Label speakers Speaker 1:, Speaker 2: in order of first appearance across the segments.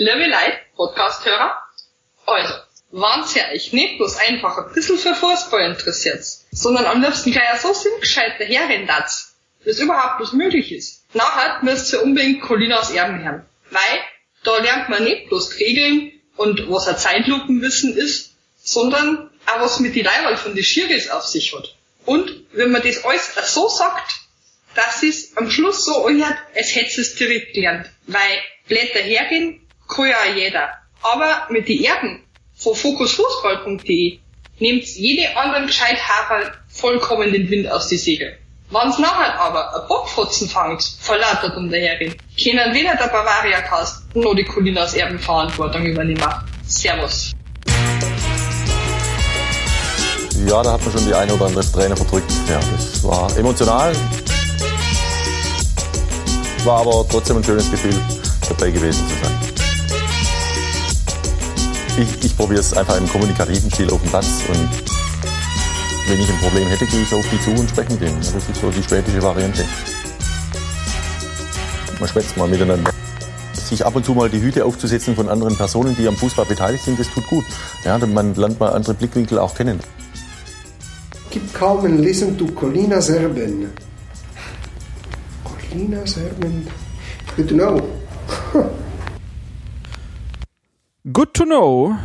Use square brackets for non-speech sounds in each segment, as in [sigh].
Speaker 1: Liebe Leute, Podcast-Hörer, also, wenn's ja euch nicht bloß einfach ein bisschen für Fußball interessiert, sondern am liebsten gleich so sinngescheit daherrennen das, das überhaupt bloß möglich ist, nachher müsst ihr unbedingt Colinas Erben hören. Weil, da lernt man nicht bloß Regeln und was ein Zeitlupenwissen ist, sondern auch was mit die Leihwahl von den Schiris auf sich hat. Und wenn man das alles so sagt, dass es am Schluss so anhört, als hätte es direkt gelernt. Weil Blätter hergehen, kann ja jeder. Aber mit den Erben von fokusfußball.de nimmt jede anderen Gescheithafer vollkommen den Wind aus die Segel. Wenn's nachher aber ein Bockfotzen fängt, verlautert um dahergehen, können weder der Bavaria Cast noch die Colinas Erben Verantwortung übernehmen. Servus.
Speaker 2: Ja, da hat man schon die eine oder andere Träne verdrückt. Ja, das war emotional. War aber trotzdem ein schönes Gefühl, dabei gewesen zu sein. Ich, ich probiere es einfach im kommunikativen Stil auf dem Platz und wenn ich ein Problem hätte, gehe ich auf die zu und spreche mit denen. Das ist so die schwäbische Variante. Man schwätzt mal miteinander. Sich ab und zu mal die Hüte aufzusetzen von anderen Personen, die am Fußball beteiligt sind, das tut gut. Ja, man lernt mal andere Blickwinkel auch kennen.
Speaker 3: Keep calm and listen to Colina Serben. Colina Serben. Good to know. [laughs]
Speaker 4: Good to know,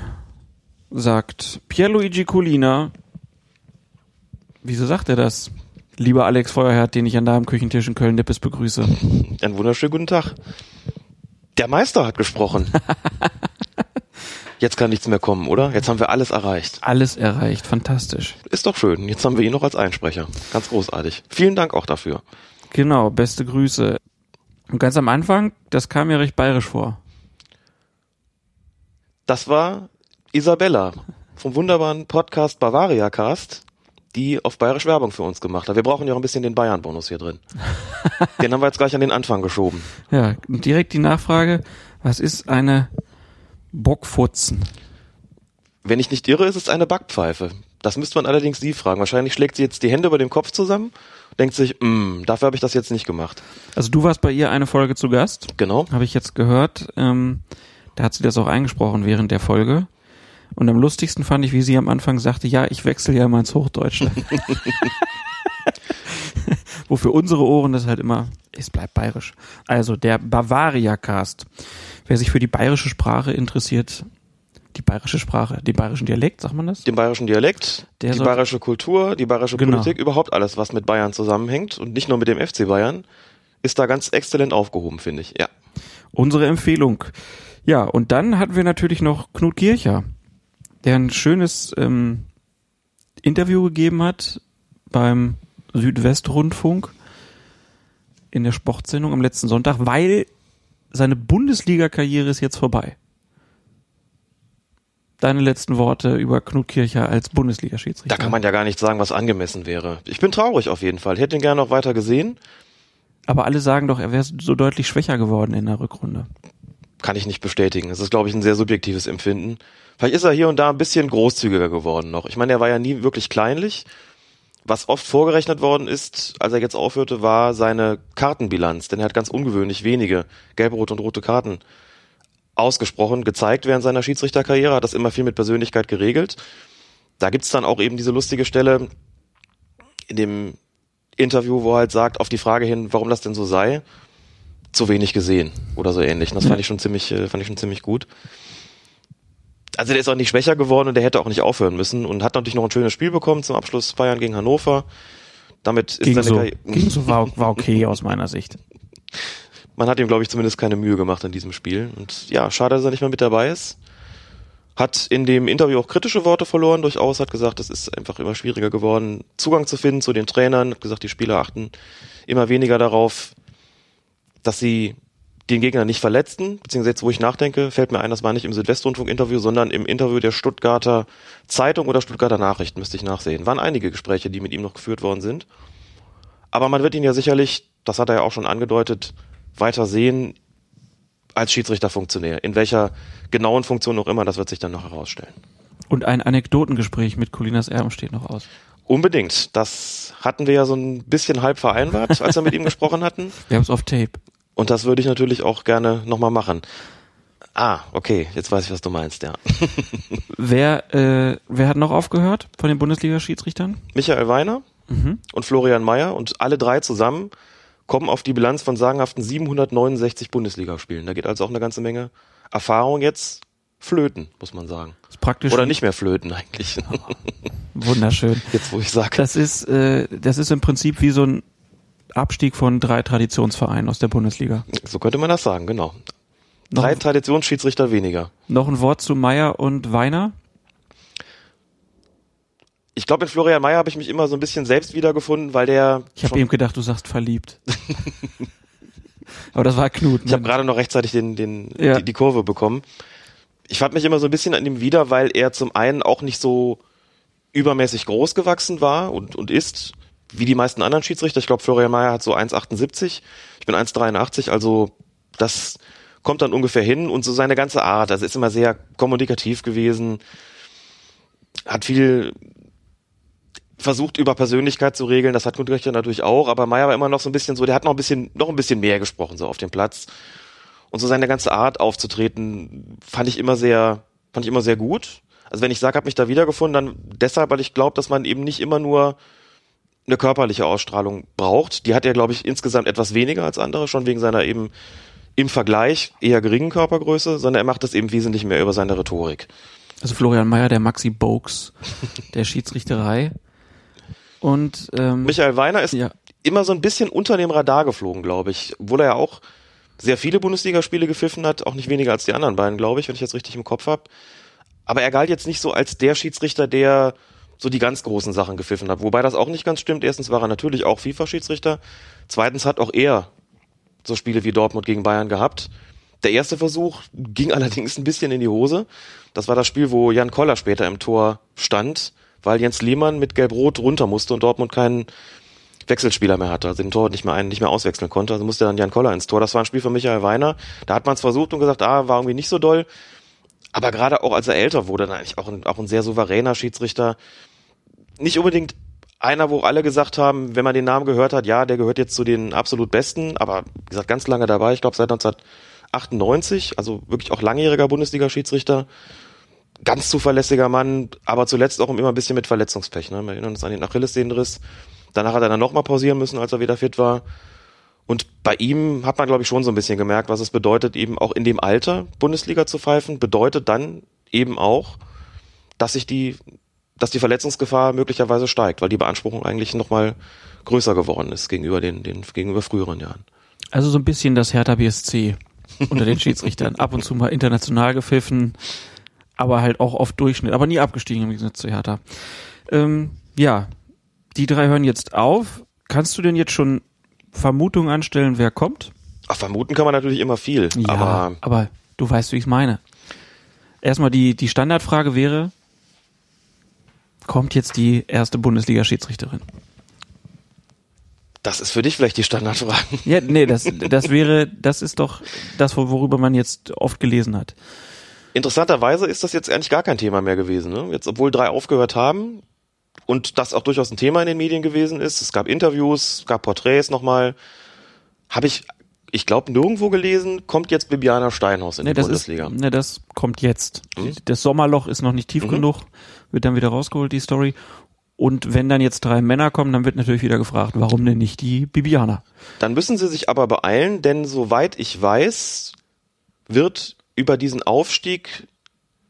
Speaker 4: sagt Pierluigi Colina. Wieso sagt er das? Lieber Alex Feuerherd, den ich an deinem Küchentisch in Köln-Nippes begrüße.
Speaker 5: Einen wunderschönen guten Tag. Der Meister hat gesprochen. [laughs] Jetzt kann nichts mehr kommen, oder? Jetzt haben wir alles erreicht.
Speaker 4: Alles erreicht, fantastisch.
Speaker 5: Ist doch schön. Jetzt haben wir ihn noch als Einsprecher. Ganz großartig. Vielen Dank auch dafür.
Speaker 4: Genau, beste Grüße. Und ganz am Anfang, das kam mir recht bayerisch vor.
Speaker 5: Das war Isabella vom wunderbaren Podcast Bavaria Cast, die auf bayerisch Werbung für uns gemacht hat. Wir brauchen ja auch ein bisschen den Bayern-Bonus hier drin. den haben wir jetzt gleich an den Anfang geschoben.
Speaker 4: Ja, direkt die Nachfrage, was ist eine Bockfutzen?
Speaker 5: Wenn ich nicht irre, ist es eine Backpfeife. Das müsste man allerdings sie fragen. Wahrscheinlich schlägt sie jetzt die Hände über dem Kopf zusammen, denkt sich, mm, dafür habe ich das jetzt nicht gemacht.
Speaker 4: Also du warst bei ihr eine Folge zu Gast.
Speaker 5: Genau.
Speaker 4: Habe ich jetzt gehört. Ähm, da hat sie das auch eingesprochen während der Folge. Und am lustigsten fand ich, wie sie am Anfang sagte, ja, ich wechsle ja mal ins Hochdeutsche. [laughs] Wo für unsere Ohren das halt immer, es bleibt bayerisch. Also der Bavaria Cast. Wer sich für die bayerische Sprache interessiert, die bayerische Sprache, den bayerischen Dialekt, sagt man das?
Speaker 5: Den bayerischen Dialekt,
Speaker 4: Der
Speaker 5: die bayerische Kultur, die bayerische
Speaker 4: Genau.
Speaker 5: Politik, überhaupt alles, was mit Bayern zusammenhängt und nicht nur mit dem FC Bayern, ist da ganz exzellent aufgehoben, finde ich. Ja.
Speaker 4: Unsere Empfehlung. Ja, und dann hatten wir natürlich noch Knut Kircher, der ein schönes ähm, Interview gegeben hat beim Südwestrundfunk in der Sportsendung am letzten Sonntag, weil seine Bundesliga-Karriere ist jetzt vorbei. Deine letzten Worte über Knut Kircher als Bundesliga-Schiedsrichter.
Speaker 5: Da kann man ja gar nicht sagen, was angemessen wäre. Ich bin traurig auf jeden Fall. Hätte ihn gerne noch weiter gesehen.
Speaker 4: Aber alle sagen doch, er wäre so deutlich schwächer geworden in der Rückrunde.
Speaker 5: Kann ich nicht bestätigen. Das ist, glaube ich, ein sehr subjektives Empfinden. Vielleicht ist er hier und da ein bisschen großzügiger geworden noch. Ich meine, er war ja nie wirklich kleinlich. Was oft vorgerechnet worden ist, als er jetzt aufhörte, war seine Kartenbilanz. Denn er hat ganz ungewöhnlich wenige gelb-rote und rote Karten ausgesprochen, gezeigt während seiner Schiedsrichterkarriere, hat das immer viel mit Persönlichkeit geregelt. Da gibt's dann auch eben diese lustige Stelle in dem Interview, wo er halt sagt, auf die Frage hin, warum das denn so sei, zu wenig gesehen oder so ähnlich. Und das fand ich schon ziemlich, äh, fand ich schon ziemlich gut. Also der ist auch nicht schwächer geworden und der hätte auch nicht aufhören müssen und hat natürlich noch ein schönes Spiel bekommen zum Abschluss Bayern gegen Hannover. Damit ist
Speaker 4: Ging
Speaker 5: seine
Speaker 4: so,
Speaker 5: Karriere-
Speaker 4: ging so war, [laughs] war okay aus meiner Sicht.
Speaker 5: man hat ihm, glaube ich, zumindest keine Mühe gemacht in diesem Spiel. Und ja, schade, dass er nicht mehr mit dabei ist. Hat in dem Interview auch kritische Worte verloren, durchaus, hat gesagt, es ist einfach immer schwieriger geworden, Zugang zu finden zu den Trainern, hat gesagt, die Spieler achten immer weniger darauf, dass sie den Gegner nicht verletzten, beziehungsweise jetzt, wo ich nachdenke, fällt mir ein, das war nicht im Südwestrundfunk-Interview, sondern im Interview der Stuttgarter Zeitung oder Stuttgarter Nachrichten, müsste ich nachsehen. Waren einige Gespräche, die mit ihm noch geführt worden sind. Aber man wird ihn ja sicherlich, das hat er ja auch schon angedeutet, weiter sehen als Schiedsrichterfunktionär. In welcher genauen Funktion auch immer, das wird sich dann noch herausstellen.
Speaker 4: Und ein Anekdotengespräch mit Colinas Erben steht noch aus.
Speaker 5: Unbedingt. Das hatten wir ja so ein bisschen halb vereinbart, als wir mit ihm [laughs] gesprochen hatten.
Speaker 4: Wir haben es auf Tape.
Speaker 5: Und das würde ich natürlich auch gerne nochmal machen. Ah, okay, jetzt weiß ich, was du meinst, ja. [laughs]
Speaker 4: Wer, äh, wer hat noch aufgehört von den Bundesliga-Schiedsrichtern?
Speaker 5: Michael Weiner und Florian Mayer und alle drei zusammen kommen auf die Bilanz von sagenhaften 769 Bundesligaspielen. Da geht also auch eine ganze Menge Erfahrung jetzt flöten, muss man sagen.
Speaker 4: ist praktisch
Speaker 5: Oder nicht mehr flöten eigentlich. [laughs]
Speaker 4: wunderschön.
Speaker 5: Jetzt, wo ich sage.
Speaker 4: Das ist, äh, das ist im Prinzip wie so ein Abstieg von drei Traditionsvereinen aus der Bundesliga.
Speaker 5: So könnte man das sagen, genau.
Speaker 4: Noch,
Speaker 5: Drei Traditionsschiedsrichter weniger.
Speaker 4: noch ein Wort zu Meier und Weiner.
Speaker 5: Ich glaube, in Florian Mayer habe ich mich immer so ein bisschen selbst wiedergefunden, weil der
Speaker 4: Ich habe eben gedacht, du sagst verliebt. [laughs] Aber das war Knut.
Speaker 5: Ich habe gerade noch rechtzeitig den, den,
Speaker 4: Ja.
Speaker 5: die, die Kurve bekommen. Ich fand mich immer so ein bisschen an ihm wieder, weil er zum einen auch nicht so übermäßig groß gewachsen war und, und ist, wie die meisten anderen Schiedsrichter. Ich glaube, Florian Mayer hat so 1,78. Ich bin 1,83, also das kommt dann ungefähr hin und so seine ganze Art, also ist immer sehr kommunikativ gewesen, hat viel versucht über Persönlichkeit zu regeln, das hat Knut Richter natürlich auch, aber Meyer war immer noch so ein bisschen so, der hat noch ein bisschen, noch ein bisschen mehr gesprochen so auf dem Platz. Und so seine ganze Art aufzutreten, fand ich immer sehr, fand ich immer sehr gut. Also wenn ich sage, habe mich da wiedergefunden, dann deshalb, weil ich glaube, dass man eben nicht immer nur eine körperliche Ausstrahlung braucht. Die hat er, glaube ich, insgesamt etwas weniger als andere, schon wegen seiner eben im Vergleich eher geringen Körpergröße, sondern er macht das eben wesentlich mehr über seine Rhetorik.
Speaker 4: Also Florian Mayer, der Maxi Bogues der Schiedsrichterei. Und ähm,
Speaker 5: Michael Weiner ist
Speaker 4: Ja.
Speaker 5: immer so ein bisschen unter dem Radar geflogen, glaube ich. Obwohl er ja auch sehr viele Bundesligaspiele gepfiffen hat, auch nicht weniger als die anderen beiden, glaube ich, wenn ich jetzt richtig im Kopf habe. Aber er galt jetzt nicht so als der Schiedsrichter, der so die ganz großen Sachen gepfiffen hat. Wobei das auch nicht ganz stimmt. Erstens war er natürlich auch FIFA-Schiedsrichter. Zweitens hat auch er so Spiele wie Dortmund gegen Bayern gehabt. Der erste Versuch ging [laughs] allerdings ein bisschen in die Hose. Das war das Spiel, wo Jan Koller später im Tor stand, weil Jens Lehmann mit Gelb-Rot runter musste und Dortmund keinen Wechselspieler mehr hatte, also den Tor nicht mehr einen nicht mehr auswechseln konnte. Also musste dann Jan Koller ins Tor. Das war ein Spiel für Michael Weiner. Da hat man es versucht und gesagt, ah, war irgendwie nicht so doll. Aber gerade auch als er älter wurde, dann eigentlich auch ein, auch ein sehr souveräner Schiedsrichter. Nicht unbedingt einer, wo alle gesagt haben, wenn man den Namen gehört hat, ja, der gehört jetzt zu den absolut Besten, aber wie gesagt, ganz lange dabei, ich glaube seit 1998, also wirklich auch langjähriger Bundesliga-Schiedsrichter. Ganz zuverlässiger Mann, aber zuletzt auch immer ein bisschen mit Verletzungspech. Ne? Wir erinnern uns an den Achillessehnenriss. Danach hat er dann nochmal pausieren müssen, als er wieder fit war. Und bei ihm hat man, glaube ich, schon so ein bisschen gemerkt, was es bedeutet, eben auch in dem Alter Bundesliga zu pfeifen, bedeutet dann eben auch, dass sich die, dass die Verletzungsgefahr möglicherweise steigt, weil die Beanspruchung eigentlich nochmal größer geworden ist gegenüber den, den, gegenüber früheren Jahren.
Speaker 4: also so ein bisschen das Hertha BSC [laughs] unter den Schiedsrichtern. Ab und zu mal international gepfiffen, aber halt auch auf Durchschnitt, aber nie abgestiegen im Gegensatz zu Hertha. Ähm, ja, die drei hören jetzt auf. Kannst du denn jetzt schon Vermutungen anstellen, wer kommt?
Speaker 5: Ach, vermuten kann man natürlich immer viel,
Speaker 4: Ja,
Speaker 5: aber
Speaker 4: aber du weißt, wie ich es meine. Erstmal die, die Standardfrage wäre, kommt jetzt die erste Bundesliga-Schiedsrichterin?
Speaker 5: das ist für dich vielleicht die Standardfrage.
Speaker 4: Ja, nee, das, das wäre, das ist doch das, worüber man jetzt oft gelesen hat.
Speaker 5: Interessanterweise ist das jetzt eigentlich gar kein Thema mehr gewesen. Ne? Jetzt, obwohl drei aufgehört haben und das auch durchaus ein Thema in den Medien gewesen ist, es gab Interviews, es gab Porträts nochmal, habe ich, ich glaube, nirgendwo gelesen, kommt jetzt Bibiana Steinhaus in
Speaker 4: Nee,
Speaker 5: die
Speaker 4: das ist,
Speaker 5: Bundesliga.
Speaker 4: nee, das kommt jetzt.
Speaker 5: Mhm.
Speaker 4: Das Sommerloch ist noch nicht tief
Speaker 5: Mhm.
Speaker 4: genug, wird dann wieder rausgeholt, die Story. Und wenn dann jetzt drei Männer kommen, dann wird natürlich wieder gefragt, warum denn nicht die Bibiana?
Speaker 5: Dann müssen sie sich aber beeilen, denn soweit ich weiß, wird über diesen Aufstieg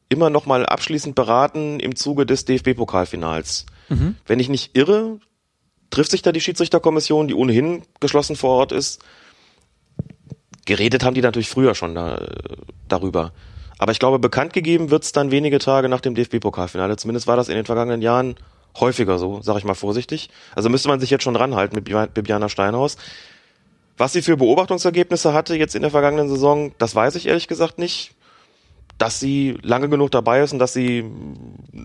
Speaker 5: immer noch mal abschließend beraten im Zuge des DFB-Pokalfinals.
Speaker 4: Mhm.
Speaker 5: Wenn ich nicht irre, trifft sich da die Schiedsrichterkommission, die ohnehin geschlossen vor Ort ist. Geredet haben die natürlich früher schon da, darüber. Aber ich glaube, bekannt gegeben wird's dann wenige Tage nach dem DFB-Pokalfinale. Zumindest war das in den vergangenen Jahren häufiger so, sag ich mal vorsichtig. Also müsste man sich jetzt schon ranhalten mit Bi- Bibiana Steinhaus. Was sie für Beobachtungsergebnisse hatte jetzt in der vergangenen Saison, das weiß ich ehrlich gesagt nicht. Dass sie lange genug dabei ist und dass sie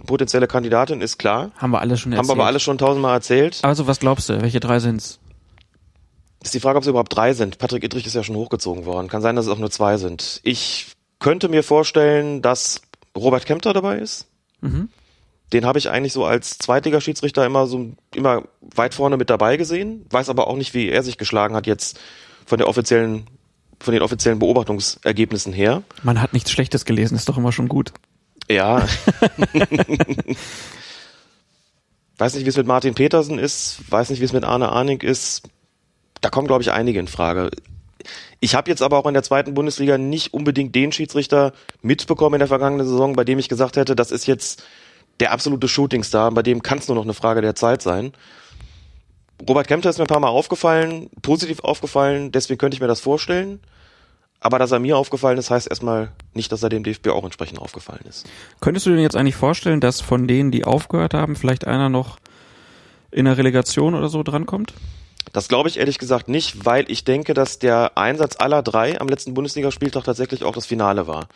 Speaker 5: potenzielle Kandidatin ist, klar.
Speaker 4: Haben wir alles schon
Speaker 5: Haben
Speaker 4: erzählt.
Speaker 5: wir aber alles schon tausendmal erzählt.
Speaker 4: Also, was glaubst du? Welche drei sind's?
Speaker 5: Ist die Frage, ob es überhaupt drei sind. Patrick Ittrich ist ja schon hochgezogen worden. Kann sein, dass es auch nur zwei sind. Ich könnte mir vorstellen, dass Robert Kempter dabei ist.
Speaker 4: Mhm.
Speaker 5: Den habe ich eigentlich so als Zweitliga-Schiedsrichter immer so immer weit vorne mit dabei gesehen. Weiß aber auch nicht, wie er sich geschlagen hat jetzt von der offiziellen von den offiziellen Beobachtungsergebnissen her.
Speaker 4: Man hat nichts Schlechtes gelesen, ist doch immer schon gut.
Speaker 5: Ja. [laughs] weiß nicht, wie es mit Martin Petersen ist, weiß nicht, wie es mit Arne Arning ist. Da kommen, glaube ich, einige in Frage. Ich habe jetzt aber auch in der zweiten Bundesliga nicht unbedingt den Schiedsrichter mitbekommen in der vergangenen Saison, bei dem ich gesagt hätte, das ist jetzt der absolute Shootingstar, bei dem kann es nur noch eine Frage der Zeit sein. Robert Kempter ist mir ein paar Mal aufgefallen, positiv aufgefallen, deswegen könnte ich mir das vorstellen. Aber dass er mir aufgefallen ist, heißt erstmal nicht, dass er dem DFB auch entsprechend aufgefallen ist.
Speaker 4: Könntest du dir jetzt eigentlich vorstellen, dass von denen, die aufgehört haben, vielleicht einer noch in der Relegation oder so drankommt?
Speaker 5: Das glaube ich ehrlich gesagt nicht, weil ich denke, dass der Einsatz aller drei am letzten Bundesligaspieltag tatsächlich auch das Finale war.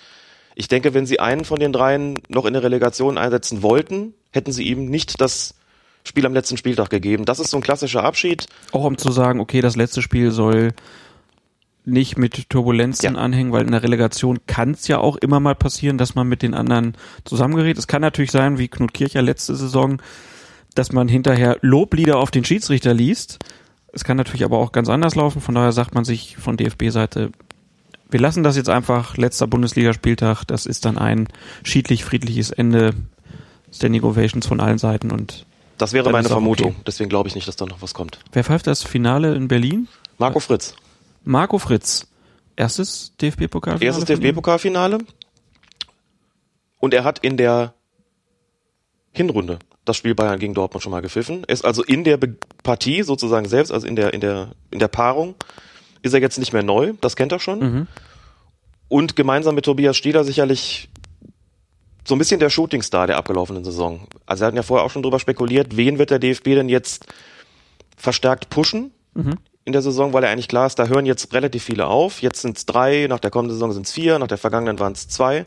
Speaker 5: Ich denke, wenn sie einen von den dreien noch in der Relegation einsetzen wollten, hätten sie ihm nicht das Spiel am letzten Spieltag gegeben. Das ist so ein klassischer Abschied.
Speaker 4: Auch um zu sagen, okay, das letzte Spiel soll nicht mit Turbulenzen
Speaker 5: Ja.
Speaker 4: anhängen, weil in der Relegation kann es ja auch immer mal passieren, dass man mit den anderen zusammengerät. Es kann natürlich sein, wie Knut Kircher letzte Saison, dass man hinterher Loblieder auf den Schiedsrichter liest. Es kann natürlich aber auch ganz anders laufen. Von daher sagt man sich von DFB-Seite, wir lassen das jetzt einfach, letzter Bundesligaspieltag, das ist dann ein schiedlich-friedliches Ende, Standing Ovations von allen Seiten und
Speaker 5: Das wäre meine Vermutung.
Speaker 4: okay.
Speaker 5: Deswegen glaube ich nicht, dass da noch was kommt.
Speaker 4: wer pfeift das Finale in Berlin?
Speaker 5: Marco Fritz.
Speaker 4: Marco Fritz. Erstes DFB-Pokalfinale?
Speaker 5: Erstes? DFB-Pokalfinale. Und er hat in der Hinrunde das Spiel Bayern gegen Dortmund schon mal gepfiffen. Er ist also in der Be Partie sozusagen selbst, also in der, in der, in der Paarung, ist er jetzt nicht mehr neu. Das kennt er schon.
Speaker 4: Mhm.
Speaker 5: Und gemeinsam mit Tobias Stieler sicherlich so ein bisschen der Shootingstar der abgelaufenen Saison. Also wir hatten ja vorher auch schon drüber spekuliert, wen wird der DFB denn jetzt verstärkt pushen
Speaker 4: Mhm.
Speaker 5: in der Saison, weil er eigentlich klar ist, da hören jetzt relativ viele auf. Jetzt sind es drei, nach der kommenden Saison sind es vier, nach der vergangenen waren es zwei.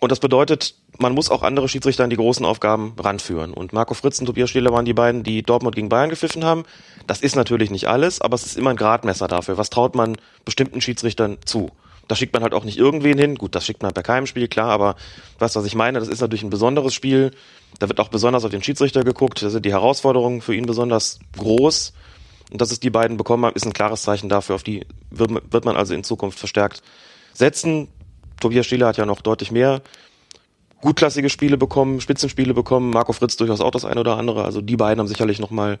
Speaker 5: Und das bedeutet, man muss auch andere Schiedsrichter an die großen Aufgaben ranführen. Und Marco Fritz und Tobias Stieler waren die beiden, die Dortmund gegen Bayern gepfiffen haben. Das ist natürlich nicht alles, aber es ist immer ein Gradmesser dafür. Was traut man bestimmten Schiedsrichtern zu? Da schickt man halt auch nicht irgendwen hin. Gut, das schickt man bei keinem Spiel, klar, aber weißt du, was ich meine? Das ist natürlich ein besonderes Spiel. Da wird auch besonders auf den Schiedsrichter geguckt. Da sind die Herausforderungen für ihn besonders groß. Und dass es die beiden bekommen haben, ist ein klares Zeichen dafür. Auf die wird man also in Zukunft verstärkt setzen. Tobias Stieler hat ja noch deutlich mehr gutklassige Spiele bekommen, Spitzenspiele bekommen, Marco Fritz durchaus auch das eine oder andere. Also die beiden haben sicherlich nochmal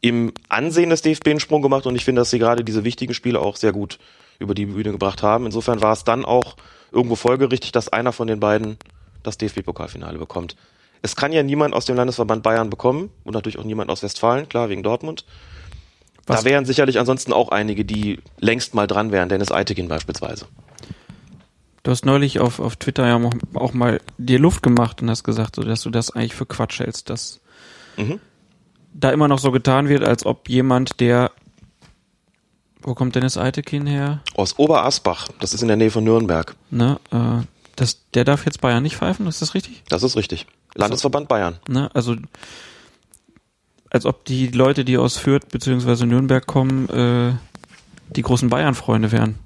Speaker 5: im Ansehen des DFB einen Sprung gemacht und ich finde, dass sie gerade diese wichtigen Spiele auch sehr gut über die Bühne gebracht haben. Insofern war es dann auch irgendwo folgerichtig, dass einer von den beiden das DFB-Pokalfinale bekommt. Es kann ja niemand aus dem Landesverband Bayern bekommen und natürlich auch niemand aus Westfalen, klar, wegen Dortmund.
Speaker 4: Was-
Speaker 5: Da wären sicherlich ansonsten auch einige, die längst mal dran wären, Dennis Eitekin beispielsweise.
Speaker 4: Du hast neulich auf, auf Twitter ja auch- mal dir Luft gemacht und hast gesagt, so, dass du das eigentlich für Quatsch hältst, dass
Speaker 5: Mhm.
Speaker 4: da immer noch so getan wird, als ob jemand, der wo kommt Dennis Eitekin her?
Speaker 5: Aus Oberasbach, das ist in der Nähe von Nürnberg.
Speaker 4: Ne, äh, das, der darf jetzt Bayern nicht pfeifen, ist das richtig?
Speaker 5: Das ist richtig. Landesverband Bayern.
Speaker 4: Ne, also als ob die Leute, die aus Fürth bzw. Nürnberg kommen, äh, die großen Bayern-Freunde wären.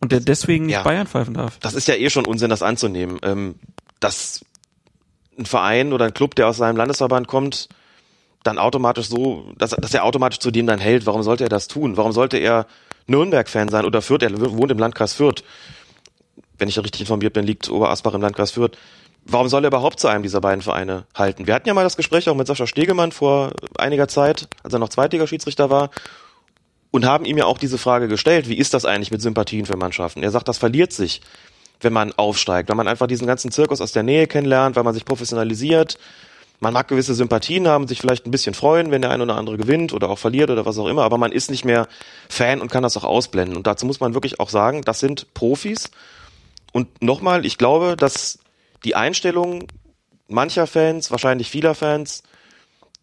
Speaker 4: Und der deswegen nicht
Speaker 5: Ja.
Speaker 4: Bayern pfeifen darf.
Speaker 5: Das ist ja eh schon Unsinn, das anzunehmen. Ähm, dass ein Verein oder ein Club, der aus seinem Landesverband kommt, dann automatisch so, dass, dass er automatisch zu dem dann hält. Warum sollte er das tun? Warum sollte er Nürnberg-Fan sein oder Fürth? Er wohnt im Landkreis Fürth. Wenn ich richtig informiert bin, liegt Oberasbach im Landkreis Fürth. Warum soll er überhaupt zu einem dieser beiden Vereine halten? Wir hatten ja mal das Gespräch auch mit Sascha Stegemann vor einiger Zeit, als er noch Zweitligaschiedsrichter war und haben ihm ja auch diese Frage gestellt, wie ist das eigentlich mit Sympathien für Mannschaften? Er sagt, das verliert sich, wenn man aufsteigt, wenn man einfach diesen ganzen Zirkus aus der Nähe kennenlernt, weil man sich professionalisiert. Man mag gewisse Sympathien haben, sich vielleicht ein bisschen freuen, wenn der eine oder andere gewinnt oder auch verliert oder was auch immer, aber man ist nicht mehr Fan und kann das auch ausblenden. Und dazu muss man wirklich auch sagen, das sind Profis. Und nochmal, ich glaube, dass die Einstellung mancher Fans, wahrscheinlich vieler Fans,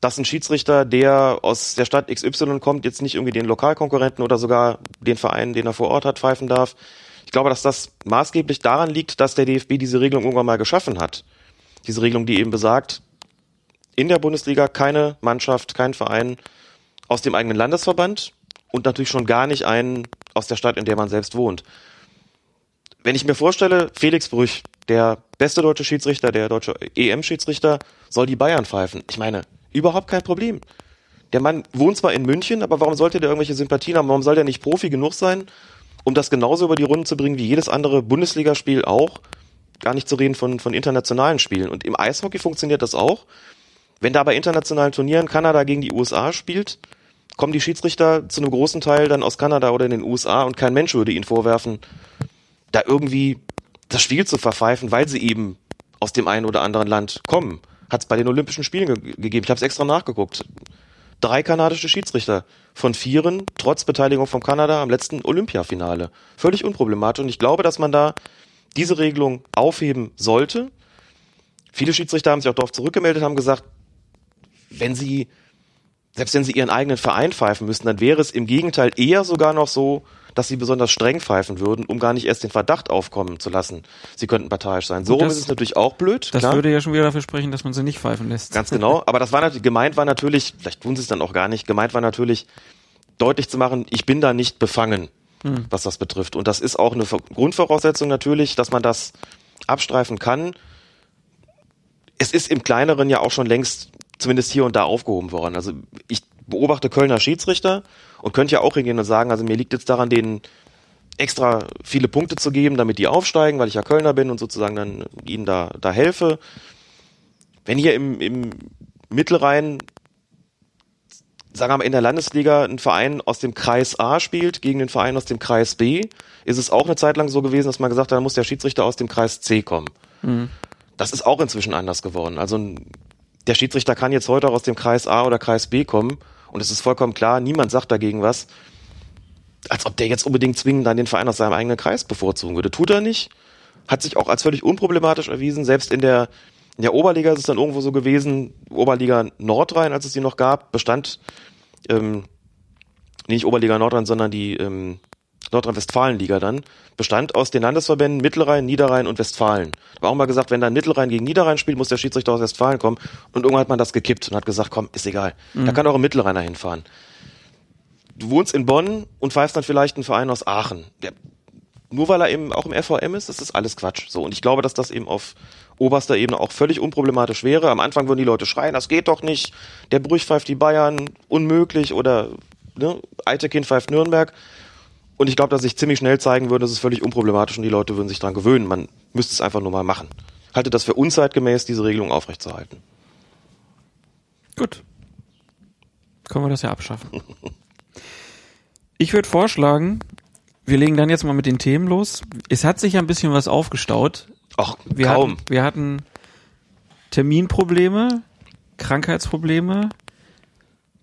Speaker 5: dass ein Schiedsrichter, der aus der Stadt XY kommt, jetzt nicht irgendwie den Lokalkonkurrenten oder sogar den Verein, den er vor Ort hat, pfeifen darf. Ich glaube, dass das maßgeblich daran liegt, dass der DFB diese Regelung irgendwann mal geschaffen hat. Diese Regelung, die eben besagt, in der Bundesliga keine Mannschaft, kein Verein aus dem eigenen Landesverband und natürlich schon gar nicht einen aus der Stadt, in der man selbst wohnt. Wenn ich mir vorstelle, Felix Brüch, der beste deutsche Schiedsrichter, der deutsche EM-Schiedsrichter, soll die Bayern pfeifen. Ich meine, überhaupt kein Problem. Der Mann wohnt zwar in München, aber warum sollte der irgendwelche Sympathien haben? Warum soll der nicht Profi genug sein, um das genauso über die Runden zu bringen wie jedes andere Bundesligaspiel auch? Gar nicht zu reden von, von internationalen Spielen. Und im Eishockey funktioniert das auch. Wenn da bei internationalen Turnieren Kanada gegen die USA spielt, kommen die Schiedsrichter zu einem großen Teil dann aus Kanada oder in den USA und kein Mensch würde ihnen vorwerfen, da irgendwie das Spiel zu verpfeifen, weil sie eben aus dem einen oder anderen Land kommen. Hat es bei den Olympischen Spielen ge gegeben. Ich habe es extra nachgeguckt. Drei kanadische Schiedsrichter von vieren, trotz Beteiligung von Kanada am letzten Olympiafinale. Völlig unproblematisch. Und ich glaube, dass man da diese Regelung aufheben sollte. Viele Schiedsrichter haben sich auch darauf zurückgemeldet, haben gesagt, wenn sie, selbst wenn sie ihren eigenen Verein pfeifen müssten, dann wäre es im Gegenteil eher sogar noch so, dass sie besonders streng pfeifen würden, um gar nicht erst den Verdacht aufkommen zu lassen, sie könnten parteiisch sein. So rum ist es natürlich auch blöd.
Speaker 4: Das
Speaker 5: klar.
Speaker 4: würde ja schon wieder dafür sprechen, dass man sie nicht pfeifen lässt.
Speaker 5: Ganz genau. [laughs] Aber das war natürlich, gemeint war natürlich, vielleicht tun sie es dann auch gar nicht, gemeint war natürlich, deutlich zu machen, ich bin da nicht befangen, hm. was das betrifft. Und das ist auch eine Grundvoraussetzung natürlich, dass man das abstreifen kann. Es ist im Kleineren ja auch schon längst zumindest hier und da aufgehoben worden. Also ich beobachte Kölner Schiedsrichter und könnte ja auch hingehen und sagen, also mir liegt jetzt daran, denen extra viele Punkte zu geben, damit die aufsteigen, weil ich ja Kölner bin und sozusagen dann ihnen da, da helfe. Wenn hier im, im Mittelrhein, sagen wir mal in der Landesliga, ein Verein aus dem Kreis A spielt gegen den Verein aus dem Kreis B, ist es auch eine Zeit lang so gewesen, dass man gesagt hat, da muss der Schiedsrichter aus dem Kreis C kommen. Mhm. Das ist auch inzwischen anders geworden. Also der Schiedsrichter kann jetzt heute auch aus dem Kreis A oder Kreis B kommen und es ist vollkommen klar, niemand sagt dagegen was, als ob der jetzt unbedingt zwingend dann den Verein aus seinem eigenen Kreis bevorzugen würde. Tut er nicht. Hat sich auch als völlig unproblematisch erwiesen. Selbst in der, in der Oberliga ist es dann irgendwo so gewesen, Oberliga Nordrhein, als es die noch gab, bestand, ähm, nicht Oberliga Nordrhein, sondern die ähm, Nordrhein-Westfalen-Liga dann, bestand aus den Landesverbänden Mittelrhein, Niederrhein und Westfalen. Da war auch mal gesagt, wenn dann Mittelrhein gegen Niederrhein spielt, muss der Schiedsrichter aus Westfalen kommen. Und irgendwann hat man das gekippt und hat gesagt, komm, ist egal. Mhm. Da kann auch ein Mittelrheiner hinfahren. Du wohnst in Bonn und pfeifst dann vielleicht einen Verein aus Aachen. Der, nur weil er eben auch im FVM ist, ist das alles Quatsch. So. Und ich glaube, dass das eben auf oberster Ebene auch völlig unproblematisch wäre. Am Anfang würden die Leute schreien, das geht doch nicht. Der Brüch pfeift die Bayern, unmöglich. Oder ne, Eitekin pfeift Nürnberg. Und ich glaube, dass sich ziemlich schnell zeigen würde, das ist völlig unproblematisch und die Leute würden sich daran gewöhnen. Man müsste es einfach nur mal machen. Halte das für unzeitgemäß, diese Regelung aufrechtzuerhalten.
Speaker 4: Gut. Können wir das ja abschaffen. ich würde vorschlagen, wir legen dann jetzt mal mit den Themen los. Es hat sich ja ein bisschen was aufgestaut.
Speaker 5: Ach,
Speaker 4: wir
Speaker 5: kaum.
Speaker 4: Hatten, wir hatten Terminprobleme, Krankheitsprobleme,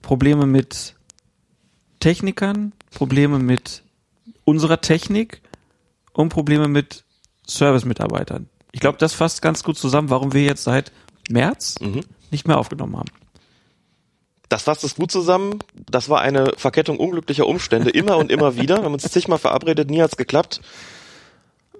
Speaker 4: Probleme mit Technikern, Probleme mit unserer Technik und Probleme mit Service-Mitarbeitern. Ich glaube, das fasst ganz gut zusammen, warum wir jetzt seit März mhm. nicht mehr aufgenommen haben.
Speaker 5: Das fasst es gut zusammen. Das war eine Verkettung unglücklicher Umstände, immer und immer wieder. Wir haben uns zigmal verabredet, nie hat's geklappt.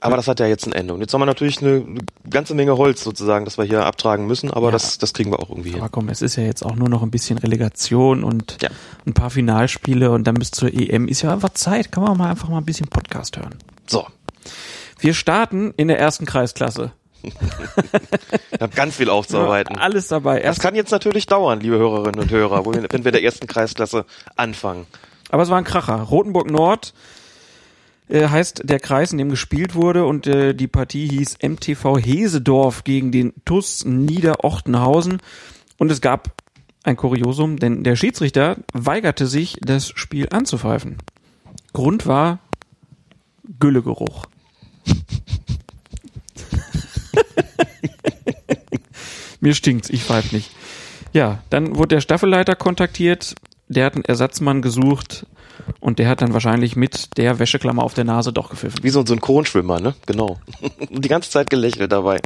Speaker 5: Aber das hat ja jetzt ein Ende. Und jetzt haben wir natürlich eine, ganze Menge Holz sozusagen, das wir hier abtragen müssen, aber ja. das, das kriegen wir auch irgendwie hin.
Speaker 4: Aber komm, es ist ja jetzt auch nur noch ein bisschen Relegation und ja. ein paar Finalspiele und dann bis zur EM ist ja einfach Zeit. Kann man mal einfach mal ein bisschen Podcast hören.
Speaker 5: So.
Speaker 4: Wir starten in der ersten Kreisklasse. [laughs]
Speaker 5: ich habe ganz viel aufzuarbeiten.
Speaker 4: Ja, alles dabei.
Speaker 5: Erst das kann jetzt natürlich dauern, liebe Hörerinnen und Hörer, wenn wir in der ersten Kreisklasse anfangen.
Speaker 4: Aber es war ein Kracher. Rotenburg Nord äh, heißt der Kreis, in dem gespielt wurde und äh, die Partie hieß MTV Hesedorf gegen den TUS Niederochtenhausen und es gab ein Kuriosum, denn der Schiedsrichter weigerte sich, das Spiel anzupfeifen. Grund war Güllegeruch. [laughs] Mir stinkt's, ich pfeife nicht. Ja, dann wurde der Staffelleiter kontaktiert, der hat einen Ersatzmann gesucht, und der hat dann wahrscheinlich mit der Wäscheklammer auf der Nase doch gepfiffen.
Speaker 5: Wie so ein Synchronschwimmer, ne? Genau. [laughs] Die ganze Zeit gelächelt dabei.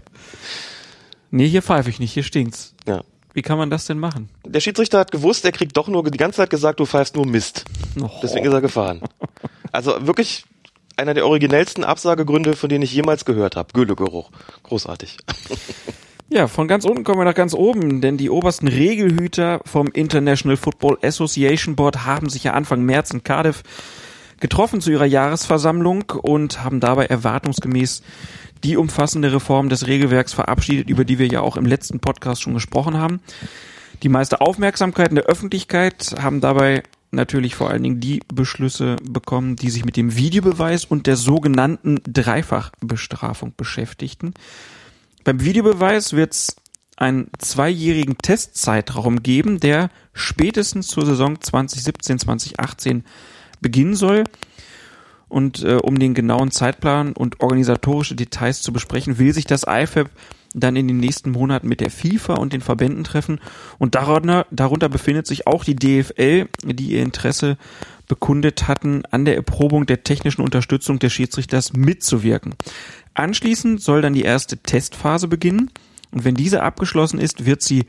Speaker 4: Nee, hier pfeife ich nicht, hier stinkt's.
Speaker 5: Ja.
Speaker 4: Wie kann man das denn machen?
Speaker 5: Der Schiedsrichter hat gewusst, er kriegt doch nur die ganze Zeit gesagt, du pfeifst nur Mist. Oh. Deswegen ist er gefahren. Also wirklich einer der originellsten Absagegründe, von denen ich jemals gehört habe. Güllegeruch. Großartig. [laughs]
Speaker 4: Ja, von ganz unten kommen wir nach ganz oben, denn die obersten Regelhüter vom International Football Association Board haben sich ja Anfang März in Cardiff getroffen zu ihrer Jahresversammlung und haben dabei erwartungsgemäß die umfassende Reform des Regelwerks verabschiedet, über die wir ja auch im letzten Podcast schon gesprochen haben. Die meiste Aufmerksamkeit in der Öffentlichkeit haben dabei natürlich vor allen Dingen die Beschlüsse bekommen, die sich mit dem Videobeweis und der sogenannten Dreifachbestrafung beschäftigten. Beim Videobeweis wird es einen zweijährigen Testzeitraum geben, der spätestens zur Saison 2017-2018 beginnen soll. Und äh, um den genauen Zeitplan und organisatorische Details zu besprechen, will sich das IFAB dann in den nächsten Monaten mit der FIFA und den Verbänden treffen. Und darunter, darunter befindet sich auch die DFL, die ihr Interesse bekundet hatten, an der Erprobung der technischen Unterstützung des Schiedsrichters mitzuwirken. Anschließend soll dann die erste Testphase beginnen. Und wenn diese abgeschlossen ist, wird sie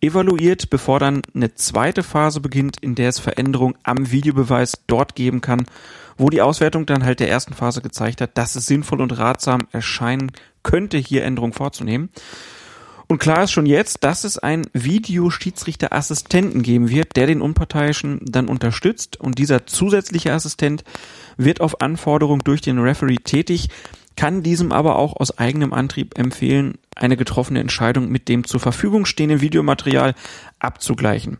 Speaker 4: evaluiert, bevor dann eine zweite Phase beginnt, in der es Veränderungen am Videobeweis dort geben kann, wo die Auswertung dann halt der ersten Phase gezeigt hat, dass es sinnvoll und ratsam erscheinen könnte, hier Änderungen vorzunehmen. Und klar ist schon jetzt, dass es einen Videoschiedsrichterassistenten geben wird, der den Unparteiischen dann unterstützt. Und dieser zusätzliche Assistent wird auf Anforderung durch den Referee tätig, kann diesem aber auch aus eigenem Antrieb empfehlen, eine getroffene Entscheidung mit dem zur Verfügung stehenden Videomaterial abzugleichen.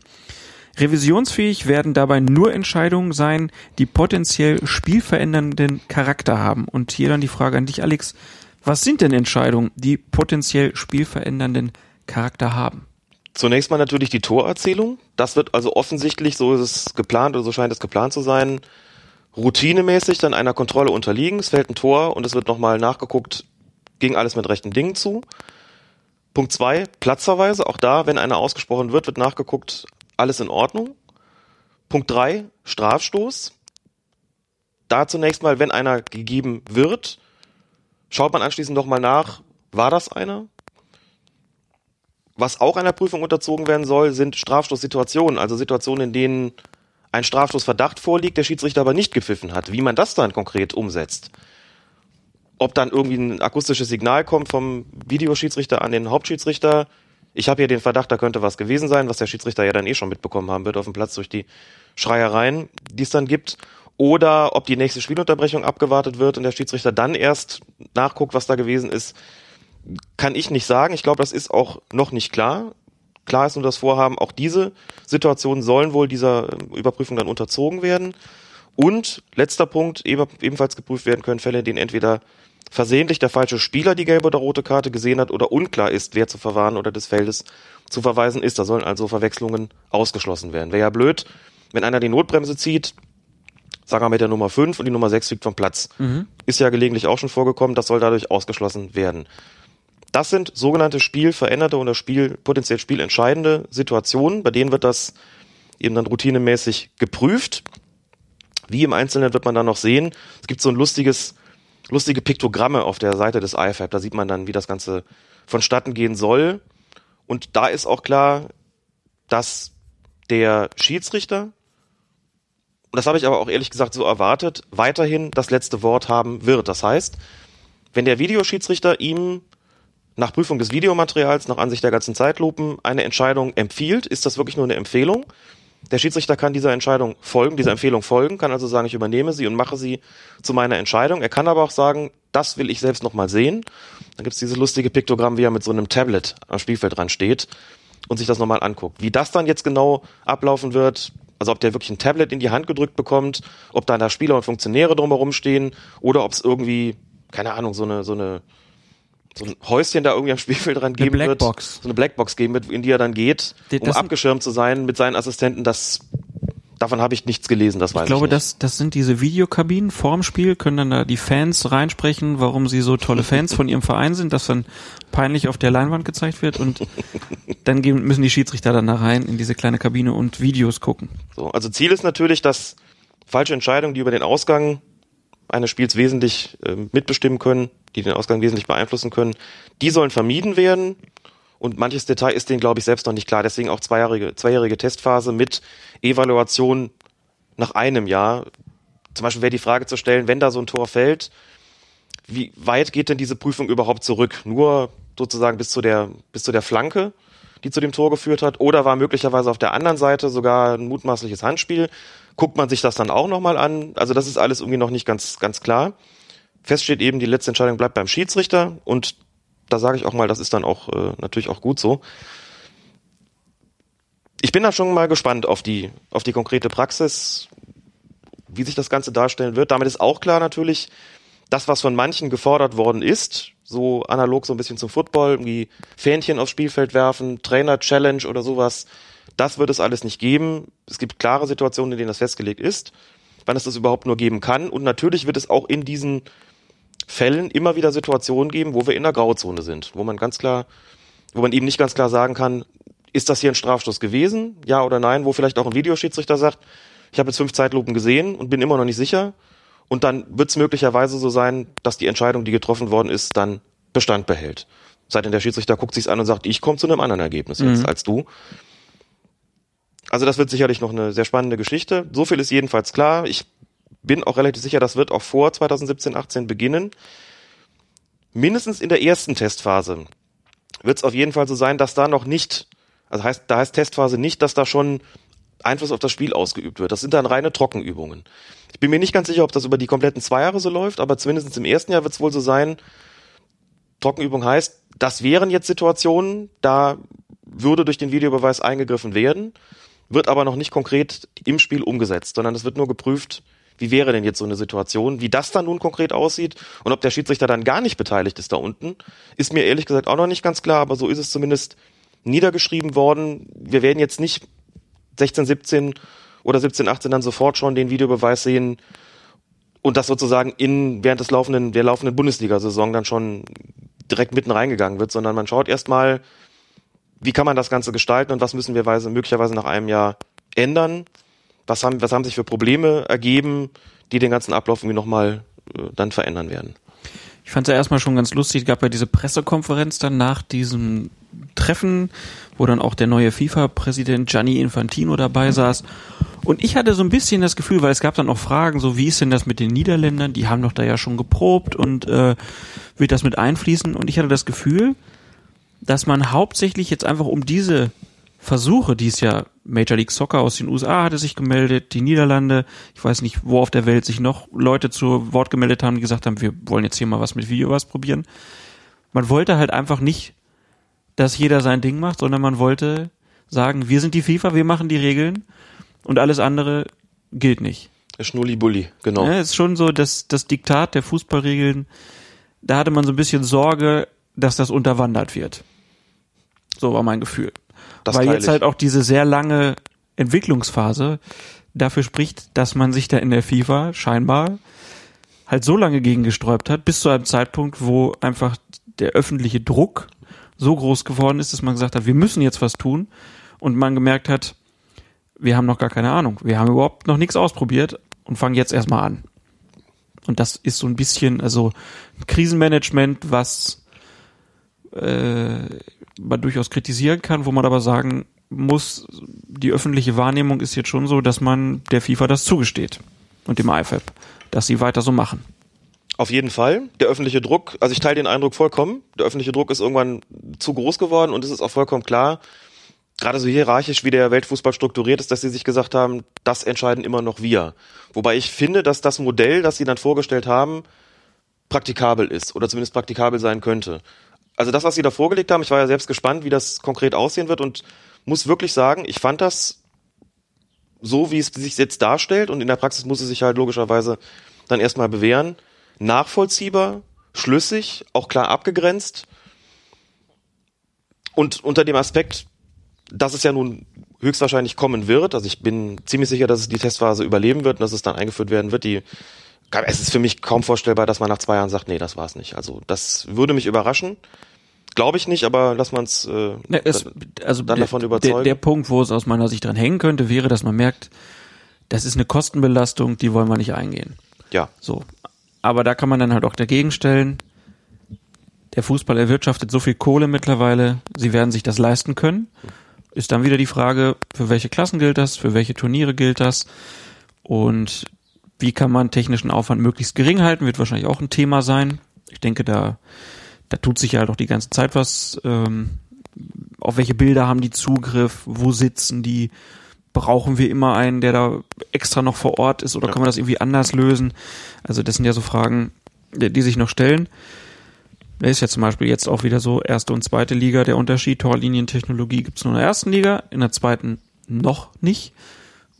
Speaker 4: Revisionsfähig werden dabei nur Entscheidungen sein, die potenziell spielverändernden Charakter haben. Und hier dann die Frage an dich, Alex. Was sind denn Entscheidungen, die potenziell spielverändernden Charakter haben?
Speaker 5: Zunächst mal natürlich die Torerzählung. Das wird also offensichtlich, so ist es geplant oder so scheint es geplant zu sein, routinemäßig dann einer Kontrolle unterliegen. Es fällt ein Tor und es wird nochmal nachgeguckt, ging alles mit rechten Dingen zu. Punkt zwei, Platzverweise. Auch da, wenn einer ausgesprochen wird, wird nachgeguckt, alles in Ordnung. Punkt drei, Strafstoß. Da zunächst mal, wenn einer gegeben wird, schaut man anschließend nochmal nach, war das einer? Was auch einer Prüfung unterzogen werden soll, sind Strafstoßsituationen, also Situationen, in denen ein Strafstoßverdacht vorliegt, der Schiedsrichter aber nicht gepfiffen hat. Wie man das dann konkret umsetzt. Ob dann irgendwie ein akustisches Signal kommt vom Videoschiedsrichter an den Hauptschiedsrichter, ich habe hier den Verdacht, da könnte was gewesen sein, was der Schiedsrichter ja dann eh schon mitbekommen haben wird auf dem Platz durch die Schreiereien, die es dann gibt. Oder ob die nächste Spielunterbrechung abgewartet wird und der Schiedsrichter dann erst nachguckt, was da gewesen ist, kann ich nicht sagen. Ich glaube, das ist auch noch nicht klar. Klar ist nur das Vorhaben, auch diese Situationen sollen wohl dieser ähm, Überprüfung dann unterzogen werden. Und letzter Punkt, ebenfalls geprüft werden können Fälle, in denen entweder versehentlich der falsche Spieler die gelbe oder rote Karte gesehen hat oder unklar ist, wer zu verwahren oder des Feldes zu verweisen ist. Da sollen also Verwechslungen ausgeschlossen werden. Wäre ja blöd, wenn einer die Notbremse zieht, sagen wir mit der Nummer 5 und die Nummer 6 fliegt vom Platz. Mhm. Ist ja gelegentlich auch schon vorgekommen, das soll dadurch ausgeschlossen werden. Das sind sogenannte spielveränderte oder Spiel, potenziell spielentscheidende Situationen, bei denen wird das eben dann routinemäßig geprüft. Wie im Einzelnen wird man dann noch sehen. Es gibt so ein lustiges, lustige Piktogramme auf der Seite des IFAB. Da sieht man dann, wie das Ganze vonstatten gehen soll. Und da ist auch klar, dass der Schiedsrichter, und das habe ich aber auch ehrlich gesagt so erwartet, weiterhin das letzte Wort haben wird. Das heißt, wenn der Videoschiedsrichter ihm nach Prüfung des Videomaterials, nach Ansicht der ganzen Zeitlupen eine Entscheidung empfiehlt, ist das wirklich nur eine Empfehlung. Der Schiedsrichter kann dieser Entscheidung folgen, dieser Empfehlung folgen, kann also sagen, ich übernehme sie und mache sie zu meiner Entscheidung. Er kann aber auch sagen, das will ich selbst nochmal sehen. Dann gibt es dieses lustige Piktogramm, wie er mit so einem Tablet am Spielfeld dran steht und sich das nochmal anguckt. Wie das dann jetzt genau ablaufen wird, also ob der wirklich ein Tablet in die Hand gedrückt bekommt, ob da da Spieler und Funktionäre drumherum stehen oder ob es irgendwie, keine Ahnung, so eine, so eine so ein Häuschen da irgendwie am Spielfeld dran geben wird, so eine Blackbox geben wird, in die er dann geht, um abgeschirmt zu sein mit seinen Assistenten, das davon habe ich nichts gelesen, das weiß
Speaker 4: ich glaube,
Speaker 5: ich nicht.
Speaker 4: das, das sind diese Videokabinen vorm Spiel, können dann da die Fans reinsprechen, warum sie so tolle Fans von ihrem Verein sind, das dann peinlich auf der Leinwand gezeigt wird und [laughs] dann gehen, müssen die Schiedsrichter dann da rein in diese kleine Kabine und Videos gucken.
Speaker 5: So, also Ziel ist natürlich, dass falsche Entscheidungen, die über den Ausgang eines Spiels wesentlich äh, mitbestimmen können, die den Ausgang wesentlich beeinflussen können, die sollen vermieden werden. Und manches Detail ist denen, glaube ich, selbst noch nicht klar. Deswegen auch zweijährige, zweijährige Testphase mit Evaluation nach einem Jahr. Zum Beispiel wäre die Frage zu stellen, wenn da so ein Tor fällt, wie weit geht denn diese Prüfung überhaupt zurück? Nur sozusagen bis zu der, bis zu der Flanke, die zu dem Tor geführt hat? Oder war möglicherweise auf der anderen Seite sogar ein mutmaßliches Handspiel? Guckt man sich das dann auch nochmal an? Also das ist alles irgendwie noch nicht ganz, ganz klar. Fest steht eben, die letzte Entscheidung bleibt beim Schiedsrichter und da sage ich auch mal, das ist dann auch äh, natürlich auch gut so. ich bin da schon mal gespannt auf die, auf die konkrete Praxis, wie sich das Ganze darstellen wird. Damit ist auch klar natürlich, das, was von manchen gefordert worden ist, so analog so ein bisschen zum Football, irgendwie Fähnchen aufs Spielfeld werfen, Trainer-Challenge oder sowas, das wird es alles nicht geben. Es gibt klare Situationen, in denen das festgelegt ist, wann es das überhaupt nur geben kann. Und natürlich wird es auch in diesen Fällen immer wieder Situationen geben, wo wir in der Grauzone sind, wo man ganz klar, wo man eben nicht ganz klar sagen kann, ist das hier ein Strafstoß gewesen? Ja oder nein? Wo vielleicht auch ein Videoschiedsrichter sagt, ich habe jetzt fünf Zeitlupen gesehen und bin immer noch nicht sicher. Und dann wird es möglicherweise so sein, dass die Entscheidung, die getroffen worden ist, dann Bestand behält. Seit denn der Schiedsrichter guckt sich's an und sagt, ich komme zu einem anderen Ergebnis jetzt
Speaker 4: Mhm.
Speaker 5: als du. Also das wird sicherlich noch eine sehr spannende Geschichte. So viel ist jedenfalls klar. Ich bin auch relativ sicher, das wird auch vor 2017, 18 beginnen. Mindestens in der ersten Testphase wird es auf jeden Fall so sein, dass da noch nicht, also heißt, da heißt Testphase nicht, dass da schon Einfluss auf das Spiel ausgeübt wird. Das sind dann reine Trockenübungen. Ich bin mir nicht ganz sicher, ob das über die kompletten zwei Jahre so läuft, aber zumindest im ersten Jahr wird es wohl so sein, Trockenübung heißt, das wären jetzt Situationen, da würde durch den Videobeweis eingegriffen werden, wird aber noch nicht konkret im Spiel umgesetzt, sondern es wird nur geprüft, wie wäre denn jetzt so eine Situation, wie das dann nun konkret aussieht und ob der Schiedsrichter dann gar nicht beteiligt ist da unten, ist mir ehrlich gesagt auch noch nicht ganz klar, aber so ist es zumindest niedergeschrieben worden. Wir werden jetzt nicht 16, 17 oder 17, 18 dann sofort schon den Videobeweis sehen und das sozusagen in während des laufenden der laufenden Bundesliga-Saison dann schon direkt mitten reingegangen wird, sondern man schaut erstmal, wie kann man das Ganze gestalten und was müssen wir weise, möglicherweise nach einem Jahr ändern? Was haben, was haben sich für Probleme ergeben, die den ganzen Ablauf irgendwie nochmal äh, dann verändern werden?
Speaker 4: Ich fand es ja erstmal schon ganz lustig, es gab ja diese Pressekonferenz dann nach diesem Treffen, wo dann auch der neue FIFA-Präsident Gianni Infantino dabei saß. Und ich hatte so ein bisschen das Gefühl, weil es gab dann auch Fragen, so wie ist denn das mit den Niederländern? Die haben doch da ja schon geprobt und äh, wird das mit einfließen? Und ich hatte das Gefühl, dass man hauptsächlich jetzt einfach um diese Versuche, die es ja Major League Soccer aus den USA hatte sich gemeldet, die Niederlande, ich weiß nicht, wo auf der Welt sich noch Leute zu Wort gemeldet haben, die gesagt haben, wir wollen jetzt hier mal was mit Video was probieren. Man wollte halt einfach nicht, dass jeder sein Ding macht, sondern man wollte sagen, wir sind die FIFA, wir machen die Regeln und alles andere gilt nicht.
Speaker 5: Schnulli-Bulli, genau.
Speaker 4: Ja, ist schon so, dass das Diktat der Fußballregeln, da hatte man so ein bisschen Sorge, dass das unterwandert wird. So war mein Gefühl.
Speaker 5: Das
Speaker 4: Weil jetzt
Speaker 5: ich.
Speaker 4: halt auch diese sehr lange Entwicklungsphase dafür spricht, dass man sich da in der FIFA scheinbar halt so lange gegen gesträubt hat, bis zu einem Zeitpunkt, wo einfach der öffentliche Druck so groß geworden ist, dass man gesagt hat, wir müssen jetzt was tun und man gemerkt hat, wir haben noch gar keine Ahnung, wir haben überhaupt noch nichts ausprobiert und fangen jetzt erstmal an. Und das ist so ein bisschen, also Krisenmanagement, was äh, man durchaus kritisieren kann, wo man aber sagen muss, die öffentliche Wahrnehmung ist jetzt schon so, dass man der FIFA das zugesteht und dem IFAB, dass sie weiter so machen.
Speaker 5: Auf jeden Fall. Der öffentliche Druck, also ich teile den Eindruck vollkommen. Der öffentliche Druck ist irgendwann zu groß geworden und es ist auch vollkommen klar, gerade so hierarchisch, wie der Weltfußball strukturiert ist, dass sie sich gesagt haben, das entscheiden immer noch wir. Wobei ich finde, dass das Modell, das sie dann vorgestellt haben, praktikabel ist oder zumindest praktikabel sein könnte. Also das, was sie da vorgelegt haben, ich war ja selbst gespannt, wie das konkret aussehen wird und muss wirklich sagen, ich fand das so, wie es sich jetzt darstellt und in der Praxis muss es sich halt logischerweise dann erstmal bewähren, nachvollziehbar, schlüssig, auch klar abgegrenzt. Und unter dem Aspekt, dass es ja nun höchstwahrscheinlich kommen wird, also ich bin ziemlich sicher, dass es die Testphase überleben wird und dass es dann eingeführt werden wird, die es ist für mich kaum vorstellbar, dass man nach zwei Jahren sagt, nee, das war's nicht. Also das würde mich überraschen. Glaube ich nicht, aber lass man es äh,
Speaker 4: Ne, es, also
Speaker 5: dann
Speaker 4: der,
Speaker 5: davon
Speaker 4: der,
Speaker 5: überzeugen.
Speaker 4: der Punkt, wo es aus meiner Sicht dran hängen könnte, wäre, dass man merkt, das ist eine Kostenbelastung, die wollen wir nicht eingehen.
Speaker 5: ja.
Speaker 4: So. Aber da kann man dann halt auch dagegen stellen, der Fußball erwirtschaftet so viel Kohle mittlerweile, sie werden sich das leisten können. Ist dann wieder die Frage, für welche Klassen gilt das, für welche Turniere gilt das und wie kann man technischen Aufwand möglichst gering halten, wird wahrscheinlich auch ein Thema sein. Ich denke, da, da tut sich ja halt auch die ganze Zeit was. Ähm, auf welche Bilder haben die Zugriff? Wo sitzen die? Brauchen wir immer einen, der da extra noch vor Ort ist oder
Speaker 5: Ja.
Speaker 4: kann man das irgendwie anders lösen? Also das sind ja so Fragen, die, die sich noch stellen. Da ist ja zum Beispiel jetzt auch wieder so erste und zweite Liga der Unterschied. Torlinientechnologie gibt's nur in der ersten Liga, in der zweiten noch nicht.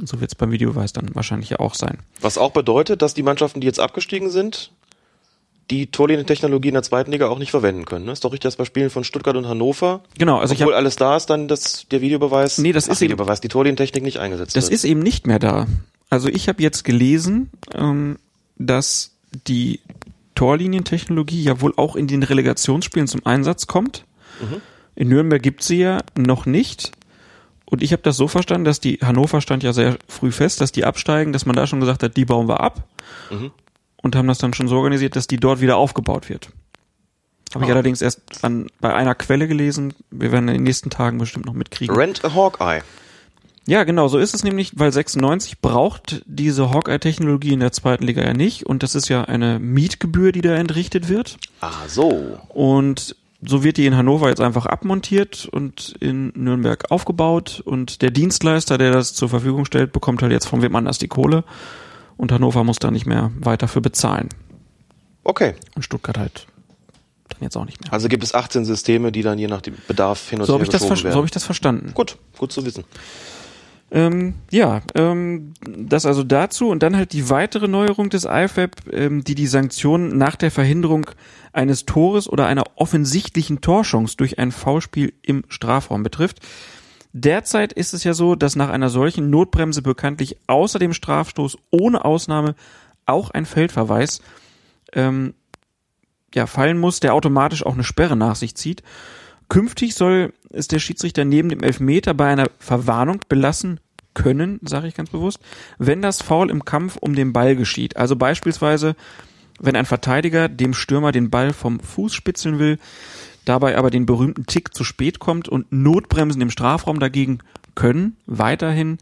Speaker 4: Und so wird es beim Videobeweis dann wahrscheinlich ja auch sein.
Speaker 5: Was auch bedeutet, dass die Mannschaften, die jetzt abgestiegen sind, die Torlinientechnologie in der zweiten Liga auch nicht verwenden können. Ne? Ist doch richtig, dass bei Spielen von Stuttgart und Hannover,
Speaker 4: Genau, also
Speaker 5: obwohl
Speaker 4: habe
Speaker 5: alles da ist, dann das, der Videobeweis,
Speaker 4: Nee, das
Speaker 5: ach,
Speaker 4: ist eben-
Speaker 5: Videobeweis, die Torlinientechnik nicht eingesetzt
Speaker 4: Das
Speaker 5: wird.
Speaker 4: ist eben nicht mehr da. Also ich habe jetzt gelesen, ähm, dass die Torlinientechnologie ja wohl auch in den Relegationsspielen zum Einsatz kommt. In Nürnberg gibt sie ja noch nicht. Und ich habe das so verstanden, dass die Hannover stand ja sehr früh fest, dass die absteigen, dass man da schon gesagt hat, die bauen wir ab. Und haben das dann schon so organisiert, dass die dort wieder aufgebaut wird. Habe ich
Speaker 5: Ah.
Speaker 4: allerdings erst an, bei einer Quelle gelesen. Wir werden in den nächsten Tagen bestimmt noch mitkriegen.
Speaker 5: Rent a Hawkeye.
Speaker 4: Ja, genau, so ist es nämlich, weil 96 braucht diese Hawkeye-Technologie in der zweiten Liga ja nicht und das ist ja eine Mietgebühr, die da entrichtet wird
Speaker 5: Ah, so.
Speaker 4: und so wird die in Hannover jetzt einfach abmontiert und in Nürnberg aufgebaut und der Dienstleister, der das zur Verfügung stellt, bekommt halt jetzt von wem anders die Kohle und Hannover muss da nicht mehr weiter für bezahlen
Speaker 5: Okay.
Speaker 4: und Stuttgart halt dann jetzt auch nicht mehr.
Speaker 5: Also gibt es 18 Systeme, die dann je nach dem Bedarf hin und
Speaker 4: So
Speaker 5: her
Speaker 4: habe
Speaker 5: geschoben werden.
Speaker 4: so hab ich das verstanden.
Speaker 5: Gut, gut zu wissen.
Speaker 4: Ähm, ja, ähm, das also dazu und dann halt die weitere Neuerung des IFAB, ähm, die die Sanktionen nach der Verhinderung eines Tores oder einer offensichtlichen Torchance durch ein Foulspiel im Strafraum betrifft. Derzeit ist es ja so, dass nach einer solchen Notbremse bekanntlich außer dem Strafstoß ohne Ausnahme auch ein Feldverweis ähm, ja, fallen muss, der automatisch auch eine Sperre nach sich zieht. Künftig soll es der Schiedsrichter neben dem Elfmeter bei einer Verwarnung belassen können, sage ich ganz bewusst, wenn das Foul im Kampf um den Ball geschieht. Also beispielsweise, wenn ein Verteidiger dem Stürmer den Ball vom Fuß spitzeln will, dabei aber den berühmten Tick zu spät kommt und Notbremsen im Strafraum dagegen können weiterhin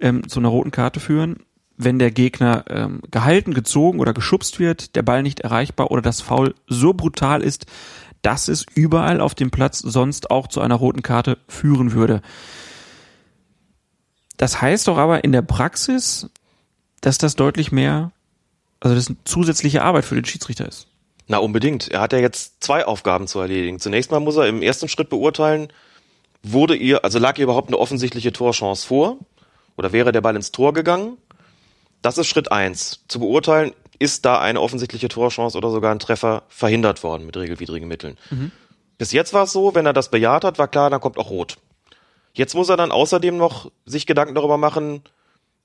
Speaker 4: ähm, zu einer roten Karte führen, wenn der Gegner ähm, gehalten, gezogen oder geschubst wird, der Ball nicht erreichbar oder das Foul so brutal ist, dass es überall auf dem Platz sonst auch zu einer roten Karte führen würde. Das heißt doch aber in der Praxis, dass das deutlich mehr, also das eine zusätzliche Arbeit für den Schiedsrichter ist.
Speaker 5: Na, unbedingt. Er hat ja jetzt zwei Aufgaben zu erledigen. Zunächst mal muss er im ersten Schritt beurteilen, wurde ihr, also lag ihr überhaupt eine offensichtliche Torchance vor? Oder wäre der Ball ins Tor gegangen? Das ist Schritt eins. Zu beurteilen, ist da eine offensichtliche Torchance oder sogar ein Treffer verhindert worden mit regelwidrigen Mitteln. Bis jetzt war es so, wenn er das bejaht hat, war klar, dann kommt auch rot. Jetzt muss er dann außerdem noch sich Gedanken darüber machen,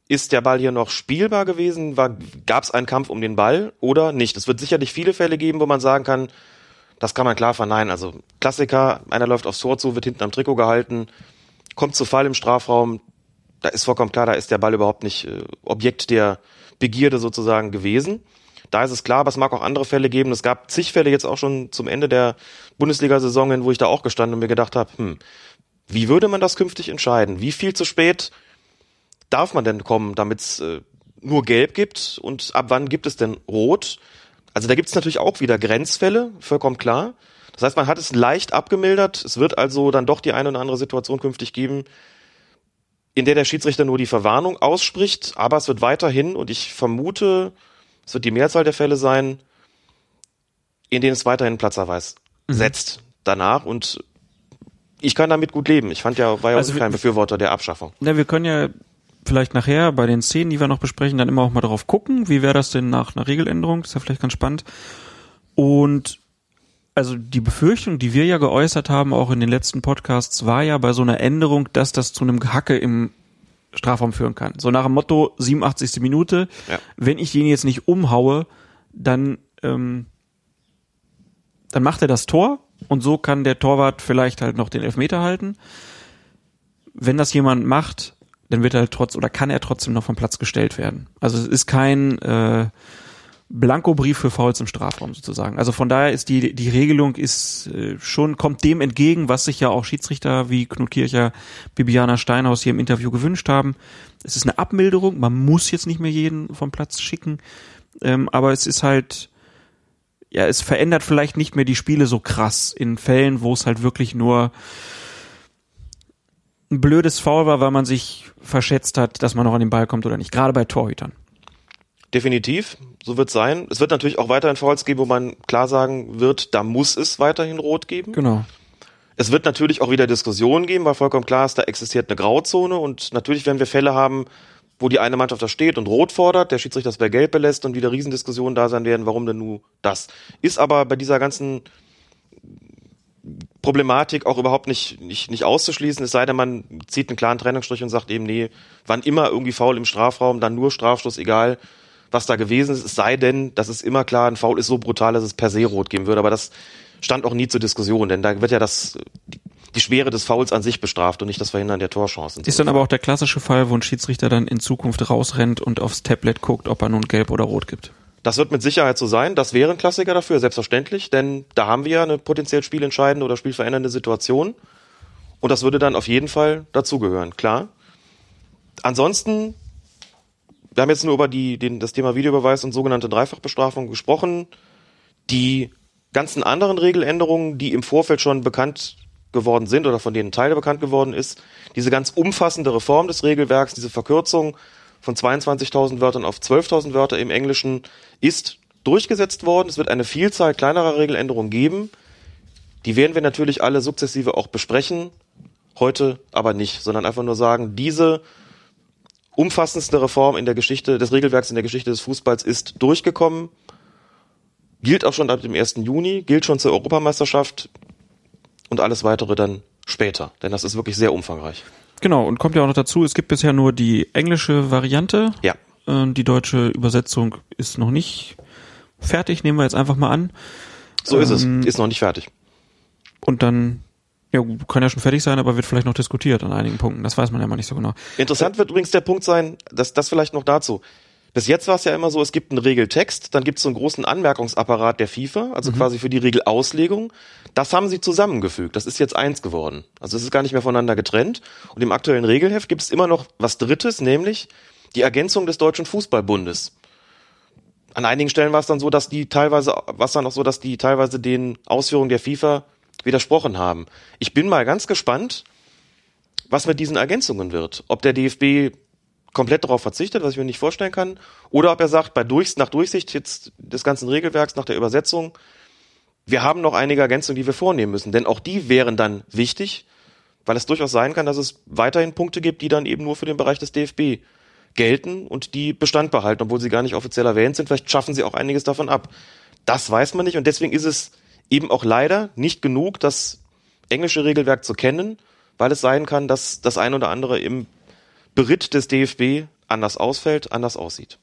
Speaker 5: ist der Ball hier noch spielbar gewesen? Gab es einen Kampf um den Ball oder nicht? Es wird sicherlich viele Fälle geben, wo man sagen kann, das kann man klar verneinen. Also Klassiker, einer läuft aufs Tor zu, wird hinten am Trikot gehalten, kommt zu Fall im Strafraum. Da ist vollkommen klar, da ist der Ball überhaupt nicht äh, Objekt der Begierde sozusagen gewesen. Da ist es klar, aber es mag auch andere Fälle geben. Es gab zig Fälle jetzt auch schon zum Ende der Bundesliga-Saison, wo ich da auch gestanden und mir gedacht habe, hm, wie würde man das künftig entscheiden? Wie viel zu spät darf man denn kommen, damit es äh, nur gelb gibt und ab wann gibt es denn rot? Also da gibt es natürlich auch wieder Grenzfälle, vollkommen klar. Das heißt, man hat es leicht abgemildert. Es wird also dann doch die eine oder andere Situation künftig geben, in der der Schiedsrichter nur die Verwarnung ausspricht, aber es wird weiterhin, und ich vermute, es wird die Mehrzahl der Fälle sein, in denen es weiterhin Platzerweis setzt danach und ich kann damit gut leben. Ich fand ja, war ja
Speaker 4: Also
Speaker 5: kein Befürworter der Abschaffung.
Speaker 4: Ja, wir können ja vielleicht nachher bei den Szenen, die wir noch besprechen, dann immer auch mal drauf gucken. Wie wäre das denn nach einer Regeländerung? Das ist ja vielleicht ganz spannend. Und also die Befürchtung, die wir ja geäußert haben, auch in den letzten Podcasts, war ja bei so einer Änderung, dass das zu einem Gehacke im Strafraum führen kann. So nach dem Motto 87. Minute,
Speaker 5: Ja.
Speaker 4: wenn ich den jetzt nicht umhaue, dann ähm, dann macht er das Tor und so kann der Torwart vielleicht halt noch den Elfmeter halten. Wenn das jemand macht, dann wird er halt trotz oder kann er trotzdem noch vom Platz gestellt werden. Also es ist kein äh, Blankobrief für Fouls im Strafraum sozusagen. Also von daher ist die die Regelung ist äh, schon kommt dem entgegen, was sich ja auch Schiedsrichter wie Knut Kircher, Bibiana Steinhaus hier im Interview gewünscht haben. Es ist eine Abmilderung, man muss jetzt nicht mehr jeden vom Platz schicken, ähm, aber es ist halt ja, es verändert vielleicht nicht mehr die Spiele so krass in Fällen, wo es halt wirklich nur ein blödes Foul war, weil man sich verschätzt hat, dass man noch an den Ball kommt oder nicht. Gerade bei Torhütern.
Speaker 5: Definitiv, so wird sein. Es wird natürlich auch weiterhin Fouls geben, wo man klar sagen wird, da muss es weiterhin rot geben.
Speaker 4: Genau.
Speaker 5: Es wird natürlich auch wieder Diskussionen geben, weil vollkommen klar ist, da existiert eine Grauzone und natürlich werden wir Fälle haben, wo die eine Mannschaft da steht und rot fordert, der Schiedsrichter das bei gelb belässt und wieder Riesendiskussionen da sein werden, warum denn nur das. Ist aber bei dieser ganzen Problematik auch überhaupt nicht, nicht, nicht auszuschließen, es sei denn, man zieht einen klaren Trennungsstrich und sagt eben, nee, wann immer irgendwie faul im Strafraum, dann nur Strafstoß, egal was da gewesen ist, es sei denn, dass es immer klar, ein Foul ist so brutal, dass es per se rot geben würde, aber das stand auch nie zur Diskussion, denn da wird ja das, die, die Schwere des Fouls an sich bestraft und nicht das Verhindern der Torchancen.
Speaker 4: Ist dann aber auch der klassische Fall, wo ein Schiedsrichter dann in Zukunft rausrennt und aufs Tablet guckt, ob er nun gelb oder rot gibt.
Speaker 5: Das wird mit Sicherheit so sein. Das wäre ein Klassiker dafür, selbstverständlich, denn da haben wir ja eine potenziell spielentscheidende oder spielverändernde Situation. Und das würde dann auf jeden Fall dazugehören, klar. Ansonsten, wir haben jetzt nur über die, den, das Thema Videobeweis und sogenannte Dreifachbestrafung gesprochen. Die ganzen anderen Regeländerungen, die im Vorfeld schon bekannt geworden sind oder von denen Teile bekannt geworden ist, diese ganz umfassende Reform des Regelwerks, diese Verkürzung von 22.000 Wörtern auf 12.000 Wörter im Englischen ist durchgesetzt worden. Es wird eine Vielzahl kleinerer Regeländerungen geben. Die werden wir natürlich alle sukzessive auch besprechen. Heute aber nicht, sondern einfach nur sagen, diese umfassendste Reform in der Geschichte des Regelwerks in der Geschichte des Fußballs ist durchgekommen. Gilt auch schon ab dem 1. Juni, gilt schon zur Europameisterschaft und alles weitere dann später, denn das ist wirklich sehr umfangreich.
Speaker 4: Genau, und kommt ja auch noch dazu, es gibt bisher nur die englische Variante.
Speaker 5: Ja.
Speaker 4: Äh, Die deutsche Übersetzung ist noch nicht fertig, nehmen wir jetzt einfach mal an.
Speaker 5: So ist es.
Speaker 4: Ähm,
Speaker 5: Ist noch nicht fertig.
Speaker 4: Und dann, ja, kann ja schon fertig sein, aber wird vielleicht noch diskutiert an einigen Punkten. Das weiß man ja mal nicht so genau.
Speaker 5: Interessant wird übrigens der Punkt sein, dass das vielleicht noch dazu. Bis jetzt war es ja immer so, es gibt einen Regeltext, dann gibt es so einen großen Anmerkungsapparat der FIFA, also quasi für die Regelauslegung. Das haben sie zusammengefügt. Das ist jetzt eins geworden. Also es ist gar nicht mehr voneinander getrennt. Und im aktuellen Regelheft gibt es immer noch was Drittes, nämlich die Ergänzung des Deutschen Fußballbundes. An einigen Stellen war es dann so, dass die teilweise, war es dann auch so, dass die teilweise den Ausführungen der FIFA widersprochen haben. Ich bin mal ganz gespannt, was mit diesen Ergänzungen wird. Ob der DFB komplett darauf verzichtet, was ich mir nicht vorstellen kann, oder ob er sagt, bei Durchs nach Durchsicht jetzt des ganzen Regelwerks, nach der Übersetzung, wir haben noch einige Ergänzungen, die wir vornehmen müssen, denn auch die wären dann wichtig, weil es durchaus sein kann, dass es weiterhin Punkte gibt, die dann eben nur für den Bereich des DFB gelten und die Bestand behalten, obwohl sie gar nicht offiziell erwähnt sind. Vielleicht schaffen sie auch einiges davon ab. Das weiß man nicht und deswegen ist es eben auch leider nicht genug, das englische Regelwerk zu kennen, weil es sein kann, dass das ein oder andere im Beritt des DFB anders ausfällt, anders aussieht.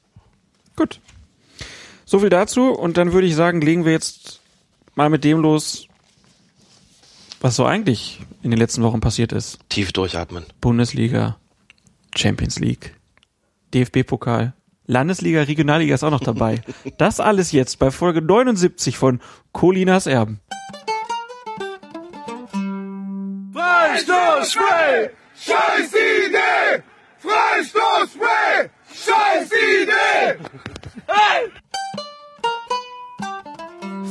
Speaker 4: Gut. So viel dazu und dann würde ich sagen, legen wir jetzt mal mit dem los, was so eigentlich in den letzten Wochen passiert ist.
Speaker 5: Tief durchatmen.
Speaker 4: Bundesliga, Champions League, DFB-Pokal, Landesliga, Regionalliga ist auch noch dabei. [laughs] Das alles jetzt bei Folge 79 von Colinas Erben.
Speaker 6: Freistoß, Spray! Scheiß Idee! Freistoß, Spray! Scheiß Idee!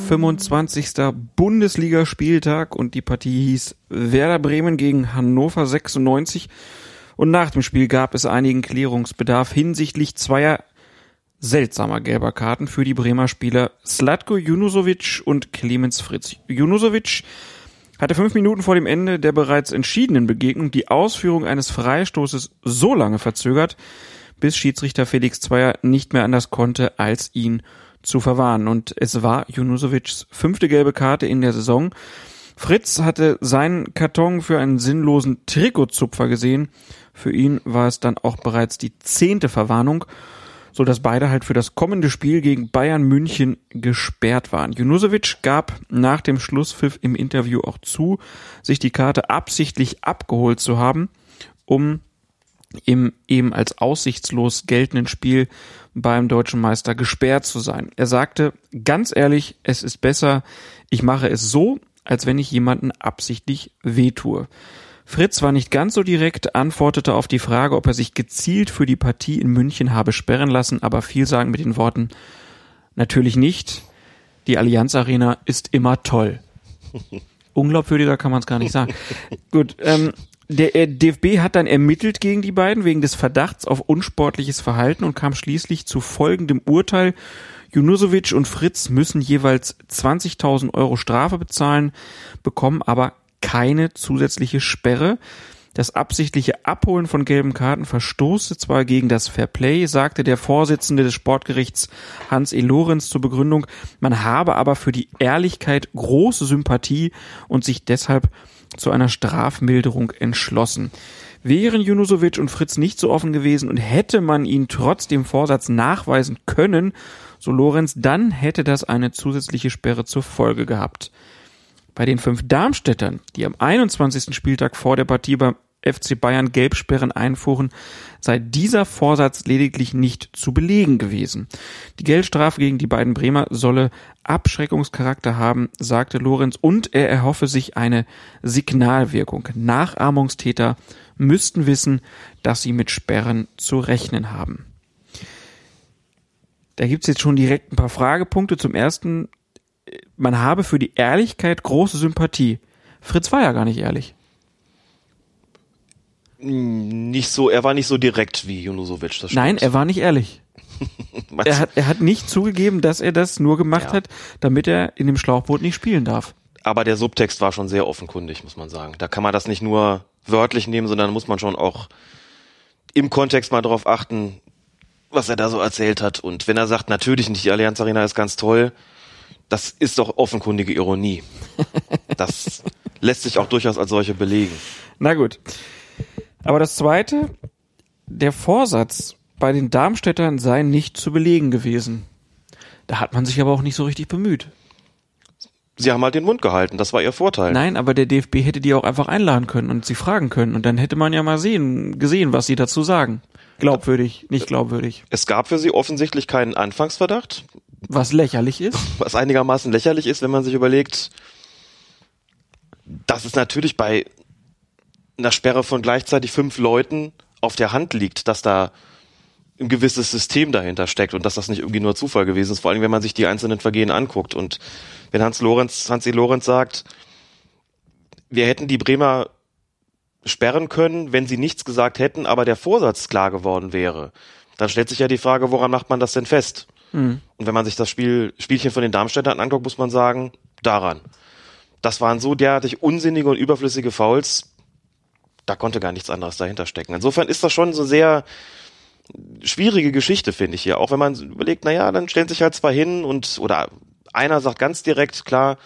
Speaker 4: 25. Bundesligaspieltag und die Partie hieß Werder Bremen gegen Hannover 96. Und nach dem Spiel gab es einigen Klärungsbedarf hinsichtlich zweier seltsamer gelber Karten für die Bremer Spieler Slatko Junusovic und Clemens Fritz. Junusovic hatte fünf Minuten vor dem Ende der bereits entschiedenen Begegnung die Ausführung eines Freistoßes so lange verzögert, bis Schiedsrichter Felix Zweier nicht mehr anders konnte, als ihn zu verwahren. Und es war Junusovics fünfte gelbe Karte in der Saison. Fritz hatte seinen Karton für einen sinnlosen Trikotzupfer gesehen. Für ihn war es dann auch bereits die zehnte Verwarnung, so dass beide halt für das kommende Spiel gegen Bayern München gesperrt waren. Junusovic gab nach dem Schlusspfiff im Interview auch zu, sich die Karte absichtlich abgeholt zu haben, um im eben als aussichtslos geltenden Spiel beim deutschen Meister gesperrt zu sein. Er sagte, ganz ehrlich, es ist besser, ich mache es so, als wenn ich jemanden absichtlich wehtue. Fritz war nicht ganz so direkt, antwortete auf die Frage, ob er sich gezielt für die Partie in München habe sperren lassen, aber viel sagen mit den Worten, natürlich nicht, die Allianz Arena ist immer toll. [laughs] Unglaubwürdiger kann man es gar nicht sagen. Gut, ähm, der äh, DFB hat dann ermittelt gegen die beiden wegen des Verdachts auf unsportliches Verhalten und kam schließlich zu folgendem Urteil. Junusovic und Fritz müssen jeweils 20.000 Euro Strafe bezahlen, bekommen aber keine zusätzliche Sperre. Das absichtliche Abholen von gelben Karten verstoße zwar gegen das Fair Play, sagte der Vorsitzende des Sportgerichts Hans E. Lorenz zur Begründung, man habe aber für die Ehrlichkeit große Sympathie und sich deshalb zu einer Strafmilderung entschlossen. Wären Junusovic und Fritz nicht so offen gewesen und hätte man ihn trotz dem Vorsatz nachweisen können, so Lorenz, dann hätte das eine zusätzliche Sperre zur Folge gehabt. Bei den fünf Darmstädtern, die am 21. Spieltag vor der Partie beim FC Bayern Gelbsperren einfuhren, sei dieser Vorsatz lediglich nicht zu belegen gewesen. Die Geldstrafe gegen die beiden Bremer solle Abschreckungscharakter haben, sagte Lorenz, und er erhoffe sich eine Signalwirkung. Nachahmungstäter müssten wissen, dass sie mit Sperren zu rechnen haben. Da gibt's jetzt schon direkt ein paar Fragepunkte. Zum ersten, man habe für die Ehrlichkeit große Sympathie. Fritz war ja gar nicht ehrlich.
Speaker 5: Nicht so, er war nicht so direkt wie Junusovic. Das
Speaker 4: Nein,
Speaker 5: stimmt.
Speaker 4: er war nicht ehrlich. [laughs] Er hat, er hat nicht zugegeben, dass er das nur gemacht
Speaker 5: Ja.
Speaker 4: hat, damit er in dem Schlauchboot nicht spielen darf.
Speaker 5: Aber der Subtext war schon sehr offenkundig, muss man sagen. Da kann man das nicht nur wörtlich nehmen, sondern muss man schon auch im Kontext mal darauf achten, was er da so erzählt hat. Und wenn er sagt, natürlich nicht, die Allianz Arena ist ganz toll, das ist doch offenkundige Ironie. [laughs] Das lässt sich auch durchaus als solche belegen.
Speaker 4: Na gut. Aber das zweite, der Vorsatz bei den Darmstädtern sei nicht zu belegen gewesen. Da hat man sich aber auch nicht so richtig bemüht.
Speaker 5: Sie haben halt den Mund gehalten, das war ihr Vorteil.
Speaker 4: Nein, aber der DFB hätte die auch einfach einladen können und sie fragen können und dann hätte man ja mal sehen, gesehen, was sie dazu sagen. Glaubwürdig, nicht glaubwürdig.
Speaker 5: Es gab für sie offensichtlich keinen Anfangsverdacht,
Speaker 4: Was lächerlich ist. [laughs]
Speaker 5: was einigermaßen lächerlich ist, wenn man sich überlegt, dass es natürlich bei einer Sperre von gleichzeitig fünf Leuten auf der Hand liegt, dass da ein gewisses System dahinter steckt und dass das nicht irgendwie nur Zufall gewesen ist, vor allem wenn man sich die einzelnen Vergehen anguckt. Und wenn Hans Lorenz, Hansi Lorenz sagt, wir hätten die Bremer sperren können, wenn sie nichts gesagt hätten, aber der Vorsatz klar geworden wäre, dann stellt sich ja die Frage, woran macht man das denn fest? Und wenn man sich das Spiel, Spielchen von den Darmstädtern anguckt, muss man sagen, daran. Das waren so derartig unsinnige und überflüssige Fouls, da konnte gar nichts anderes dahinter stecken. Insofern ist das schon so sehr schwierige Geschichte, finde ich hier. Auch wenn man überlegt, na ja, dann stellen sich halt zwei hin und, oder einer sagt ganz direkt, klar,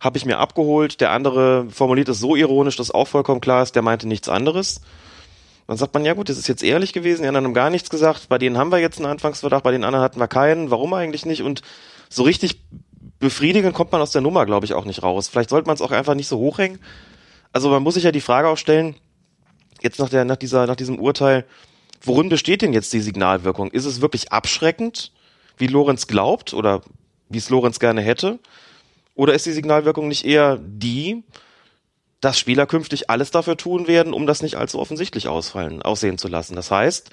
Speaker 5: habe ich mir abgeholt, der andere formuliert es so ironisch, dass auch vollkommen klar ist, der meinte nichts anderes. Dann sagt man, ja gut, das ist jetzt ehrlich gewesen, die anderen haben gar nichts gesagt, bei denen haben wir jetzt einen Anfangsverdacht, bei den anderen hatten wir keinen, warum eigentlich nicht? Und so richtig befriedigend kommt man aus der Nummer, glaube ich, auch nicht raus. Vielleicht sollte man es auch einfach nicht so hochhängen. Also man muss sich ja die Frage auch stellen, jetzt nach, der, nach, dieser, nach diesem Urteil, worin besteht denn jetzt die Signalwirkung? Ist es wirklich abschreckend, wie Lorenz glaubt oder wie es Lorenz gerne hätte? Oder ist die Signalwirkung nicht eher die, dass Spieler künftig alles dafür tun werden, um das nicht allzu offensichtlich ausfallen, aussehen zu lassen? Das heißt,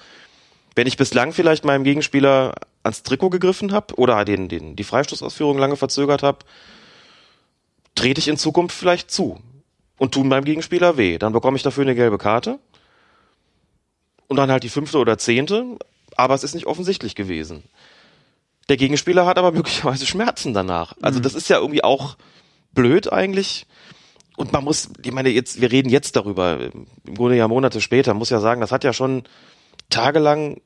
Speaker 5: wenn ich bislang vielleicht meinem Gegenspieler ans Trikot gegriffen habe oder den, den, die Freistoßausführung lange verzögert habe, trete ich in Zukunft vielleicht zu und tun meinem Gegenspieler weh. Dann bekomme ich dafür eine gelbe Karte und dann halt die fünfte oder zehnte, aber es ist nicht offensichtlich gewesen. Der Gegenspieler hat aber [laughs] möglicherweise Schmerzen danach. Also das ist ja irgendwie auch blöd eigentlich. Und man muss, ich meine, jetzt, wir reden jetzt darüber, im Grunde ja Monate später, muss ja sagen, das hat ja schon tagelang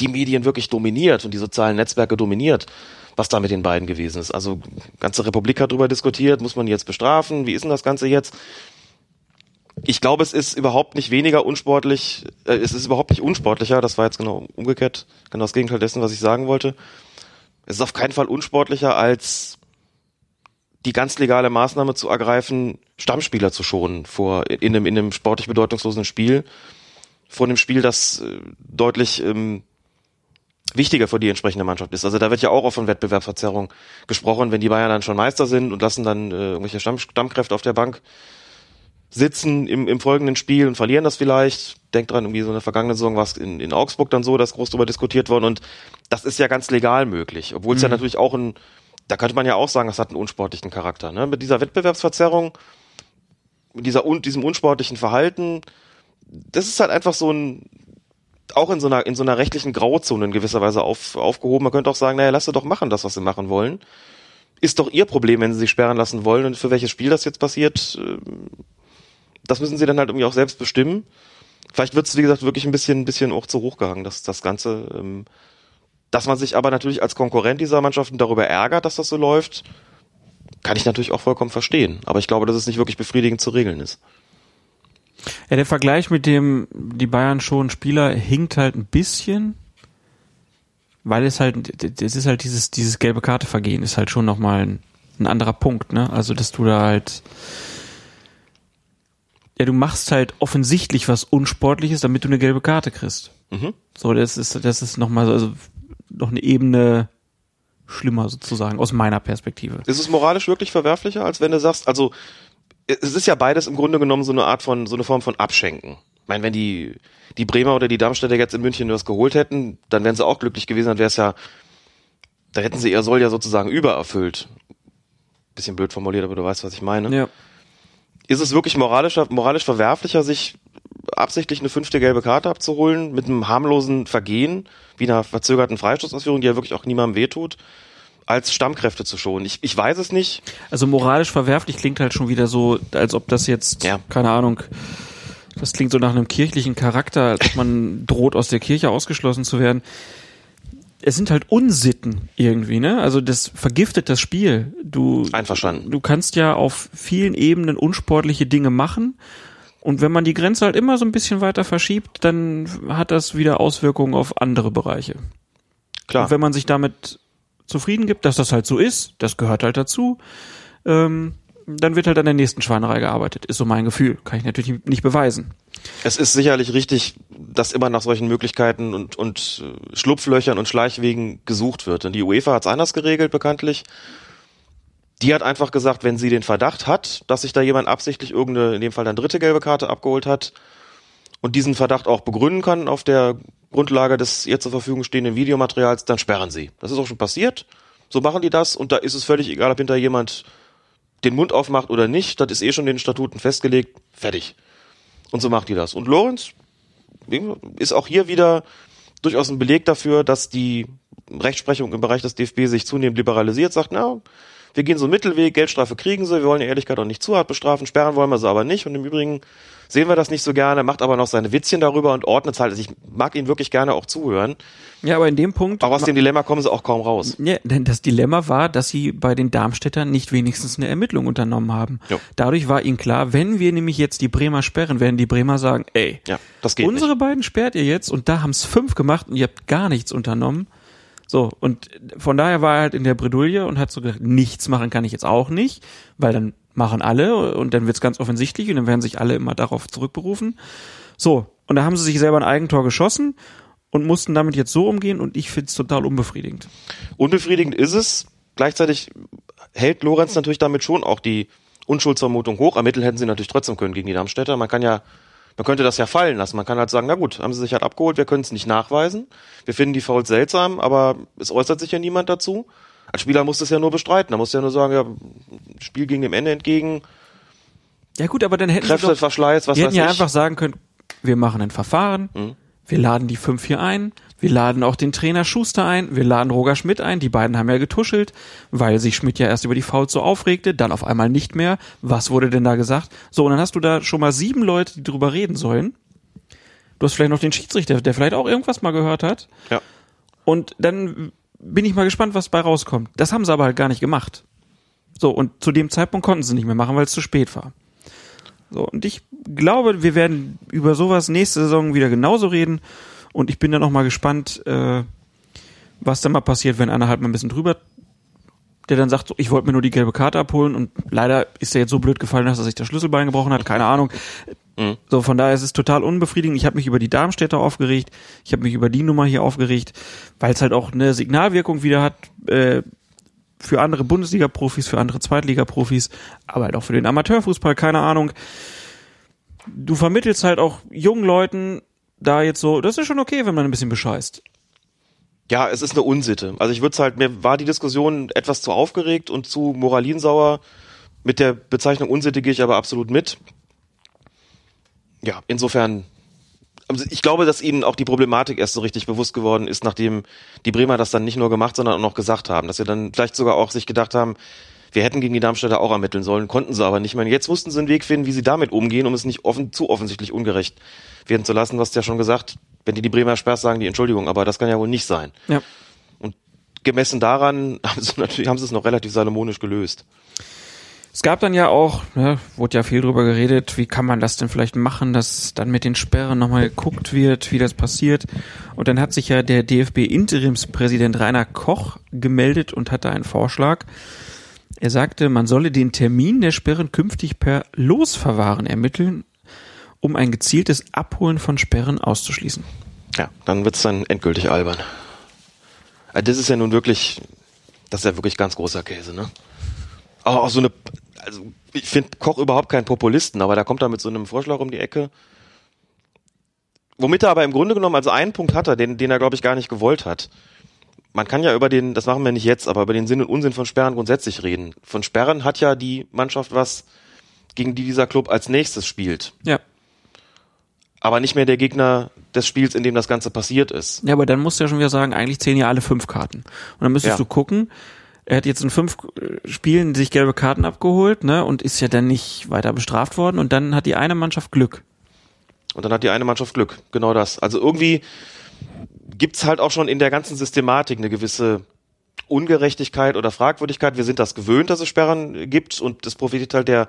Speaker 5: die Medien wirklich dominiert und die sozialen Netzwerke dominiert, was da mit den beiden gewesen ist. Also ganze Republik hat darüber diskutiert, muss man jetzt bestrafen, wie ist denn das Ganze jetzt? Ich glaube, es ist überhaupt nicht weniger unsportlich, äh, es ist überhaupt nicht unsportlicher, das war jetzt genau umgekehrt, genau das Gegenteil dessen, was ich sagen wollte. Es ist auf keinen Fall unsportlicher als die ganz legale Maßnahme zu ergreifen, Stammspieler zu schonen vor in einem, in einem sportlich bedeutungslosen Spiel, vor einem Spiel, das äh, deutlich ähm, wichtiger für die entsprechende Mannschaft ist. Also da wird ja auch von Wettbewerbsverzerrung gesprochen, wenn die Bayern dann schon Meister sind und lassen dann äh, irgendwelche Stamm, Stammkräfte auf der Bank sitzen im, im folgenden Spiel und verlieren das vielleicht. Denkt dran, irgendwie so eine vergangene Saison war es in, in Augsburg dann so, dass groß darüber diskutiert worden und das ist ja ganz legal möglich, obwohl es ja natürlich auch ein, da könnte man ja auch sagen, das hat einen unsportlichen Charakter. Ne? Mit dieser Wettbewerbsverzerrung, mit dieser un, diesem unsportlichen Verhalten, das ist halt einfach so ein, auch in so einer, in so einer rechtlichen Grauzone in gewisser Weise auf, aufgehoben. Man könnte auch sagen, naja, lass sie doch machen, das, was sie machen wollen. ist doch ihr Problem, wenn sie sich sperren lassen wollen. Und für welches Spiel das jetzt passiert, äh, das müssen sie dann halt irgendwie auch selbst bestimmen. Vielleicht wird es, wie gesagt, wirklich ein bisschen, ein bisschen auch zu hoch gehangen, das, das Ganze. Ähm, dass man sich aber natürlich als Konkurrent dieser Mannschaften darüber ärgert, dass das so läuft, kann ich natürlich auch vollkommen verstehen. Aber ich glaube, dass es nicht wirklich befriedigend zu regeln ist.
Speaker 4: Ja, der Vergleich mit dem die Bayern schon Spieler hinkt halt ein bisschen, weil es halt, das ist halt dieses, dieses gelbe Karte vergehen ist halt schon nochmal ein, ein anderer Punkt, ne? Also, dass du da halt, ja, du machst halt offensichtlich was Unsportliches, damit du eine gelbe Karte kriegst.
Speaker 5: Mhm.
Speaker 4: So, das ist, das ist nochmal so, also noch eine Ebene schlimmer sozusagen, aus meiner Perspektive.
Speaker 5: Ist es moralisch wirklich verwerflicher, als wenn du sagst, also es ist ja beides im Grunde genommen so eine Art von, so eine Form von Abschenken. Ich meine, wenn die, die Bremer oder die Darmstädter jetzt in München was geholt hätten, dann wären sie auch glücklich gewesen, dann wäre es ja, da hätten sie ihr Soll ja sozusagen übererfüllt. Bisschen blöd formuliert, aber du weißt, was ich meine.
Speaker 4: Ja.
Speaker 5: Ist es wirklich moralisch, moralisch verwerflicher, sich absichtlich eine fünfte gelbe Karte abzuholen mit einem harmlosen Vergehen, wie einer verzögerten Freistoßausführung, die ja wirklich auch niemandem wehtut, als Stammkräfte zu schonen? Ich, ich weiß es nicht.
Speaker 4: Also moralisch verwerflich klingt halt schon wieder so, als ob das jetzt,
Speaker 5: Ja.
Speaker 4: keine Ahnung, das klingt so nach einem kirchlichen Charakter, als ob man [laughs] droht, aus der Kirche ausgeschlossen zu werden. Es sind halt Unsitten irgendwie, ne? Also das vergiftet das Spiel. Du,
Speaker 5: Einverstanden.
Speaker 4: du kannst ja auf vielen Ebenen unsportliche Dinge machen. Und wenn man die Grenze halt immer so ein bisschen weiter verschiebt, dann hat das wieder Auswirkungen auf andere Bereiche.
Speaker 5: Klar.
Speaker 4: Und wenn man sich damit zufrieden gibt, dass das halt so ist, das gehört halt dazu, ähm, dann wird halt an der nächsten Schweinerei gearbeitet. Ist so mein Gefühl. Kann ich natürlich nicht beweisen.
Speaker 5: Es ist sicherlich richtig, dass immer nach solchen Möglichkeiten und, und äh, Schlupflöchern und Schleichwegen gesucht wird. Denn die UEFA hat es anders geregelt, bekanntlich. Die hat einfach gesagt, wenn sie den Verdacht hat, dass sich da jemand absichtlich irgendeine, in dem Fall dann dritte gelbe Karte abgeholt hat und diesen Verdacht auch begründen kann auf der Grundlage des ihr zur Verfügung stehenden Videomaterials, dann sperren sie. Das ist auch schon passiert. So machen die das und da ist es völlig egal, ob hinter jemand den Mund aufmacht oder nicht. Das ist eh schon in den Statuten festgelegt. Fertig. Und so macht die das. Und Lorenz ist auch hier wieder durchaus ein Beleg dafür, dass die Rechtsprechung im Bereich des DFB sich zunehmend liberalisiert, sagt, na, wir gehen so einen Mittelweg, Geldstrafe kriegen sie, wir wollen die Ehrlichkeit auch nicht zu hart bestrafen, sperren wollen wir sie aber nicht. Und im Übrigen sehen wir das nicht so gerne, macht aber noch seine Witzchen darüber und ordnet halt. Also ich mag ihn wirklich gerne auch zuhören.
Speaker 4: Ja, aber in dem Punkt.
Speaker 5: Auch aus dem Dilemma kommen sie auch kaum raus.
Speaker 4: Ja, denn das Dilemma war, dass sie bei den Darmstädtern nicht wenigstens eine Ermittlung unternommen haben.
Speaker 5: Jo.
Speaker 4: Dadurch war ihnen klar, wenn wir nämlich jetzt die Bremer sperren, werden die Bremer sagen, ey,
Speaker 5: Ja, das geht
Speaker 4: unsere
Speaker 5: nicht.
Speaker 4: beiden sperrt ihr jetzt und da haben es fünf gemacht und ihr habt gar nichts unternommen. So, und von daher war er halt in der Bredouille und hat so gedacht, nichts machen kann ich jetzt auch nicht, weil dann machen alle und dann wird's ganz offensichtlich und dann werden sich alle immer darauf zurückberufen. So, und da haben sie sich selber ein Eigentor geschossen und mussten damit jetzt so umgehen und ich find's total unbefriedigend.
Speaker 5: Unbefriedigend ist es. Gleichzeitig hält Lorenz natürlich damit schon auch die Unschuldsvermutung hoch. Ermitteln hätten sie natürlich trotzdem können gegen die Darmstädter. Man kann ja, man könnte das ja fallen lassen. Man kann halt sagen, na gut, haben sie sich halt abgeholt, wir können es nicht nachweisen. Wir finden die Fouls seltsam, aber es äußert sich ja niemand dazu. Als Spieler musst du es ja nur bestreiten. Da musst du ja nur sagen, ja, Spiel ging dem Ende entgegen,
Speaker 4: Ja gut, aber dann hätten
Speaker 5: Kräfteverschleiß, was weiß
Speaker 4: hätten ja
Speaker 5: ich.
Speaker 4: einfach sagen können, wir machen ein Verfahren, wir laden die fünf hier ein, wir laden auch den Trainer Schuster ein, wir laden Roger Schmidt ein, die beiden haben ja getuschelt, weil sich Schmidt ja erst über die Fouls so aufregte, dann auf einmal nicht mehr. Was wurde denn da gesagt? So, und dann hast du da schon mal sieben Leute, die drüber reden sollen. Du hast vielleicht noch den Schiedsrichter, der vielleicht auch irgendwas mal gehört hat.
Speaker 5: Ja.
Speaker 4: Und dann bin ich mal gespannt, was bei rauskommt. Das haben sie aber halt gar nicht gemacht. So, und zu dem Zeitpunkt konnten sie nicht mehr machen, weil es zu spät war. So, und ich glaube, wir werden über sowas nächste Saison wieder genauso reden. Und ich bin dann auch mal gespannt, äh, was dann mal passiert, wenn einer halt mal ein bisschen drüber, der dann sagt, so, ich wollte mir nur die gelbe Karte abholen und leider ist er jetzt so blöd gefallen, dass er sich das Schlüsselbein gebrochen hat, keine Ahnung. So, von daher ist es total unbefriedigend. Ich habe mich über die Darmstädter aufgeregt, ich habe mich über die Nummer hier aufgeregt, weil es halt auch eine Signalwirkung wieder hat, äh, für andere Bundesliga-Profis, für andere Zweitliga-Profis, aber halt auch für den Amateurfußball, keine Ahnung. Du vermittelst halt auch jungen Leuten da jetzt so, das ist schon okay, wenn man ein bisschen bescheißt.
Speaker 5: Ja, es ist eine Unsitte. Also ich würde halt, mir war die Diskussion etwas zu aufgeregt und zu moralinsauer. Mit der Bezeichnung Unsitte gehe ich aber absolut mit. Ja, insofern also ich glaube, dass ihnen auch die Problematik erst so richtig bewusst geworden ist, nachdem die Bremer das dann nicht nur gemacht, sondern auch noch gesagt haben, dass sie dann vielleicht sogar auch sich gedacht haben, wir hätten gegen die Darmstädter auch ermitteln sollen, konnten sie aber nicht mehr. Jetzt mussten sie einen Weg finden, wie sie damit umgehen, um es nicht offen, zu offensichtlich ungerecht werden zu lassen. Du hast ja schon gesagt, wenn die die Bremer sperrst, sagen die Entschuldigung, aber das kann ja wohl nicht sein.
Speaker 4: Ja.
Speaker 5: Und gemessen daran [laughs] haben sie natürlich haben sie es noch relativ salomonisch gelöst.
Speaker 4: Es gab dann ja auch, ne, wurde ja viel drüber geredet, wie kann man das denn vielleicht machen, dass dann mit den Sperren nochmal geguckt wird, wie das passiert. Und dann hat sich ja der DFB-Interimspräsident Rainer Koch gemeldet und hatte einen Vorschlag. Er sagte, man solle den Termin der Sperren künftig per Losverwahren ermitteln, um ein gezieltes Abholen von Sperren auszuschließen.
Speaker 5: Ja, dann wird's dann endgültig albern. Also Das ist ja nun wirklich, das ist ja wirklich ganz großer Käse, ne? Auch, auch so eine, also ich finde Koch überhaupt keinen Populisten, aber da kommt er mit so einem Vorschlag um die Ecke. Womit er aber im Grunde genommen, also einen Punkt hat er, den, den er glaube ich gar nicht gewollt hat. Man kann ja über den, das machen wir nicht jetzt, aber über den Sinn und Unsinn von Sperren grundsätzlich reden. Von Sperren hat ja die Mannschaft was, gegen die dieser Club als nächstes spielt.
Speaker 4: Ja.
Speaker 5: Aber nicht mehr der Gegner des Spiels, in dem das Ganze passiert ist.
Speaker 4: Ja, aber dann musst du ja schon wieder sagen, eigentlich zählen ja alle fünf Karten. Und dann müsstest
Speaker 5: Ja.
Speaker 4: du gucken, er hat jetzt in fünf äh, Spielen sich gelbe Karten abgeholt, ne, und ist ja dann nicht weiter bestraft worden und dann hat die eine Mannschaft Glück.
Speaker 5: Und dann hat die eine Mannschaft Glück. Genau das. Also irgendwie gibt's halt auch schon in der ganzen Systematik eine gewisse Ungerechtigkeit oder Fragwürdigkeit. Wir sind das gewöhnt, dass es Sperren gibt und das profitiert halt der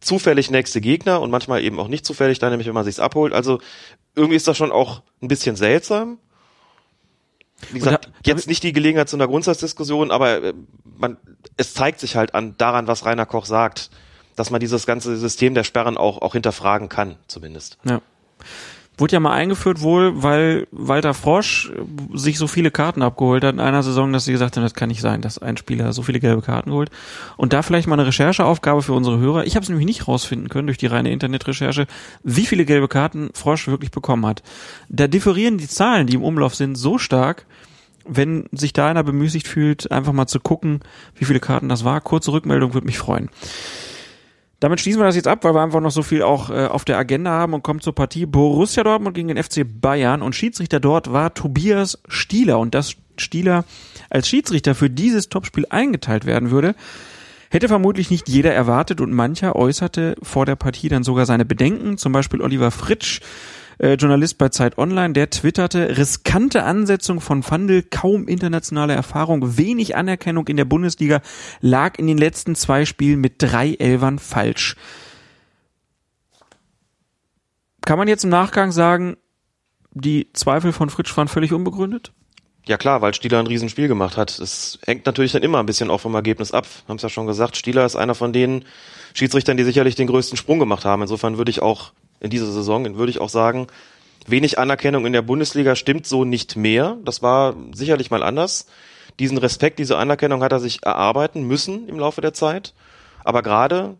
Speaker 5: zufällig nächste Gegner und manchmal eben auch nicht zufällig, dann nämlich wenn man sich's abholt. Also irgendwie ist das schon auch ein bisschen seltsam. Wie gesagt,
Speaker 4: da-
Speaker 5: jetzt nicht die Gelegenheit zu einer Grundsatzdiskussion, aber äh, man, es zeigt sich halt an daran, was Rainer Koch sagt, dass man dieses ganze System der Sperren auch, auch hinterfragen kann, zumindest.
Speaker 4: Ja. Wurde ja mal eingeführt wohl, weil Walter Frosch sich so viele Karten abgeholt hat in einer Saison, dass sie gesagt haben, das kann nicht sein, dass ein Spieler so viele gelbe Karten holt. Und da vielleicht mal eine Rechercheaufgabe für unsere Hörer. Ich habe es nämlich nicht rausfinden können durch die reine Internetrecherche, wie viele gelbe Karten Frosch wirklich bekommen hat. Da differieren die Zahlen, die im Umlauf sind, so stark, wenn sich da einer bemüßigt fühlt, einfach mal zu gucken, wie viele Karten das war. Kurze Rückmeldung würde mich freuen. Damit schließen wir das jetzt ab, weil wir einfach noch so viel auch äh, auf der Agenda haben und kommen zur Partie Borussia Dortmund gegen den FC Bayern. Und Schiedsrichter dort war Tobias Stieler. Und dass Stieler als Schiedsrichter für dieses Topspiel eingeteilt werden würde, hätte vermutlich nicht jeder erwartet und mancher äußerte vor der Partie dann sogar seine Bedenken. Zum Beispiel Oliver Fritsch, äh, Journalist bei Zeit Online, der twitterte, riskante Ansetzung von Fandel, kaum internationale Erfahrung, wenig Anerkennung in der Bundesliga, lag in den letzten zwei Spielen mit drei Elfern falsch. Kann man jetzt im Nachgang sagen, die Zweifel von Fritsch waren völlig unbegründet?
Speaker 5: Ja klar, weil Stieler ein Riesenspiel gemacht hat. Es hängt natürlich dann immer ein bisschen auch vom Ergebnis ab. Haben es ja schon gesagt, Stieler ist einer von den Schiedsrichtern, die sicherlich den größten Sprung gemacht haben. Insofern würde ich auch in dieser Saison, würde ich auch sagen, wenig Anerkennung in der Bundesliga stimmt so nicht mehr. Das war sicherlich mal anders. Diesen Respekt, diese Anerkennung hat er sich erarbeiten müssen im Laufe der Zeit. Aber gerade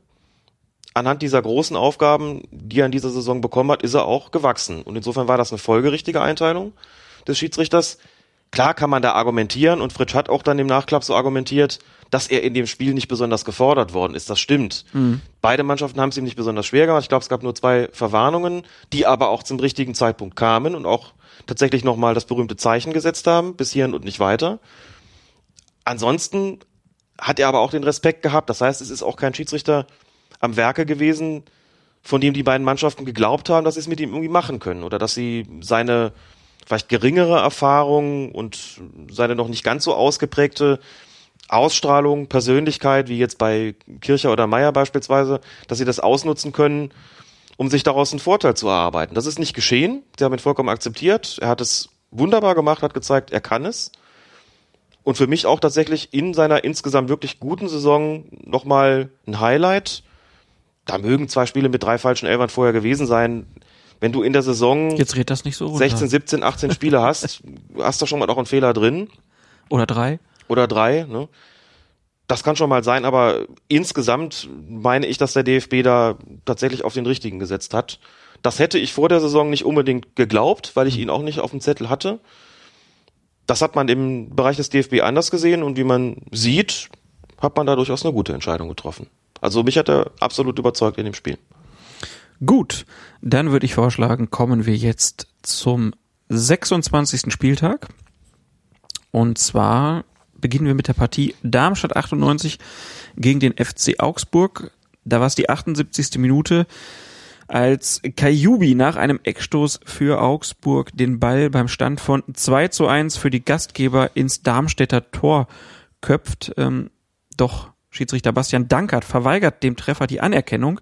Speaker 5: anhand dieser großen Aufgaben, die er in dieser Saison bekommen hat, ist er auch gewachsen. Und insofern war das eine folgerichtige Einteilung des Schiedsrichters. Klar kann man da argumentieren und Fritsch hat auch dann im Nachklapp so argumentiert, dass er in dem Spiel nicht besonders gefordert worden ist. Das stimmt. Beide Mannschaften haben es ihm nicht besonders schwer gemacht. Ich glaube, es gab nur zwei Verwarnungen, die aber auch zum richtigen Zeitpunkt kamen und auch tatsächlich nochmal das berühmte Zeichen gesetzt haben, bis hierhin und nicht weiter. Ansonsten hat er aber auch den Respekt gehabt. Das heißt, es ist auch kein Schiedsrichter am Werke gewesen, von dem die beiden Mannschaften geglaubt haben, dass sie es mit ihm irgendwie machen können oder dass sie seine vielleicht geringere Erfahrung und seine noch nicht ganz so ausgeprägte Ausstrahlung, Persönlichkeit, wie jetzt bei Kircher oder Meier beispielsweise, dass sie das ausnutzen können, um sich daraus einen Vorteil zu erarbeiten. Das ist nicht geschehen. Sie haben ihn vollkommen akzeptiert. Er hat es wunderbar gemacht, hat gezeigt, er kann es. Und für mich auch tatsächlich in seiner insgesamt wirklich guten Saison nochmal ein Highlight. Da mögen zwei Spiele mit drei falschen Elfern vorher gewesen sein. Wenn du in der Saison
Speaker 4: Jetzt red das nicht so runter.
Speaker 5: 16, 17, 18 Spiele hast, [laughs] hast du schon mal auch einen Fehler drin.
Speaker 4: Oder drei.
Speaker 5: Oder drei, ne? Das kann schon mal sein, aber insgesamt meine ich, dass der DFB da tatsächlich auf den richtigen gesetzt hat. Das hätte ich vor der Saison nicht unbedingt geglaubt, weil ich ihn auch nicht auf dem Zettel hatte. Das hat man im Bereich des DFB anders gesehen und wie man sieht, hat man da durchaus eine gute Entscheidung getroffen. Also mich hat er absolut überzeugt in dem Spiel.
Speaker 4: Gut, dann würde ich vorschlagen, kommen wir jetzt zum 26. Spieltag. Und zwar beginnen wir mit der Partie Darmstadt 98 gegen den FC Augsburg. Da war es die 78. Minute, als Kajubi nach einem Eckstoß für Augsburg den Ball beim Stand von 2 zu 1 für die Gastgeber ins Darmstädter Tor köpft. Ähm, doch Schiedsrichter Bastian Dankert verweigert dem Treffer die Anerkennung.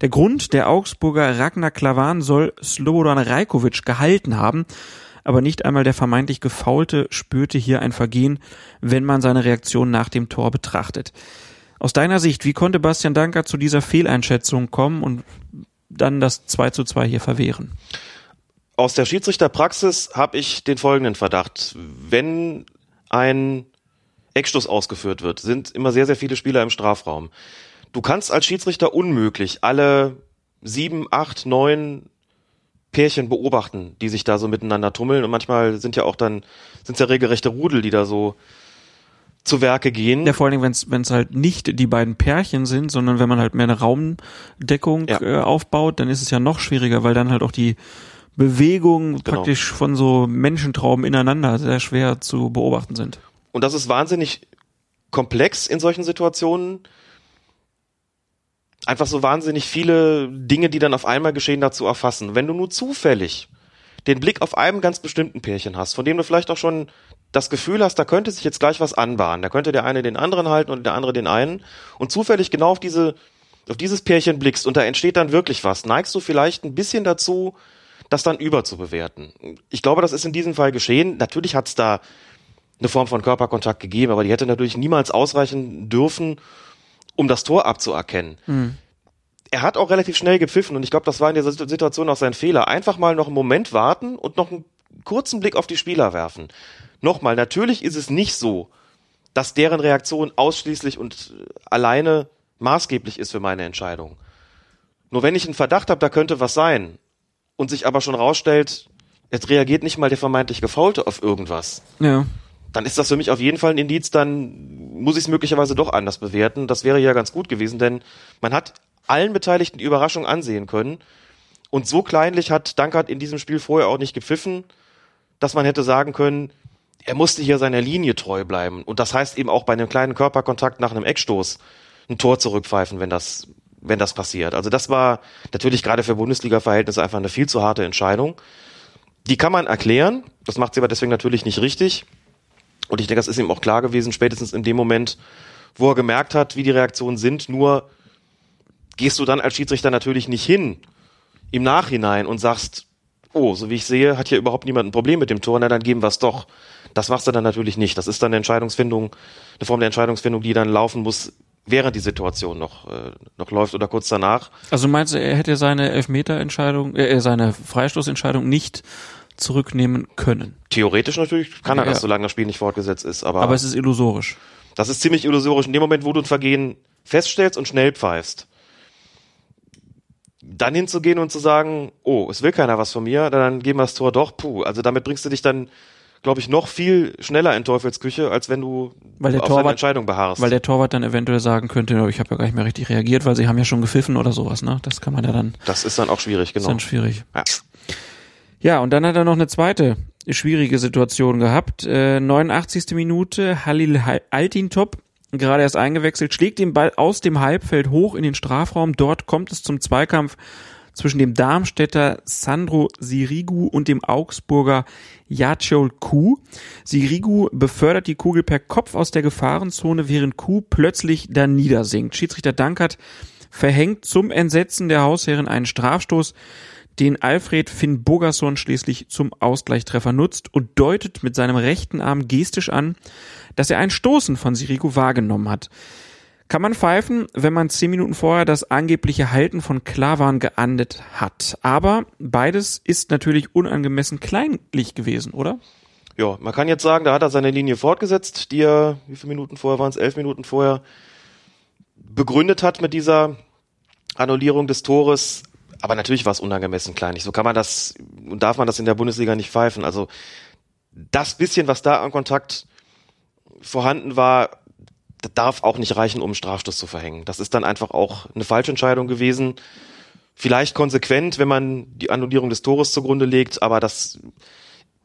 Speaker 4: Der Grund, der Augsburger Ragnar Klavan soll Slobodan Rajkovic gehalten haben, aber nicht einmal der vermeintlich Gefaulte spürte hier ein Vergehen, wenn man seine Reaktion nach dem Tor betrachtet. Aus deiner Sicht, wie konnte Bastian Dankert zu dieser Fehleinschätzung kommen und dann das 2 zu 2 hier verwehren?
Speaker 5: Aus der Schiedsrichterpraxis habe ich den folgenden Verdacht. Wenn ein Eckstoß ausgeführt wird, sind immer sehr, sehr viele Spieler im Strafraum. Du kannst als Schiedsrichter unmöglich alle sieben, acht, neun Pärchen beobachten, die sich da so miteinander tummeln und manchmal sind ja auch dann, sind ja regelrechte Rudel, die da so zu Werke gehen.
Speaker 4: Ja, vor allem, wenn es halt nicht die beiden Pärchen sind, sondern wenn man halt mehr eine Raumdeckung
Speaker 5: Ja.
Speaker 4: äh, aufbaut, dann ist es ja noch schwieriger, weil dann halt auch die Bewegung
Speaker 5: Genau.
Speaker 4: praktisch von so Menschentrauben ineinander sehr schwer zu beobachten sind.
Speaker 5: Und das ist wahnsinnig komplex in solchen Situationen. Einfach so wahnsinnig viele Dinge, die dann auf einmal geschehen, dazu erfassen. Wenn du nur zufällig den Blick auf einem ganz bestimmten Pärchen hast, von dem du vielleicht auch schon das Gefühl hast, da könnte sich jetzt gleich was anbahnen. Da könnte der eine den anderen halten und der andere den einen und zufällig genau auf diese, auf dieses Pärchen blickst und da entsteht dann wirklich was. Neigst du vielleicht ein bisschen dazu, das dann überzubewerten? Ich glaube, das ist in diesem Fall geschehen. Natürlich hat es da eine Form von Körperkontakt gegeben, aber die hätte natürlich niemals ausreichen dürfen, um das Tor abzuerkennen. Er hat auch relativ schnell gepfiffen und ich glaube, das war in dieser Situation auch sein Fehler. Einfach mal noch einen Moment warten und noch einen kurzen Blick auf die Spieler werfen. Nochmal, natürlich ist es nicht so, dass deren Reaktion ausschließlich und äh, alleine maßgeblich ist für meine Entscheidung. Nur wenn ich einen Verdacht habe, da könnte was sein und sich aber schon rausstellt, jetzt reagiert nicht mal der vermeintlich Gefaulte auf irgendwas,
Speaker 4: Ja.
Speaker 5: Dann ist das für mich auf jeden Fall ein Indiz, dann muss ich es möglicherweise doch anders bewerten. Das wäre ja ganz gut gewesen, denn man hat allen Beteiligten die Überraschung ansehen können. Und so kleinlich hat Dankert in diesem Spiel vorher auch nicht gepfiffen, dass man hätte sagen können, er musste hier seiner Linie treu bleiben. Und das heißt eben auch bei einem kleinen Körperkontakt nach einem Eckstoß ein Tor zurückpfeifen, wenn das, wenn das passiert. Also das war natürlich gerade für Bundesliga-Verhältnisse einfach eine viel zu harte Entscheidung. Die kann man erklären. Das macht sie aber deswegen natürlich nicht richtig. Und ich denke, das ist ihm auch klar gewesen, spätestens in dem Moment, wo er gemerkt hat, wie die Reaktionen sind. Nur gehst du dann als Schiedsrichter natürlich nicht hin im Nachhinein und sagst, oh, so wie ich sehe, hat hier überhaupt niemand ein Problem mit dem Tor, na dann geben wir es doch. Das machst du dann natürlich nicht. Das ist dann eine Entscheidungsfindung, eine Form der Entscheidungsfindung, die dann laufen muss, während die Situation noch, äh, noch läuft oder kurz danach.
Speaker 4: Also meinst du, er hätte seine Elfmeterentscheidung, äh, seine Freistoßentscheidung nicht zurücknehmen können?
Speaker 5: Theoretisch natürlich kann er
Speaker 4: Ja.
Speaker 5: das, solange das Spiel nicht fortgesetzt ist, aber,
Speaker 4: Aber es ist illusorisch.
Speaker 5: das ist ziemlich illusorisch. In dem Moment, wo du ein Vergehen feststellst und schnell pfeifst, dann hinzugehen und zu sagen, oh, es will keiner was von mir, dann geben wir das Tor doch, puh. Also damit bringst du dich dann, glaube ich, noch viel schneller in Teufelsküche, als wenn du
Speaker 4: Weil der
Speaker 5: auf deine
Speaker 4: Torwart-
Speaker 5: Entscheidung beharrst.
Speaker 4: Weil der Torwart dann eventuell sagen könnte, "Oh, ich habe ja gar nicht mehr richtig reagiert, weil sie haben ja schon gepfiffen oder sowas, ne? Das kann man ja dann,
Speaker 5: das ist dann auch schwierig,
Speaker 4: ist
Speaker 5: genau.
Speaker 4: dann schwierig.
Speaker 5: Ja.
Speaker 4: Ja, und dann hat er noch eine zweite schwierige Situation gehabt. Äh, 89. Minute, Halil Hal- Altintop, gerade erst eingewechselt, schlägt den Ball aus dem Halbfeld hoch in den Strafraum. Dort kommt es zum Zweikampf zwischen dem Darmstädter Sandro Sirigu und dem Augsburger Yachol Kuh. Sirigu befördert die Kugel per Kopf aus der Gefahrenzone, während Kuh plötzlich da niedersinkt. Schiedsrichter Dankert verhängt zum Entsetzen der Hausherren einen Strafstoß, den Alfred Finn Bogerson schließlich zum Ausgleichstreffer nutzt und deutet mit seinem rechten Arm gestisch an, dass er ein Stoßen von Sirigu wahrgenommen hat. Kann man pfeifen, wenn man zehn Minuten vorher das angebliche Halten von Klavan geahndet hat. Aber beides ist natürlich unangemessen kleinlich gewesen, oder?
Speaker 5: Ja, man kann jetzt sagen, da hat er seine Linie fortgesetzt, die er, wie viele Minuten vorher waren es, elf Minuten vorher, begründet hat mit dieser Annullierung des Tores. Aber natürlich war es unangemessen kleinlich. So kann man das, und darf man das in der Bundesliga nicht pfeifen. Also das bisschen, was da an Kontakt vorhanden war, darf auch nicht reichen, um Strafstoß zu verhängen. Das ist dann einfach auch eine falsche Entscheidung gewesen. vielleicht konsequent, wenn man die Annullierung des Tores zugrunde legt, aber das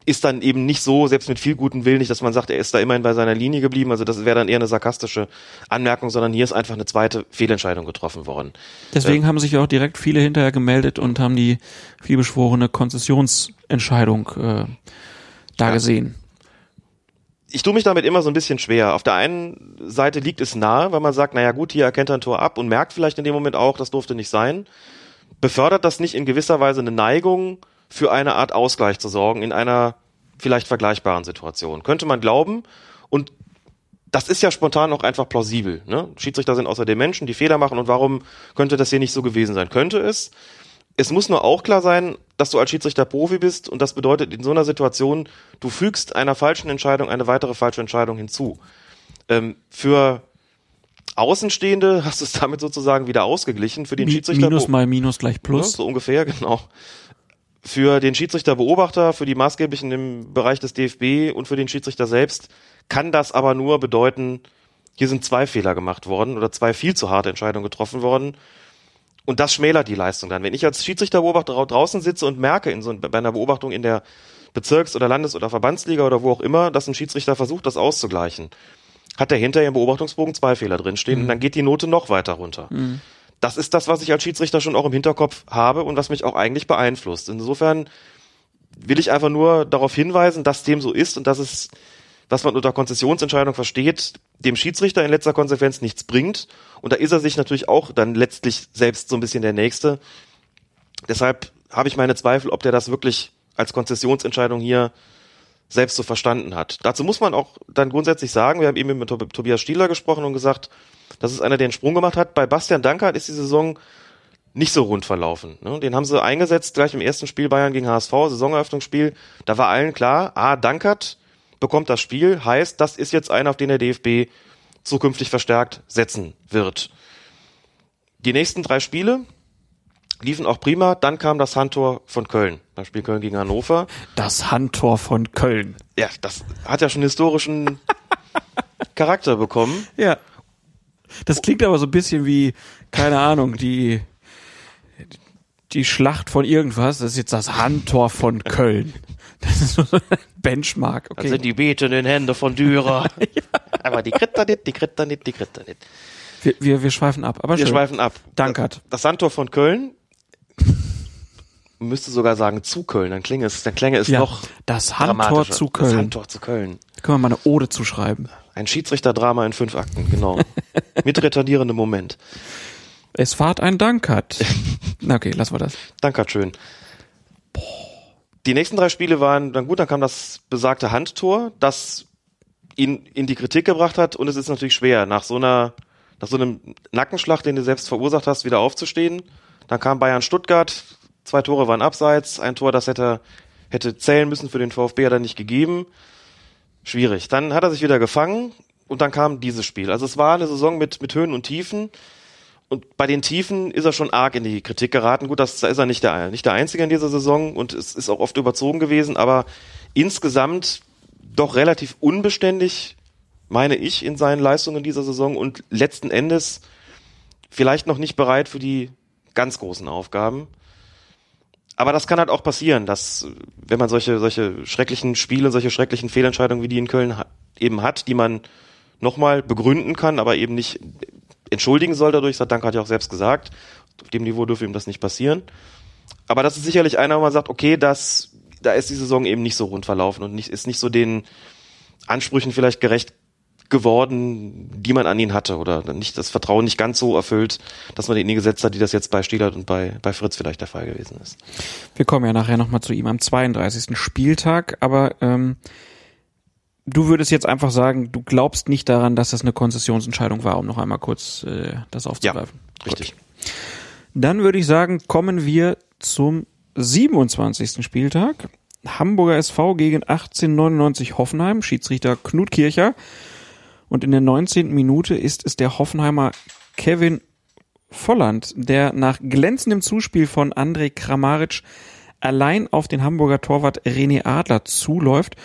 Speaker 5: ist dann eben nicht so, selbst mit viel guten Willen nicht, dass man sagt, er ist da immerhin bei seiner Linie geblieben. Also das wäre dann eher eine sarkastische Anmerkung, sondern hier ist einfach eine zweite Fehlentscheidung getroffen worden.
Speaker 4: Deswegen haben sich auch direkt viele hinterher gemeldet und haben die vielbeschworene Konzessionsentscheidung äh, da
Speaker 5: Ja.
Speaker 4: gesehen.
Speaker 5: ich tue mich damit immer so ein bisschen schwer. Auf der einen Seite liegt es nahe, weil man sagt, naja gut, hier erkennt er ein Tor ab und merkt vielleicht in dem Moment auch, das durfte nicht sein. Befördert das nicht in gewisser Weise eine Neigung, für eine Art Ausgleich zu sorgen in einer vielleicht vergleichbaren Situation? Könnte man glauben. Und das ist ja spontan auch einfach plausibel. Ne? Schiedsrichter sind außerdem Menschen, die Fehler machen. Und warum könnte das hier nicht so gewesen sein? Könnte es. Es muss nur auch klar sein, dass du als Schiedsrichter Profi bist und das bedeutet in so einer Situation, du fügst einer falschen Entscheidung eine weitere falsche Entscheidung hinzu. Ähm, für Außenstehende [laughs] hast du es damit sozusagen wieder ausgeglichen. Für den
Speaker 4: Mi
Speaker 5: Schiedsrichter
Speaker 4: Minus mal Minus gleich
Speaker 5: ja,
Speaker 4: Plus.
Speaker 5: so ungefähr, [laughs] genau. Für den Schiedsrichterbeobachter, für die Maßgeblichen im Bereich des DFB und für den Schiedsrichter selbst kann das aber nur bedeuten, hier sind zwei Fehler gemacht worden oder zwei viel zu harte Entscheidungen getroffen worden. Und das schmälert die Leistung dann. Wenn ich als Schiedsrichterbeobachter drau- draußen sitze und merke in so, bei einer Beobachtung in der Bezirks- oder Landes- oder Verbandsliga oder wo auch immer, dass ein Schiedsrichter versucht, das auszugleichen, hat er hinterher im Beobachtungsbogen zwei Fehler drinstehen und dann geht die Note noch weiter runter. Das ist das, was ich als Schiedsrichter schon auch im Hinterkopf habe und was mich auch eigentlich beeinflusst. Insofern will ich einfach nur darauf hinweisen, dass dem so ist und dass es, was man unter Konzessionsentscheidung versteht, dem Schiedsrichter in letzter Konsequenz nichts bringt. Und da ist er sich natürlich auch dann letztlich selbst so ein bisschen der Nächste. Deshalb habe ich meine Zweifel, ob der das wirklich als Konzessionsentscheidung hier selbst so verstanden hat. Dazu muss man auch dann grundsätzlich sagen, wir haben eben mit Tob- Tobias Stieler gesprochen und gesagt, das ist einer, der einen Sprung gemacht hat. Bei Bastian Dankert ist die Saison nicht so rund verlaufen. Ne? Den haben sie eingesetzt gleich im ersten Spiel Bayern gegen HSV, Saisoneröffnungsspiel. Da war allen klar, ah, Dankert bekommt das Spiel, heißt, das ist jetzt einer, auf den der DFB zukünftig verstärkt setzen wird. Die nächsten drei Spiele liefen auch prima. Dann kam das Handtor von Köln beim Spiel Köln gegen Hannover.
Speaker 4: Das Handtor von Köln.
Speaker 5: Ja, das hat ja schon historischen [laughs] Charakter bekommen.
Speaker 4: Ja. Das klingt aber so ein bisschen wie, keine Ahnung, die, die Schlacht von irgendwas. Das ist jetzt das Handtor von Köln. Das ist so ein Benchmark.
Speaker 5: Das
Speaker 4: Okay.
Speaker 5: sind die betenden Hände von Dürer. [laughs] Aber die kriegt er nicht, die kriegt er nicht, die kriegt er nicht.
Speaker 4: Wir, wir, wir schweifen ab. Aber
Speaker 5: Wir
Speaker 4: schön.
Speaker 5: schweifen ab.
Speaker 4: Dankert.
Speaker 5: Das Sandtor von Köln müsste sogar sagen zu Köln, dann klinge es, dann klänge es
Speaker 4: Ja,
Speaker 5: noch
Speaker 4: das Handtor zu
Speaker 5: Das
Speaker 4: Köln.
Speaker 5: Handtor zu Köln.
Speaker 4: Da können wir mal eine Ode zuschreiben.
Speaker 5: Ein Schiedsrichterdrama in fünf Akten, genau. [laughs] Mit retardierendem Moment.
Speaker 4: Es fahrt ein Dankert. [laughs] Na okay, lassen wir das.
Speaker 5: Dankert schön. Die nächsten drei Spiele waren dann gut, dann kam das besagte Handtor, das ihn in die Kritik gebracht hat und es ist natürlich schwer, nach so einer, nach so einem Nackenschlag, den du selbst verursacht hast, wieder aufzustehen. Dann kam Bayern Stuttgart, zwei Tore waren abseits, ein Tor, das hätte, hätte zählen müssen für den VfB, hat er nicht gegeben. Schwierig. Dann hat er sich wieder gefangen und dann kam dieses Spiel. Also es war eine Saison mit, mit Höhen und Tiefen. Und bei den Tiefen ist er schon arg in die Kritik geraten. Gut, das da ist er nicht der, nicht der Einzige in dieser Saison und es ist auch oft überzogen gewesen, aber insgesamt doch relativ unbeständig, meine ich, in seinen Leistungen dieser Saison und letzten Endes vielleicht noch nicht bereit für die ganz großen Aufgaben. Aber das kann halt auch passieren, dass wenn man solche, solche schrecklichen Spiele, solche schrecklichen Fehlentscheidungen wie die in Köln ha eben hat, die man nochmal begründen kann, aber eben nicht entschuldigen soll dadurch, das hat Dank hat ja auch selbst gesagt, auf dem Niveau dürfe ihm das nicht passieren. Aber das ist sicherlich einer, wo man sagt, okay, das, da ist die Saison eben nicht so rund verlaufen und nicht, ist nicht so den Ansprüchen vielleicht gerecht geworden, die man an ihn hatte oder nicht das Vertrauen nicht ganz so erfüllt, dass man ihn gesetzt hat, die das jetzt bei Stielert und bei, bei Fritz vielleicht der Fall gewesen ist.
Speaker 4: Wir kommen ja nachher nochmal zu ihm am 32. Spieltag, aber ähm, du würdest jetzt einfach sagen, du glaubst nicht daran, dass das eine Konzessionsentscheidung war, um noch einmal kurz äh, das aufzugreifen.
Speaker 5: Richtig.
Speaker 4: Dann würde ich sagen, kommen wir zum 27. Spieltag. Hamburger SV gegen 1899 Hoffenheim, Schiedsrichter Knut Kircher. Und in der 19. Minute ist es der Hoffenheimer Kevin Volland, der nach glänzendem Zuspiel von Andrej Kramaric allein auf den Hamburger Torwart René Adler zuläuft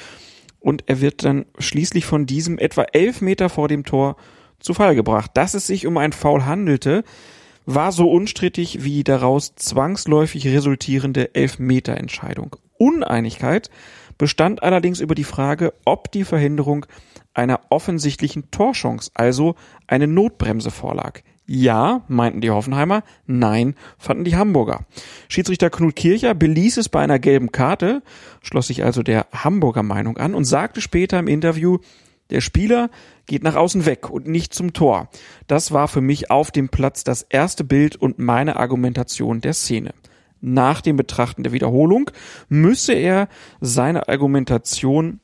Speaker 4: und er wird dann schließlich von diesem etwa elf Meter vor dem Tor zu Fall gebracht. Dass es sich um ein Foul handelte, war so unstrittig wie die daraus zwangsläufig resultierende Elfmeterentscheidung. Uneinigkeit bestand allerdings über die Frage, ob die Verhinderung einer offensichtlichen Torchance, also eine Notbremse vorlag. Ja, meinten die Hoffenheimer, nein, fanden die Hamburger. Schiedsrichter Knut Kircher beließ es bei einer gelben Karte, schloss sich also der Hamburger Meinung an und sagte später im Interview, der Spieler geht nach außen weg und nicht zum Tor. Das war für mich auf dem Platz das erste Bild und meine Argumentation der Szene. Nach dem Betrachten der Wiederholung müsse er seine Argumentation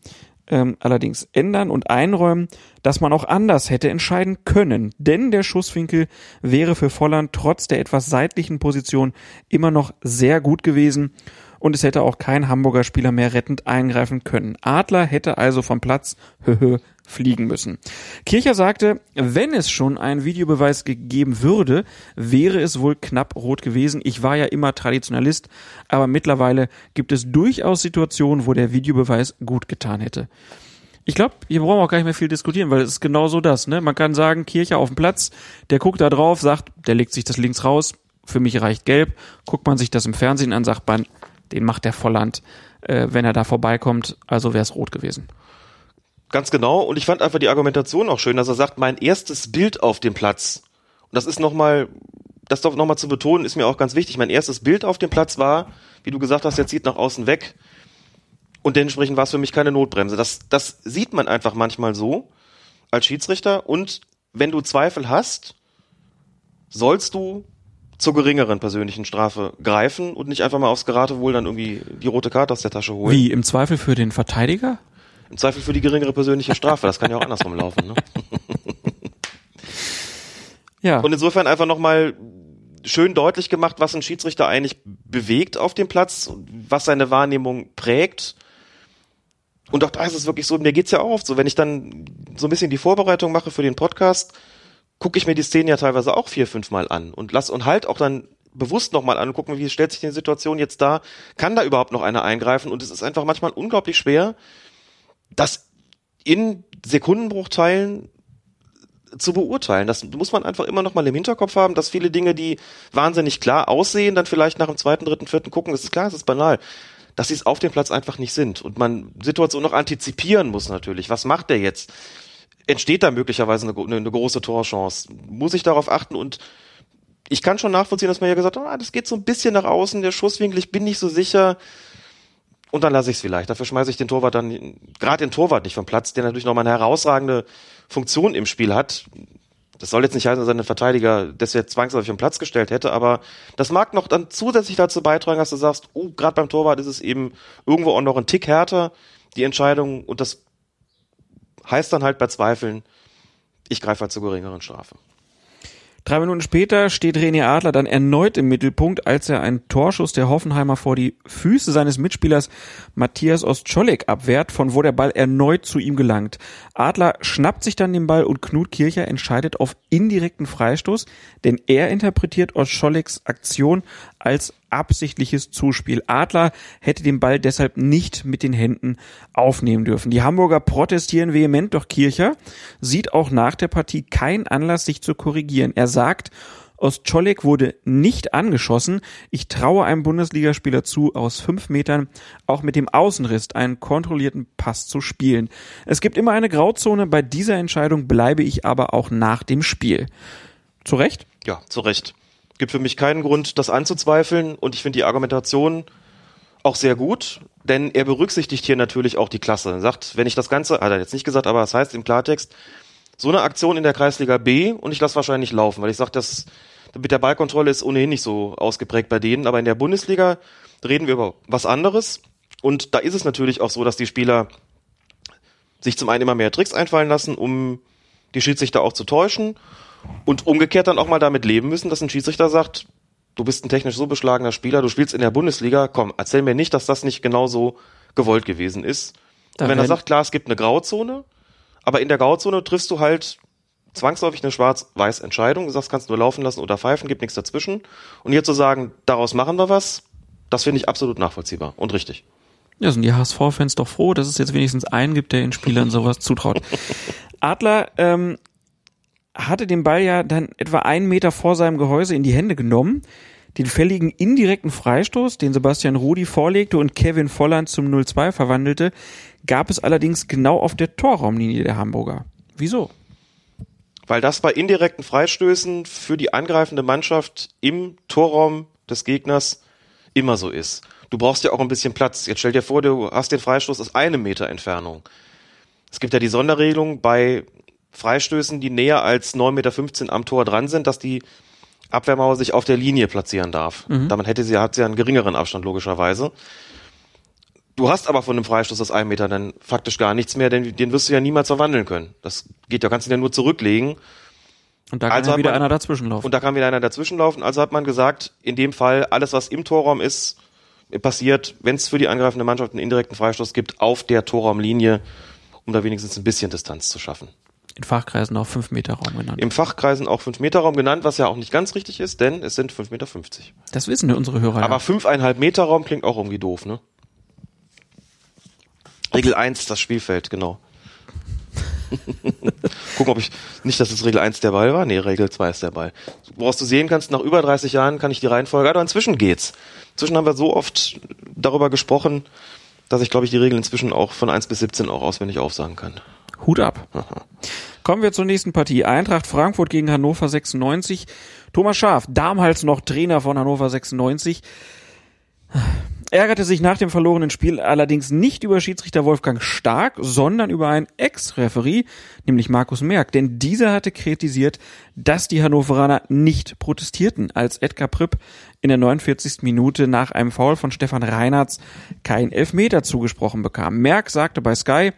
Speaker 4: ähm, allerdings ändern und einräumen, dass man auch anders hätte entscheiden können, denn der Schusswinkel wäre für Volland trotz der etwas seitlichen Position immer noch sehr gut gewesen und es hätte auch kein Hamburger Spieler mehr rettend eingreifen können. Adler hätte also vom Platz [laughs] fliegen müssen. Kircher sagte, wenn es schon einen Videobeweis gegeben würde, wäre es wohl knapp rot gewesen. Ich war ja immer Traditionalist, aber mittlerweile gibt es durchaus Situationen, wo der Videobeweis gut getan hätte. Ich glaube, hier brauchen wir auch gar nicht mehr viel diskutieren, weil es ist genau so das. Ne? Man kann sagen, Kircher auf dem Platz, der guckt da drauf, sagt, der legt sich das links raus, für mich reicht gelb. Guckt man sich das im Fernsehen an, sagt man, den macht der Volland, äh, wenn er da vorbeikommt, also wäre es rot gewesen.
Speaker 5: Ganz genau. Und ich fand einfach die Argumentation auch schön, dass er sagt, mein erstes Bild auf dem Platz. Und das ist nochmal, das doch nochmal zu betonen, ist mir auch ganz wichtig. Mein erstes Bild auf dem Platz war, wie du gesagt hast, der zieht nach außen weg. Und dementsprechend war es für mich keine Notbremse. Das, das sieht man einfach manchmal so als Schiedsrichter. Und wenn du Zweifel hast, sollst du zur geringeren persönlichen Strafe greifen und nicht einfach mal aufs Geratewohl dann irgendwie die rote Karte aus der Tasche holen.
Speaker 4: Wie, im Zweifel für den Verteidiger?
Speaker 5: Im Zweifel für die geringere persönliche Strafe. Das kann ja auch andersrum laufen. Ne? [laughs]
Speaker 4: Ja.
Speaker 5: Und insofern einfach nochmal schön deutlich gemacht, was ein Schiedsrichter eigentlich bewegt auf dem Platz, was seine Wahrnehmung prägt. Und auch da ist es wirklich so, mir geht's ja auch oft so, wenn ich dann so ein bisschen die Vorbereitung mache für den Podcast, gucke ich mir die Szenen ja teilweise auch vier, fünf Mal an und lass und halt auch dann bewusst nochmal an und gucken, wie stellt sich die Situation jetzt da, kann da überhaupt noch einer eingreifen und es ist einfach manchmal unglaublich schwer, das in Sekundenbruchteilen zu beurteilen. Das muss man einfach immer noch mal im Hinterkopf haben, dass viele Dinge, die wahnsinnig klar aussehen, dann vielleicht nach dem zweiten, dritten, vierten gucken, das ist klar, das ist banal, dass sie es auf dem Platz einfach nicht sind und man Situationen noch antizipieren muss natürlich. Was macht der jetzt? Entsteht da möglicherweise eine, eine große Torchance? Muss ich darauf achten und ich kann schon nachvollziehen, dass man ja gesagt hat, ah, das geht so ein bisschen nach außen, der Schusswinkel, ich bin nicht so sicher und dann lasse ich es vielleicht. Dafür schmeiße ich den Torwart dann, gerade den Torwart nicht vom Platz, der natürlich nochmal eine herausragende Funktion im Spiel hat. Das soll jetzt nicht heißen, dass er einen Verteidiger deswegen zwangsläufig vom Platz gestellt hätte, aber das mag noch dann zusätzlich dazu beitragen, dass du sagst, oh, gerade beim Torwart ist es eben irgendwo auch noch ein Tick härter, die Entscheidung, und das heißt dann halt bei Zweifeln, ich greife halt zur geringeren Strafe.
Speaker 4: Drei Minuten später steht René Adler dann erneut im Mittelpunkt, als er einen Torschuss der Hoffenheimer vor die Füße seines Mitspielers Matthias Ostscholek abwehrt, von wo der Ball erneut zu ihm gelangt. Adler schnappt sich dann den Ball und Knut Kircher entscheidet auf indirekten Freistoß, denn er interpretiert Ostscholeks Aktion als absichtliches Zuspiel. Adler hätte den Ball deshalb nicht mit den Händen aufnehmen dürfen. Die Hamburger protestieren vehement, doch Kircher sieht auch nach der Partie keinen Anlass, sich zu korrigieren. Er sagt, Ostscholek wurde nicht angeschossen. Ich traue einem Bundesligaspieler zu, aus fünf Metern auch mit dem Außenriss einen kontrollierten Pass zu spielen. Es gibt immer eine Grauzone. Bei dieser Entscheidung bleibe ich aber auch nach dem Spiel. Zu Recht?
Speaker 5: Ja, zu Recht gibt für mich keinen Grund, das anzuzweifeln. Und ich finde die Argumentation auch sehr gut, denn er berücksichtigt hier natürlich auch die Klasse. Er sagt, wenn ich das Ganze, hat er jetzt nicht gesagt, aber das heißt im Klartext, so eine Aktion in der Kreisliga B und ich lasse wahrscheinlich laufen, weil ich sage, das mit der Ballkontrolle ist ohnehin nicht so ausgeprägt bei denen, aber in der Bundesliga reden wir über was anderes. Und da ist es natürlich auch so, dass die Spieler sich zum einen immer mehr Tricks einfallen lassen, um die Schiedsrichter auch zu täuschen und umgekehrt dann auch mal damit leben müssen, dass ein Schiedsrichter sagt, du bist ein technisch so beschlagener Spieler, du spielst in der Bundesliga, komm, erzähl mir nicht, dass das nicht genauso gewollt gewesen ist.
Speaker 4: Da
Speaker 5: und wenn er sagt, klar, es gibt eine Grauzone, aber in der Grauzone triffst du halt zwangsläufig eine schwarz-weiß Entscheidung, du sagst, kannst nur laufen lassen oder pfeifen, gibt nichts dazwischen. Und hier zu sagen, daraus machen wir was, das finde ich absolut nachvollziehbar und richtig.
Speaker 4: Ja, sind die HSV-Fans doch froh, dass es jetzt wenigstens einen gibt, der den Spielern sowas zutraut. [laughs] Adler ähm, hatte den Ball ja dann etwa einen Meter vor seinem Gehäuse in die Hände genommen, den fälligen indirekten Freistoß, den Sebastian Rudi vorlegte und Kevin Volland zum 0-2 verwandelte, gab es allerdings genau auf der Torraumlinie der Hamburger. Wieso?
Speaker 5: Weil das bei indirekten Freistößen für die angreifende Mannschaft im Torraum des Gegners immer so ist. Du brauchst ja auch ein bisschen Platz. Jetzt stell dir vor, du hast den Freistoß aus einem Meter Entfernung. Es gibt ja die Sonderregelung bei Freistößen, die näher als 9,15 Meter am Tor dran sind, dass die Abwehrmauer sich auf der Linie platzieren darf.
Speaker 4: Mhm.
Speaker 5: Damit hätte sie, hat sie einen geringeren Abstand, logischerweise. Du hast aber von einem Freistoß aus einem Meter dann faktisch gar nichts mehr, denn den wirst du ja niemals verwandeln können. Das geht ja, kannst du ja nur zurücklegen.
Speaker 4: Und da kann
Speaker 5: Also
Speaker 4: ja wieder
Speaker 5: man-
Speaker 4: einer dazwischenlaufen.
Speaker 5: Und da kann wieder einer dazwischenlaufen. Also hat man gesagt, in dem Fall, alles was im Torraum ist, passiert, wenn es für die angreifende Mannschaft einen indirekten Freistoß gibt, auf der Torraumlinie, um da wenigstens ein bisschen Distanz zu schaffen.
Speaker 4: In Fachkreisen auch 5 Meter Raum genannt.
Speaker 5: Im Fachkreisen auch 5-Meter-Raum genannt, was ja auch nicht ganz richtig ist, denn es sind 5,50 Meter.
Speaker 4: Das wissen ja unsere Hörer.
Speaker 5: Aber
Speaker 4: ja.
Speaker 5: 5,5 Meter Raum klingt auch irgendwie doof, ne? Regel 1, das Spielfeld, genau. [laughs] Gucken, ob ich, nicht, dass es Regel 1 der Ball war. Nee, Regel 2 ist der Ball. Woraus du sehen kannst, nach über 30 Jahren kann ich die Reihenfolge, aber inzwischen geht's. Inzwischen haben wir so oft darüber gesprochen, dass ich, glaube ich, die Regeln inzwischen auch von 1 bis 17 auch auswendig aufsagen kann.
Speaker 4: Hut ab. Kommen wir zur nächsten Partie. Eintracht Frankfurt gegen Hannover 96. Thomas Schaaf, damals noch Trainer von Hannover 96, ärgerte sich nach dem verlorenen Spiel allerdings nicht über Schiedsrichter Wolfgang Stark, sondern über einen Ex-Referee, nämlich Markus Merck. Denn dieser hatte kritisiert, dass die Hannoveraner nicht protestierten, als Edgar Pripp in der 49. Minute nach einem Foul von Stefan Reinhardt kein Elfmeter zugesprochen bekam. Merck sagte bei Sky,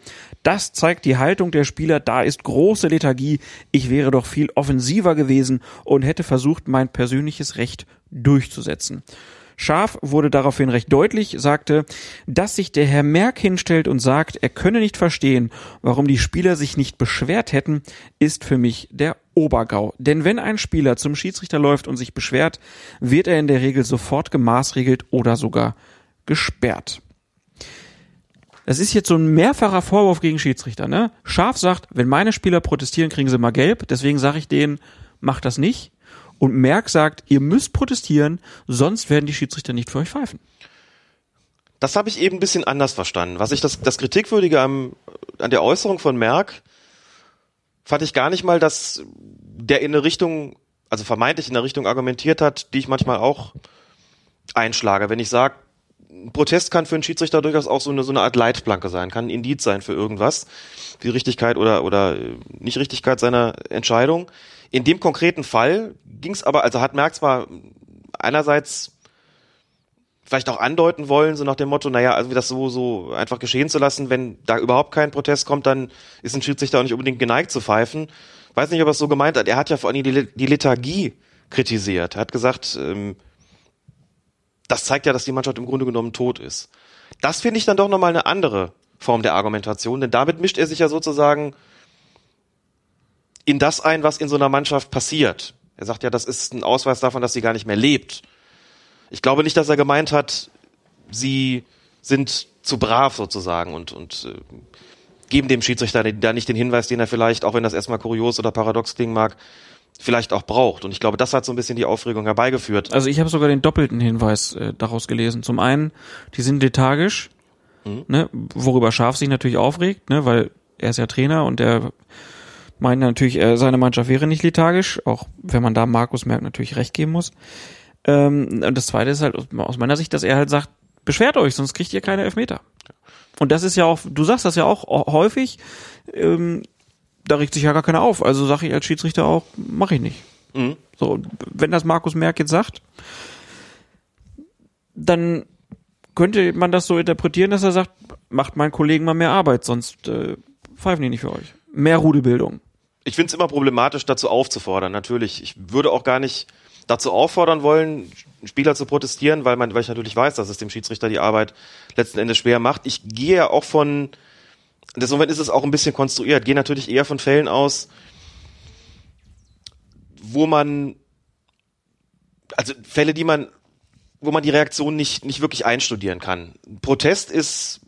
Speaker 4: das zeigt die Haltung der Spieler, da ist große Lethargie, ich wäre doch viel offensiver gewesen und hätte versucht, mein persönliches Recht durchzusetzen. Scharf wurde daraufhin recht deutlich, sagte, dass sich der Herr Merck hinstellt und sagt, er könne nicht verstehen, warum die Spieler sich nicht beschwert hätten, ist für mich der Obergau. Denn wenn ein Spieler zum Schiedsrichter läuft und sich beschwert, wird er in der Regel sofort gemaßregelt oder sogar gesperrt. Das ist jetzt so ein mehrfacher Vorwurf gegen Schiedsrichter, ne? Scharf sagt, wenn meine Spieler protestieren, kriegen sie mal gelb, deswegen sage ich denen, macht das nicht. Und Merck sagt, ihr müsst protestieren, sonst werden die Schiedsrichter nicht für euch pfeifen.
Speaker 5: Das habe ich eben ein bisschen anders verstanden. Was ich das, das Kritikwürdige am, an der Äußerung von Merck fand ich gar nicht mal, dass der in eine Richtung, also vermeintlich in eine Richtung argumentiert hat, die ich manchmal auch einschlage. Wenn ich sage, ein Protest kann für einen Schiedsrichter durchaus auch so eine, so eine Art Leitplanke sein, kann ein Indiz sein für irgendwas, die Richtigkeit oder, oder äh, Nichtrichtigkeit seiner Entscheidung. In dem konkreten Fall ging es aber, also hat Merck zwar einerseits vielleicht auch andeuten wollen, so nach dem Motto, naja, also das so, so einfach geschehen zu lassen, wenn da überhaupt kein Protest kommt, dann ist ein Schiedsrichter auch nicht unbedingt geneigt zu pfeifen. Weiß nicht, ob er es so gemeint hat. Er hat ja vor allem die, die Lethargie kritisiert. Er hat gesagt, ähm, das zeigt ja, dass die Mannschaft im Grunde genommen tot ist. Das finde ich dann doch nochmal eine andere Form der Argumentation, denn damit mischt er sich ja sozusagen in das ein, was in so einer Mannschaft passiert. Er sagt ja, das ist ein Ausweis davon, dass sie gar nicht mehr lebt. Ich glaube nicht, dass er gemeint hat, sie sind zu brav sozusagen und, und äh, geben dem Schiedsrichter da nicht den Hinweis, den er vielleicht, auch wenn das erstmal kurios oder paradox klingen mag, vielleicht auch braucht. Und ich glaube, das hat so ein bisschen die Aufregung herbeigeführt.
Speaker 4: Also ich habe sogar den doppelten Hinweis äh, daraus gelesen. Zum einen, die sind lethargisch, ne, worüber Scharf sich natürlich aufregt, ne, weil er ist ja Trainer und er meint natürlich, er, seine Mannschaft wäre nicht lethargisch, auch wenn man da Markus Merck natürlich recht geben muss. Ähm, und das zweite ist halt aus- aus meiner Sicht, dass er halt sagt, beschwert euch, sonst kriegt ihr keine Elfmeter. Und das ist ja auch, du sagst das ja auch häufig, ähm, da regt sich ja gar keiner auf. Also sage ich als Schiedsrichter auch, mache ich nicht.
Speaker 5: Mhm.
Speaker 4: So, wenn das Markus Merck jetzt sagt, dann könnte man das so interpretieren, dass er sagt, macht meinen Kollegen mal mehr Arbeit, sonst äh, pfeifen die nicht für euch. Mehr Rudelbildung.
Speaker 5: Ich finde es immer problematisch, dazu aufzufordern. Natürlich, ich würde auch gar nicht dazu auffordern wollen, Spieler zu protestieren, weil man, weil ich natürlich weiß, dass es dem Schiedsrichter die Arbeit letzten Endes schwer macht. Ich gehe ja auch von, deswegen ist es auch ein bisschen konstruiert, gehe natürlich eher von Fällen aus, wo man, also Fälle, die man, wo man die Reaktion nicht, nicht wirklich einstudieren kann. Protest ist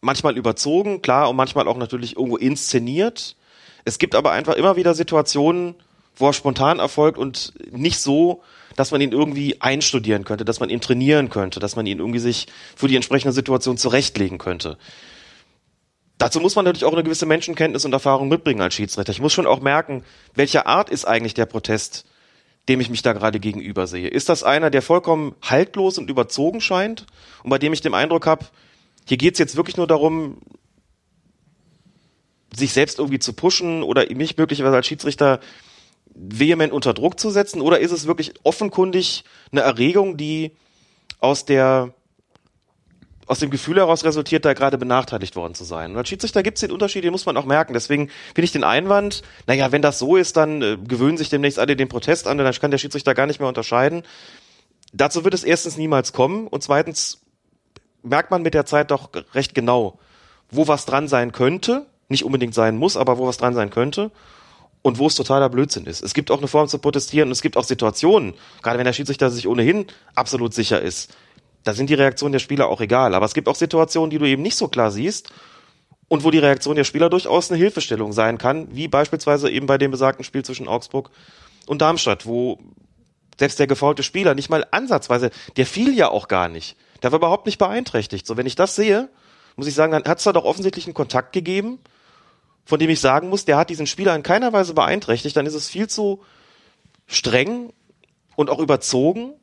Speaker 5: manchmal überzogen, klar, und manchmal auch natürlich irgendwo inszeniert. Es gibt aber einfach immer wieder Situationen, wo er spontan erfolgt und nicht so, dass man ihn irgendwie einstudieren könnte, dass man ihn trainieren könnte, dass man ihn irgendwie sich für die entsprechende Situation zurechtlegen könnte. Dazu muss man natürlich auch eine gewisse Menschenkenntnis und Erfahrung mitbringen als Schiedsrichter. Ich muss schon auch merken, welche Art ist eigentlich der Protest, dem ich mich da gerade gegenüber sehe. Ist das einer, der vollkommen haltlos und überzogen scheint und bei dem ich den Eindruck habe, hier geht's jetzt wirklich nur darum, sich selbst irgendwie zu pushen oder mich möglicherweise als Schiedsrichter vehement unter Druck zu setzen? Oder ist es wirklich offenkundig eine Erregung, die aus der aus dem Gefühl heraus resultiert, da gerade benachteiligt worden zu sein. Und als Schiedsrichter gibt es den Unterschied, den muss man auch merken. Deswegen finde ich den Einwand, naja, wenn das so ist, dann äh, gewöhnen sich demnächst alle den Protest an, dann kann der Schiedsrichter gar nicht mehr unterscheiden. Dazu wird es erstens niemals kommen und zweitens merkt man mit der Zeit doch recht genau, wo was dran sein könnte, nicht unbedingt sein muss, aber wo was dran sein könnte und wo es totaler Blödsinn ist. Es gibt auch eine Form zu protestieren und es gibt auch Situationen, gerade wenn der Schiedsrichter sich ohnehin absolut sicher ist, da sind die Reaktionen der Spieler auch egal. Aber es gibt auch Situationen, die du eben nicht so klar siehst und wo die Reaktion der Spieler durchaus eine Hilfestellung sein kann, wie beispielsweise eben bei dem besagten Spiel zwischen Augsburg und Darmstadt, wo selbst der gefaulte Spieler nicht mal ansatzweise, der fiel ja auch gar nicht. Der war überhaupt nicht beeinträchtigt. So, wenn ich das sehe, muss ich sagen, dann hat es da doch offensichtlich einen Kontakt gegeben, von dem ich sagen muss, der hat diesen Spieler in keiner Weise beeinträchtigt, dann ist es viel zu streng und auch überzogen,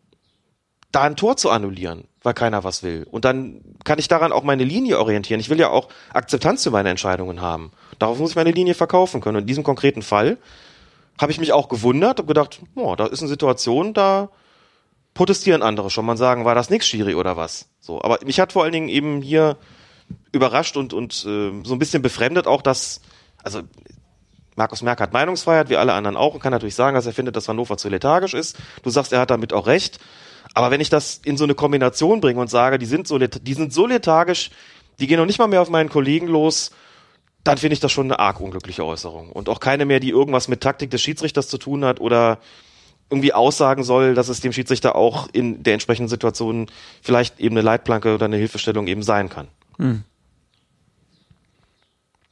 Speaker 5: da ein Tor zu annullieren weil keiner was will. Und dann kann ich daran auch meine Linie orientieren. Ich will ja auch Akzeptanz für meine Entscheidungen haben. Darauf muss ich meine Linie verkaufen können. Und in diesem konkreten Fall habe ich mich auch gewundert und gedacht, boah, da ist eine Situation, da protestieren andere schon. Man sagen, war das nix, Schiri oder was? So, aber mich hat vor allen Dingen eben hier überrascht und und äh, so ein bisschen befremdet auch, dass also Markus Merck hat Meinungsfreiheit, wie alle anderen auch, und kann natürlich sagen, dass er findet, dass Hannover zu lethargisch ist. Du sagst, er hat damit auch recht. Aber wenn ich das in so eine Kombination bringe und sage, die sind so, die sind so lethargisch, die gehen noch nicht mal mehr auf meinen Kollegen los, dann finde ich das schon eine arg unglückliche Äußerung. Und auch keine mehr, die irgendwas mit Taktik des Schiedsrichters zu tun hat oder irgendwie aussagen soll, dass es dem Schiedsrichter auch in der entsprechenden Situation vielleicht eben eine Leitplanke oder eine Hilfestellung eben sein kann. Hm.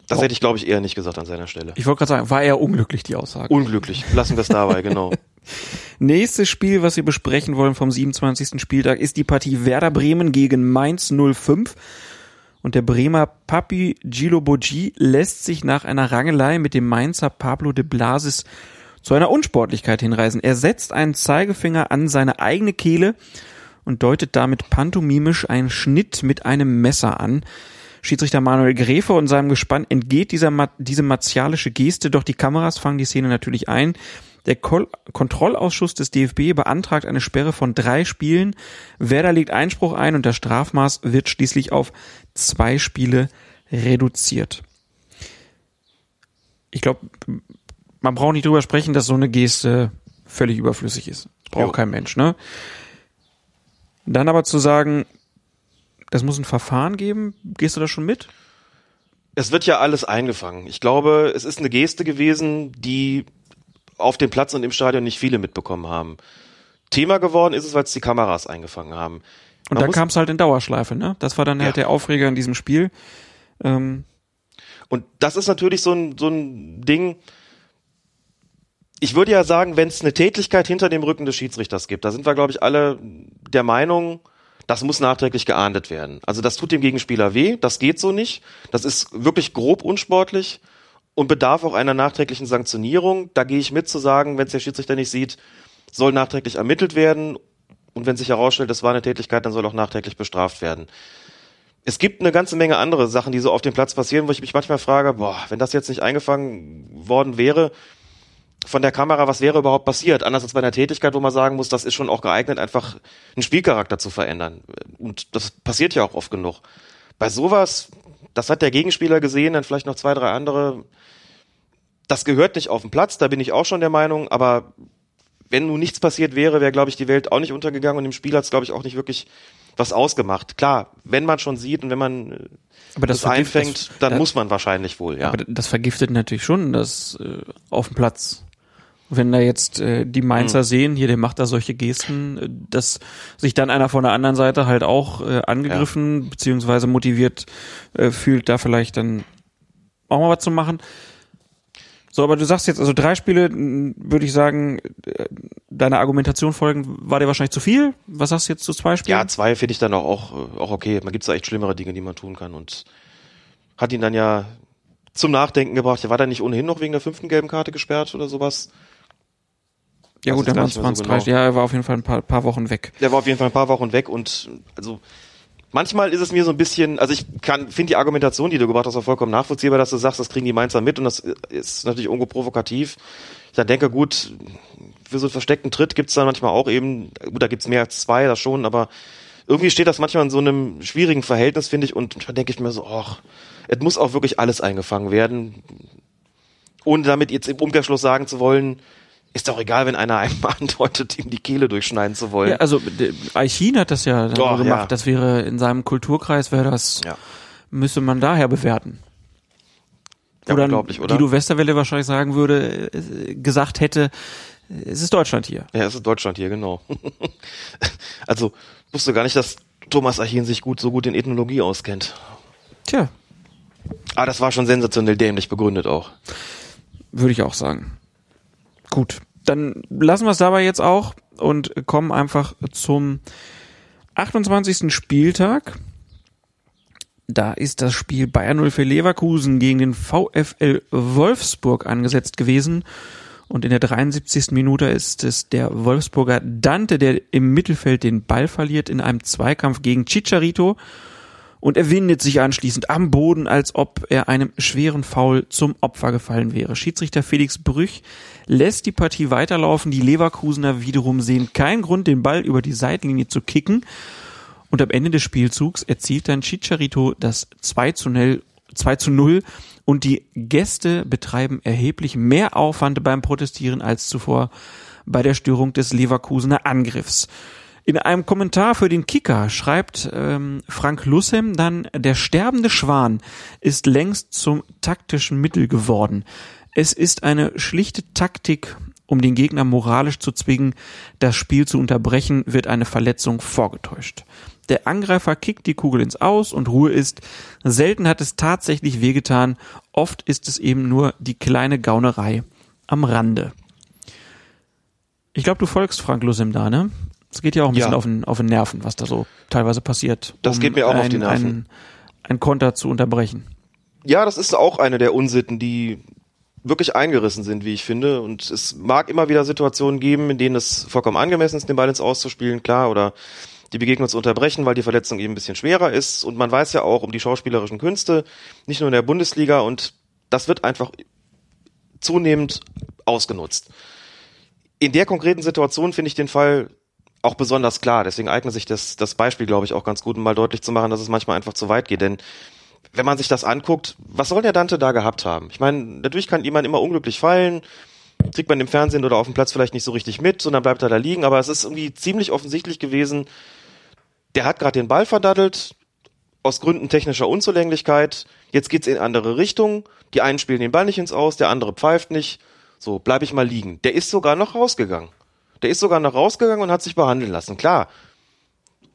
Speaker 5: Das hätte ich, glaube ich, eher nicht gesagt an seiner Stelle.
Speaker 4: Ich wollte gerade sagen, war eher unglücklich, die Aussage.
Speaker 5: Unglücklich. Lassen wir es dabei, [laughs] genau.
Speaker 4: Nächstes Spiel, was wir besprechen wollen vom 27. Spieltag, ist die Partie Werder Bremen gegen Mainz 05. Und der Bremer Papi Gilo Bogi lässt sich nach einer Rangelei mit dem Mainzer Pablo de Blasis zu einer Unsportlichkeit hinreisen. Er setzt einen Zeigefinger an seine eigene Kehle und deutet damit pantomimisch einen Schnitt mit einem Messer an. Schiedsrichter Manuel Gräfe und seinem Gespann entgeht dieser, diese martialische Geste, doch die Kameras fangen die Szene natürlich ein. Der Kol Kontrollausschuss des DFB beantragt eine Sperre von drei Spielen. Werder legt Einspruch ein und das Strafmaß wird schließlich auf zwei Spiele reduziert. Ich glaube, man braucht nicht drüber sprechen, dass so eine Geste völlig überflüssig ist. Braucht jo. kein Mensch, ne? Dann aber zu sagen, das muss ein Verfahren geben, gehst du da schon mit?
Speaker 5: Es wird ja alles eingefangen. Ich glaube, es ist eine Geste gewesen, die auf dem Platz und im Stadion nicht viele mitbekommen haben. Thema geworden ist es, weil es die Kameras eingefangen haben.
Speaker 4: Man und da kam es halt in Dauerschleife, ne? Das war dann halt ja. der Aufreger in diesem Spiel. Ähm.
Speaker 5: Und das ist natürlich so ein, so ein Ding. Ich würde ja sagen, wenn es eine Tätigkeit hinter dem Rücken des Schiedsrichters gibt, da sind wir, glaube ich, alle der Meinung, das muss nachträglich geahndet werden. Also das tut dem Gegenspieler weh, das geht so nicht. Das ist wirklich grob unsportlich und bedarf auch einer nachträglichen Sanktionierung. Da gehe ich mit zu sagen, wenn es der Schiedsrichter nicht sieht, soll nachträglich ermittelt werden und wenn sich herausstellt, das war eine Tätigkeit, dann soll auch nachträglich bestraft werden. Es gibt eine ganze Menge andere Sachen, die so auf dem Platz passieren, wo ich mich manchmal frage, boah, wenn das jetzt nicht eingefangen worden wäre von der Kamera, was wäre überhaupt passiert? Anders als bei einer Tätigkeit, wo man sagen muss, das ist schon auch geeignet, einfach einen Spielcharakter zu verändern. Und das passiert ja auch oft genug. Bei sowas, das hat der Gegenspieler gesehen, dann vielleicht noch zwei, drei andere, das gehört nicht auf den Platz, da bin ich auch schon der Meinung, aber wenn nun nichts passiert wäre, wäre, glaube ich, die Welt auch nicht untergegangen und im Spiel hat es, glaube ich, auch nicht wirklich was ausgemacht. Klar, wenn man schon sieht und wenn man äh, aber das, das einfängt, das, dann das, muss man wahrscheinlich wohl, ja. Aber
Speaker 4: das vergiftet natürlich schon das äh, auf dem Platz. Wenn da jetzt äh, die Mainzer mhm. sehen, hier, der macht da solche Gesten, äh, dass sich dann einer von der anderen Seite halt auch äh, angegriffen ja. beziehungsweise motiviert äh, fühlt, da vielleicht dann auch mal was zu machen So, aber du sagst jetzt, also drei Spiele, würde ich sagen, äh, deiner Argumentation folgen, war dir wahrscheinlich zu viel. Was sagst du jetzt zu zwei Spielen?
Speaker 5: Ja, zwei finde ich dann auch, auch, auch okay. Man gibt da echt schlimmere Dinge, die man tun kann und hat ihn dann ja zum Nachdenken gebracht. Er war da nicht ohnehin noch wegen der fünften gelben Karte gesperrt oder sowas.
Speaker 4: ja
Speaker 5: weiß
Speaker 4: gut, dann waren es
Speaker 5: so
Speaker 4: drei.
Speaker 5: genau.
Speaker 4: Ja, er war auf jeden Fall ein paar, paar Wochen weg.
Speaker 5: Der war auf jeden Fall ein paar Wochen weg und also manchmal ist es mir so ein bisschen, also ich kann finde die Argumentation, die du gebracht hast, auch vollkommen nachvollziehbar, dass du sagst, das kriegen die Mainzer mit und das ist natürlich irgendwo provokativ. Ich dann denke, gut, für so einen versteckten Tritt gibt's dann manchmal auch eben, gut, da gibt's mehr als zwei, das schon, aber irgendwie steht das manchmal in so einem schwierigen Verhältnis, finde ich, und da denke ich mir so, ach, es muss auch wirklich alles eingefangen werden, ohne damit jetzt im Umkehrschluss sagen zu wollen, ist doch egal, wenn einer [laughs] einem andeutet, ihm die Kehle durchschneiden zu wollen.
Speaker 4: Ja, also Aichin hat das ja so gemacht.
Speaker 5: ja.
Speaker 4: Das wäre in seinem Kulturkreis wäre das,
Speaker 5: Ja.
Speaker 4: müsste man daher bewerten.
Speaker 5: Ja,
Speaker 4: dann
Speaker 5: unglaublich, oder?
Speaker 4: Guido Westerwelle wahrscheinlich sagen würde, äh, gesagt hätte, es ist Deutschland hier.
Speaker 5: Ja, es ist Deutschland hier, genau. [laughs] also, wusste gar nicht, dass Thomas Achin sich gut, so gut in Ethnologie auskennt.
Speaker 4: Tja,
Speaker 5: Ah, das war schon sensationell dämlich begründet auch.
Speaker 4: würde ich auch sagen. Gut, dann lassen wir es dabei jetzt auch und kommen einfach zum 28. Spieltag. Da ist das Spiel Bayern 0 für Leverkusen gegen den VfL Wolfsburg angesetzt gewesen. Und in der 73. Minute ist es der Wolfsburger Dante, der im Mittelfeld den Ball verliert in einem Zweikampf gegen Chicharito und er windet sich anschließend am Boden, als ob er einem schweren Foul zum Opfer gefallen wäre. Schiedsrichter Felix Brüch lässt die Partie weiterlaufen. Die Leverkusener wiederum sehen keinen Grund, den Ball über die Seitenlinie zu kicken. Und am Ende des Spielzugs erzielt dann Chicharito das 2 zu 0, 2 zu 0 und die Gäste betreiben erheblich mehr Aufwand beim Protestieren als zuvor bei der Störung des Leverkusener Angriffs. In einem Kommentar für den Kicker schreibt ähm, Frank Lussem dann, der sterbende Schwan ist längst zum taktischen Mittel geworden. Es ist eine schlichte Taktik, um den Gegner moralisch zu zwingen, das Spiel zu unterbrechen, wird eine Verletzung vorgetäuscht. Der Angreifer kickt die Kugel ins Aus und Ruhe ist. Selten hat es tatsächlich wehgetan, oft ist es eben nur die kleine Gaunerei am Rande. Ich glaube, du folgst Frank Lussem da, ne? Es geht ja auch ein bisschen
Speaker 5: Ja.
Speaker 4: auf, den, auf den Nerven, was da so teilweise passiert.
Speaker 5: Das geht mir auch auf die Nerven.
Speaker 4: Ein, ein Konter zu unterbrechen.
Speaker 5: Ja, das ist auch eine der Unsitten, die wirklich eingerissen sind, wie ich finde. Und es mag immer wieder Situationen geben, in denen es vollkommen angemessen ist, den Ball ins Auszuspielen, klar, oder die Begegnung zu unterbrechen, weil die Verletzung eben ein bisschen schwerer ist. Und man weiß ja auch um die schauspielerischen Künste, nicht nur in der Bundesliga. Und das wird einfach zunehmend ausgenutzt. In der konkreten Situation finde ich den Fall auch besonders klar. Deswegen eignet sich das, das Beispiel, glaube ich, auch ganz gut, um mal deutlich zu machen, dass es manchmal einfach zu weit geht. Denn wenn man sich das anguckt, was soll der Dante da gehabt haben? Ich meine, natürlich kann jemand immer unglücklich fallen, kriegt man im Fernsehen oder auf dem Platz vielleicht nicht so richtig mit, dann bleibt er da liegen, aber es ist irgendwie ziemlich offensichtlich gewesen, der hat gerade den Ball verdaddelt, aus Gründen technischer Unzulänglichkeit, jetzt geht's in andere Richtungen, die einen spielen den Ball nicht ins Aus, der andere pfeift nicht, so, bleib ich mal liegen. Der ist sogar noch rausgegangen. Der ist sogar noch rausgegangen und hat sich behandeln lassen, klar.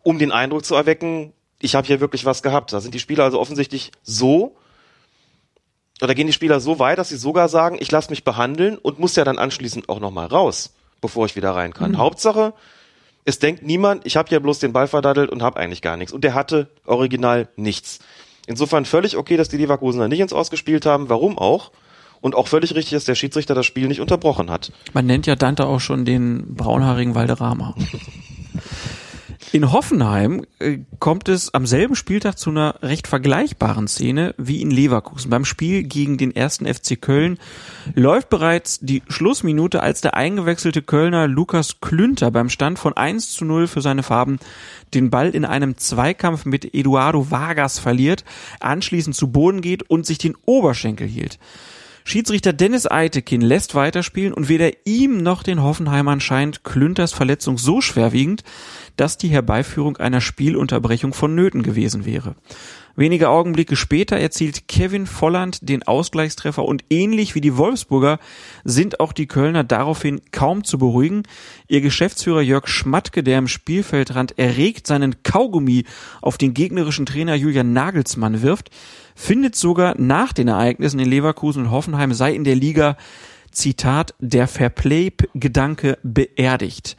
Speaker 5: Um den Eindruck zu erwecken, ich habe hier wirklich was gehabt. Da sind die Spieler also offensichtlich so, oder gehen die Spieler so weit, dass sie sogar sagen, ich lasse mich behandeln und muss ja dann anschließend auch nochmal raus, bevor ich wieder rein kann. Hauptsache, es denkt niemand, ich habe ja bloß den Ball verdaddelt und habe eigentlich gar nichts. Und der hatte original nichts. Insofern völlig okay, dass die Leverkusener nicht ins Ausgespielt haben. Warum auch? Und auch völlig richtig, dass der Schiedsrichter das Spiel nicht unterbrochen hat.
Speaker 4: Man nennt ja Dante auch schon den braunhaarigen Valderrama. [laughs] In Hoffenheim äh, kommt es am selben Spieltag zu einer recht vergleichbaren Szene wie in Leverkusen. Beim Spiel gegen den ersten FC Köln läuft bereits die Schlussminute, als der eingewechselte Kölner Lukas Klünter beim Stand von 1 zu 0 für seine Farben den Ball in einem Zweikampf mit Eduardo Vargas verliert, anschließend zu Boden geht und sich den Oberschenkel hielt. Schiedsrichter Dennis Eitekin lässt weiterspielen und weder ihm noch den Hoffenheimern scheint Klünters Verletzung so schwerwiegend, dass die Herbeiführung einer Spielunterbrechung vonnöten gewesen wäre. Wenige Augenblicke später erzielt Kevin Volland den Ausgleichstreffer und ähnlich wie die Wolfsburger sind auch die Kölner daraufhin kaum zu beruhigen. Ihr Geschäftsführer Jörg Schmatke, der im Spielfeldrand erregt seinen Kaugummi auf den gegnerischen Trainer Julian Nagelsmann wirft, findet sogar nach den Ereignissen in Leverkusen und Hoffenheim sei in der Liga Zitat, der Fairplay-Gedanke beerdigt.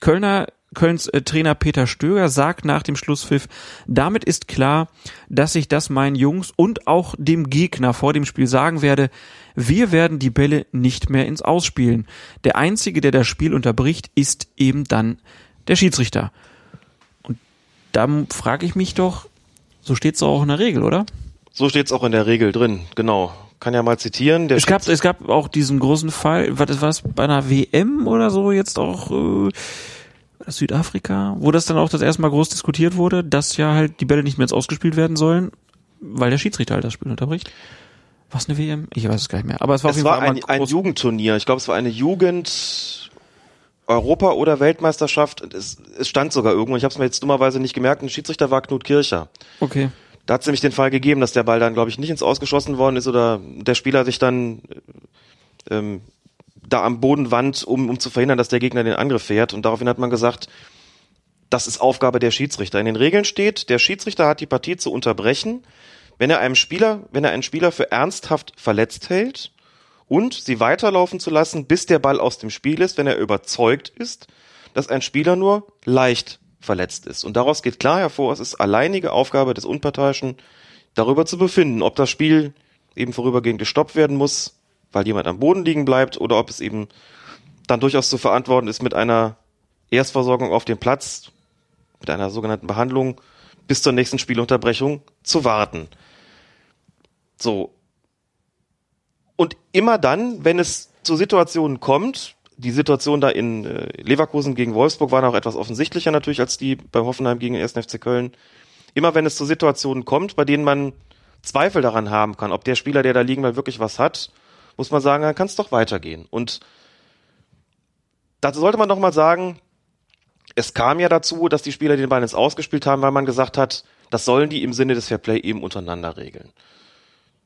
Speaker 4: Kölner Kölns äh, Trainer Peter Stöger sagt nach dem Schlusspfiff, damit ist klar, dass ich das meinen Jungs und auch dem Gegner vor dem Spiel sagen werde, wir werden die Bälle nicht mehr ins Ausspielen. Der Einzige, der das Spiel unterbricht, ist eben dann der Schiedsrichter. Und da frage ich mich doch, so steht es auch in der Regel, oder?
Speaker 5: So steht es auch in der Regel drin, genau. Kann ja mal zitieren. Der
Speaker 4: es gab, es gab auch diesen großen Fall, was war es bei einer WM oder so jetzt auch äh, Südafrika, wo das dann auch das erste Mal groß diskutiert wurde, dass ja halt die Bälle nicht mehr ins Ausgespielt werden sollen, weil der Schiedsrichter halt das Spiel unterbricht. Was eine WM? Ich weiß es gar nicht mehr. Aber es war
Speaker 5: es war ein, ein Jugendturnier. Ich glaube, es war eine Jugend Europa- oder Weltmeisterschaft. Es, es stand sogar irgendwo. Ich habe es mir jetzt dummerweise nicht gemerkt. Ein Schiedsrichter war Knut Kircher.
Speaker 4: Okay.
Speaker 5: Da hat es nämlich den Fall gegeben, dass der Ball dann, glaube ich, nicht ins Ausgeschossen worden ist oder der Spieler sich dann ähm, da am Boden wand, um, um zu verhindern, dass der Gegner den Angriff fährt. Und daraufhin hat man gesagt, das ist Aufgabe der Schiedsrichter. In den Regeln steht, der Schiedsrichter hat die Partie zu unterbrechen, wenn er einem Spieler, wenn er einen Spieler für ernsthaft verletzt hält und sie weiterlaufen zu lassen, bis der Ball aus dem Spiel ist, wenn er überzeugt ist, dass ein Spieler nur leicht verletzt ist. Und daraus geht klar hervor, es ist alleinige Aufgabe des Unparteiischen, darüber zu befinden, ob das Spiel eben vorübergehend gestoppt werden muss, weil jemand am Boden liegen bleibt, oder ob es eben dann durchaus zu verantworten ist mit einer Erstversorgung auf dem Platz, mit einer sogenannten Behandlung bis zur nächsten Spielunterbrechung zu warten. So. Und immer dann, wenn es zu Situationen kommt, die Situation da in äh, Leverkusen gegen Wolfsburg war noch etwas offensichtlicher natürlich als die bei Hoffenheim gegen den 1. FC Köln. Immer wenn es zu Situationen kommt, bei denen man Zweifel daran haben kann, ob der Spieler, der da liegen bleibt, wirklich was hat, muss man sagen, dann kann es doch weitergehen. Und dazu sollte man doch mal sagen, es kam ja dazu, dass die Spieler den Ball ins Ausgespielt haben, weil man gesagt hat, das sollen die im Sinne des Fairplay eben untereinander regeln.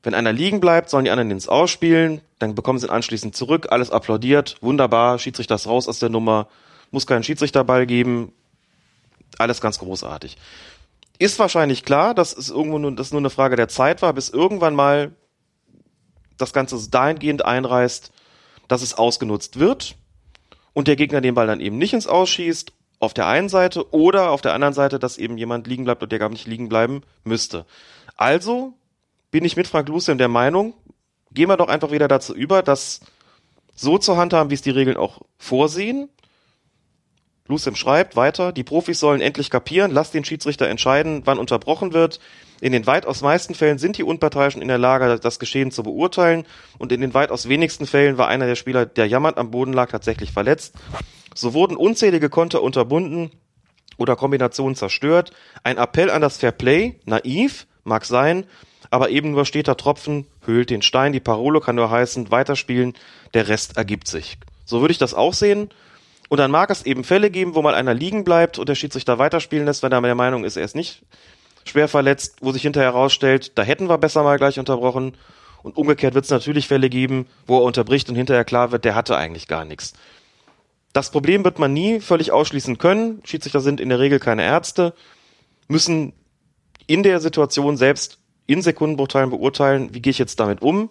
Speaker 5: Wenn einer liegen bleibt, sollen die anderen ins Ausspielen, dann bekommen sie ihn anschließend zurück, alles applaudiert, wunderbar, Schiedsrichter ist raus aus der Nummer, muss keinen Schiedsrichterball geben, alles ganz großartig. Ist wahrscheinlich klar, dass es irgendwo nur, dass nur eine Frage der Zeit war, bis irgendwann mal das Ganze dahingehend einreißt, dass es ausgenutzt wird und der Gegner den Ball dann eben nicht ins Ausschießt auf der einen Seite oder auf der anderen Seite, dass eben jemand liegen bleibt und der gar nicht liegen bleiben müsste. Also bin ich mit Frank Lucem der Meinung, gehen wir doch einfach wieder dazu über, das so zu handhaben, wie es die Regeln auch vorsehen. Lucem schreibt weiter, die Profis sollen endlich kapieren, lass den Schiedsrichter entscheiden, wann unterbrochen wird. In den weitaus meisten Fällen sind die Unparteiischen in der Lage, das Geschehen zu beurteilen und in den weitaus wenigsten Fällen war einer der Spieler, der jammernd am Boden lag, tatsächlich verletzt. So wurden unzählige Konter unterbunden oder Kombinationen zerstört. Ein Appell an das Fair Play, naiv, mag sein, aber eben nur steter Tropfen höhlt den Stein. Die Parole kann nur heißen, weiterspielen, der Rest ergibt sich. So würde ich das auch sehen. Und dann mag es eben Fälle geben, wo mal einer liegen bleibt und der Schiedsrichter weiterspielen lässt, wenn er der Meinung ist, er ist nicht schwer verletzt, wo sich hinterher herausstellt, da hätten wir besser mal gleich unterbrochen. Und umgekehrt wird es natürlich Fälle geben, wo er unterbricht und hinterher klar wird, der hatte eigentlich gar nichts. Das Problem wird man nie völlig ausschließen können. Schiedsrichter sind in der Regel keine Ärzte, müssen in der Situation selbst in Sekundenbruchteilen beurteilen, wie gehe ich jetzt damit um.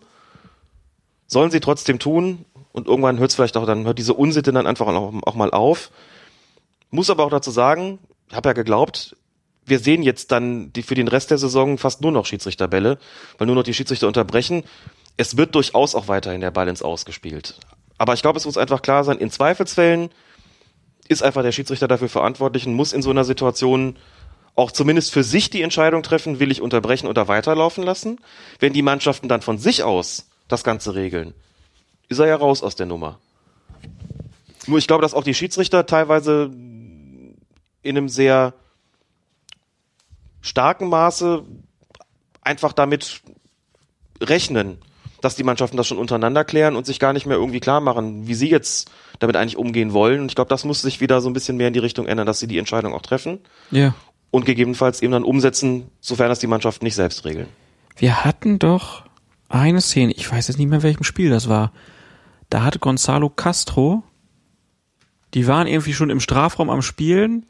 Speaker 5: Sollen sie trotzdem tun und irgendwann hört es vielleicht auch, dann hört diese Unsitte dann einfach auch, auch mal auf. Muss aber auch dazu sagen, ich habe ja geglaubt, wir sehen jetzt dann die, für den Rest der Saison fast nur noch Schiedsrichterbälle, weil nur noch die Schiedsrichter unterbrechen. Es wird durchaus auch weiterhin der ins Ausgespielt. Aber ich glaube, es muss einfach klar sein, in Zweifelsfällen ist einfach der Schiedsrichter dafür verantwortlich und muss in so einer Situation auch zumindest für sich die Entscheidung treffen, will ich unterbrechen oder weiterlaufen lassen. Wenn die Mannschaften dann von sich aus das Ganze regeln, ist er ja raus aus der Nummer. Nur ich glaube, dass auch die Schiedsrichter teilweise in einem sehr starken Maße einfach damit rechnen, dass die Mannschaften das schon untereinander klären und sich gar nicht mehr irgendwie klar machen, wie sie jetzt damit eigentlich umgehen wollen. Und ich glaube, das muss sich wieder so ein bisschen mehr in die Richtung ändern, dass sie die Entscheidung auch treffen.
Speaker 4: Ja.
Speaker 5: und gegebenenfalls eben dann umsetzen, sofern das die Mannschaften nicht selbst regeln.
Speaker 4: Wir hatten doch eine Szene, ich weiß jetzt nicht mehr, welchem Spiel das war. Da hatte Gonzalo Castro, die waren irgendwie schon im Strafraum am Spielen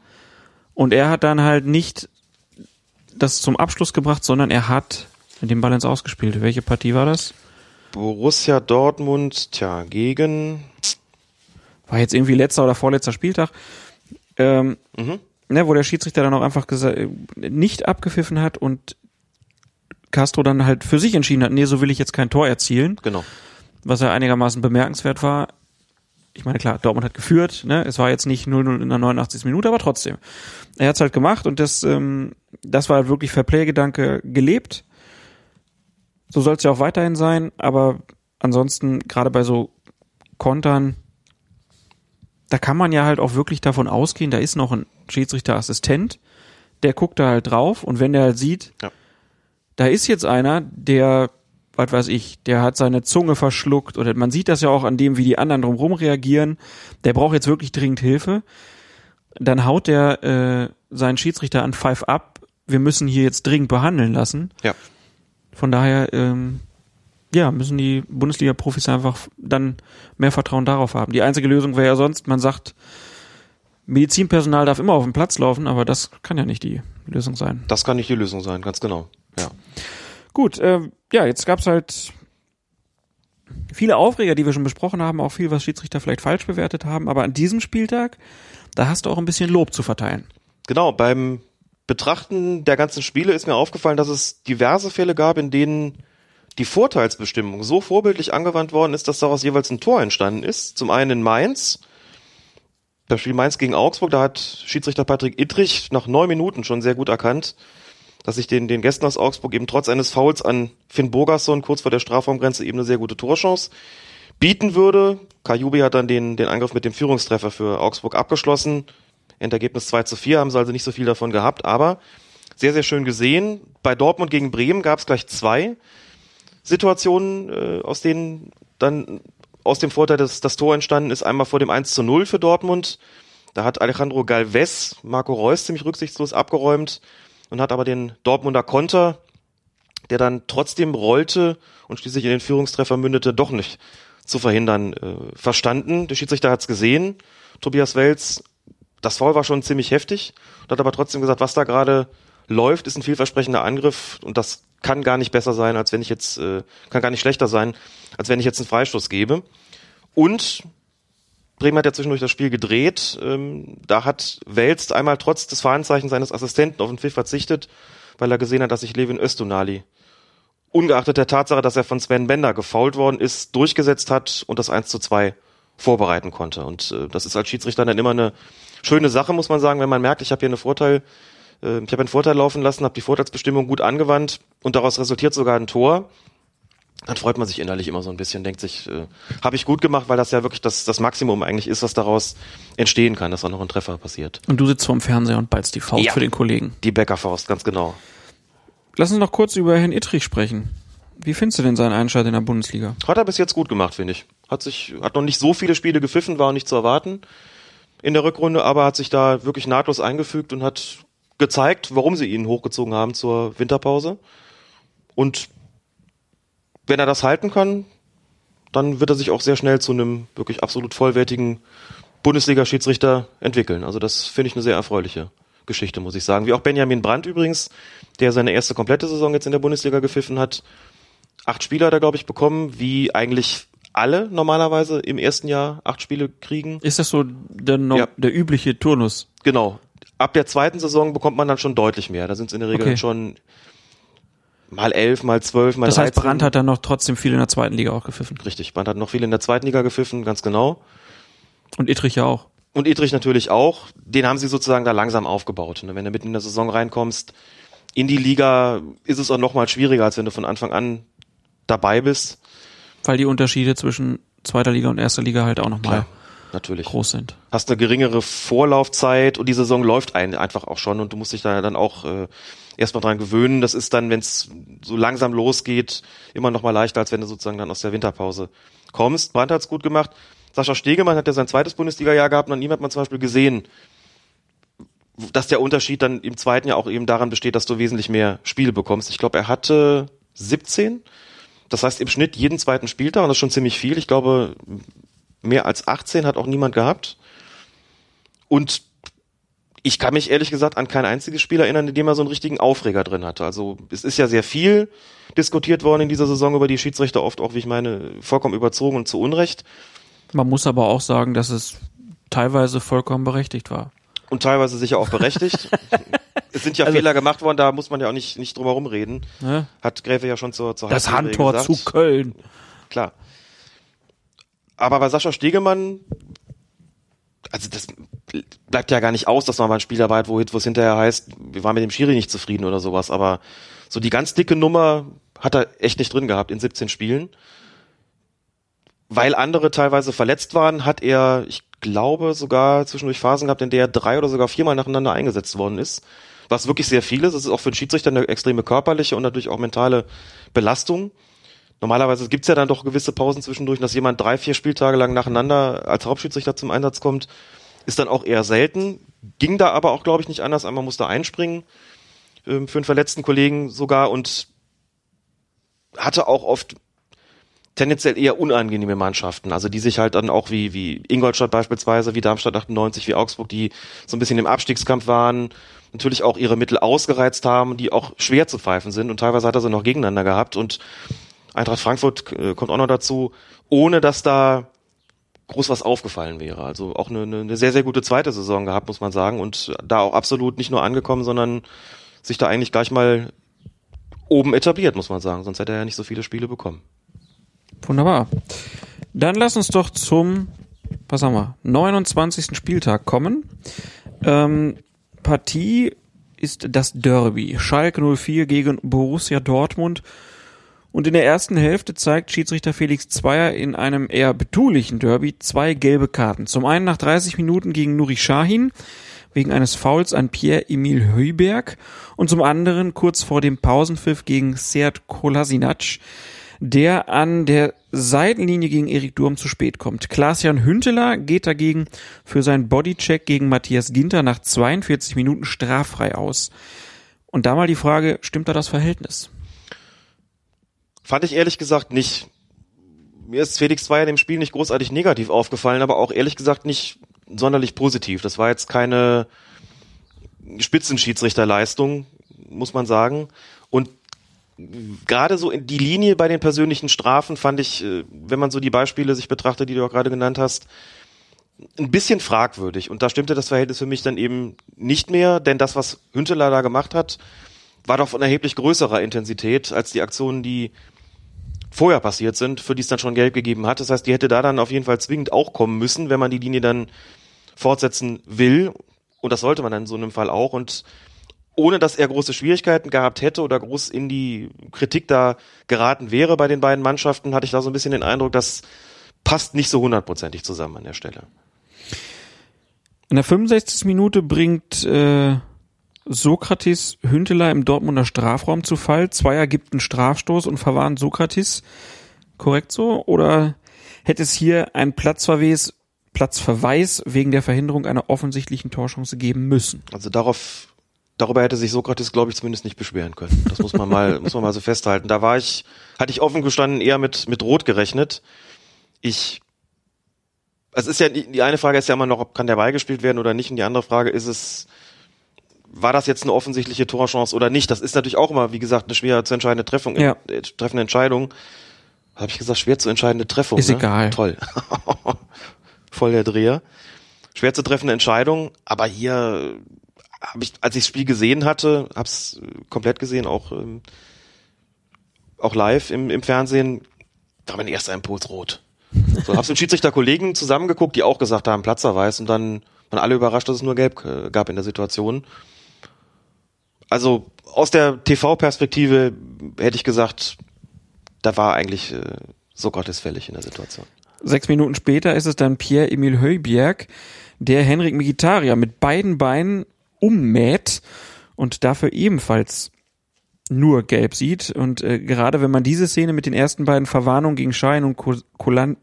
Speaker 4: und er hat dann halt nicht das zum Abschluss gebracht, sondern er hat den Ball ins Ausgespielt. Welche Partie war das?
Speaker 5: Borussia Dortmund, tja, gegen.
Speaker 4: War jetzt irgendwie letzter oder vorletzter Spieltag. Ähm,
Speaker 5: Mhm.
Speaker 4: ne, wo der Schiedsrichter dann auch einfach nicht abgepfiffen hat und Castro dann halt für sich entschieden hat, nee, so will ich jetzt kein Tor erzielen,
Speaker 5: Genau.
Speaker 4: Was ja einigermaßen bemerkenswert war. Ich meine, klar, Dortmund hat geführt, ne? Es war jetzt nicht 0-0 in der 89. Minute, aber trotzdem. Er hat's halt gemacht und das, ähm, das war halt wirklich Fairplay-Gedanke gelebt. So soll's ja auch weiterhin sein, aber ansonsten, gerade bei so Kontern, da kann man ja halt auch wirklich davon ausgehen, da ist noch ein Schiedsrichterassistent, der guckt da halt drauf und wenn der halt sieht,
Speaker 5: Ja.
Speaker 4: da ist jetzt einer, der, was weiß ich, der hat seine Zunge verschluckt oder man sieht das ja auch an dem, wie die anderen drumherum reagieren, der braucht jetzt wirklich dringend Hilfe, dann haut der äh, seinen Schiedsrichter an Pfeif ab, wir müssen hier jetzt dringend behandeln lassen.
Speaker 5: Ja.
Speaker 4: Von daher, ähm, ja, müssen die Bundesliga-Profis einfach dann mehr Vertrauen darauf haben. Die einzige Lösung wäre ja sonst, man sagt, Medizinpersonal darf immer auf dem Platz laufen, aber das kann ja nicht die Lösung sein.
Speaker 5: Das kann nicht die Lösung sein, ganz genau. Ja.
Speaker 4: Gut, äh, ja, jetzt gab's halt viele Aufreger, die wir schon besprochen haben, auch viel, was Schiedsrichter vielleicht falsch bewertet haben, aber an diesem Spieltag, da hast du auch ein bisschen Lob zu verteilen.
Speaker 5: Genau, beim Betrachten der ganzen Spiele ist mir aufgefallen, dass es diverse Fälle gab, in denen die Vorteilsbestimmung so vorbildlich angewandt worden ist, dass daraus jeweils ein Tor entstanden ist. Zum einen in Mainz, das Spiel Mainz gegen Augsburg, da hat Schiedsrichter Patrick Ittrich nach neun Minuten schon sehr gut erkannt, dass sich den, den Gästen aus Augsburg eben trotz eines Fouls an Finn Bogerson kurz vor der Strafraumgrenze eben eine sehr gute Torchance bieten würde. Kajubi hat dann den, den Angriff mit dem Führungstreffer für Augsburg abgeschlossen. Endergebnis 2 zu 4, haben sie also nicht so viel davon gehabt, aber sehr, sehr schön gesehen. Bei Dortmund gegen Bremen gab es gleich zwei Situationen, äh, aus denen dann aus dem Vorteil das, das Tor entstanden ist. Einmal vor dem 1 zu 0 für Dortmund. Da hat Alejandro Galvez Marco Reus ziemlich rücksichtslos abgeräumt und hat aber den Dortmunder Konter, der dann trotzdem rollte und schließlich in den Führungstreffer mündete, doch nicht zu verhindern, äh, verstanden. Der Schiedsrichter hat's gesehen. Tobias Welz, das Foul war schon ziemlich heftig und hat aber trotzdem gesagt, was da gerade läuft, ist ein vielversprechender Angriff und das kann gar nicht besser sein, als wenn ich jetzt, äh, kann gar nicht schlechter sein, als wenn ich jetzt einen Freistoß gebe. Und Bremen hat ja zwischendurch das Spiel gedreht. Ähm, da hat Welz einmal trotz des Fahnenzeichens seines Assistenten auf den Pfiff verzichtet, weil er gesehen hat, dass sich Levin Östunali ungeachtet der Tatsache, dass er von Sven Bender gefault worden ist, durchgesetzt hat und das 1 zu 2 vorbereiten konnte. Und äh, das ist als Schiedsrichter dann immer eine schöne Sache, muss man sagen, wenn man merkt, ich habe hier eine Vorteil, äh, ich habe einen Vorteil laufen lassen, habe die Vorteilsbestimmung gut angewandt und daraus resultiert sogar ein Tor. Dann freut man sich innerlich immer so ein bisschen, denkt sich, äh, habe ich gut gemacht, weil das ja wirklich das, das Maximum eigentlich ist, was daraus entstehen kann, dass auch noch ein Treffer passiert.
Speaker 4: Und du sitzt vorm Fernseher und ballst die Faust
Speaker 5: Ja.
Speaker 4: für den Kollegen.
Speaker 5: Die Bäckerfaust, ganz genau.
Speaker 4: Lass uns noch kurz über Herrn Ittrich sprechen. Wie findest du denn seinen Einschalt in der Bundesliga?
Speaker 5: Hat er bis jetzt gut gemacht, finde ich. Hat sich, hat noch nicht so viele Spiele gepfiffen, war nicht zu erwarten in der Rückrunde, aber hat sich da wirklich nahtlos eingefügt und hat gezeigt, warum sie ihn hochgezogen haben zur Winterpause. Und wenn er das halten kann, dann wird er sich auch sehr schnell zu einem wirklich absolut vollwertigen Bundesliga-Schiedsrichter entwickeln. Also das finde ich eine sehr erfreuliche Geschichte, muss ich sagen. Wie auch Benjamin Brandt übrigens, der seine erste komplette Saison jetzt in der Bundesliga gepfiffen hat. Acht Spiele hat er, glaube ich, bekommen, wie eigentlich alle normalerweise im ersten Jahr acht Spiele kriegen.
Speaker 4: Ist das so der, no
Speaker 5: Ja.
Speaker 4: der übliche Turnus?
Speaker 5: Genau. Ab der zweiten Saison bekommt man dann schon deutlich mehr. Da sind es in der Regel
Speaker 4: Okay.
Speaker 5: schon mal elf, mal zwölf, mal
Speaker 4: Das heißt,
Speaker 5: 13.
Speaker 4: Brandt hat dann noch trotzdem viel in der zweiten Liga auch gepfiffen.
Speaker 5: Richtig, Brandt hat noch viel in der zweiten Liga gepfiffen, ganz genau.
Speaker 4: Und Ittrich ja auch.
Speaker 5: Und Idrich natürlich auch. Den haben sie sozusagen da langsam aufgebaut. Wenn du mitten in der Saison reinkommst, in die Liga ist es auch noch mal schwieriger, als wenn du von Anfang an dabei bist.
Speaker 4: Weil die Unterschiede zwischen zweiter Liga und erster Liga halt auch nochmal
Speaker 5: natürlich.
Speaker 4: groß sind.
Speaker 5: Hast eine geringere Vorlaufzeit und die Saison läuft ein, einfach auch schon und du musst dich da dann auch äh, erstmal dran gewöhnen. Das ist dann, wenn es so langsam losgeht, immer noch mal leichter, als wenn du sozusagen dann aus der Winterpause kommst. Brandt hat's gut gemacht. Sascha Stegemann hat ja sein zweites Bundesliga-Jahr gehabt und an ihm hat man zum Beispiel gesehen, dass der Unterschied dann im zweiten Jahr auch eben daran besteht, dass du wesentlich mehr Spiele bekommst. Ich glaube, er hatte 17. Das heißt im Schnitt jeden zweiten Spieltag und das ist schon ziemlich viel. Ich glaube, mehr als 18 hat auch niemand gehabt. Und ich kann mich ehrlich gesagt an kein einziges Spiel erinnern, in dem er so einen richtigen Aufreger drin hatte. Also es ist ja sehr viel diskutiert worden in dieser Saison über die Schiedsrichter, oft auch, wie ich meine, vollkommen überzogen und zu Unrecht.
Speaker 4: Man muss aber auch sagen, dass es teilweise vollkommen berechtigt war.
Speaker 5: Und teilweise sicher auch berechtigt. [laughs] es sind ja
Speaker 4: Also-
Speaker 5: Fehler gemacht worden, da muss man ja auch nicht, nicht drum herum reden.
Speaker 4: Ne?
Speaker 5: Hat Gräfe ja schon zur, zur
Speaker 4: Das Handtor
Speaker 5: gesagt.
Speaker 4: zu Köln.
Speaker 5: Klar. Aber bei Sascha Stegemann, also das bleibt ja gar nicht aus, dass man mal ein Spiel dabei hat, wo es hinterher heißt, wir waren mit dem Schiri nicht zufrieden oder sowas, aber so die ganz dicke Nummer hat er echt nicht drin gehabt in 17 Spielen. Weil andere teilweise verletzt waren, hat er, ich glaube, sogar zwischendurch Phasen gehabt, in der er drei oder sogar viermal nacheinander eingesetzt worden ist. Was wirklich sehr viel ist. Das ist auch für den Schiedsrichter eine extreme körperliche und natürlich auch mentale Belastung. Normalerweise gibt's ja dann doch gewisse Pausen zwischendurch, dass jemand drei, vier Spieltage lang nacheinander als Hauptschiedsrichter zum Einsatz kommt, ist dann auch eher selten. Ging da aber auch, glaube ich, nicht anders. Einmal musste einspringen ähm, für einen verletzten Kollegen sogar und hatte auch oft tendenziell eher unangenehme Mannschaften, also die sich halt dann auch wie, wie Ingolstadt beispielsweise, wie Darmstadt 98, wie Augsburg, die so ein bisschen im Abstiegskampf waren, natürlich auch ihre Mittel ausgereizt haben, die auch schwer zu pfeifen sind und teilweise hat er sie noch gegeneinander gehabt und Eintracht Frankfurt äh, kommt auch noch dazu, ohne dass da groß was aufgefallen wäre. Also auch eine, eine, sehr, sehr gute zweite Saison gehabt, muss man sagen und da auch absolut nicht nur angekommen, sondern sich da eigentlich gleich mal oben etabliert, muss man sagen, sonst hätte er ja nicht so viele Spiele bekommen.
Speaker 4: Wunderbar. Dann lass uns doch zum, was haben wir, 29. Spieltag kommen. Ähm, Partie ist das Derby. Schalke 04 gegen Borussia Dortmund. Und in der ersten Hälfte zeigt Schiedsrichter Felix Zweier in einem eher betulichen Derby zwei gelbe Karten. Zum einen nach 30 Minuten gegen Nuri Sahin wegen eines Fouls an Pierre-Emil Heuberg und zum anderen kurz vor dem Pausenpfiff gegen Sead Kolasinac, der an der Seitenlinie gegen Erik Durm zu spät kommt. Klaas-Jan Hünteler geht dagegen für seinen Bodycheck gegen Matthias Ginter nach 42 Minuten straffrei aus. Und da mal die Frage, stimmt da das Verhältnis?
Speaker 5: Fand ich ehrlich gesagt nicht. Mir ist Felix Zweier dem Spiel nicht großartig negativ aufgefallen, aber auch ehrlich gesagt nicht sonderlich positiv. Das war jetzt keine Spitzenschiedsrichterleistung, muss man sagen. Und gerade so in die Linie bei den persönlichen Strafen fand ich, äh, wenn man so die Beispiele sich betrachtet, die du auch gerade genannt hast, ein bisschen fragwürdig. Und da stimmte das Verhältnis für mich dann eben nicht mehr, denn das, was Hünteler da gemacht hat, war doch von erheblich größerer Intensität als die Aktionen, die vorher passiert sind, für die es dann schon gelb gegeben hat. Das heißt, die hätte da dann auf jeden Fall zwingend auch kommen müssen, wenn man die Linie dann fortsetzen will. Und das sollte man dann in so einem Fall auch. Und ohne dass er große Schwierigkeiten gehabt hätte oder groß in die Kritik da geraten wäre bei den beiden Mannschaften, hatte ich da so ein bisschen den Eindruck, das passt nicht so hundertprozentig zusammen an der Stelle.
Speaker 4: In der 65. Minute bringt äh, Sokrates Hünteler im Dortmunder Strafraum zu Fall. Zweier gibt einen Strafstoß und verwarnt Sokrates. Korrekt so? Oder hätte es hier einen Platzverweis, Platzverweis wegen der Verhinderung einer offensichtlichen Torchance geben müssen?
Speaker 5: Also darauf, darüber hätte sich Sokrates, glaube ich, zumindest nicht beschweren können. Das muss man mal, [laughs] muss man mal so festhalten. Da war ich, hatte ich offen gestanden eher mit, mit Rot gerechnet. Ich, es ist ja, die die eine Frage ist ja immer noch, ob kann der Ball gespielt werden oder nicht, und die andere Frage ist es, war das jetzt eine offensichtliche Torchance oder nicht? Das ist natürlich auch immer, wie gesagt, eine schwer zu entscheidende Treffung,
Speaker 4: Ja.
Speaker 5: äh, treffende Entscheidung. Habe ich gesagt, schwer zu entscheidende Treffung.
Speaker 4: Ist
Speaker 5: ne?
Speaker 4: egal.
Speaker 5: Toll. [laughs] Voll der Dreher. Schwer zu treffende Entscheidung, aber hier habe ich, als ich das Spiel gesehen hatte, hab's äh, komplett gesehen, auch ähm, auch live im, im Fernsehen, war mein erster Impuls rot. So, hab's mit Schiedsrichterkollegen zusammengeguckt, die auch gesagt haben, Platzerweis und dann waren alle überrascht, dass es nur gelb äh, gab in der Situation. Also aus der TV-Perspektive hätte ich gesagt, da war eigentlich äh, Sokrates fällig in der Situation.
Speaker 4: Sechs Minuten später ist es dann Pierre-Emil Heuberg, der Henrik Mkhitaryan mit beiden Beinen ummäht und dafür ebenfalls nur gelb sieht. Und äh, gerade wenn man diese Szene mit den ersten beiden Verwarnungen gegen Schein und Ko- Kolan,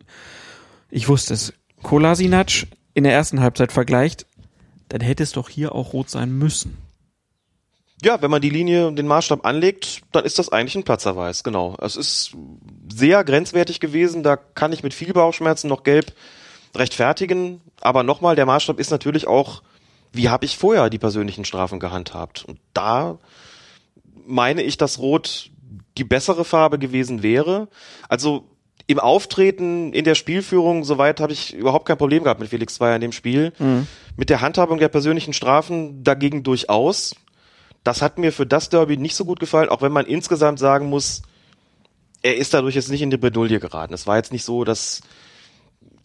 Speaker 4: ich wusste es, Kolasinac in der ersten Halbzeit vergleicht, dann hätte es doch hier auch rot sein müssen.
Speaker 5: Ja, wenn man die Linie und den Maßstab anlegt, dann ist das eigentlich ein Platzerweis, genau. Es ist sehr grenzwertig gewesen, da kann ich mit viel Bauchschmerzen noch gelb rechtfertigen, aber nochmal, der Maßstab ist natürlich auch, wie habe ich vorher die persönlichen Strafen gehandhabt? Und da meine ich, dass Rot die bessere Farbe gewesen wäre. Also im Auftreten, in der Spielführung, soweit habe ich überhaupt kein Problem gehabt mit Felix Zweier in dem Spiel.
Speaker 4: Mhm.
Speaker 5: Mit der Handhabung der persönlichen Strafen dagegen durchaus. Das hat mir für das Derby nicht so gut gefallen, auch wenn man insgesamt sagen muss, er ist dadurch jetzt nicht in die Bredouille geraten. Es war jetzt nicht so, dass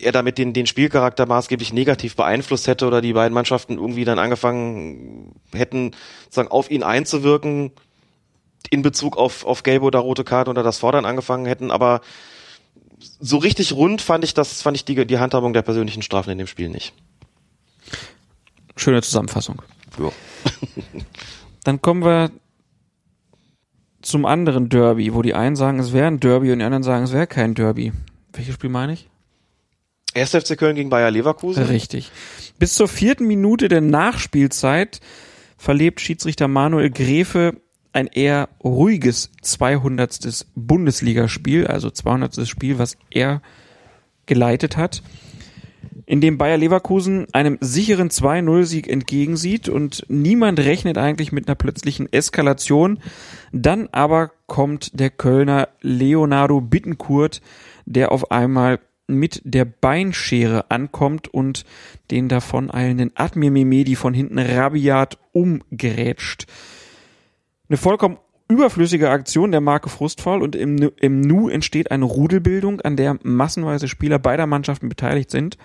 Speaker 5: er damit den, den Spielcharakter maßgeblich negativ beeinflusst hätte oder die beiden Mannschaften irgendwie dann angefangen hätten, sozusagen auf ihn einzuwirken in Bezug auf, auf gelbe oder rote Karte oder das Fordern angefangen hätten, aber so richtig rund fand ich das, fand ich die, die Handhabung der persönlichen Strafen in dem Spiel nicht.
Speaker 4: Schöne Zusammenfassung.
Speaker 5: Ja. [laughs]
Speaker 4: Dann kommen wir zum anderen Derby, wo die einen sagen, es wäre ein Derby und die anderen sagen, es wäre kein Derby. Welches Spiel meine ich?
Speaker 5: 1. FC Köln gegen Bayer Leverkusen.
Speaker 4: Richtig. Bis zur vierten Minute der Nachspielzeit verlebt Schiedsrichter Manuel Gräfe ein eher ruhiges 200. Bundesligaspiel, also 200. Spiel, was er geleitet hat, in dem Bayer Leverkusen einem sicheren 2-0-Sieg entgegensieht und niemand rechnet eigentlich mit einer plötzlichen Eskalation. Dann aber kommt der Kölner Leonardo Bittenkurt, der auf einmal mit der Beinschere ankommt und den davon eilenden Admir Mehmedi von hinten rabiat umgerätscht. Eine vollkommen überflüssige Aktion der Marke Frustfall und im, im Nu entsteht eine Rudelbildung, an der massenweise Spieler beider Mannschaften beteiligt sind.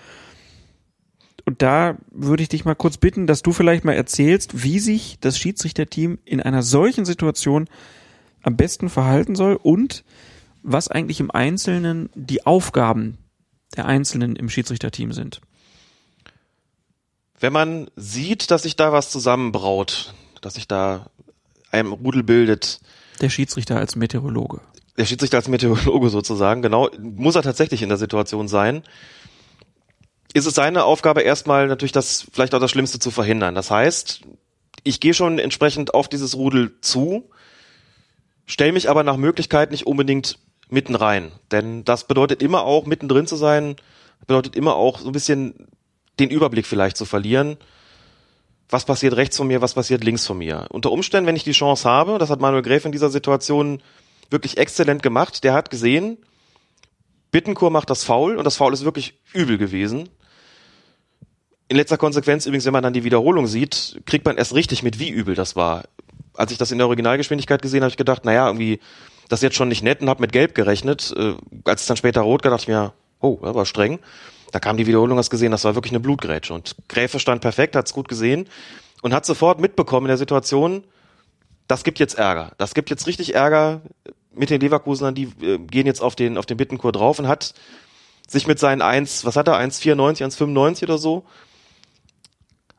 Speaker 4: Und da würde ich dich mal kurz bitten, dass du vielleicht mal erzählst, wie sich das Schiedsrichterteam in einer solchen Situation am besten verhalten soll und was eigentlich im Einzelnen die Aufgaben der Einzelnen im Schiedsrichterteam sind.
Speaker 5: Wenn man sieht, dass sich da was zusammenbraut, dass sich da ein Rudel bildet,
Speaker 4: Der Schiedsrichter als Meteorologe.
Speaker 5: der Schiedsrichter als Meteorologe sozusagen, genau, muss er tatsächlich in der Situation sein, ist es seine Aufgabe erstmal natürlich das, vielleicht auch das Schlimmste zu verhindern. Das heißt, ich gehe schon entsprechend auf dieses Rudel zu, stelle mich aber nach Möglichkeit nicht unbedingt mitten rein. Denn das bedeutet immer auch, mittendrin zu sein, bedeutet immer auch so ein bisschen den Überblick vielleicht zu verlieren. Was passiert rechts von mir, was passiert links von mir? Unter Umständen, wenn ich die Chance habe, das hat Manuel Gräf in dieser Situation wirklich exzellent gemacht, der hat gesehen, Bittenkur macht das Foul und das Foul ist wirklich übel gewesen. In letzter Konsequenz übrigens, wenn man dann die Wiederholung sieht, kriegt man erst richtig mit, wie übel das war. Als ich das in der Originalgeschwindigkeit gesehen habe, ich gedacht, naja, irgendwie, das ist jetzt schon nicht nett und habe mit Gelb gerechnet. Äh, als es dann später rot gedacht ich mir, oh, das war streng. Da kam die Wiederholung, hast gesehen, das war wirklich eine Blutgrätsche. Und Gräfe stand perfekt, hat's gut gesehen und hat sofort mitbekommen in der Situation, das gibt jetzt Ärger. Das gibt jetzt richtig Ärger mit den Leverkusenern, die äh, gehen jetzt auf den, auf den Bittenkur drauf und hat sich mit seinen 1, was hat er, 1,94, 1,95 oder so,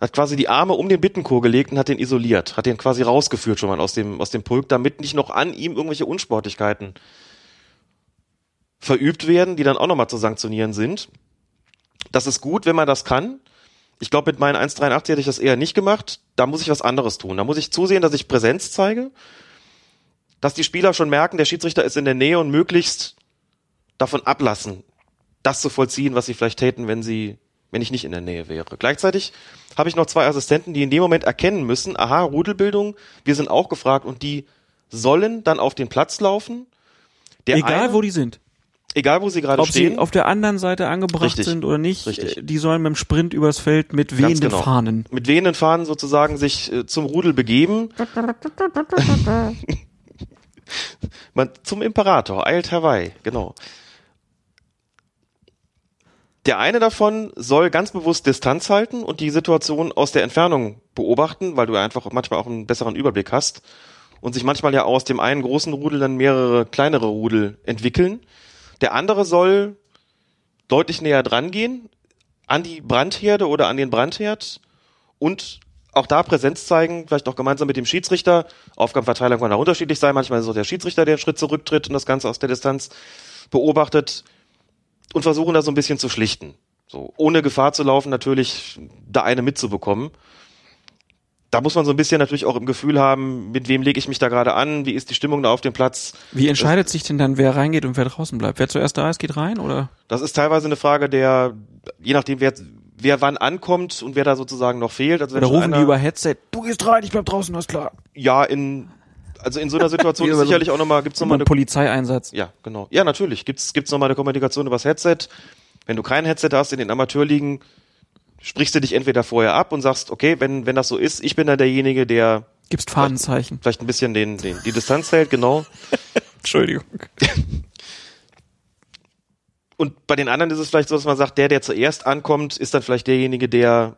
Speaker 5: hat quasi die Arme um den Bittenkur gelegt und hat den isoliert, hat den quasi rausgeführt schon mal aus dem, aus dem Pulk, damit nicht noch an ihm irgendwelche Unsportlichkeiten verübt werden, die dann auch nochmal zu sanktionieren sind. Das ist gut, wenn man das kann. Ich glaube, mit meinen 1,83 hätte ich das eher nicht gemacht. Da muss ich was anderes tun. Da muss ich zusehen, dass ich Präsenz zeige, dass die Spieler schon merken, der Schiedsrichter ist in der Nähe und möglichst davon ablassen, das zu vollziehen, was sie vielleicht täten, wenn sie, wenn ich nicht in der Nähe wäre. Gleichzeitig habe ich noch zwei Assistenten, die in dem Moment erkennen müssen, aha, Rudelbildung, wir sind auch gefragt und die sollen dann auf den Platz laufen. Der
Speaker 4: Egal,
Speaker 5: eine,
Speaker 4: wo die sind.
Speaker 5: egal wo sie gerade
Speaker 4: Ob
Speaker 5: stehen.
Speaker 4: sie auf der anderen Seite angebracht
Speaker 5: Richtig.
Speaker 4: sind oder nicht,
Speaker 5: Richtig.
Speaker 4: die sollen beim Sprint übers Feld mit wehenden
Speaker 5: genau.
Speaker 4: Fahnen.
Speaker 5: Mit wehenden Fahnen sozusagen sich äh, zum Rudel begeben. [laughs] Man, zum Imperator, eilt herbei, genau. Der eine davon soll ganz bewusst Distanz halten und die Situation aus der Entfernung beobachten, weil du einfach manchmal auch einen besseren Überblick hast und sich manchmal ja aus dem einen großen Rudel dann mehrere kleinere Rudel entwickeln. Der andere soll deutlich näher dran gehen an die Brandherde oder an den Brandherd und auch da Präsenz zeigen, vielleicht auch gemeinsam mit dem Schiedsrichter. Aufgabenverteilung kann da unterschiedlich sein. Manchmal ist es auch der Schiedsrichter, der einen Schritt zurücktritt und das Ganze aus der Distanz beobachtet und versuchen da so ein bisschen zu schlichten. So, ohne Gefahr zu laufen, natürlich da eine mitzubekommen. Da muss man so ein bisschen natürlich auch im Gefühl haben, mit wem lege ich mich da gerade an, wie ist die Stimmung da auf dem Platz.
Speaker 4: Wie entscheidet sich denn dann, wer reingeht und wer draußen bleibt? Wer zuerst da ist, geht rein, oder?
Speaker 5: Das ist teilweise eine Frage der, je nachdem, wer, wer wann ankommt und wer da sozusagen noch fehlt. Also wenn
Speaker 4: Oder rufen die
Speaker 5: einer-
Speaker 4: über Headset, du gehst rein, ich bleib draußen, alles klar.
Speaker 5: Ja, in, also in so einer Situation ist sicherlich auch nochmal, gibt's nochmal
Speaker 4: Nochmal
Speaker 5: eine
Speaker 4: Polizeieinsatz.
Speaker 5: Ja, genau. Ja, natürlich. Gibt's gibt's noch mal eine Kommunikation übers Headset. Wenn du kein Headset hast in den Amateurligen, sprichst du dich entweder vorher ab und sagst, okay, wenn wenn das so ist, ich bin da derjenige, der
Speaker 4: Gibst Fahnenzeichen.
Speaker 5: vielleicht ein bisschen den, den die Distanz hält, genau. [laughs]
Speaker 4: Entschuldigung.
Speaker 5: Und bei den anderen ist es vielleicht so, dass man sagt, der, der zuerst ankommt, ist dann vielleicht derjenige, der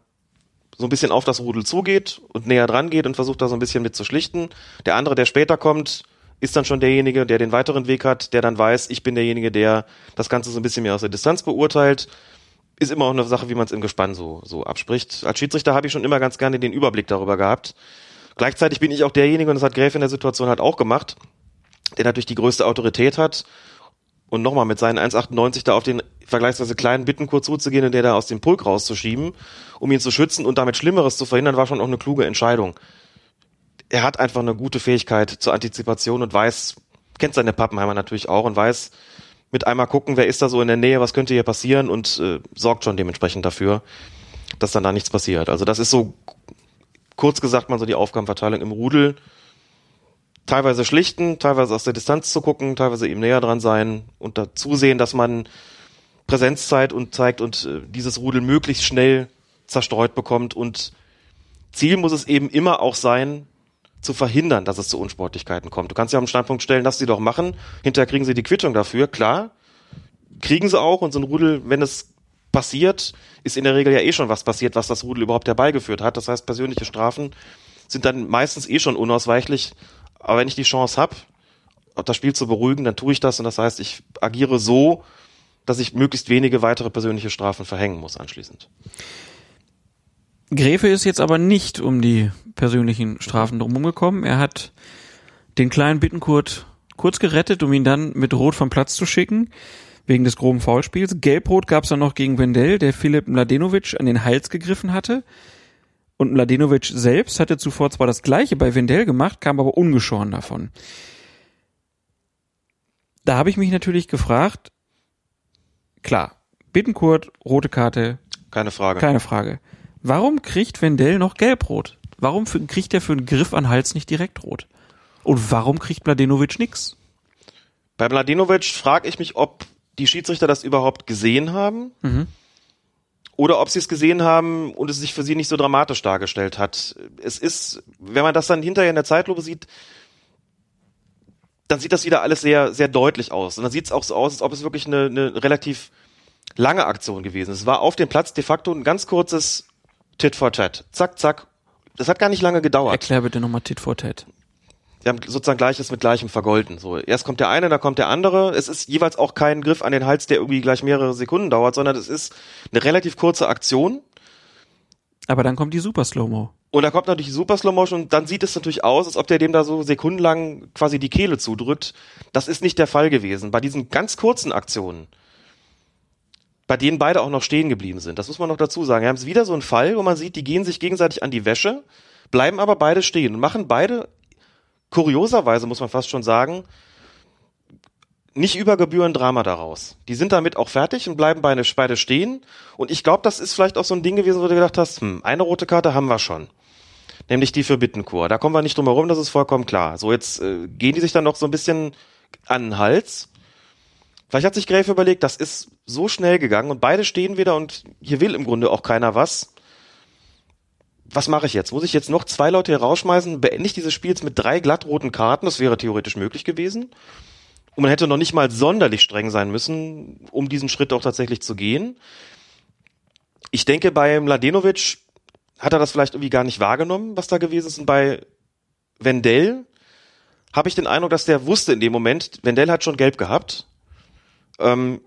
Speaker 5: so ein bisschen auf das Rudel zugeht und näher dran geht und versucht da so ein bisschen mit zu schlichten. Der andere, der später kommt, ist dann schon derjenige, der den weiteren Weg hat, der dann weiß, ich bin derjenige, der das Ganze so ein bisschen mehr aus der Distanz beurteilt. Ist immer auch eine Sache, wie man es im Gespann so, so abspricht. Als Schiedsrichter habe ich schon immer ganz gerne den Überblick darüber gehabt. Gleichzeitig bin ich auch derjenige, und das hat Gräf in der Situation halt auch gemacht, der natürlich die größte Autorität hat und nochmal mit seinen 1,98 da auf den vergleichsweise kleinen Bittenkurt zuzugehen und der da aus dem Pulk rauszuschieben, um ihn zu schützen und damit Schlimmeres zu verhindern, war schon auch eine kluge Entscheidung. Er hat einfach eine gute Fähigkeit zur Antizipation und weiß, kennt seine Pappenheimer natürlich auch und weiß, mit einmal gucken, wer ist da so in der Nähe, was könnte hier passieren und äh, sorgt schon dementsprechend dafür, dass dann da nichts passiert. Also das ist so, kurz gesagt mal so die Aufgabenverteilung im Rudel teilweise schlichten, teilweise aus der Distanz zu gucken, teilweise eben näher dran sein und da zusehen, dass man Präsenzzeit und zeigt und äh, dieses Rudel möglichst schnell zerstreut bekommt und Ziel muss es eben immer auch sein, zu verhindern, dass es zu Unsportlichkeiten kommt. Du kannst ja am Standpunkt stellen, lass sie doch machen, hinterher kriegen sie die Quittung dafür, klar, kriegen sie auch und so ein Rudel, wenn es passiert, ist in der Regel ja eh schon was passiert, was das Rudel überhaupt herbeigeführt hat. Das heißt, persönliche Strafen sind dann meistens eh schon unausweichlich. Aber wenn ich die Chance habe, das Spiel zu beruhigen, dann tue ich das und das heißt, ich agiere so, dass ich möglichst wenige weitere persönliche Strafen verhängen muss anschließend.
Speaker 4: Gräfe ist jetzt aber nicht um die persönlichen Strafen drumherum gekommen. Er hat den kleinen Bittenkurt kurz gerettet, um ihn dann mit Rot vom Platz zu schicken, wegen des groben Foulspiels. Gelbrot gab es dann noch gegen Wendell, der Philipp Mladenovic an den Hals gegriffen hatte. Und Mladenovic selbst hatte zuvor zwar das gleiche bei Wendell gemacht, kam aber ungeschoren davon. Da habe ich mich natürlich gefragt, klar, Bittenkurt, rote Karte,
Speaker 5: Keine Frage.
Speaker 4: keine Frage. Warum kriegt Wendell noch gelbrot? Warum für, kriegt er für einen Griff an Hals nicht direkt rot? Und warum kriegt Mladenovic nix?
Speaker 5: Bei Mladenovic frage ich mich, ob die Schiedsrichter das überhaupt gesehen haben oder ob sie es gesehen haben und es sich für sie nicht so dramatisch dargestellt hat. Es ist, wenn man das dann hinterher in der Zeitlupe sieht, dann sieht das wieder alles sehr, sehr deutlich aus. Und dann sieht es auch so aus, als ob es wirklich eine, eine relativ lange Aktion gewesen ist. Es war auf dem Platz de facto ein ganz kurzes Tit for Tat. Zack, zack. Das hat gar nicht lange gedauert.
Speaker 4: Erklär bitte nochmal Tit for Tat.
Speaker 5: Wir haben sozusagen Gleiches mit Gleichem vergolten. So, erst kommt der eine, dann kommt der andere. Es ist jeweils auch kein Griff an den Hals, der irgendwie gleich mehrere Sekunden dauert, sondern es ist eine relativ kurze Aktion.
Speaker 4: Aber dann kommt die Super Slow-Mo.
Speaker 5: Und da kommt natürlich die Super Slow Motion und dann sieht es natürlich aus, als ob der dem da so sekundenlang quasi die Kehle zudrückt. Das ist nicht der Fall gewesen. Bei diesen ganz kurzen Aktionen, bei denen beide auch noch stehen geblieben sind, das muss man noch dazu sagen. Wir haben es wieder so einen Fall, wo man sieht, die gehen sich gegenseitig an die Wäsche, bleiben aber beide stehen und machen beide kurioserweise, muss man fast schon sagen, nicht über Gebühren Drama daraus. Die sind damit auch fertig und bleiben beide, beide stehen. Und ich glaube, das ist vielleicht auch so ein Ding gewesen, wo du gedacht hast, hm, eine rote Karte haben wir schon. Nämlich die für Bittenkur. Da kommen wir nicht drum herum, das ist vollkommen klar. So, jetzt äh, gehen die sich dann noch so ein bisschen an den Hals. Vielleicht hat sich Gräfe überlegt, das ist so schnell gegangen und beide stehen wieder und hier will im Grunde auch keiner was. Was mache ich jetzt? Muss ich jetzt noch zwei Leute hier rausschmeißen? Beende ich dieses Spiel jetzt mit drei glattroten Karten? Das wäre theoretisch möglich gewesen. Und man hätte noch nicht mal sonderlich streng sein müssen, um diesen Schritt auch tatsächlich zu gehen. Ich denke, bei Mladenovic hat er das vielleicht irgendwie gar nicht wahrgenommen, was da gewesen ist. Und bei Wendell habe ich den Eindruck, dass der wusste in dem Moment, Wendell hat schon gelb gehabt ähm,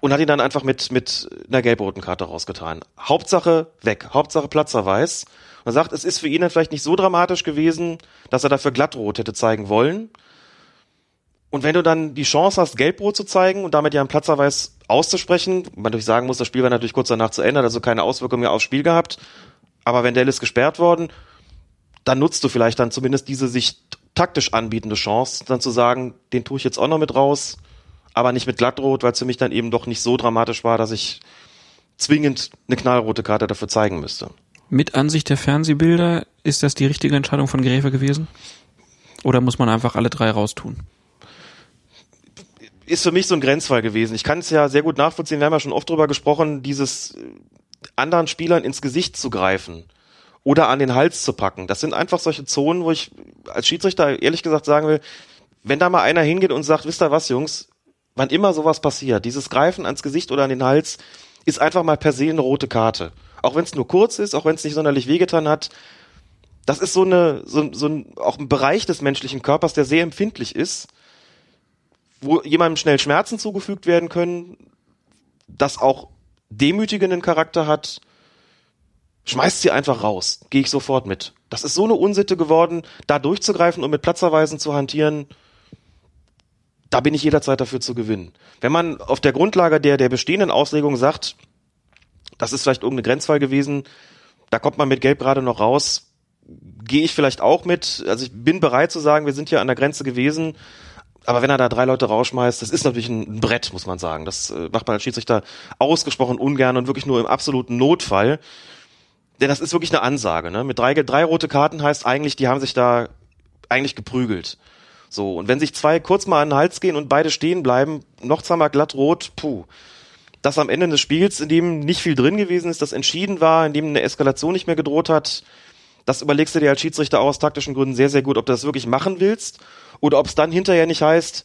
Speaker 5: und hat ihn dann einfach mit, mit einer gelb-roten Karte rausgetan. Hauptsache weg, Hauptsache Platzerweis. Und er sagt, es ist für ihn dann vielleicht nicht so dramatisch gewesen, dass er dafür glattrot hätte zeigen wollen. Und wenn du dann die Chance hast, gelbrot zu zeigen und damit ja einen Platzerweis auszusprechen. Man natürlich sagen muss, das Spiel war natürlich kurz danach zu Ende, hat also keine Auswirkungen mehr aufs Spiel gehabt. Aber Wendell ist gesperrt worden, dann nutzt du vielleicht dann zumindest diese sich taktisch anbietende Chance, dann zu sagen, den tue ich jetzt auch noch mit raus, aber nicht mit Glattrot, weil es für mich dann eben doch nicht so dramatisch war, dass ich zwingend eine knallrote Karte dafür zeigen müsste.
Speaker 4: Mit Ansicht der Fernsehbilder ist das die richtige Entscheidung von Gräfe gewesen? Oder muss man einfach alle drei raustun?
Speaker 5: Ist für mich so ein Grenzfall gewesen. Ich kann es ja sehr gut nachvollziehen. Wir haben ja schon oft drüber gesprochen, dieses äh, anderen Spielern ins Gesicht zu greifen oder an den Hals zu packen. Das sind einfach solche Zonen, wo ich als Schiedsrichter ehrlich gesagt sagen will, wenn da mal einer hingeht und sagt, wisst ihr was, Jungs, wann immer sowas passiert, dieses Greifen ans Gesicht oder an den Hals ist einfach mal per se eine rote Karte. Auch wenn es nur kurz ist, auch wenn es nicht sonderlich wehgetan hat, das ist so eine, so, so ein, auch ein Bereich des menschlichen Körpers, der sehr empfindlich ist, wo jemandem schnell Schmerzen zugefügt werden können, das auch demütigenden Charakter hat, schmeißt sie einfach raus. Gehe ich sofort mit. Das ist so eine Unsitte geworden, da durchzugreifen und mit Platzerweisen zu hantieren. Da bin ich jederzeit dafür zu gewinnen. Wenn man auf der Grundlage der, der bestehenden Auslegung sagt, das ist vielleicht irgendeine Grenzfall gewesen, da kommt man mit Gelb gerade noch raus, gehe ich vielleicht auch mit. Also ich bin bereit zu sagen, wir sind hier an der Grenze gewesen. Aber wenn er da drei Leute rausschmeißt, das ist natürlich ein Brett, muss man sagen. Das äh, macht man als Schiedsrichter ausgesprochen ungern und wirklich nur im absoluten Notfall. Denn das ist wirklich eine Ansage. Ne? Mit drei, drei rote Karten heißt eigentlich, die haben sich da eigentlich geprügelt. So, und wenn sich zwei kurz mal an den Hals gehen und beide stehen bleiben, noch zweimal glatt rot, puh. Das am Ende des Spiels, in dem nicht viel drin gewesen ist, das entschieden war, in dem eine Eskalation nicht mehr gedroht hat, das überlegst du dir als Schiedsrichter aus taktischen Gründen sehr, sehr gut, ob du das wirklich machen willst oder ob es dann hinterher nicht heißt,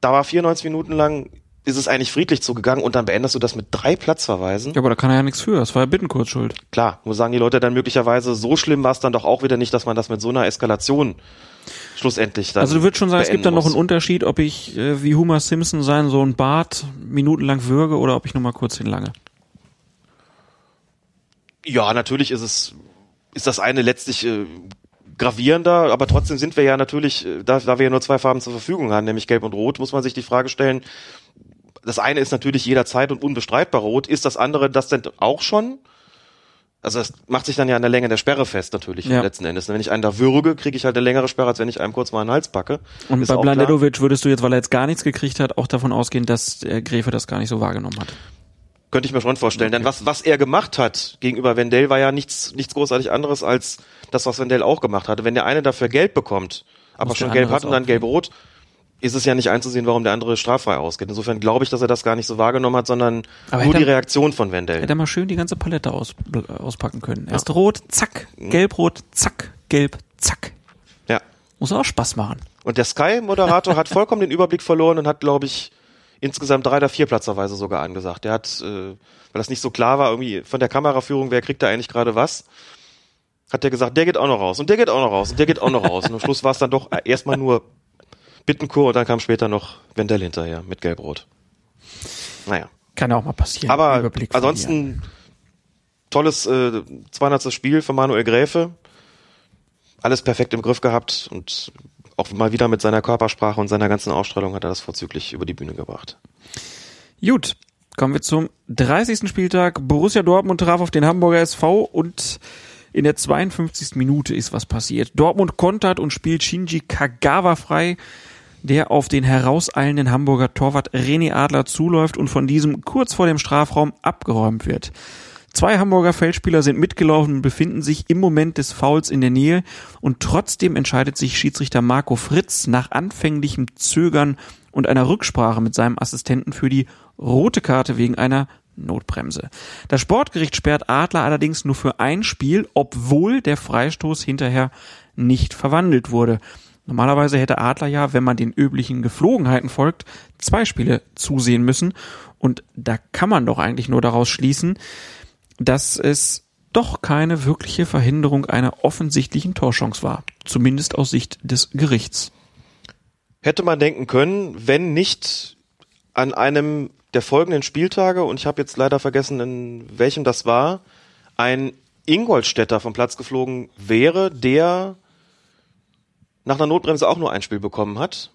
Speaker 5: da war 94 Minuten lang, ist es eigentlich friedlich zugegangen und dann beendest du das mit drei Platzverweisen.
Speaker 4: Ja, aber da kann er ja nichts für. Das war ja Bittenkurt schuld.
Speaker 5: Klar, wo sagen die Leute dann möglicherweise, so schlimm war es dann doch auch wieder nicht, dass man das mit so einer Eskalation schlussendlich dann.
Speaker 4: Also du würdest schon sagen, es gibt dann noch einen Unterschied, ob ich äh, wie Homer Simpson sein so ein Bart minutenlang würge oder ob ich nur mal kurz hinlange.
Speaker 5: Ja, natürlich ist es, ist das eine letztlich äh, gravierender, aber trotzdem sind wir ja natürlich, äh, da, da wir ja nur zwei Farben zur Verfügung haben, nämlich Gelb und Rot, muss man sich die Frage stellen, das eine ist natürlich jederzeit und unbestreitbar rot, ist das andere das denn auch schon? Also das macht sich dann ja an der Länge der Sperre fest natürlich
Speaker 4: Ja.
Speaker 5: letzten Endes. Wenn ich einen da würge, kriege ich halt eine längere Sperre, als wenn ich einem kurz mal einen Hals packe.
Speaker 4: Und
Speaker 5: Ist
Speaker 4: bei. Blandedovic würdest du jetzt, weil er jetzt gar nichts gekriegt hat, auch davon ausgehen, dass äh, Gräfe das gar nicht so wahrgenommen hat.
Speaker 5: Könnte ich mir schon vorstellen. Denn was, was er gemacht hat gegenüber Wendell war ja nichts, nichts großartig anderes als das, was Wendell auch gemacht hatte. Wenn der eine dafür gelb bekommt, aber schon gelb hat und dann gelb-rot, ist es ja nicht einzusehen, warum der andere straffrei ausgeht. Insofern glaube ich, dass er das gar nicht so wahrgenommen hat, sondern
Speaker 4: Aber
Speaker 5: nur die
Speaker 4: er-
Speaker 5: Reaktion von Wendell.
Speaker 4: Hätte er mal schön die ganze Palette aus, bl- auspacken können. Erst rot, zack, gelb-rot, zack, gelb, zack.
Speaker 5: Ja.
Speaker 4: Muss auch Spaß machen.
Speaker 5: Und der Sky-Moderator hat vollkommen den Überblick verloren und hat, glaube ich, insgesamt drei oder vier Platzerweise sogar angesagt. Der hat, äh, weil das nicht so klar war, irgendwie von der Kameraführung, wer kriegt da eigentlich gerade was, hat der gesagt, der geht auch noch raus und der geht auch noch raus und der geht auch noch raus. Und am Schluss war es dann doch erstmal nur Bittenkur und dann kam später noch Wendell hinterher mit Gelb-Rot. Naja.
Speaker 4: Kann ja auch mal passieren.
Speaker 5: Aber
Speaker 4: Überblick
Speaker 5: ansonsten tolles äh, 200. Spiel von Manuel Gräfe. Alles perfekt im Griff gehabt und auch mal wieder mit seiner Körpersprache und seiner ganzen Ausstrahlung hat er das vorzüglich über die Bühne gebracht.
Speaker 4: Gut, kommen wir zum 30. Spieltag. Borussia Dortmund traf auf den Hamburger SV und in der 52. Minute ist was passiert. Dortmund kontert und spielt Shinji Kagawa frei, der auf den herauseilenden Hamburger Torwart René Adler zuläuft und von diesem kurz vor dem Strafraum abgeräumt wird. Zwei Hamburger Feldspieler sind mitgelaufen und befinden sich im Moment des Fouls in der Nähe und trotzdem entscheidet sich Schiedsrichter Marco Fritz nach anfänglichem Zögern und einer Rücksprache mit seinem Assistenten für die rote Karte wegen einer Notbremse. Das Sportgericht sperrt Adler allerdings nur für ein Spiel, obwohl der Freistoß hinterher nicht verwandelt wurde. Normalerweise hätte Adler ja, wenn man den üblichen Geflogenheiten folgt, zwei Spiele zusehen müssen. Und da kann man doch eigentlich nur daraus schließen, dass es doch keine wirkliche Verhinderung einer offensichtlichen Torchance war. Zumindest aus Sicht des Gerichts.
Speaker 5: Hätte man denken können, wenn nicht an einem der folgenden Spieltage, und ich habe jetzt leider vergessen, in welchem das war, ein Ingolstädter vom Platz geflogen wäre, der nach einer Notbremse auch nur ein Spiel bekommen hat.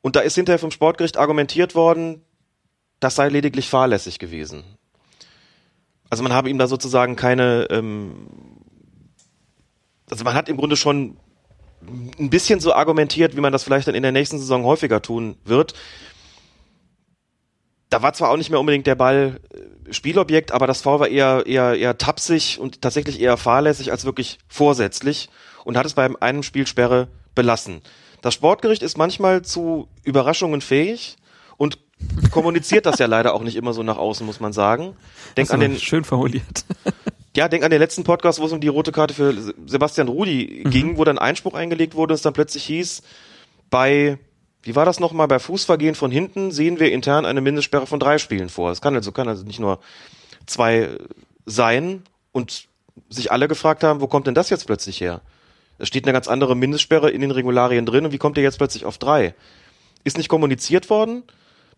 Speaker 5: Und da ist hinterher vom Sportgericht argumentiert worden, das sei lediglich fahrlässig gewesen. Also man habe ihm da sozusagen keine, ähm, also man hat im Grunde schon ein bisschen so argumentiert, wie man das vielleicht dann in der nächsten Saison häufiger tun wird. Da war zwar auch nicht mehr unbedingt der Ball äh, Spielobjekt, aber das Foul war eher, eher, eher tapsig und tatsächlich eher fahrlässig als wirklich vorsätzlich und hat es bei einem Spielsperre belassen. Das Sportgericht ist manchmal zu Überraschungen fähig und kommuniziert das ja leider auch nicht immer so nach außen, muss man sagen. Denk an den,
Speaker 4: schön formuliert. [laughs]
Speaker 5: ja, denk an den letzten Podcast, wo es um die rote Karte für Sebastian Rudi ging, wo dann Einspruch eingelegt wurde und es dann plötzlich hieß, bei, wie war das nochmal, bei Fußvergehen von hinten sehen wir intern eine Mindestsperre von drei Spielen vor. Es kann also, kann also nicht nur zwei sein und sich alle gefragt haben, wo kommt denn das jetzt plötzlich her? Es steht eine ganz andere Mindestsperre in den Regularien drin und wie kommt ihr jetzt plötzlich auf drei? Ist nicht kommuniziert worden.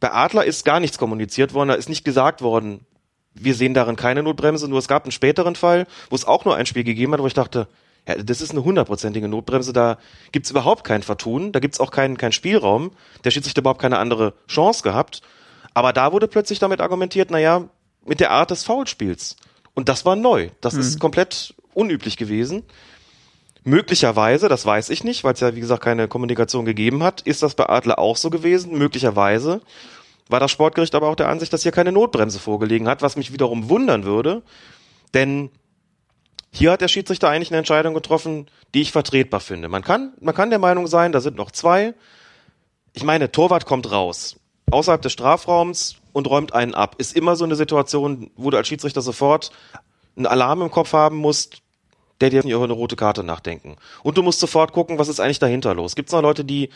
Speaker 5: Bei Adler ist gar nichts kommuniziert worden, da ist nicht gesagt worden, wir sehen darin keine Notbremse, nur es gab einen späteren Fall, wo es auch nur ein Spiel gegeben hat, wo ich dachte, ja, das ist eine hundertprozentige Notbremse, da gibt's überhaupt kein Vertun, da gibt's auch keinen keinen Spielraum, der Schiedsrichter überhaupt keine andere Chance gehabt. Aber da wurde plötzlich damit argumentiert, na ja, mit der Art des Foulspiels. Und das war neu. Das ist komplett unüblich gewesen. Möglicherweise, das weiß ich nicht, weil es ja wie gesagt keine Kommunikation gegeben hat, ist das bei Adler auch so gewesen. Möglicherweise war das Sportgericht aber auch der Ansicht, dass hier keine Notbremse vorgelegen hat, was mich wiederum wundern würde, denn hier hat der Schiedsrichter eigentlich eine Entscheidung getroffen, die ich vertretbar finde. Man kann, man kann der Meinung sein, da sind noch zwei. Ich meine, Torwart kommt raus, außerhalb des Strafraums und räumt einen ab. Ist immer so eine Situation, wo du als Schiedsrichter sofort einen Alarm im Kopf haben musst, der dir über eine rote Karte nachdenken. Und du musst sofort gucken, was ist eigentlich dahinter los. Gibt es noch Leute, die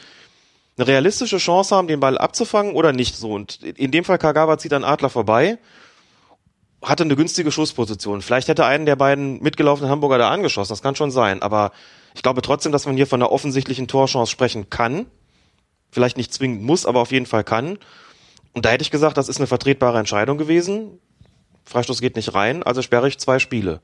Speaker 5: eine realistische Chance haben, den Ball abzufangen oder nicht so? Und in dem Fall Kagawa zieht an Adler vorbei, hatte eine günstige Schussposition. Vielleicht hätte einen der beiden mitgelaufenen Hamburger da angeschossen, das kann schon sein. Aber ich glaube trotzdem, dass man hier von einer offensichtlichen Torchance sprechen kann. Vielleicht nicht zwingend muss, aber auf jeden Fall kann. Und da hätte ich gesagt, das ist eine vertretbare Entscheidung gewesen. Freistoß geht nicht rein, also sperre ich zwei Spiele.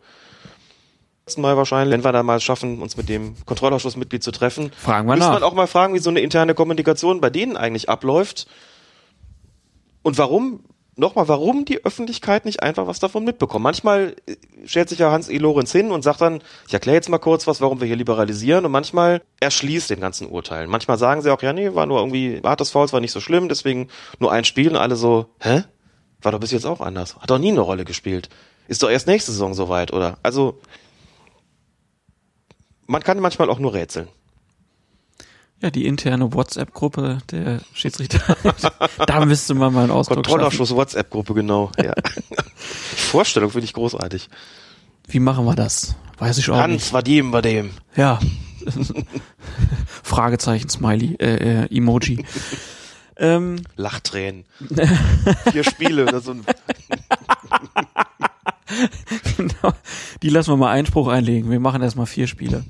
Speaker 5: Mal wahrscheinlich, wenn wir da mal schaffen, uns mit dem Kontrollausschussmitglied zu treffen.
Speaker 4: Fragen wir nach.
Speaker 5: man auch mal fragen, wie so eine interne Kommunikation bei denen eigentlich abläuft. Und warum, nochmal, warum die Öffentlichkeit nicht einfach was davon mitbekommt. Manchmal äh, stellt sich ja Hans E. Lorenz hin und sagt dann, ich erkläre jetzt mal kurz was, warum wir hier liberalisieren. Und manchmal erschließt den ganzen Urteilen. Manchmal sagen sie auch, ja, nee, war nur irgendwie, hartes Fouls war nicht so schlimm, deswegen nur ein Spiel und alle so, hä? War doch bis jetzt auch anders. Hat doch nie eine Rolle gespielt. Ist doch erst nächste Saison soweit, oder? Also, man kann manchmal auch nur rätseln.
Speaker 4: Ja, die interne WhatsApp-Gruppe der Schiedsrichter. [laughs] da müsste man mal einen Ausdruck.
Speaker 5: Kontrollausschuss WhatsApp-Gruppe, genau. Ja. [laughs] Vorstellung finde ich großartig.
Speaker 4: Wie machen wir das? Weiß ich auch
Speaker 5: Hans,
Speaker 4: nicht.
Speaker 5: war dem, war dem.
Speaker 4: Ja. [laughs] Fragezeichen, Smiley, äh, äh, Emoji. ähm,
Speaker 5: Lachtränen. Vier Spiele oder so ein [laughs]
Speaker 4: genau. Die lassen wir mal Einspruch einlegen. Wir machen erstmal vier Spiele.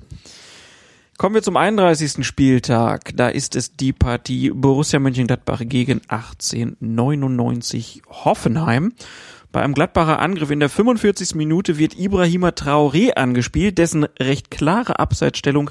Speaker 4: Kommen wir zum 31. Spieltag. Da ist es die Partie Borussia Mönchengladbach gegen 1899 Hoffenheim. Bei einem Gladbacher Angriff in der 45. Minute wird Ibrahima Traoré angespielt, dessen recht klare Abseitsstellung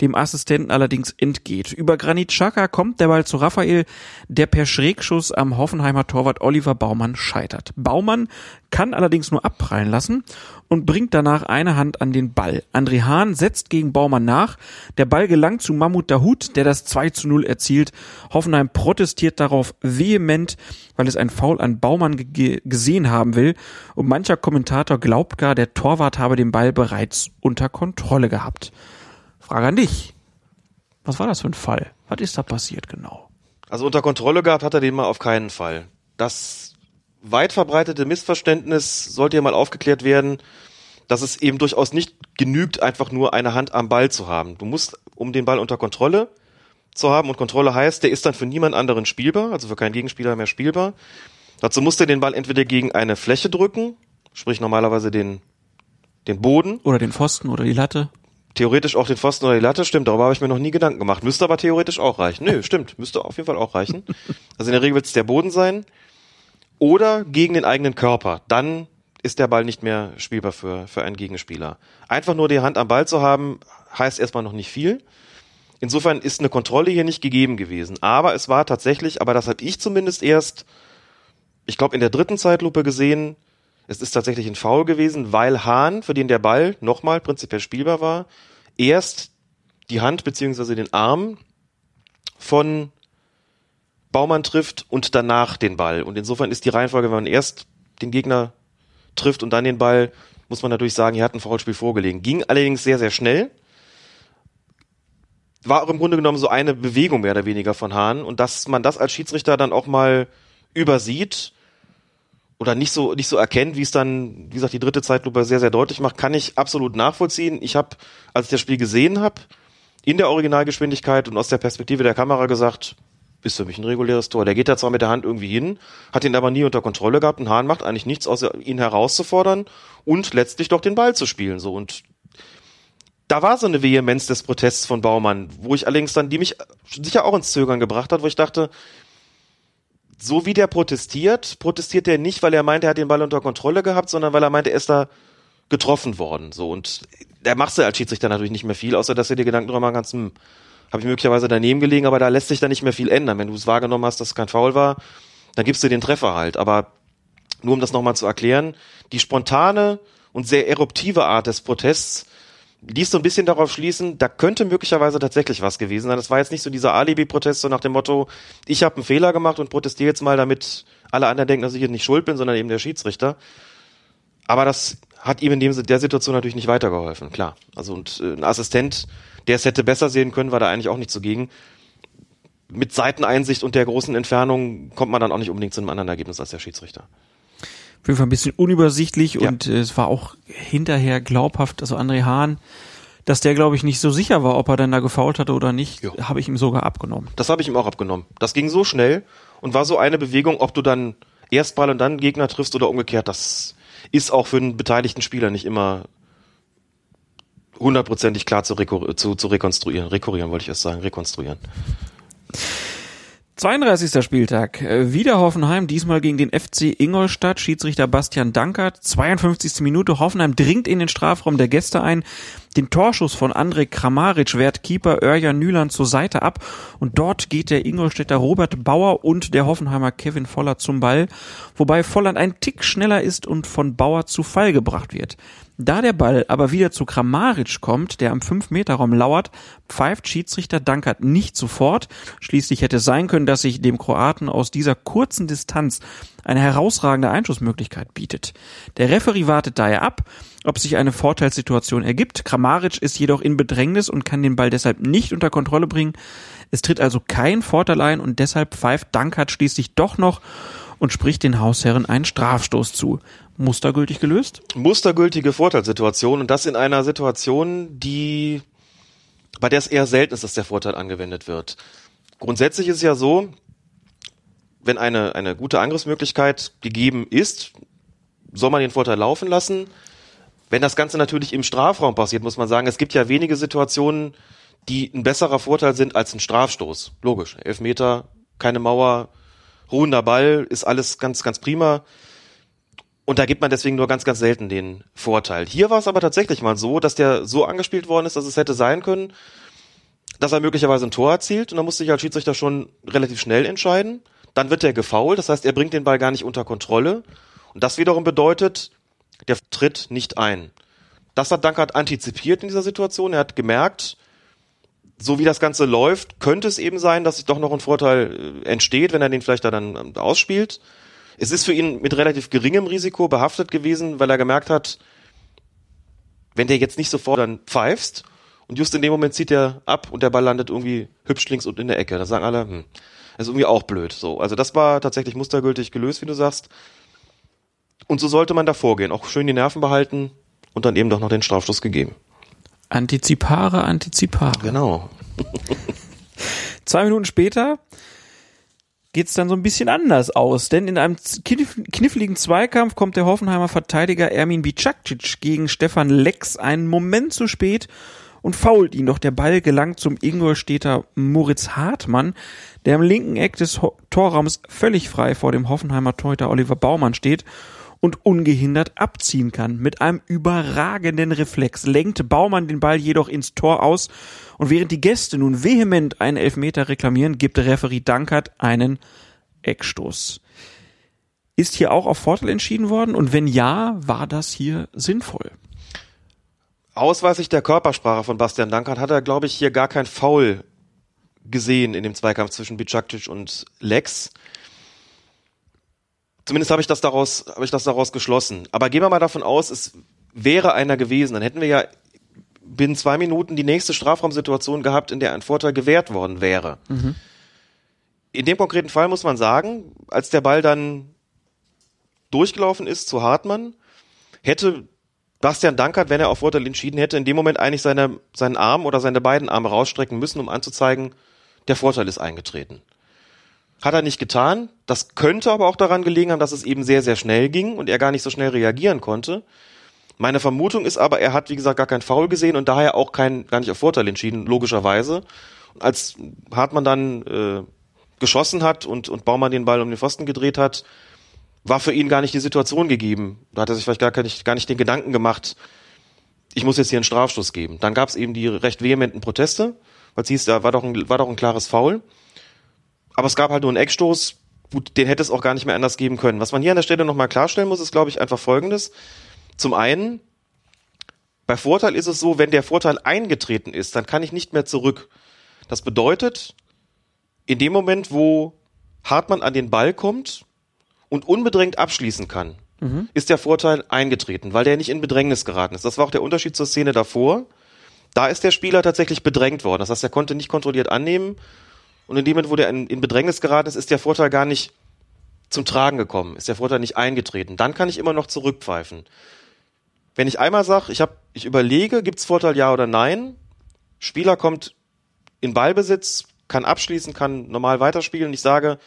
Speaker 4: dem Assistenten allerdings entgeht. Über Granit Xhaka kommt der Ball zu Raphael, der per Schrägschuss am Hoffenheimer Torwart Oliver Baumann scheitert. Baumann kann allerdings nur abprallen lassen und bringt danach eine Hand an den Ball. André Hahn setzt gegen Baumann nach. Der Ball gelangt zu Mahmoud Dahoud, der das 2 zu 0 erzielt. Hoffenheim protestiert darauf vehement, weil es ein Foul an Baumann ge gesehen haben will. Und mancher Kommentator glaubt gar, der Torwart habe den Ball bereits unter Kontrolle gehabt. Frage an dich. Was war das für ein Fall? Was ist da passiert genau?
Speaker 5: Also unter Kontrolle gehabt hat er den mal auf keinen Fall. Das weit verbreitete Missverständnis sollte ja mal aufgeklärt werden, dass es eben durchaus nicht genügt, einfach nur eine Hand am Ball zu haben. Du musst, um den Ball unter Kontrolle zu haben, und Kontrolle heißt, der ist dann für niemand anderen spielbar, also für keinen Gegenspieler mehr spielbar. Dazu musst du den Ball entweder gegen eine Fläche drücken, sprich normalerweise den, den Boden,
Speaker 4: Oder den Pfosten oder die Latte?
Speaker 5: theoretisch auch den Pfosten oder die Latte, stimmt, darüber habe ich mir noch nie Gedanken gemacht. Müsste aber theoretisch auch reichen. Nö, stimmt, müsste auf jeden Fall auch reichen. Also in der Regel wird es der Boden sein. Oder gegen den eigenen Körper. Dann ist der Ball nicht mehr spielbar für, für einen Gegenspieler. Einfach nur die Hand am Ball zu haben, heißt erstmal noch nicht viel. Insofern ist eine Kontrolle hier nicht gegeben gewesen. Aber es war tatsächlich, aber das habe ich zumindest erst ich glaube, in der dritten Zeitlupe gesehen, es ist tatsächlich ein Foul gewesen, weil Hahn, für den der Ball nochmal prinzipiell spielbar war, erst die Hand beziehungsweise den Arm von Baumann trifft und danach den Ball. Und insofern ist die Reihenfolge, wenn man erst den Gegner trifft und dann den Ball, muss man natürlich sagen, er hat ein Foulspiel vorgelegen. Ging allerdings sehr, sehr schnell. War auch im Grunde genommen so eine Bewegung mehr oder weniger von Hahn. Und dass man das als Schiedsrichter dann auch mal übersieht oder nicht so nicht so erkennt, wie es dann, wie gesagt, die dritte Zeitlupe sehr, sehr deutlich macht, kann ich absolut nachvollziehen. Ich habe, als ich das Spiel gesehen habe, in der Originalgeschwindigkeit und aus der Perspektive der Kamera gesagt, ist für mich ein reguläres Tor. Der geht da zwar mit der Hand irgendwie hin, hat ihn aber nie unter Kontrolle gehabt. Ein Hahn macht eigentlich nichts, außer ihn herauszufordern und letztlich doch den Ball zu spielen. So und da war so eine Vehemenz des Protests von Baumann, wo ich allerdings dann, die mich sicher auch ins Zögern gebracht hat, wo ich dachte, so wie der protestiert, protestiert er nicht, weil er meint, er hat den Ball unter Kontrolle gehabt, sondern weil er meint, er ist da getroffen worden. So und der machst du als Schiedsrichter natürlich nicht mehr viel, außer dass er dir Gedanken drüber machen kannst, habe ich möglicherweise daneben gelegen, aber da lässt sich da nicht mehr viel ändern. Wenn du es wahrgenommen hast, dass es kein Foul war, dann gibst du den Treffer halt. Aber nur um das nochmal zu erklären, die spontane und sehr eruptive Art des Protests ließ so ein bisschen darauf schließen, da könnte möglicherweise tatsächlich was gewesen sein. Das war jetzt nicht so dieser Alibi-Protest, so nach dem Motto, ich habe einen Fehler gemacht und protestiere jetzt mal, damit alle anderen denken, dass ich hier nicht schuld bin, sondern eben der Schiedsrichter. Aber das hat ihm in dem, der Situation natürlich nicht weitergeholfen, klar. Also und äh, ein Assistent der es hätte besser sehen können, war da eigentlich auch nicht zugegen. Mit Seiteneinsicht und der großen Entfernung kommt man dann auch nicht unbedingt zu einem anderen Ergebnis als der Schiedsrichter.
Speaker 4: Auf jeden Fall ein bisschen unübersichtlich ja. und äh, es war auch hinterher glaubhaft, also André Hahn, dass der, glaube ich, nicht so sicher war, ob er dann da gefault hatte oder nicht, habe ich ihm sogar abgenommen.
Speaker 5: Das habe ich ihm auch abgenommen. Das ging so schnell und war so eine Bewegung, ob du dann erst Ball und dann Gegner triffst oder umgekehrt, das ist auch für einen beteiligten Spieler nicht immer hundertprozentig klar zu, zu, zu rekonstruieren. Rekurrieren wollte ich erst sagen, rekonstruieren.
Speaker 4: 32. Spieltag. Äh, wieder Hoffenheim, diesmal gegen den FC Ingolstadt. Schiedsrichter Bastian Dankert. 52. Minute. Hoffenheim dringt in den Strafraum der Gäste ein. Den Torschuss von Andrej Kramaric wehrt Keeper Örjan Nüland zur Seite ab. Und dort geht der Ingolstädter Robert Bauer und der Hoffenheimer Kevin Voller zum Ball. Wobei Volland ein Tick schneller ist und von Bauer zu Fall gebracht wird. Da der Ball aber wieder zu Kramaric kommt, der am 5-Meter-Raum lauert, pfeift Schiedsrichter Dankert nicht sofort. Schließlich hätte es sein können, dass sich dem Kroaten aus dieser kurzen Distanz eine herausragende Einschussmöglichkeit bietet. Der Referee wartet daher ab, ob sich eine Vorteilssituation ergibt. Kramaric ist jedoch in Bedrängnis und kann den Ball deshalb nicht unter Kontrolle bringen. Es tritt also kein Vorteil ein und deshalb pfeift Dankert schließlich doch noch und spricht den Hausherren einen Strafstoß zu. Mustergültig gelöst?
Speaker 5: Mustergültige Vorteilssituation und das in einer Situation, die bei der es eher selten ist, dass der Vorteil angewendet wird. Grundsätzlich ist es ja so, wenn eine, eine gute Angriffsmöglichkeit gegeben ist, soll man den Vorteil laufen lassen. Wenn das Ganze natürlich im Strafraum passiert, muss man sagen, es gibt ja wenige Situationen, die ein besserer Vorteil sind als ein Strafstoß. Logisch. Elfmeter, keine Mauer, ruhender Ball, ist alles ganz, ganz prima. Und da gibt man deswegen nur ganz, ganz selten den Vorteil. Hier war es aber tatsächlich mal so, dass der so angespielt worden ist, dass es hätte sein können, dass er möglicherweise ein Tor erzielt. Und da musste ich als Schiedsrichter schon relativ schnell entscheiden. Dann wird er gefault, das heißt, er bringt den Ball gar nicht unter Kontrolle. Und das wiederum bedeutet, der tritt nicht ein. Das hat Dankert antizipiert in dieser Situation. Er hat gemerkt, so wie das Ganze läuft, könnte es eben sein, dass sich doch noch ein Vorteil äh, entsteht, wenn er den vielleicht da dann ähm, ausspielt. Es ist für ihn mit relativ geringem Risiko behaftet gewesen, weil er gemerkt hat, wenn der jetzt nicht sofort dann pfeifst und just in dem Moment zieht er ab und der Ball landet irgendwie hübsch links und in der Ecke. Da sagen alle, hm, das ist irgendwie auch blöd. So, also das war tatsächlich mustergültig gelöst, wie du sagst. Und so sollte man da vorgehen. Auch schön die Nerven behalten und dann eben doch noch den Strafstoß gegeben.
Speaker 4: Antizipare, Antizipare.
Speaker 5: Genau.
Speaker 4: Zwei Minuten später geht's dann so ein bisschen anders aus, denn in einem kniffligen Zweikampf kommt der Hoffenheimer Verteidiger Ermin Bicakcic gegen Stefan Lex einen Moment zu spät und fault ihn, doch der Ball gelangt zum Ingolstädter Moritz Hartmann, der im linken Eck des Torraums völlig frei vor dem Hoffenheimer Torhüter Oliver Baumann steht und ungehindert abziehen kann. Mit einem überragenden Reflex lenkt Baumann den Ball jedoch ins Tor aus und während die Gäste nun vehement einen Elfmeter reklamieren, gibt der Referee Dankert einen Eckstoß. Ist hier auch auf Vorteil entschieden worden? Und wenn ja, war das hier sinnvoll?
Speaker 5: Ausweislich der Körpersprache von Bastian Dankert hat er, glaube ich, hier gar kein Foul gesehen in dem Zweikampf zwischen Bicakcic und Lex. Zumindest habe ich das daraus, habe ich das daraus geschlossen. Aber gehen wir mal davon aus, es wäre einer gewesen, dann hätten wir ja binnen zwei Minuten die nächste Strafraumsituation gehabt, in der ein Vorteil gewährt worden wäre.
Speaker 4: Mhm.
Speaker 5: In dem konkreten Fall muss man sagen, als der Ball dann durchgelaufen ist zu Hartmann, hätte Bastian Dankert, wenn er auf Vorteil entschieden hätte, in dem Moment eigentlich seine, seinen Arm oder seine beiden Arme rausstrecken müssen, um anzuzeigen, der Vorteil ist eingetreten. Hat er nicht getan. Das könnte aber auch daran gelegen haben, dass es eben sehr, sehr schnell ging und er gar nicht so schnell reagieren konnte. Meine Vermutung ist aber, er hat, wie gesagt, gar kein Foul gesehen und daher auch kein, gar nicht auf Vorteil entschieden, logischerweise. Als Hartmann dann äh, geschossen hat und, und Baumann den Ball um den Pfosten gedreht hat, war für ihn gar nicht die Situation gegeben. Da hat er sich vielleicht gar nicht, gar nicht den Gedanken gemacht, ich muss jetzt hier einen Strafstoß geben. Dann gab es eben die recht vehementen Proteste, weil es hieß, da war doch ein, war doch ein klares Foul. Aber es gab halt nur einen Eckstoß, gut, den hätte es auch gar nicht mehr anders geben können. Was man hier an der Stelle nochmal klarstellen muss, ist, glaube ich, einfach Folgendes. Zum einen, bei Vorteil ist es so, wenn der Vorteil eingetreten ist, dann kann ich nicht mehr zurück. Das bedeutet, in dem Moment, wo Hartmann an den Ball kommt und unbedrängt abschließen kann,
Speaker 4: Mhm.
Speaker 5: ist der Vorteil eingetreten, weil der nicht in Bedrängnis geraten ist. Das war auch der Unterschied zur Szene davor. Da ist der Spieler tatsächlich bedrängt worden. Das heißt, er konnte nicht kontrolliert annehmen. Und in dem Moment, wo der in, in Bedrängnis geraten ist, ist der Vorteil gar nicht zum Tragen gekommen, ist der Vorteil nicht eingetreten. Dann kann ich immer noch zurückpfeifen. Wenn ich einmal sage, ich, hab, ich überlege, gibt's Vorteil ja oder nein, Spieler kommt in Ballbesitz, kann abschließen, kann normal weiterspielen ich sage,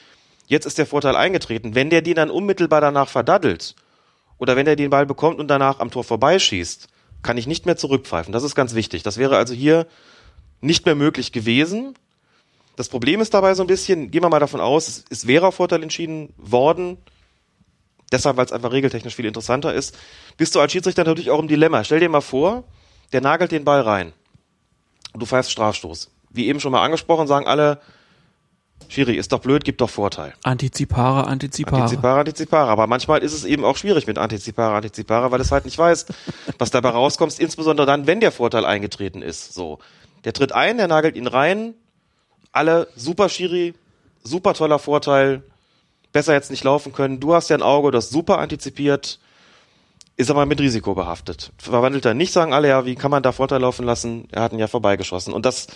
Speaker 5: jetzt ist der Vorteil eingetreten. Wenn der den dann unmittelbar danach verdaddelt oder wenn der den Ball bekommt und danach am Tor vorbeischießt, kann ich nicht mehr zurückpfeifen. Das ist ganz wichtig. Das wäre also hier nicht mehr möglich gewesen. Das Problem ist dabei so ein bisschen, gehen wir mal davon aus, es, wäre auf Vorteil entschieden worden, deshalb, weil es einfach regeltechnisch viel interessanter ist, bist du als Schiedsrichter natürlich auch im Dilemma. Stell dir mal vor, der nagelt den Ball rein und du pfeifst Strafstoß. Wie eben schon mal angesprochen, sagen alle, Schiri, ist doch blöd, gibt doch Vorteil.
Speaker 4: Antizipare, Antizipare.
Speaker 5: Antizipare, Antizipare. Aber manchmal ist es eben auch schwierig mit Antizipare, Antizipare, weil es halt nicht weiß, was dabei rauskommt, insbesondere dann, wenn der Vorteil eingetreten ist. So. Der tritt ein, der nagelt ihn rein, alle super Schiri, super toller Vorteil, besser jetzt nicht laufen können. Du hast ja ein Auge, das super antizipiert, ist aber mit Risiko behaftet. Verwandelt er nicht, sagen alle, ja, wie kann man da Vorteil laufen lassen? Er hat ihn ja vorbeigeschossen. Und das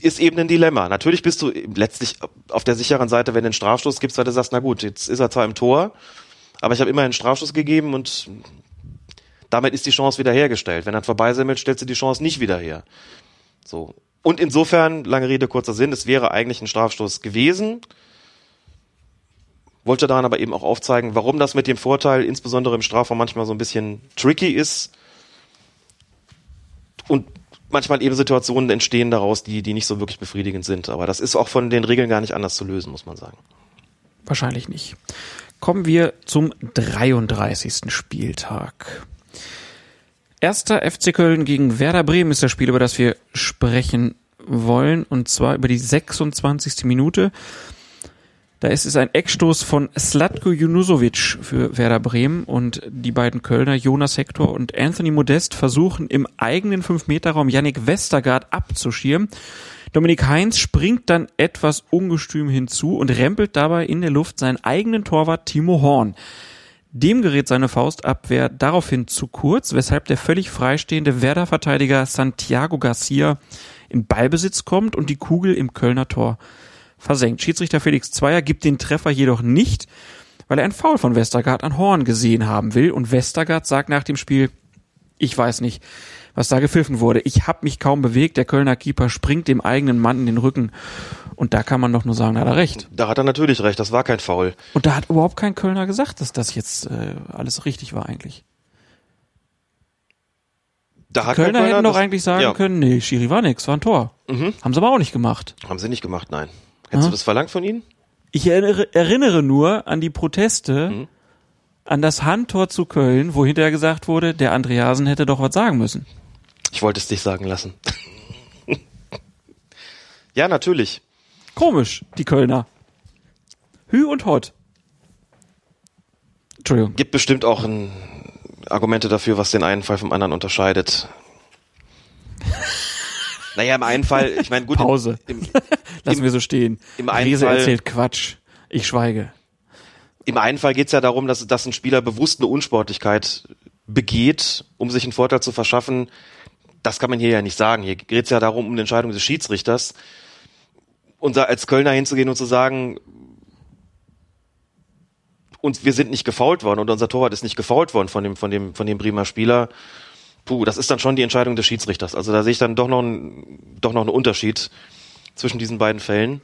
Speaker 5: ist eben ein Dilemma. Natürlich bist du letztlich auf der sicheren Seite, wenn du einen Strafstoß gibst, weil du sagst, na gut, jetzt ist er zwar im Tor, aber ich habe immer einen Strafstoß gegeben und damit ist die Chance wieder hergestellt. Wenn er vorbeisemmelt, stellst du die Chance nicht wieder her. So. Und insofern, lange Rede, kurzer Sinn, es wäre eigentlich ein Strafstoß gewesen. Wollte daran aber eben auch aufzeigen, warum das mit dem Vorteil, insbesondere im Strafraum, manchmal so ein bisschen tricky ist. Und manchmal eben Situationen entstehen daraus, die, die nicht so wirklich befriedigend sind. Aber das ist auch von den Regeln gar nicht anders zu lösen, muss man sagen.
Speaker 4: Wahrscheinlich nicht. Kommen wir zum 33. Spieltag. Erster FC Köln gegen Werder Bremen ist das Spiel, über das wir sprechen wollen, und zwar über die 26. Minute. Da ist es ein Eckstoß von Slatko Junusovic für Werder Bremen und die beiden Kölner Jonas Hector und Anthony Modest versuchen im eigenen 5-Meter-Raum Yannick Westergaard abzuschirmen. Dominik Heinz springt dann etwas ungestüm hinzu und rempelt dabei in der Luft seinen eigenen Torwart Timo Horn. Dem gerät seine Faustabwehr daraufhin zu kurz, weshalb der völlig freistehende Werder-Verteidiger Santiago Garcia in Ballbesitz kommt und die Kugel im Kölner Tor versenkt. Schiedsrichter Felix Zweier gibt den Treffer jedoch nicht, weil er ein Foul von Westergaard an Horn gesehen haben will und Westergaard sagt nach dem Spiel, ich weiß nicht, was da gepfiffen wurde. Ich habe mich kaum bewegt, der Kölner Keeper springt dem eigenen Mann in den Rücken und da kann man doch nur sagen, da hat er recht.
Speaker 5: Da hat er natürlich recht, das war kein Foul.
Speaker 4: Und da hat überhaupt kein Kölner gesagt, dass das jetzt äh, alles richtig war eigentlich.
Speaker 5: Da hat
Speaker 4: Kölner
Speaker 5: kein
Speaker 4: hätten doch eigentlich sagen
Speaker 5: ja,
Speaker 4: können, nee, Schiri war nix, war ein Tor.
Speaker 5: Mhm.
Speaker 4: Haben sie aber auch nicht gemacht.
Speaker 5: Haben sie nicht gemacht, nein. Hättest
Speaker 4: Aha.
Speaker 5: du das verlangt von ihnen?
Speaker 4: Ich erinnere, erinnere nur an die Proteste,
Speaker 5: Mhm.
Speaker 4: an das Handtor zu Köln, wo hinterher gesagt wurde, der Andreasen hätte doch was sagen müssen.
Speaker 5: Ich wollte es dich sagen lassen. [laughs] ja, natürlich.
Speaker 4: Komisch, die Kölner. Hü und Hott. Entschuldigung.
Speaker 5: Gibt bestimmt auch ein, Argumente dafür, was den einen Fall vom anderen unterscheidet. [laughs] naja, im einen Fall, ich meine, gut.
Speaker 4: Pause.
Speaker 5: Im, [laughs] im,
Speaker 4: Lassen wir so stehen.
Speaker 5: im einen
Speaker 4: Riese
Speaker 5: Fall-
Speaker 4: erzählt Quatsch. Ich schweige.
Speaker 5: Im einen Fall geht es ja darum, dass, dass ein Spieler bewusst eine Unsportlichkeit begeht, um sich einen Vorteil zu verschaffen. Das kann man hier ja nicht sagen. Hier geht es ja darum, um eine Entscheidung des Schiedsrichters. Da als Kölner hinzugehen und zu sagen, und wir sind nicht gefault worden und unser Torwart ist nicht gefault worden von dem, von dem, von dem Bremer Spieler. Puh, das ist dann schon die Entscheidung des Schiedsrichters. Also da sehe ich dann doch noch, einen, doch noch einen Unterschied zwischen diesen beiden Fällen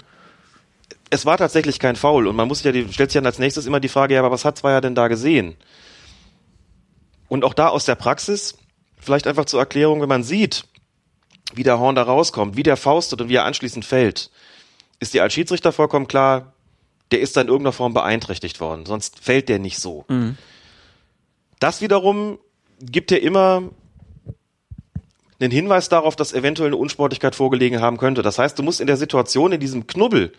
Speaker 5: es war tatsächlich kein Foul und man muss ja die, stellt sich dann als nächstes immer die Frage, ja, aber was hat Zweier denn da gesehen? Und auch da aus der Praxis, vielleicht einfach zur Erklärung, wenn man sieht, wie der Horn da rauskommt, wie der faustet und wie er anschließend fällt, ist dir als Schiedsrichter vollkommen klar, der ist da in irgendeiner Form beeinträchtigt worden, sonst fällt der nicht so. Das wiederum gibt dir immer einen Hinweis darauf, dass eventuell eine Unsportlichkeit vorgelegen haben könnte. Das heißt, du musst in der Situation, in diesem Knubbel,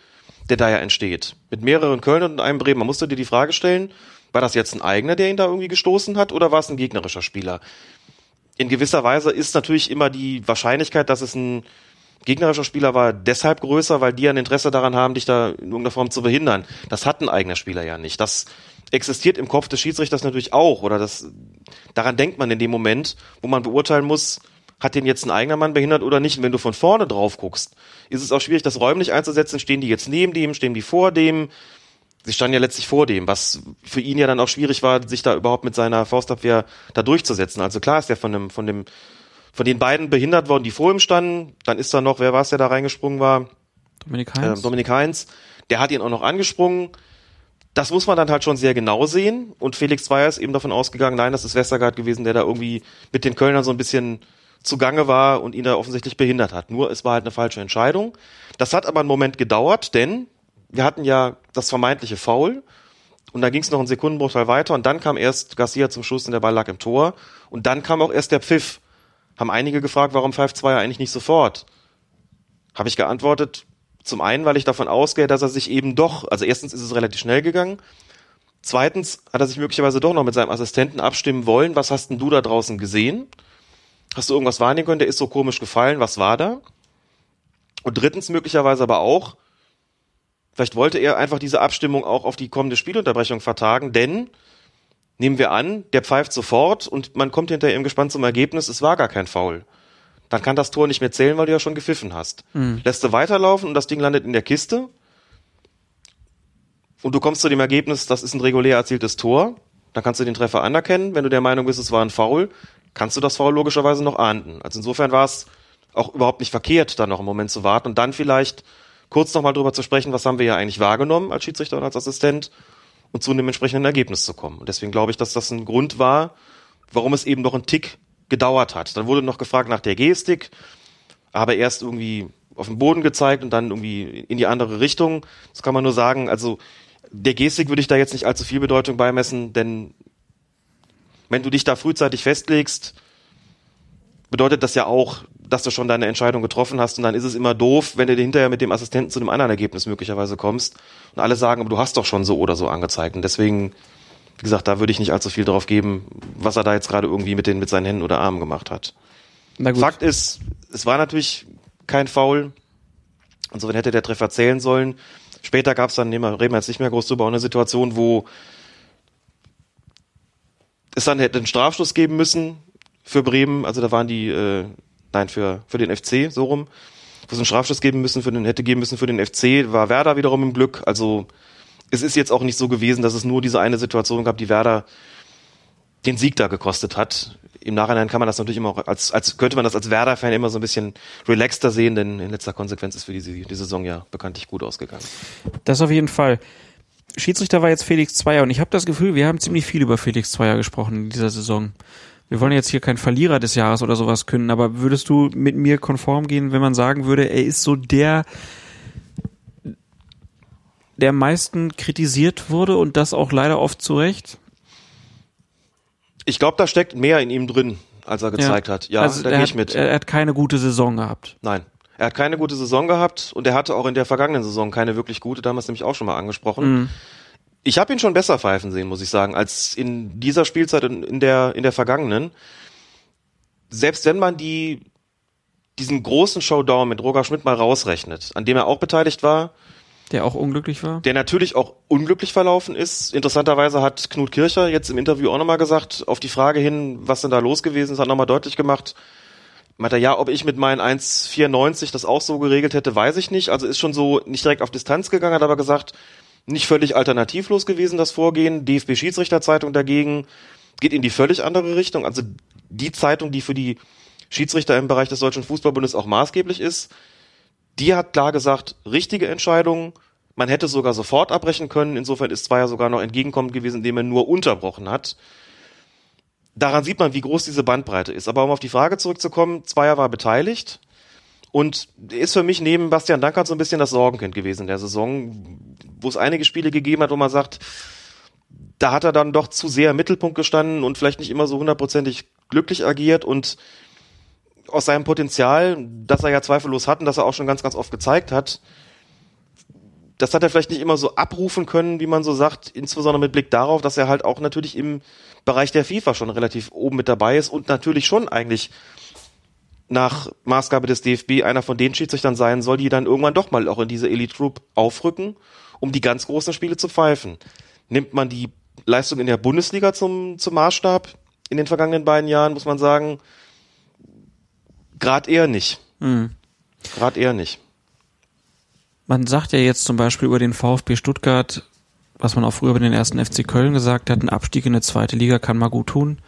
Speaker 5: der da ja entsteht, mit mehreren Kölnern und einem Bremer, musst du dir die Frage stellen, war das jetzt ein eigener, der ihn da irgendwie gestoßen hat, oder war es ein gegnerischer Spieler? In gewisser Weise ist natürlich immer die Wahrscheinlichkeit, dass es ein gegnerischer Spieler war, deshalb größer, weil die ein Interesse daran haben, dich da in irgendeiner Form zu behindern. Das hat ein eigener Spieler ja nicht. Das existiert im Kopf des Schiedsrichters natürlich auch, oder das, daran denkt man in dem Moment, wo man beurteilen muss, hat den jetzt ein eigener Mann behindert oder nicht? Und wenn du von vorne drauf guckst, ist es auch schwierig, das räumlich einzusetzen. Stehen die jetzt neben dem, stehen die vor dem? Sie standen ja letztlich vor dem, was für ihn ja dann auch schwierig war, sich da überhaupt mit seiner Faustabwehr da durchzusetzen. Also klar ist er von dem, von dem, von den beiden behindert worden, die vor ihm standen. Dann ist da noch, wer war es, der da reingesprungen war?
Speaker 4: Dominik
Speaker 5: äh,
Speaker 4: Heinz.
Speaker 5: Dominik Heinz, der hat ihn auch noch angesprungen. Das muss man dann halt schon sehr genau sehen. Und Felix Zweier ist eben davon ausgegangen, nein, das ist Westergaard gewesen, der da irgendwie mit den Kölnern so ein bisschen zugange war und ihn da offensichtlich behindert hat. Nur es war halt eine falsche Entscheidung. Das hat aber einen Moment gedauert, denn wir hatten ja das vermeintliche Foul und dann ging es noch einen Sekundenbruchteil weiter und dann kam erst Garcia zum Schuss und der Ball lag im Tor und dann kam auch erst der Pfiff. Haben einige gefragt, warum pfeift Zweier eigentlich nicht sofort? Habe ich geantwortet, zum einen, weil ich davon ausgehe, dass er sich eben doch, also erstens ist es relativ schnell gegangen, zweitens hat er sich möglicherweise doch noch mit seinem Assistenten abstimmen wollen, was hast denn du da draußen gesehen? Hast du irgendwas wahrnehmen können, der ist so komisch gefallen, was war da? Und drittens möglicherweise aber auch, vielleicht wollte er einfach diese Abstimmung auch auf die kommende Spielunterbrechung vertagen, denn nehmen wir an, der pfeift sofort und man kommt hinterher im gespannt zum Ergebnis, es war gar kein Foul. Dann kann das Tor nicht mehr zählen, weil du ja schon gepfiffen hast. Lässt du weiterlaufen und das Ding landet in der Kiste und du kommst zu dem Ergebnis, das ist ein regulär erzieltes Tor, dann kannst du den Treffer anerkennen. Wenn du der Meinung bist, es war ein Foul, kannst du das Foul logischerweise noch ahnden. Also insofern war es auch überhaupt nicht verkehrt, da noch einen Moment zu warten und dann vielleicht kurz nochmal drüber zu sprechen, was haben wir ja eigentlich wahrgenommen als Schiedsrichter und als Assistent und zu einem entsprechenden Ergebnis zu kommen. Und deswegen glaube ich, dass das ein Grund war, warum es eben noch einen Tick gedauert hat. Dann wurde noch gefragt nach der Gestik, aber erst irgendwie auf den Boden gezeigt und dann irgendwie in die andere Richtung. Das kann man nur sagen, also der Gestik würde ich da jetzt nicht allzu viel Bedeutung beimessen, denn wenn du dich da frühzeitig festlegst, bedeutet das ja auch, dass du schon deine Entscheidung getroffen hast und dann ist es immer doof, wenn du hinterher mit dem Assistenten zu einem anderen Ergebnis möglicherweise kommst und alle sagen, aber du hast doch schon so oder so angezeigt und deswegen, wie gesagt, da würde ich nicht allzu viel drauf geben, was er da jetzt gerade irgendwie mit den mit seinen Händen oder Armen gemacht hat.
Speaker 4: Na gut.
Speaker 5: Fakt ist, es war natürlich kein Foul. Insofern hätte der Treffer zählen sollen. Später gab es dann, nehmen wir- reden wir jetzt nicht mehr groß drüber, eine Situation, wo es dann hätte einen Strafstoß geben müssen für Bremen. Also da waren die, äh, nein, für, für den FC, so rum. Wo es einen Strafstoß geben müssen, für den, hätte geben müssen für den FC, war Werder wiederum im Glück. Also es ist jetzt auch nicht so gewesen, dass es nur diese eine Situation gab, die Werder den Sieg da gekostet hat. Im Nachhinein kann man das natürlich immer auch als, als könnte man das als Werder-Fan immer so ein bisschen relaxter sehen, denn in letzter Konsequenz ist für diese die Saison ja bekanntlich gut ausgegangen.
Speaker 4: Das auf jeden Fall. Schiedsrichter war jetzt Felix Zweier und ich habe das Gefühl, wir haben ziemlich viel über Felix Zweier gesprochen in dieser Saison. Wir wollen jetzt hier kein Verlierer des Jahres oder sowas können, aber würdest du mit mir konform gehen, wenn man sagen würde, er ist so der, der am meisten kritisiert wurde und das auch leider oft zu Recht?
Speaker 5: Ich glaube, da steckt mehr in ihm drin, als er gezeigt hat. Ja,
Speaker 4: also
Speaker 5: da
Speaker 4: er
Speaker 5: gehe
Speaker 4: hat,
Speaker 5: ich mit.
Speaker 4: Er hat keine gute Saison gehabt.
Speaker 5: Nein. Er hat keine gute Saison gehabt und er hatte auch in der vergangenen Saison keine wirklich gute, damals nämlich auch schon mal angesprochen.
Speaker 4: Mhm.
Speaker 5: Ich habe ihn schon besser pfeifen sehen, muss ich sagen, als in dieser Spielzeit in, in der in der vergangenen. Selbst wenn man die diesen großen Showdown mit Roger Schmidt mal rausrechnet, an dem er auch beteiligt war,
Speaker 4: Der auch unglücklich war?
Speaker 5: der natürlich auch unglücklich verlaufen ist. Interessanterweise hat Knut Kircher jetzt im Interview auch nochmal gesagt, auf die Frage hin, was denn da los gewesen ist, hat nochmal deutlich gemacht, meinte er, ja, ob ich mit meinen 1,94 das auch so geregelt hätte, weiß ich nicht. Also ist schon so nicht direkt auf Distanz gegangen, hat aber gesagt, nicht völlig alternativlos gewesen, das Vorgehen. DFB-Schiedsrichterzeitung dagegen geht in die völlig andere Richtung. Also die Zeitung, die für die Schiedsrichter im Bereich des Deutschen Fußballbundes auch maßgeblich ist, die hat klar gesagt, richtige Entscheidung. Man hätte sogar sofort abbrechen können. Insofern ist Zweier sogar noch entgegenkommend gewesen, indem er nur unterbrochen hat. Daran sieht man, wie groß diese Bandbreite ist. Aber um auf die Frage zurückzukommen, Zweier war beteiligt und ist für mich neben Bastian Dankert so ein bisschen das Sorgenkind gewesen in der Saison, wo es einige Spiele gegeben hat, wo man sagt, da hat er dann doch zu sehr im Mittelpunkt gestanden und vielleicht nicht immer so hundertprozentig glücklich agiert und aus seinem Potenzial, das er ja zweifellos hat und das er auch schon ganz, ganz oft gezeigt hat, das hat er vielleicht nicht immer so abrufen können, wie man so sagt, insbesondere mit Blick darauf, dass er halt auch natürlich im Bereich der FIFA schon relativ oben mit dabei ist und natürlich schon eigentlich nach Maßgabe des DFB einer von den Schiedsrichtern sein soll, die dann irgendwann doch mal auch in diese Elite Group aufrücken, um die ganz großen Spiele zu pfeifen. Nimmt man die Leistung in der Bundesliga zum, zum Maßstab in den vergangenen beiden Jahren, muss man sagen, grad eher nicht.
Speaker 4: Mhm.
Speaker 5: Grad eher nicht.
Speaker 4: Man sagt ja jetzt zum Beispiel über den VfB Stuttgart, was man auch früher über den ersten FC Köln gesagt hat, ein Abstieg in eine zweite Liga kann mal gut tun.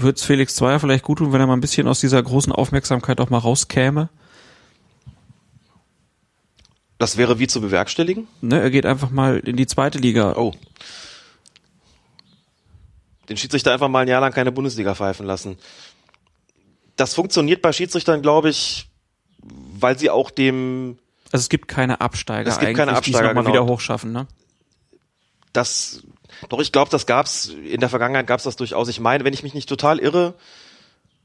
Speaker 4: Würde es Felix Zweier vielleicht gut tun, wenn er mal ein bisschen aus dieser großen Aufmerksamkeit auch mal rauskäme?
Speaker 5: Das wäre wie zu bewerkstelligen?
Speaker 4: Ne, er geht einfach mal in die zweite Liga.
Speaker 5: Oh. Den Schiedsrichter einfach mal ein Jahr lang keine Bundesliga pfeifen lassen. Das funktioniert bei Schiedsrichtern, glaube ich, weil sie auch dem,
Speaker 4: Also es gibt keine Absteiger
Speaker 5: Es gibt keine
Speaker 4: eigentlich, die es
Speaker 5: Absteiger,
Speaker 4: noch mal
Speaker 5: genau.
Speaker 4: wieder hochschaffen, ne?
Speaker 5: das, doch ich glaube, das gab's, in der Vergangenheit gab's das durchaus. Ich meine, wenn ich mich nicht total irre,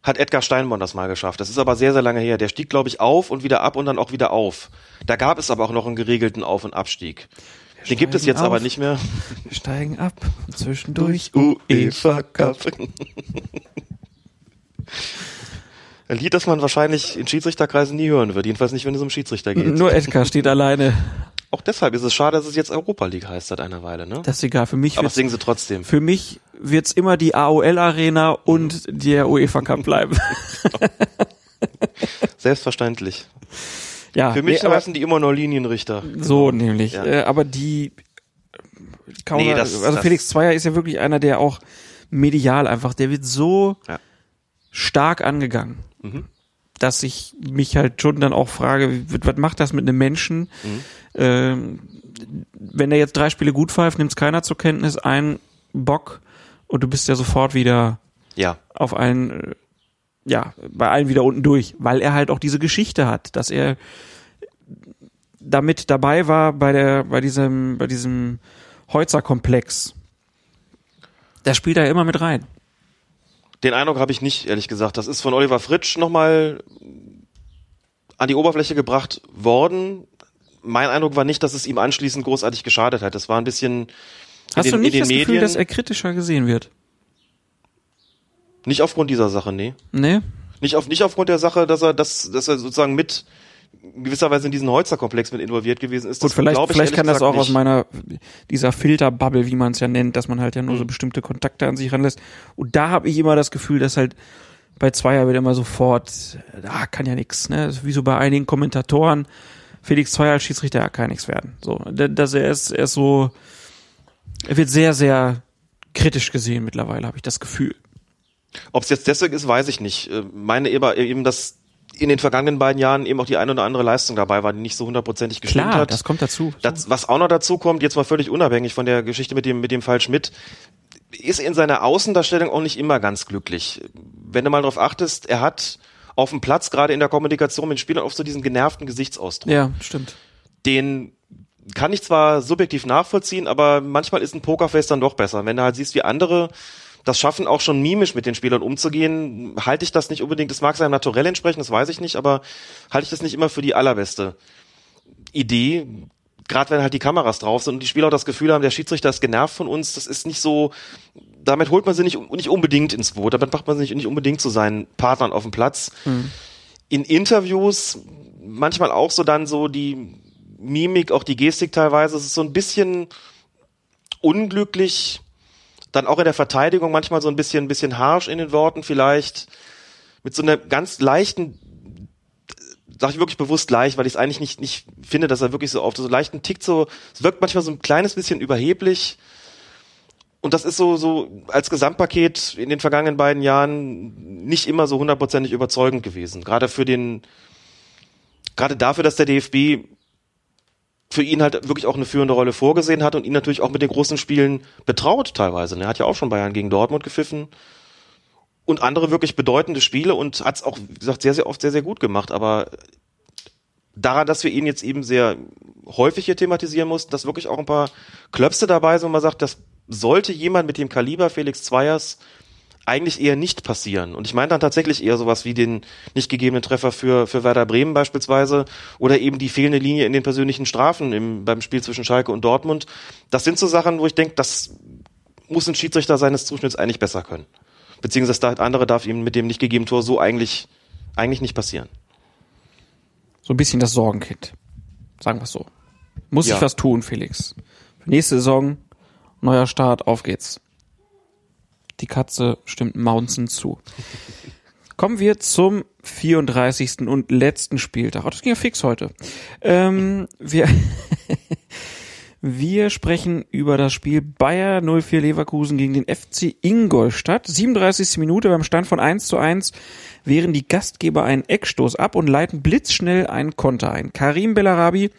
Speaker 5: hat Edgar Steinborn das mal geschafft. Das ist aber sehr, sehr lange her. Der stieg, glaube ich, auf und wieder ab und dann auch wieder auf. Da gab es aber auch noch einen geregelten Auf- und Abstieg. Den gibt es jetzt aber
Speaker 4: auf.
Speaker 5: nicht mehr.
Speaker 4: Wir steigen ab und zwischendurch
Speaker 5: UEFA Cup. [laughs] Ein Lied, das man wahrscheinlich in Schiedsrichterkreisen nie hören wird. Jedenfalls nicht, wenn es um Schiedsrichter geht.
Speaker 4: Nur Edgar steht alleine.
Speaker 5: Auch deshalb ist es schade, dass es jetzt Europa League heißt seit einer Weile, ne?
Speaker 4: Das ist egal. Für mich
Speaker 5: Aber singen sie trotzdem.
Speaker 4: für mich wird's immer die AOL Arena und der UEFA Cup [laughs] bleiben.
Speaker 5: Selbstverständlich.
Speaker 4: ja,
Speaker 5: Für mich
Speaker 4: nee,
Speaker 5: heißen die immer nur Linienrichter.
Speaker 4: so nämlich.
Speaker 5: Ja.
Speaker 4: Äh, aber die kaum,
Speaker 5: Nee, das-
Speaker 4: also
Speaker 5: das-
Speaker 4: Felix Zweier ist ja wirklich einer, der auch medial einfach, der wird so
Speaker 5: Ja.
Speaker 4: stark angegangen,
Speaker 5: Mhm.
Speaker 4: dass ich mich halt schon dann auch frage, was macht das mit einem Menschen?
Speaker 5: Mhm.
Speaker 4: Ähm, wenn er jetzt drei Spiele gut pfeift, nimmt es keiner zur Kenntnis, ein Bock und du bist ja sofort wieder
Speaker 5: Ja.
Speaker 4: auf allen, äh, ja, bei allen wieder unten durch, weil er halt auch diese Geschichte hat, dass er damit dabei war bei der, bei diesem, bei diesem Heutzer-Komplex. Der spielt da immer mit rein.
Speaker 5: Den Eindruck habe ich nicht, ehrlich gesagt. Das ist von Oliver Fritsch nochmal an die Oberfläche gebracht worden. Mein Eindruck war nicht, dass es ihm anschließend großartig geschadet hat. Das war ein bisschen
Speaker 4: Hast
Speaker 5: in
Speaker 4: du
Speaker 5: den,
Speaker 4: nicht das
Speaker 5: den
Speaker 4: Gefühl,
Speaker 5: Medien.
Speaker 4: dass er kritischer gesehen wird?
Speaker 5: nicht aufgrund dieser Sache, nee.
Speaker 4: Nee?
Speaker 5: Nicht auf nicht aufgrund der Sache, dass er dass, dass er sozusagen mit gewisserweise in diesen Holzer-Komplex mit involviert gewesen ist.
Speaker 4: Gut,
Speaker 5: Das
Speaker 4: vielleicht,
Speaker 5: ich
Speaker 4: vielleicht kann das auch aus
Speaker 5: nicht.
Speaker 4: meiner, dieser Filterbubble, wie man es ja nennt, dass man halt ja nur
Speaker 5: Mhm.
Speaker 4: so bestimmte Kontakte an sich ranlässt. Und da habe ich immer das Gefühl, dass halt bei Zweier wird immer sofort, ah, kann ja nix, ne? Wie so bei einigen Kommentatoren, Felix Zweier als Schiedsrichter kann nix werden. So, da- dass er ist, er ist so, er wird sehr, sehr kritisch gesehen mittlerweile, habe ich das Gefühl.
Speaker 5: Ob es jetzt deswegen ist, weiß ich nicht. Äh, Meine eben, eben, dass in den vergangenen beiden Jahren eben auch die eine oder andere Leistung dabei war, die nicht so hundertprozentig gestimmt
Speaker 4: Klar,
Speaker 5: hat.
Speaker 4: das kommt dazu.
Speaker 5: Das, was auch noch dazu kommt, jetzt mal völlig unabhängig von der Geschichte mit dem, mit dem Fall Schmidt, ist in seiner Außendarstellung auch nicht immer ganz glücklich. Wenn du mal darauf achtest, er hat auf dem Platz, gerade in der Kommunikation mit den Spielern, oft so diesen genervten Gesichtsausdruck.
Speaker 4: Ja, stimmt.
Speaker 5: Den kann ich zwar subjektiv nachvollziehen, aber manchmal ist ein Pokerface dann doch besser. Wenn du halt siehst, wie andere das schaffen, auch schon mimisch mit den Spielern umzugehen, halte ich das nicht unbedingt, das mag seinem Naturell entsprechen, das weiß ich nicht, aber halte ich das nicht immer für die allerbeste Idee. gerade wenn halt die Kameras drauf sind und die Spieler auch das Gefühl haben, der Schiedsrichter ist genervt von uns, das ist nicht so, damit holt man sie nicht, nicht unbedingt ins Boot, damit macht man sich nicht unbedingt zu seinen Partnern auf dem Platz.
Speaker 4: Mhm.
Speaker 5: In Interviews manchmal auch so dann so die Mimik, auch die Gestik teilweise, es ist so ein bisschen unglücklich, dann auch in der Verteidigung manchmal so ein bisschen, ein bisschen harsh in den Worten vielleicht, mit so einer ganz leichten sage ich wirklich bewusst leicht, weil ich es eigentlich nicht, nicht finde, dass er wirklich so auf so leichten Tick so, es wirkt manchmal so ein kleines bisschen überheblich. Und das ist so, so als Gesamtpaket in den vergangenen beiden Jahren nicht immer so hundertprozentig überzeugend gewesen. Gerade für den, gerade dafür, dass der DFB für ihn halt wirklich auch eine führende Rolle vorgesehen hat und ihn natürlich auch mit den großen Spielen betraut teilweise. Er hat ja auch schon Bayern gegen Dortmund gepfiffen und andere wirklich bedeutende Spiele und hat es auch, wie gesagt, sehr, sehr oft sehr, sehr gut gemacht. Aber daran, dass wir ihn jetzt eben sehr häufig hier thematisieren mussten, dass wirklich auch ein paar Klöpse dabei sind, wo man sagt, das sollte jemand mit dem Kaliber Felix Zweiers eigentlich eher nicht passieren. Und ich meine dann tatsächlich eher sowas wie den nicht gegebenen Treffer für, für Werder Bremen beispielsweise oder eben die fehlende Linie in den persönlichen Strafen im, beim Spiel zwischen Schalke und Dortmund. Das sind so Sachen, wo ich denke, das muss ein Schiedsrichter seines Zuschnitts eigentlich besser können. Beziehungsweise das andere darf ihm mit dem nicht gegebenen Tor so eigentlich, eigentlich nicht passieren.
Speaker 4: So ein bisschen das Sorgenkind. Sagen wir es so. Muss
Speaker 5: Ja.
Speaker 4: ich was tun, Felix. Nächste Saison, neuer Start, auf geht's. Die Katze stimmt Mountain zu. Kommen wir zum 34. und letzten Spieltag. Oh, das ging ja fix heute. Ähm, wir, [laughs] wir sprechen über das Spiel Bayer 04 Leverkusen gegen den FC Ingolstadt. 37. Minute beim Stand von 1 zu 1 wehren die Gastgeber einen Eckstoß ab und leiten blitzschnell einen Konter ein. Karim Bellarabi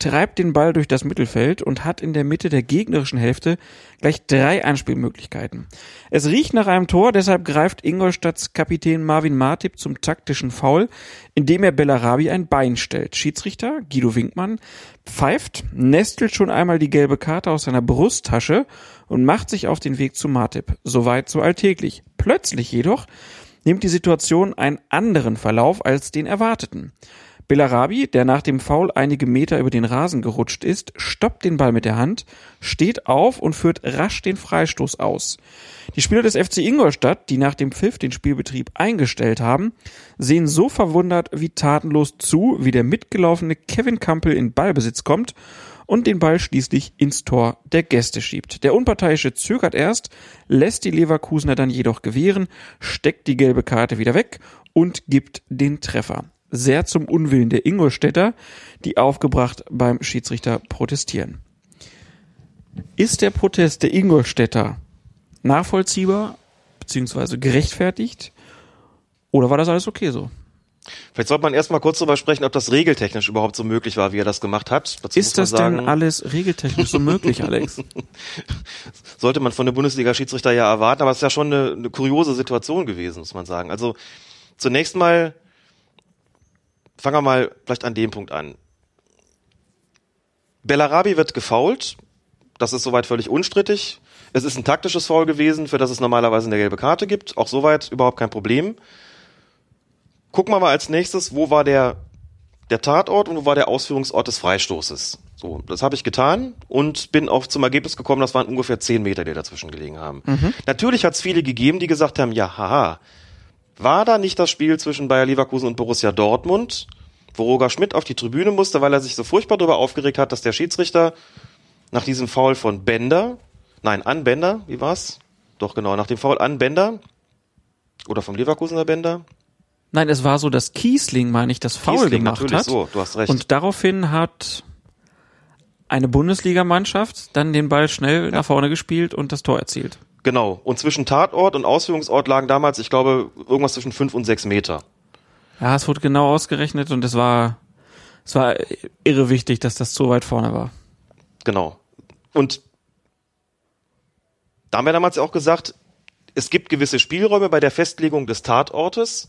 Speaker 4: treibt den Ball durch das Mittelfeld und hat in der Mitte der gegnerischen Hälfte gleich drei Anspielmöglichkeiten. Es riecht nach einem Tor, deshalb greift Ingolstadts Kapitän Marvin Martip zum taktischen Foul, indem er Bellarabi ein Bein stellt. Schiedsrichter Guido Winkmann pfeift, nestelt schon einmal die gelbe Karte aus seiner Brusttasche und macht sich auf den Weg zu Martip. Soweit so alltäglich. Plötzlich jedoch nimmt die Situation einen anderen Verlauf als den erwarteten. Bellarabi, der nach dem Foul einige Meter über den Rasen gerutscht ist, stoppt den Ball mit der Hand, steht auf und führt rasch den Freistoß aus. Die Spieler des FC Ingolstadt, die nach dem Pfiff den Spielbetrieb eingestellt haben, sehen so verwundert wie tatenlos zu, wie der mitgelaufene Kevin Campbell in Ballbesitz kommt und den Ball schließlich ins Tor der Gäste schiebt. Der Unparteiische zögert erst, lässt die Leverkusener dann jedoch gewähren, steckt die gelbe Karte wieder weg und gibt den Treffer. Sehr zum Unwillen der Ingolstädter, die aufgebracht beim Schiedsrichter protestieren. Ist der Protest der Ingolstädter nachvollziehbar bzw. gerechtfertigt oder war das alles okay so?
Speaker 5: Vielleicht sollte man erstmal kurz darüber sprechen, ob das regeltechnisch überhaupt so möglich war, wie er das gemacht hat. Dazu
Speaker 4: Ist das
Speaker 5: sagen,
Speaker 4: denn alles regeltechnisch so möglich, Alex? [laughs]
Speaker 5: sollte man von der Bundesliga-Schiedsrichter ja erwarten, aber es ist ja schon eine, eine kuriose Situation gewesen, muss man sagen. Also zunächst mal fangen wir mal vielleicht an dem Punkt an. Bellarabi wird gefoult. Das ist soweit völlig unstrittig. Es ist ein taktisches Foul gewesen, für das es normalerweise eine gelbe Karte gibt. Auch soweit überhaupt kein Problem. Gucken wir mal als nächstes, wo war der, der Tatort und wo war der Ausführungsort des Freistoßes. So, das habe ich getan und bin auch zum Ergebnis gekommen, das waren ungefähr zehn Meter, die dazwischen gelegen haben. Natürlich hat es viele gegeben, die gesagt haben, ja, haha, war da nicht das Spiel zwischen Bayer Leverkusen und Borussia Dortmund, wo Roger Schmidt auf die Tribüne musste, weil er sich so furchtbar darüber aufgeregt hat, dass der Schiedsrichter nach diesem Foul von Bender, nein, an Bender, wie war's? Doch genau, nach dem Foul an Bender oder vom Leverkusener Bender,
Speaker 4: Nein, es war so, dass Kiesling, meine ich, das Foul
Speaker 5: Kiesling,
Speaker 4: gemacht
Speaker 5: natürlich
Speaker 4: hat.
Speaker 5: so, du hast recht.
Speaker 4: Und daraufhin hat eine Bundesligamannschaft dann den Ball schnell nach vorne gespielt und das Tor erzielt.
Speaker 5: Genau. Und zwischen Tatort und Ausführungsort lagen damals, ich glaube, irgendwas zwischen fünf und sechs Meter.
Speaker 4: Ja, es wurde genau ausgerechnet und es war, es war irre wichtig, dass das so weit vorne war.
Speaker 5: Genau. Und da haben wir damals auch gesagt, es gibt gewisse Spielräume bei der Festlegung des Tatortes.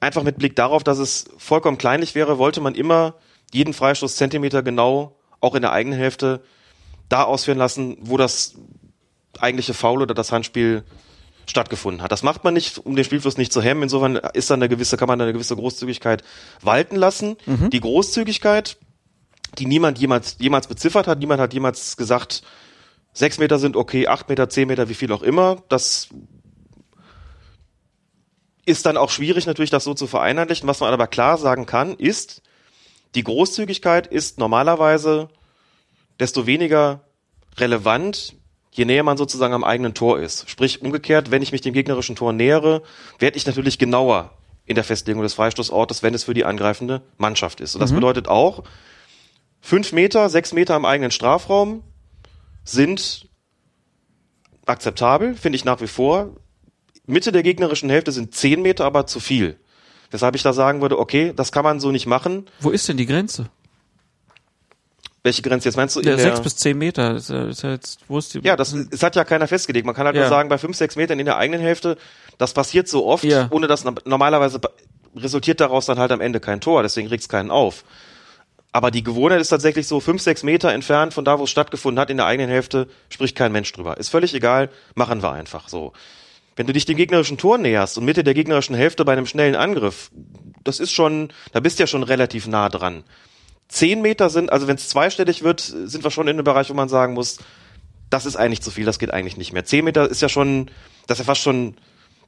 Speaker 5: Einfach mit Blick darauf, dass es vollkommen kleinlich wäre, wollte man immer jeden Freistoß Zentimeter genau, auch in der eigenen Hälfte, da ausführen lassen, wo das eigentliche Foul oder das Handspiel stattgefunden hat. Das macht man nicht, um den Spielfluss nicht zu hemmen. Insofern ist da eine gewisse, kann man eine gewisse Großzügigkeit walten lassen. Die Großzügigkeit die niemand jemals, jemals beziffert hat. Niemand hat jemals gesagt, sechs Meter sind okay, acht Meter, zehn Meter, wie viel auch immer. Das ist dann auch schwierig natürlich, das so zu vereinheitlichen. Was man aber klar sagen kann, ist, die Großzügigkeit ist normalerweise desto weniger relevant, je näher man sozusagen am eigenen Tor ist. Sprich, umgekehrt, wenn ich mich dem gegnerischen Tor nähere, werde ich natürlich genauer in der Festlegung des Freistoßortes, wenn es für die angreifende Mannschaft ist. Und das bedeutet auch, fünf Meter, sechs Meter am eigenen Strafraum sind akzeptabel, finde ich nach wie vor. Mitte der gegnerischen Hälfte sind zehn Meter aber zu viel. Weshalb ich da sagen würde, okay, das kann man so nicht machen.
Speaker 4: Wo ist denn die Grenze?
Speaker 5: Welche Grenze jetzt meinst du? in
Speaker 4: Ja,
Speaker 5: der-
Speaker 4: sechs bis zehn Meter. Ist ja, ist ja jetzt, wo ist die?
Speaker 5: Ja, das es hat ja keiner festgelegt. Man kann halt
Speaker 4: Ja.
Speaker 5: nur sagen, bei fünf, sechs Metern in der eigenen Hälfte, das passiert so oft,
Speaker 4: Ja.
Speaker 5: ohne dass no- normalerweise resultiert daraus dann halt am Ende kein Tor, deswegen regt's keinen auf. Aber die Gewohnheit ist tatsächlich so fünf, sechs Meter entfernt von da, wo es stattgefunden hat, in der eigenen Hälfte, spricht kein Mensch drüber. Ist völlig egal, machen wir einfach so. Wenn du dich dem gegnerischen Tor näherst und Mitte der gegnerischen Hälfte bei einem schnellen Angriff, das ist schon, da bist du ja schon relativ nah dran. Zehn Meter sind, also wenn es zweistellig wird, sind wir schon in einem Bereich, wo man sagen muss, das ist eigentlich zu viel, das geht eigentlich nicht mehr. Zehn Meter ist ja schon, das ist ja fast schon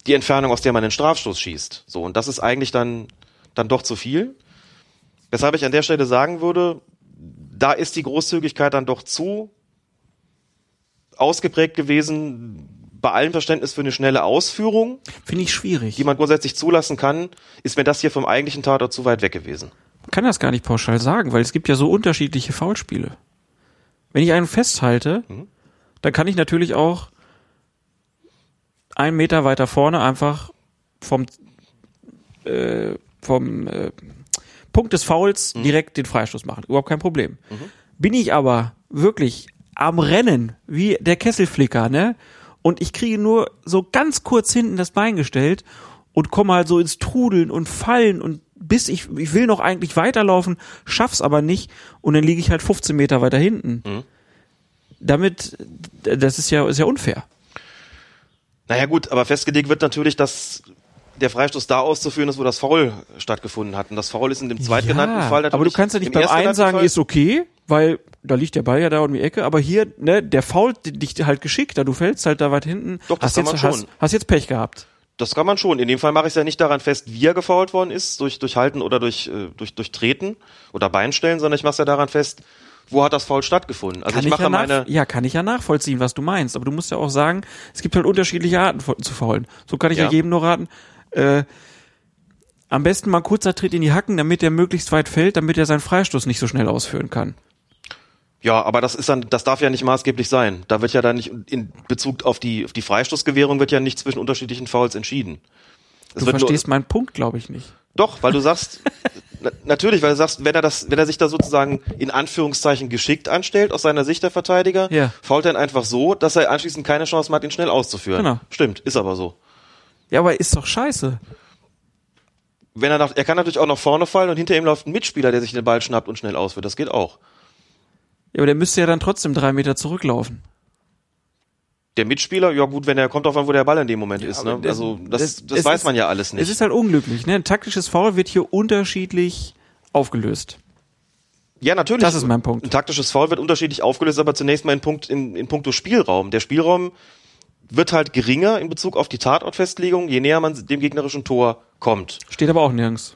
Speaker 5: die Entfernung, aus der man den Strafstoß schießt. So, und das ist eigentlich dann, dann doch zu viel. Weshalb ich an der Stelle sagen würde, da ist die Großzügigkeit dann doch zu ausgeprägt gewesen, bei allem Verständnis für eine schnelle Ausführung,
Speaker 4: Finde ich schwierig.
Speaker 5: die man grundsätzlich zulassen kann, ist mir das hier vom eigentlichen Tatort zu weit weg gewesen.
Speaker 4: Kann das gar nicht pauschal sagen, weil es gibt ja so unterschiedliche Foulspiele. Wenn ich einen festhalte,
Speaker 5: Mhm.
Speaker 4: dann kann ich natürlich auch einen Meter weiter vorne einfach vom, äh, vom äh, Punkt des Fouls
Speaker 5: Mhm.
Speaker 4: direkt den Freistoß machen. Überhaupt kein Problem. Bin ich aber wirklich am Rennen, wie der Kesselflicker, ne? Und ich kriege nur so ganz kurz hinten das Bein gestellt und komme halt so ins Trudeln und Fallen und bis ich, ich will noch eigentlich weiterlaufen, schaff's aber nicht und dann liege ich halt 15 Meter weiter hinten. Damit, das ist ja, ist ja unfair.
Speaker 5: Naja gut, aber festgelegt wird natürlich, dass der Freistoß da auszuführen ist, wo das Foul stattgefunden hat. Und das Foul ist in dem zweitgenannten
Speaker 4: Ja,
Speaker 5: Fall natürlich.
Speaker 4: aber du kannst ja nicht
Speaker 5: im
Speaker 4: beim einen sagen,
Speaker 5: Fall-
Speaker 4: ist okay, weil da liegt der Ball ja da um die Ecke, aber hier, ne, der fault dich halt geschickt, da du fällst halt da weit hinten.
Speaker 5: Doch, das
Speaker 4: hast jetzt,
Speaker 5: schon.
Speaker 4: Hast, hast jetzt Pech gehabt.
Speaker 5: Das kann man schon. In dem Fall mache ich es ja nicht daran fest, wie er gefault worden ist, durch, durch Halten oder durch, äh, durch, durch Treten oder Beinstellen, sondern ich mache es ja daran fest, wo hat das Foul stattgefunden. Also
Speaker 4: Kann
Speaker 5: ich
Speaker 4: ich
Speaker 5: mache
Speaker 4: ja, nach,
Speaker 5: meine,
Speaker 4: ja, kann ich ja nachvollziehen, was du meinst, aber du musst ja auch sagen, es gibt halt unterschiedliche Arten zu faulen. So kann ich ja,
Speaker 5: Ja.
Speaker 4: jedem nur raten, äh, am besten mal ein kurzer Tritt in die Hacken, damit er möglichst weit fällt, damit er seinen Freistoß nicht so schnell ausführen kann.
Speaker 5: Ja, aber das ist dann, das darf ja nicht maßgeblich sein. Da wird ja dann nicht in Bezug auf die, auf die Freistoßgewährung wird ja nicht zwischen unterschiedlichen Fouls entschieden. Es
Speaker 4: Du
Speaker 5: wird nur-
Speaker 4: verstehst meinen Punkt, glaube ich nicht.
Speaker 5: Doch, weil du sagst, [laughs] na, natürlich, weil du sagst, wenn er das, wenn er sich da sozusagen in Anführungszeichen geschickt anstellt aus seiner Sicht der Verteidiger,
Speaker 4: Ja.
Speaker 5: fault er ihn einfach so, dass er anschließend keine Chance mehr hat, ihn schnell auszuführen.
Speaker 4: Genau.
Speaker 5: Stimmt, ist aber so.
Speaker 4: Ja, aber ist doch scheiße.
Speaker 5: Wenn er nach, er kann natürlich auch nach vorne fallen und hinter ihm läuft ein Mitspieler, der sich den Ball schnappt und schnell ausführt. Das geht auch.
Speaker 4: Ja, aber der müsste ja dann trotzdem drei Meter zurücklaufen.
Speaker 5: Der Mitspieler, ja gut, wenn er kommt drauf an, wo der Ball in dem Moment ist. Ne? Also das,
Speaker 4: das-
Speaker 5: das,
Speaker 4: es
Speaker 5: weiß
Speaker 4: ist-
Speaker 5: man ja alles
Speaker 4: Es
Speaker 5: nicht.
Speaker 4: ist halt unglücklich, ne? Ein taktisches Foul wird hier unterschiedlich aufgelöst.
Speaker 5: Ja, natürlich.
Speaker 4: Das ist mein Punkt.
Speaker 5: Ein taktisches Foul wird unterschiedlich aufgelöst, aber zunächst mal in, Punkt, in, in puncto Spielraum. Der Spielraum wird halt geringer in Bezug auf die Tatortfestlegung, je näher man dem gegnerischen Tor kommt.
Speaker 4: Steht aber auch nirgends.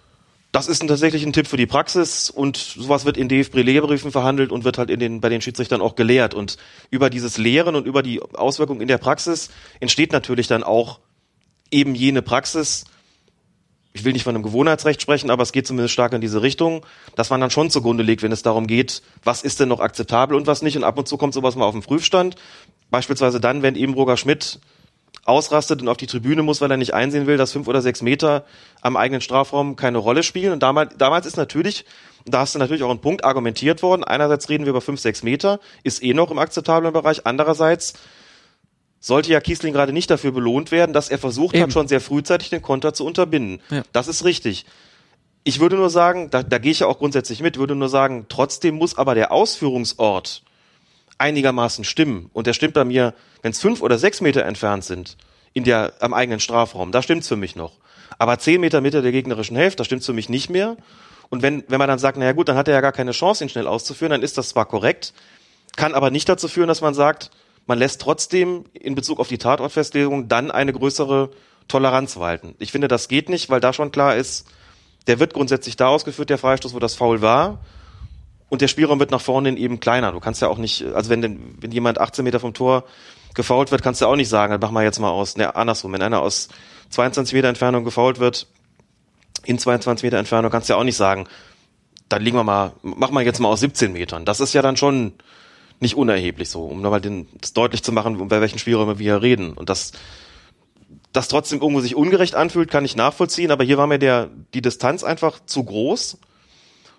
Speaker 5: Das ist tatsächlich ein Tipp für die Praxis und sowas wird in DFB-Lehrbriefen verhandelt und wird halt in den, bei den Schiedsrichtern auch gelehrt. Und über dieses Lehren und über die Auswirkungen in der Praxis entsteht natürlich dann auch eben jene Praxis, ich will nicht von einem Gewohnheitsrecht sprechen, aber es geht zumindest stark in diese Richtung, dass man dann schon zugrunde legt, wenn es darum geht, was ist denn noch akzeptabel und was nicht. Und ab und zu kommt sowas mal auf den Prüfstand. Beispielsweise dann, wenn eben Roger Schmidt ausrastet und auf die Tribüne muss, weil er nicht einsehen will, dass fünf oder sechs Meter am eigenen Strafraum keine Rolle spielen. Und damals, damals ist natürlich, da hast du natürlich auch einen Punkt argumentiert worden. Einerseits reden wir über fünf, sechs Meter, ist eh noch im akzeptablen Bereich. Andererseits sollte ja Kiesling gerade nicht dafür belohnt werden, dass er versucht
Speaker 4: Eben.
Speaker 5: hat, schon sehr frühzeitig den Konter zu unterbinden.
Speaker 4: Ja.
Speaker 5: Das ist richtig. Ich würde nur sagen, da, da gehe ich ja auch grundsätzlich mit, würde nur sagen, trotzdem muss aber der Ausführungsort einigermaßen stimmen. Und der stimmt bei mir, wenn es fünf oder sechs Meter entfernt sind, in der, am eigenen Strafraum, da stimmt's für mich noch. Aber zehn Meter Mitte der gegnerischen Hälfte, da stimmt's für mich nicht mehr. Und wenn, wenn man dann sagt, naja gut, dann hat er ja gar keine Chance, ihn schnell auszuführen, dann ist das zwar korrekt, kann aber nicht dazu führen, dass man sagt, man lässt trotzdem in Bezug auf die Tatortfestlegung dann eine größere Toleranz walten. Ich finde, das geht nicht, weil da schon klar ist, der wird grundsätzlich da ausgeführt, der Freistoß, wo das Foul war. Und der Spielraum wird nach vorne eben kleiner. Du kannst ja auch nicht, also wenn, wenn jemand 18 Meter vom Tor gefault wird, kannst du auch nicht sagen, dann mach mal jetzt mal aus, ne, andersrum. Wenn einer aus 22 Meter Entfernung gefault wird, in 22 Meter Entfernung kannst du ja auch nicht sagen, dann liegen wir mal, mach mal jetzt mal aus 17 Metern. Das ist ja dann schon nicht unerheblich so, um nochmal den, das deutlich zu machen, bei welchen Spielräumen wir hier reden. Und das, das trotzdem irgendwo sich ungerecht anfühlt, kann ich nachvollziehen, aber hier war mir der, die Distanz einfach zu groß.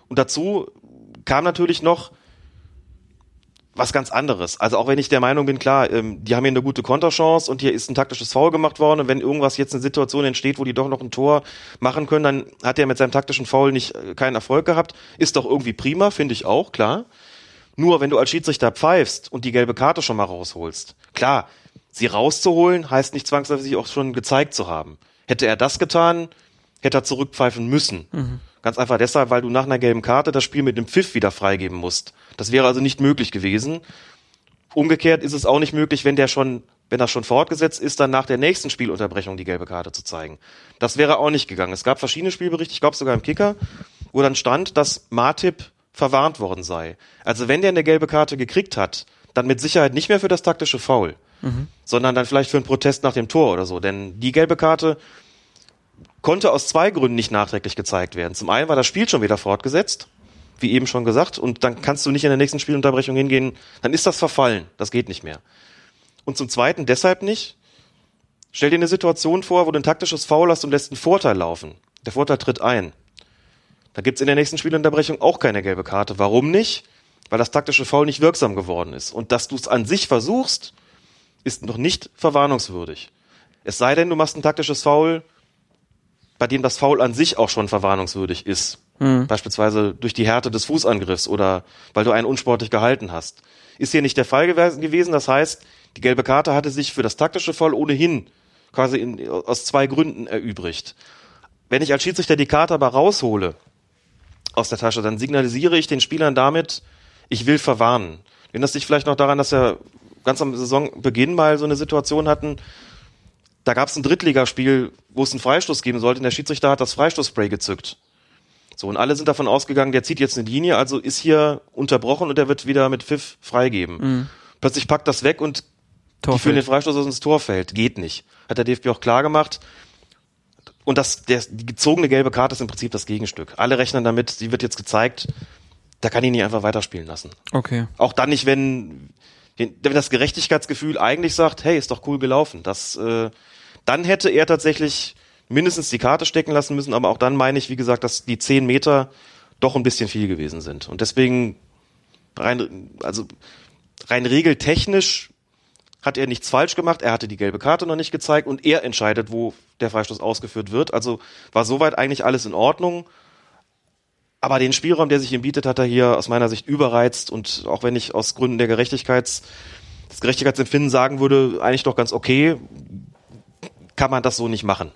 Speaker 5: Und dazu kam natürlich noch was ganz anderes. Also auch wenn ich der Meinung bin, klar, ähm, die haben hier eine gute Konterchance und hier ist ein taktisches Foul gemacht worden und wenn irgendwas jetzt eine Situation entsteht, wo die doch noch ein Tor machen können, dann hat er mit seinem taktischen Foul nicht äh, keinen Erfolg gehabt. Ist doch irgendwie prima, finde ich auch, klar. Nur wenn du als Schiedsrichter pfeifst und die gelbe Karte schon mal rausholst, klar, sie rauszuholen heißt nicht zwangsläufig auch schon gezeigt zu haben. Hätte er das getan, hätte er zurückpfeifen müssen. Mhm. Ganz einfach deshalb, weil du nach einer gelben Karte das Spiel mit dem Pfiff wieder freigeben musst. Das wäre also nicht möglich gewesen. Umgekehrt ist es auch nicht möglich, wenn der schon, wenn das schon fortgesetzt ist, dann nach der nächsten Spielunterbrechung die gelbe Karte zu zeigen. Das wäre auch nicht gegangen. Es gab verschiedene Spielberichte, ich glaube sogar im Kicker, wo dann stand, dass Martip verwarnt worden sei. Also wenn der eine gelbe Karte gekriegt hat, dann mit Sicherheit nicht mehr für das taktische Foul, mhm. sondern dann vielleicht für einen Protest nach dem Tor oder so. Denn die gelbe Karte konnte aus zwei Gründen nicht nachträglich gezeigt werden. Zum einen war das Spiel schon wieder fortgesetzt, wie eben schon gesagt, und dann kannst du nicht in der nächsten Spielunterbrechung hingehen, dann ist das verfallen, das geht nicht mehr. Und zum zweiten deshalb nicht, stell dir eine Situation vor, wo du ein taktisches Foul hast und lässt einen Vorteil laufen. Der Vorteil tritt ein. Da gibt's in der nächsten Spielunterbrechung auch keine gelbe Karte. Warum nicht? Weil das taktische Foul nicht wirksam geworden ist. Und dass du es an sich versuchst, ist noch nicht verwarnungswürdig. Es sei denn, du machst ein taktisches Foul, bei dem das Foul an sich auch schon verwarnungswürdig ist. Mhm. Beispielsweise durch die Härte des Fußangriffs oder weil du einen unsportlich gehalten hast. Ist hier nicht der Fall gewesen. Das heißt, die gelbe Karte hatte sich für das taktische Foul ohnehin quasi in, aus zwei Gründen erübrigt. Wenn ich als Schiedsrichter die Karte aber raushole aus der Tasche, dann signalisiere ich den Spielern damit, ich will verwarnen. Erinnerst dich vielleicht noch daran, dass wir ganz am Saisonbeginn mal so eine Situation hatten, da gab es ein Drittligaspiel, wo es einen Freistoß geben sollte, und der Schiedsrichter hat das Freistoßspray gezückt. So, und alle sind davon ausgegangen, der zieht jetzt eine Linie, also ist hier unterbrochen und er wird wieder mit Pfiff freigeben. Mhm. Plötzlich packt das weg und Torfeld. die führen den Freistoß aus ins Torfeld. Geht nicht. Hat der DFB auch klar gemacht. Und das, der, die gezogene gelbe Karte ist im Prinzip das Gegenstück. Alle rechnen damit, sie wird jetzt gezeigt, da kann ich nicht einfach weiterspielen lassen.
Speaker 4: Okay.
Speaker 5: Auch dann nicht, wenn, wenn das Gerechtigkeitsgefühl eigentlich sagt, hey, ist doch cool gelaufen. Das, äh, dann hätte er tatsächlich mindestens die Karte stecken lassen müssen, aber auch dann meine ich, wie gesagt, dass die zehn Meter doch ein bisschen viel gewesen sind. Und deswegen rein, also rein regeltechnisch hat er nichts falsch gemacht. Er hatte die gelbe Karte noch nicht gezeigt und er entscheidet, wo der Freistoß ausgeführt wird. Also war soweit eigentlich alles in Ordnung. Aber den Spielraum, der sich ihm bietet, hat er hier aus meiner Sicht überreizt und auch wenn ich aus Gründen der Gerechtigkeits, des Gerechtigkeitsempfinden sagen würde, eigentlich doch ganz okay, kann man das so nicht machen.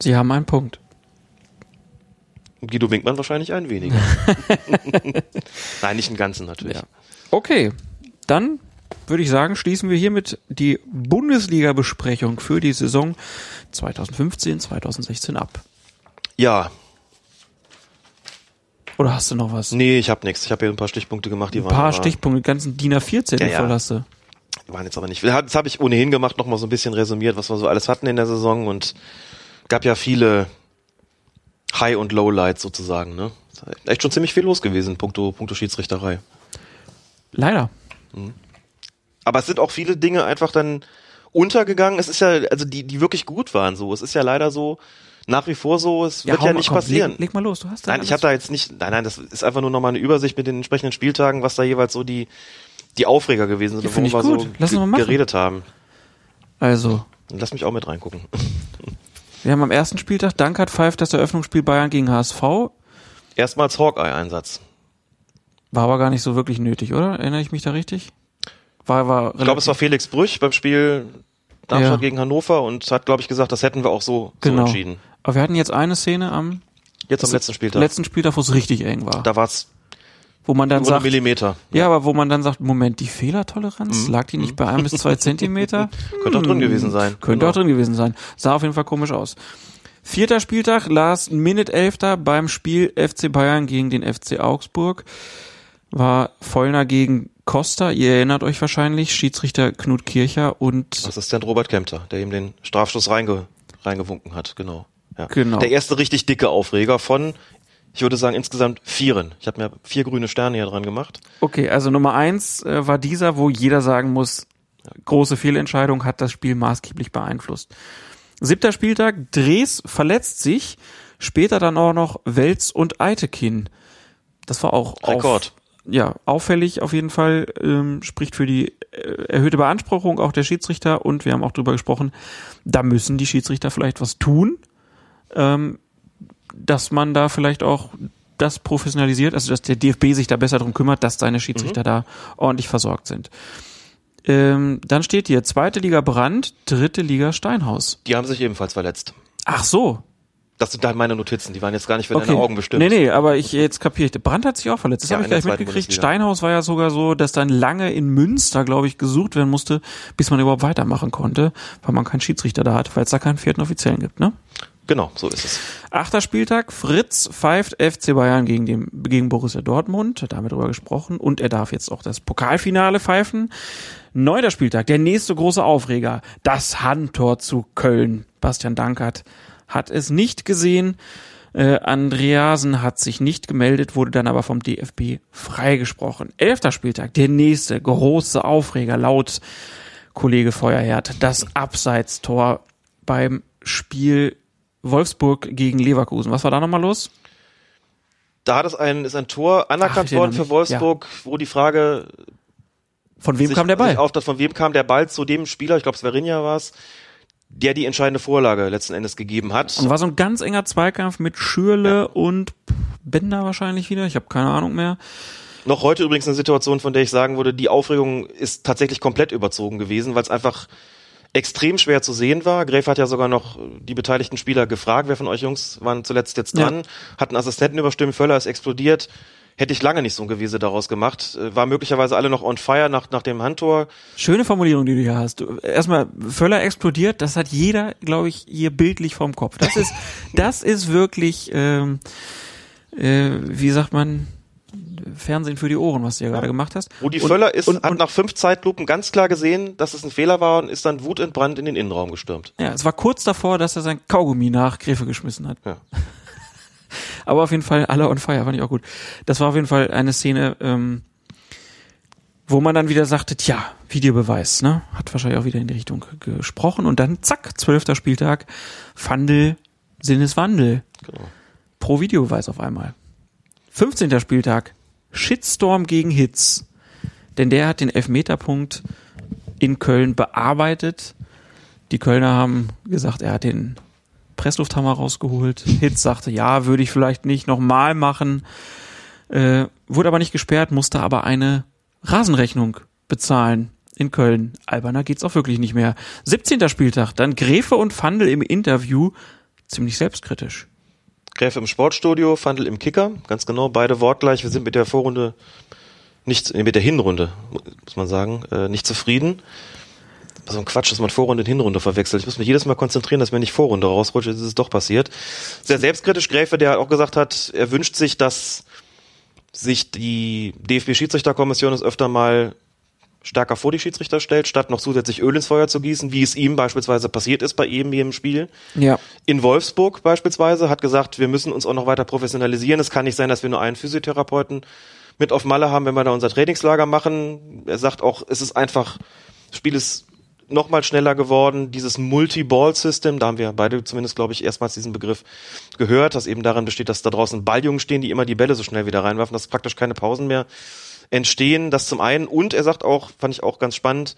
Speaker 4: Sie haben einen Punkt.
Speaker 5: Guido Winkmann wahrscheinlich ein weniger. [laughs] Nein, nicht im Ganzen natürlich. Ja.
Speaker 4: Okay, dann würde ich sagen, schließen wir hiermit die Bundesliga-Besprechung für die Saison 2015-2016 ab.
Speaker 5: Ja.
Speaker 4: Oder hast du noch was?
Speaker 5: Nee, ich habe nichts. Ich habe hier ein paar Stichpunkte gemacht. Die
Speaker 4: ein paar Stichpunkte, ganzen DIN A4-Zettel ja, ja. voll hast du
Speaker 5: waren jetzt aber nicht. Das habe ich ohnehin gemacht, noch mal so ein bisschen resümiert, was wir so alles hatten in der Saison und gab ja viele High- und Lowlights sozusagen. Ne? Echt schon ziemlich viel los gewesen, punkto, punkto Schiedsrichterei.
Speaker 4: Leider.
Speaker 5: Mhm. Aber es sind auch viele Dinge einfach dann untergegangen. Es ist ja, also die, die wirklich gut waren so. Es ist ja leider so, nach wie vor so, es ja, wird ja nicht komm, passieren.
Speaker 4: Leg, leg, mal los, du hast
Speaker 5: da Nein, ich habe da jetzt nicht, nein, nein, das ist einfach nur nochmal eine Übersicht mit den entsprechenden Spieltagen, was da jeweils so die, die Aufreger gewesen sind,
Speaker 4: ja, worüber wir so
Speaker 5: geredet haben.
Speaker 4: Also.
Speaker 5: Lass mich auch mit reingucken. [laughs]
Speaker 4: Wir haben am ersten Spieltag, Dankert pfeift das Eröffnungsspiel Bayern gegen HSV.
Speaker 5: Erstmals Hawkeye-Einsatz.
Speaker 4: War aber gar nicht so wirklich nötig, oder? Erinnere ich mich da richtig? War, war
Speaker 5: ich glaube, es war Felix Brüch beim Spiel Darmstadt ja. gegen Hannover und hat, glaube ich, gesagt, das hätten wir auch so,
Speaker 4: genau.
Speaker 5: so entschieden.
Speaker 4: Aber wir hatten jetzt eine Szene am
Speaker 5: Jetzt am letzten Spieltag.
Speaker 4: Letzten Spieltag, wo es richtig eng war.
Speaker 5: Da war's
Speaker 4: wo man dann sagt,
Speaker 5: Millimeter.
Speaker 4: ja, aber wo man dann sagt, Moment, die Fehlertoleranz, lag die nicht bei ein bis zwei [laughs] Zentimeter?
Speaker 5: Mhm. Könnte auch drin gewesen sein.
Speaker 4: Könnte
Speaker 5: Genau.
Speaker 4: auch drin gewesen sein. Sah auf jeden Fall komisch aus. Vierter Spieltag, Last Minute Elfter beim Spiel FC Bayern gegen den FC Augsburg. War Vollner gegen Costa, ihr erinnert euch wahrscheinlich, Schiedsrichter Knut Kircher und
Speaker 5: Assistent Robert Kempter, der ihm den Strafstoß reinge, reingewunken hat, genau. Ja.
Speaker 4: Genau.
Speaker 5: Der erste richtig dicke Aufreger von, ich würde sagen, insgesamt vieren. Ich habe mir vier grüne Sterne hier dran gemacht.
Speaker 4: Okay, also Nummer eins äh, war dieser, wo jeder sagen muss, große Fehlentscheidung hat das Spiel maßgeblich beeinflusst. Siebter Spieltag, Dres verletzt sich, später dann auch noch Welz und Eitekin. Das war auch
Speaker 5: Rekord.
Speaker 4: Auf, ja, auffällig auf jeden Fall, ähm, spricht für die äh, erhöhte Beanspruchung auch der Schiedsrichter und wir haben auch drüber gesprochen, da müssen die Schiedsrichter vielleicht was tun, ähm, dass man da vielleicht auch das professionalisiert, also dass der DFB sich da besser drum kümmert, dass seine Schiedsrichter da ordentlich versorgt sind. Ähm, dann steht hier zweite Liga Brand, dritte Liga Steinhaus.
Speaker 5: Die haben sich ebenfalls verletzt.
Speaker 4: Ach so.
Speaker 5: Das sind halt meine Notizen, die waren jetzt gar nicht für
Speaker 4: Okay.
Speaker 5: deine Augen bestimmt.
Speaker 4: Nee, nee, aber ich jetzt kapiere ich. Brand hat sich auch verletzt. Das
Speaker 5: Ja,
Speaker 4: habe ich gleich mitgekriegt.
Speaker 5: Bundesliga.
Speaker 4: Steinhaus war ja sogar so, dass dann lange in Münster, glaube ich, gesucht werden musste, bis man überhaupt weitermachen konnte, weil man keinen Schiedsrichter da hat, weil es da keinen vierten Offiziellen gibt, ne?
Speaker 5: Genau, so ist es.
Speaker 4: Achter Spieltag, Fritz pfeift FC Bayern gegen, den, gegen Borussia Dortmund, hat damit drüber gesprochen und er darf jetzt auch das Pokalfinale pfeifen. Neunter Spieltag, der nächste große Aufreger, das Handtor zu Köln. Bastian Dankert hat es nicht gesehen. Äh, Andreasen hat sich nicht gemeldet, wurde dann aber vom DFB freigesprochen. Elfter Spieltag, der nächste große Aufreger, laut Kollege Feuerherd, das Abseitstor beim Spiel Wolfsburg gegen Leverkusen. Was war da nochmal los?
Speaker 5: Da hat es ein, ist ein Tor
Speaker 4: Ach,
Speaker 5: anerkannt
Speaker 4: ich
Speaker 5: worden für. Wolfsburg, wo die Frage
Speaker 4: Von wem
Speaker 5: sich,
Speaker 4: kam der Ball?
Speaker 5: auf das, von wem kam der Ball zu dem Spieler, ich glaube Sverinja war es, der die entscheidende Vorlage letzten Endes gegeben hat.
Speaker 4: Und war so ein ganz enger Zweikampf mit Schürle und Bender wahrscheinlich wieder. Ich habe keine Ahnung mehr.
Speaker 5: Noch heute übrigens eine Situation, von der ich sagen würde, die Aufregung ist tatsächlich komplett überzogen gewesen, weil es einfach extrem schwer zu sehen war. Gräf hat ja sogar noch die beteiligten Spieler gefragt, wer von euch Jungs waren zuletzt jetzt
Speaker 4: Ja.
Speaker 5: dran, hat einen Assistenten überstimmt, Völler ist explodiert. Hätte ich lange nicht so ein Gewese daraus gemacht. Äh, War möglicherweise alle noch on fire nach, nach dem Handtor.
Speaker 4: Schöne Formulierung, die du hier hast. Erstmal, Völler explodiert, das hat jeder, glaube ich, hier bildlich vorm Kopf. Das ist, [laughs] das ist wirklich, ähm, äh, wie sagt man, Fernsehen für die Ohren, was du ja gerade gemacht hast.
Speaker 5: Rudi Völler ist,
Speaker 4: und,
Speaker 5: hat
Speaker 4: und,
Speaker 5: nach fünf Zeitlupen ganz klar gesehen, dass es ein Fehler war und ist dann wutentbrannt in den Innenraum gestürmt.
Speaker 4: ja, es war kurz davor, dass er sein Kaugummi nach Gräfe geschmissen hat.
Speaker 5: Ja. [laughs]
Speaker 4: Aber auf jeden Fall alle on fire, fand ich auch gut. Das war auf jeden Fall eine Szene, ähm, wo man dann wieder sagte, tja, Videobeweis, ne? Hat wahrscheinlich auch wieder in die Richtung gesprochen und dann zack, zwölfter Spieltag, Fandel, Sinneswandel.
Speaker 5: Genau.
Speaker 4: Pro Videobeweis auf einmal. 15. Spieltag, Shitstorm gegen Hitz. Denn der hat den Elfmeterpunkt in Köln bearbeitet. Die Kölner haben gesagt, er hat den Presslufthammer rausgeholt. Hitz sagte, ja, würde ich vielleicht nicht nochmal machen. Äh, wurde aber nicht gesperrt, musste aber eine Rasenrechnung bezahlen in Köln. Alberner geht's auch wirklich nicht mehr. 17. Spieltag, dann Gräfe und Fandel im Interview, ziemlich selbstkritisch.
Speaker 5: Gräfe im Sportstudio, Fandel im Kicker, ganz genau, beide wortgleich. Wir sind mit der Vorrunde nicht, mit der Hinrunde, muss man sagen, äh, nicht zufrieden. So ein Quatsch, dass man Vorrunde und Hinrunde verwechselt. Ich muss mich jedes Mal konzentrieren, dass mir nicht Vorrunde rausrutscht, jetzt ist es doch passiert. Sehr selbstkritisch Gräfe, der auch gesagt hat, er wünscht sich, dass sich die DFB-Schiedsrichterkommission es öfter mal stärker vor die Schiedsrichter stellt, statt noch zusätzlich Öl ins Feuer zu gießen, wie es ihm beispielsweise passiert ist bei eben jedem Spiel
Speaker 4: Ja.
Speaker 5: in Wolfsburg beispielsweise hat gesagt, wir müssen uns auch noch weiter professionalisieren. Es kann nicht sein, dass wir nur einen Physiotherapeuten mit auf Malle haben, wenn wir da unser Trainingslager machen. Er sagt auch, es ist einfach, das Spiel ist noch mal schneller geworden. Dieses Multi-Ball-System, da haben wir beide zumindest, glaube ich, erstmals diesen Begriff gehört, das eben darin besteht, dass da draußen Balljungen stehen, die immer die Bälle so schnell wieder reinwerfen, dass praktisch keine Pausen mehr entstehen. Das zum einen. Und er sagt auch, fand ich auch ganz spannend,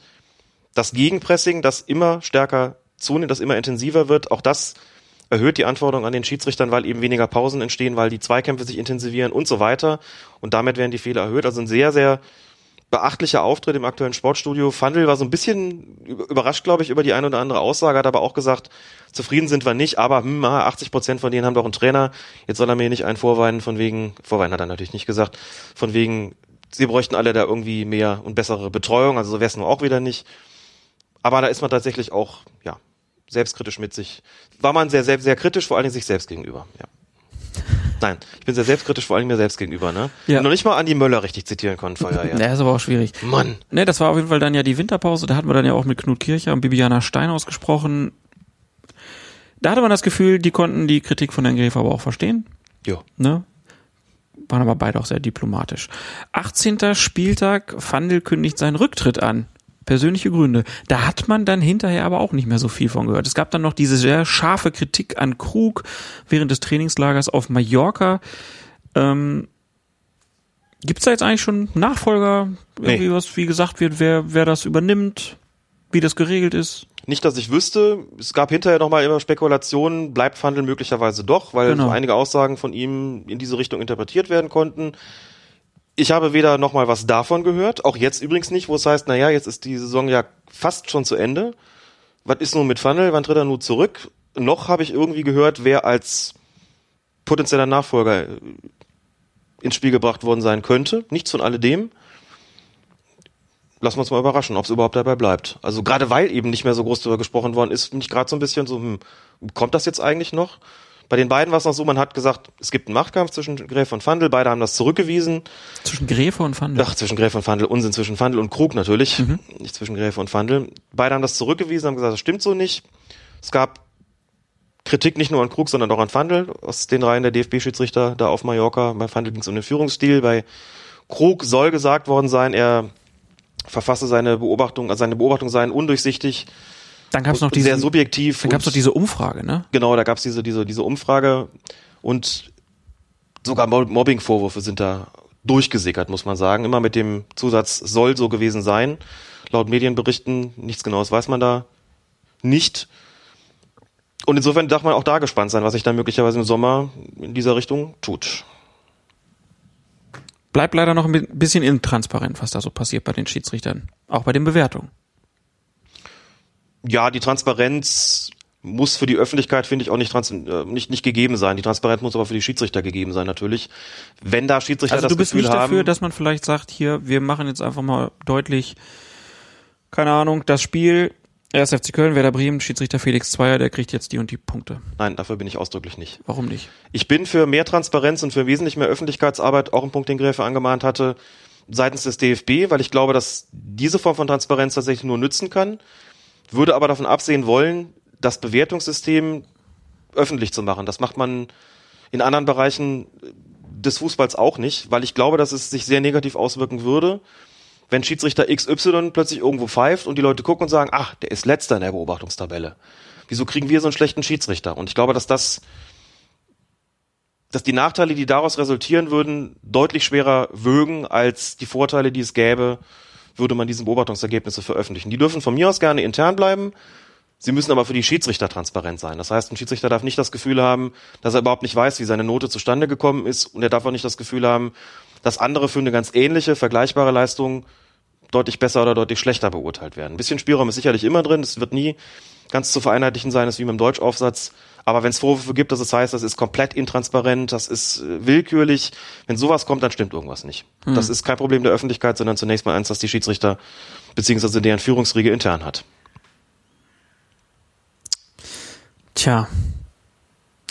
Speaker 5: das Gegenpressing, das immer stärker zunimmt, das immer intensiver wird, auch das erhöht die Anforderungen an den Schiedsrichtern, weil eben weniger Pausen entstehen, weil die Zweikämpfe sich intensivieren und so weiter. Und damit werden die Fehler erhöht. Also ein sehr, sehr beachtlicher Auftritt im aktuellen Sportstudio. Fandel war so ein bisschen über- überrascht, glaube ich, über die eine oder andere Aussage, hat aber auch gesagt, zufrieden sind wir nicht, aber hm, 80 Prozent von denen haben doch einen Trainer. Jetzt soll er mir nicht einen vorweinen von wegen, vorweinen hat er natürlich nicht gesagt, von wegen, sie bräuchten alle da irgendwie mehr und bessere Betreuung, also so wäre es nur auch wieder nicht. Aber da ist man tatsächlich auch, ja, selbstkritisch mit sich. War man sehr, sehr, sehr kritisch, vor allen Dingen sich selbst gegenüber, ja. Nein, ich bin sehr selbstkritisch, vor allem mir selbst gegenüber, ne?
Speaker 4: Ja.
Speaker 5: Noch nicht mal Andi Möller richtig zitieren konnten vorher, ja.
Speaker 4: Ja, ist aber auch schwierig.
Speaker 5: Mann.
Speaker 4: Ne, das war auf jeden Fall dann ja die Winterpause. Da hatten wir dann ja auch mit Knut Kircher und Bibiana Steinhaus gesprochen. Da hatte man das Gefühl, die konnten die Kritik von Herrn Gräfer aber auch verstehen.
Speaker 5: Jo.
Speaker 4: Ne? Waren aber beide auch sehr diplomatisch. 18. Spieltag, Fandel kündigt seinen Rücktritt an. Persönliche Gründe. Da hat man dann hinterher aber auch nicht mehr so viel von gehört. Es gab dann noch diese sehr scharfe Kritik an Krug während des Trainingslagers auf Mallorca. Ähm, gibt's da jetzt eigentlich schon Nachfolger? Irgendwie
Speaker 5: Nee.
Speaker 4: was, wie gesagt wird, wer, wer das übernimmt? Wie das geregelt ist?
Speaker 5: Nicht, dass ich wüsste. Es gab hinterher nochmal immer Spekulationen, bleibt Fandel möglicherweise doch, weil
Speaker 4: Genau.
Speaker 5: so einige Aussagen von ihm in diese Richtung interpretiert werden konnten. Ich habe weder nochmal was davon gehört, auch jetzt übrigens nicht, wo es heißt, naja, jetzt ist die Saison ja fast schon zu Ende. Was ist nun mit Fandel? Wann tritt er nun zurück? Noch habe ich irgendwie gehört, wer als potenzieller Nachfolger äh, ins Spiel gebracht worden sein könnte. Nichts von alledem. Lassen wir uns mal überraschen, ob es überhaupt dabei bleibt. Also gerade weil eben nicht mehr so groß darüber gesprochen worden ist, bin ich gerade so ein bisschen so, hm, kommt das jetzt eigentlich noch? Bei den beiden war es noch so, man hat gesagt, es gibt einen Machtkampf zwischen Gräf und Fandel, beide haben das zurückgewiesen.
Speaker 4: Zwischen Gräfe und Fandel.
Speaker 5: Ach, zwischen Gräf und Fandel, Unsinn zwischen Fandel und Krug natürlich, nicht zwischen Gräf und Fandel. Beide haben das zurückgewiesen, haben gesagt, das stimmt so nicht. Es gab Kritik nicht nur an Krug, sondern auch an Fandel aus den Reihen der DFB-Schiedsrichter da auf Mallorca. Bei Fandel ging es um den Führungsstil. Bei Krug soll gesagt worden sein, er verfasse seine Beobachtung, also seine Beobachtungen seien undurchsichtig,
Speaker 4: Dann gab's noch
Speaker 5: und
Speaker 4: diese,
Speaker 5: sehr subjektiv.
Speaker 4: dann gab's
Speaker 5: und-
Speaker 4: noch diese Umfrage, ne?
Speaker 5: Genau, da gab's diese, diese, diese Umfrage und sogar Mob- Mobbing-Vorwürfe sind da durchgesickert, muss man sagen. Immer mit dem Zusatz soll so gewesen sein. Laut Medienberichten, nichts genaues weiß man da nicht. Und insofern darf man auch da gespannt sein, was sich dann möglicherweise im Sommer in dieser Richtung tut.
Speaker 4: Bleibt leider noch ein bisschen intransparent, was da so passiert bei den Schiedsrichtern. Auch bei den Bewertungen.
Speaker 5: Ja, die Transparenz muss für die Öffentlichkeit, finde ich, auch nicht, trans äh, nicht, nicht gegeben sein. Die Transparenz muss aber für die Schiedsrichter gegeben sein, natürlich. Wenn da Schiedsrichter
Speaker 4: Also
Speaker 5: das
Speaker 4: du bist
Speaker 5: Gefühl
Speaker 4: nicht dafür,
Speaker 5: haben,
Speaker 4: dass man vielleicht sagt, hier, wir machen jetzt einfach mal deutlich, keine Ahnung, das Spiel, 1. FC Köln, Werder Bremen, Schiedsrichter Felix Zweier, der kriegt jetzt die und die Punkte.
Speaker 5: Nein, dafür bin ich ausdrücklich nicht.
Speaker 4: Warum nicht?
Speaker 5: Ich bin für mehr Transparenz und für wesentlich mehr Öffentlichkeitsarbeit, auch ein Punkt, den Gräfe angemahnt hatte, seitens des DFB, weil ich glaube, dass diese Form von Transparenz tatsächlich nur nützen kann, würde aber davon absehen wollen, das Bewertungssystem öffentlich zu machen. Das macht man in anderen Bereichen des Fußballs auch nicht, weil ich glaube, dass es sich sehr negativ auswirken würde, wenn Schiedsrichter XY plötzlich irgendwo pfeift und die Leute gucken und sagen, ach, der ist letzter in der Beobachtungstabelle. Wieso kriegen wir so einen schlechten Schiedsrichter? Und ich glaube, dass das dass die Nachteile, die daraus resultieren würden, deutlich schwerer würgen als die Vorteile, die es gäbe, würde man diese Beobachtungsergebnisse veröffentlichen. Die dürfen von mir aus gerne intern bleiben. Sie müssen aber für die Schiedsrichter transparent sein. Das heißt, ein Schiedsrichter darf nicht das Gefühl haben, dass er überhaupt nicht weiß, wie seine Note zustande gekommen ist. Und er darf auch nicht das Gefühl haben, dass andere für eine ganz ähnliche, vergleichbare Leistung deutlich besser oder deutlich schlechter beurteilt werden. Ein bisschen Spielraum ist sicherlich immer drin. Es wird nie ganz zu vereinheitlichen sein, ist wie mit dem Deutschaufsatz. Aber wenn es Vorwürfe gibt, dass es heißt, das ist komplett intransparent, das ist äh, willkürlich, wenn sowas kommt, dann stimmt irgendwas nicht. Das ist kein Problem der Öffentlichkeit, sondern zunächst mal eins, das die Schiedsrichter beziehungsweise deren Führungsriege intern hat.
Speaker 4: Tja,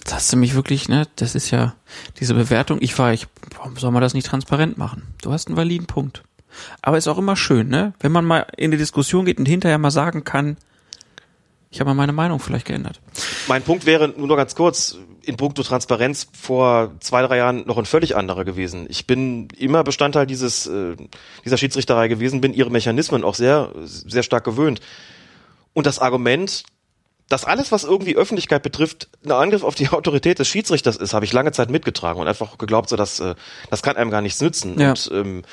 Speaker 4: das hast du mich wirklich, ne, das ist ja diese Bewertung. Ich war, ich, warum soll man das nicht transparent machen? Du hast einen validen Punkt. Aber ist auch immer schön, ne, wenn man mal in die Diskussion geht und hinterher mal sagen kann, ich habe mal meine Meinung vielleicht geändert.
Speaker 5: Mein Punkt wäre nur noch ganz kurz, in puncto Transparenz vor zwei, drei Jahren noch ein völlig anderer gewesen. Ich bin immer Bestandteil dieses, äh, dieser Schiedsrichterei gewesen, bin ihre Mechanismen auch sehr, sehr stark gewöhnt. Und das Argument, dass alles, was irgendwie Öffentlichkeit betrifft, ein Angriff auf die [laughs] Autorität des Schiedsrichters ist, habe ich lange Zeit mitgetragen und einfach geglaubt, so dass äh, das kann einem gar nichts nützen.
Speaker 4: Ja.
Speaker 5: Und ähm,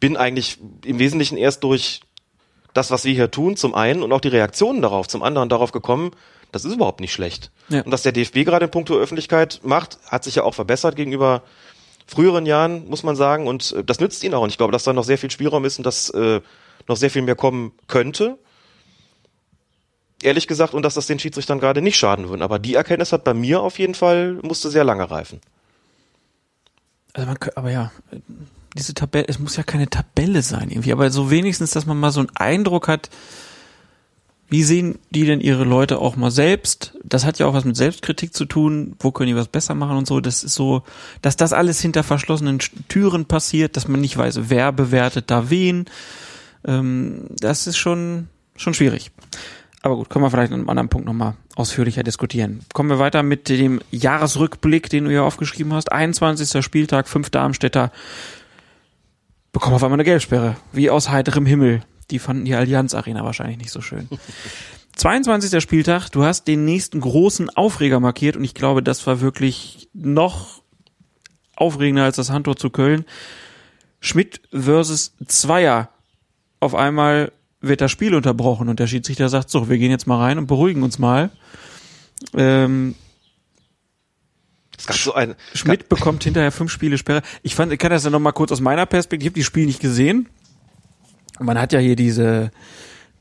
Speaker 5: bin eigentlich im Wesentlichen erst durch das, was wir hier tun, zum einen und auch die Reaktionen darauf, zum anderen darauf gekommen, das ist überhaupt nicht schlecht.
Speaker 4: Ja.
Speaker 5: Und dass der DFB gerade in puncto Öffentlichkeit macht, hat sich ja auch verbessert gegenüber früheren Jahren, muss man sagen. Und äh, das nützt ihnen auch. Und ich glaube, dass da noch sehr viel Spielraum ist und dass äh, noch sehr viel mehr kommen könnte. ehrlich gesagt, und dass das den Schiedsrichtern gerade nicht schaden würde. Aber die Erkenntnis hat bei mir auf jeden Fall, musste sehr lange reifen.
Speaker 4: Also man, aber ja, diese Tabelle, es muss ja keine Tabelle sein irgendwie, aber so wenigstens, dass man mal so einen Eindruck hat, wie sehen die denn ihre Leute auch mal selbst? Das hat ja auch was mit Selbstkritik zu tun. Wo können die was besser machen und so? Das ist so, dass das alles hinter verschlossenen Türen passiert, dass man nicht weiß, wer bewertet da wen. Ähm, das ist schon, schon schwierig. Aber gut, können wir vielleicht an einem anderen Punkt nochmal ausführlicher diskutieren. Kommen wir weiter mit dem Jahresrückblick, den du ja aufgeschrieben hast. 21. Spieltag, 5. Darmstädter bekommen auf einmal eine Gelbsperre. Wie aus heiterem Himmel. Die fanden die Allianz Arena wahrscheinlich nicht so schön. [laughs] 22. Spieltag, du hast den nächsten großen Aufreger markiert und ich glaube, das war wirklich noch aufregender als das Handtor zu Köln. Schmidt versus Zweier. Auf einmal wird das Spiel unterbrochen und der Schiedsrichter sagt, so, wir gehen jetzt mal rein und beruhigen uns mal. Ähm,
Speaker 5: Es gab so ein,
Speaker 4: Schmidt bekommt hinterher fünf Spiele Sperre. Ich fand, ich kann das ja noch mal kurz aus meiner Perspektive, ich habe die Spiele nicht gesehen. Man hat ja hier diese,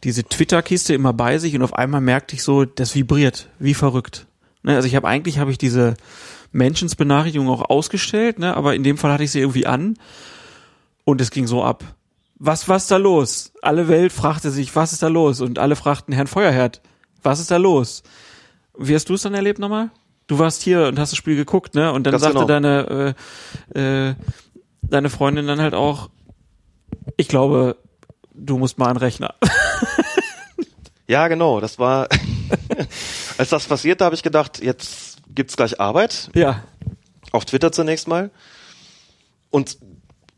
Speaker 4: diese Twitter-Kiste immer bei sich und auf einmal merkte ich so, das vibriert, wie verrückt. Ne, also ich habe eigentlich habe ich diese Menschensbenachrichtigung auch ausgestellt, ne, aber in dem Fall hatte ich sie irgendwie an und es ging so ab. Was was da los? Alle Welt fragte sich, was ist da los? Und alle fragten Herrn Feuerherd, was ist da los? Wie hast du es dann erlebt nochmal? Du warst hier und hast das Spiel geguckt, ne? Und dann
Speaker 5: Ganz
Speaker 4: sagte
Speaker 5: genau.
Speaker 4: deine äh, äh, deine Freundin dann halt auch, ich glaube, du musst mal einen Rechner. [laughs]
Speaker 5: ja, genau, das war, [laughs] als das passierte, habe ich gedacht, jetzt gibt's gleich Arbeit.
Speaker 4: ja.
Speaker 5: Auf Twitter zunächst mal. Und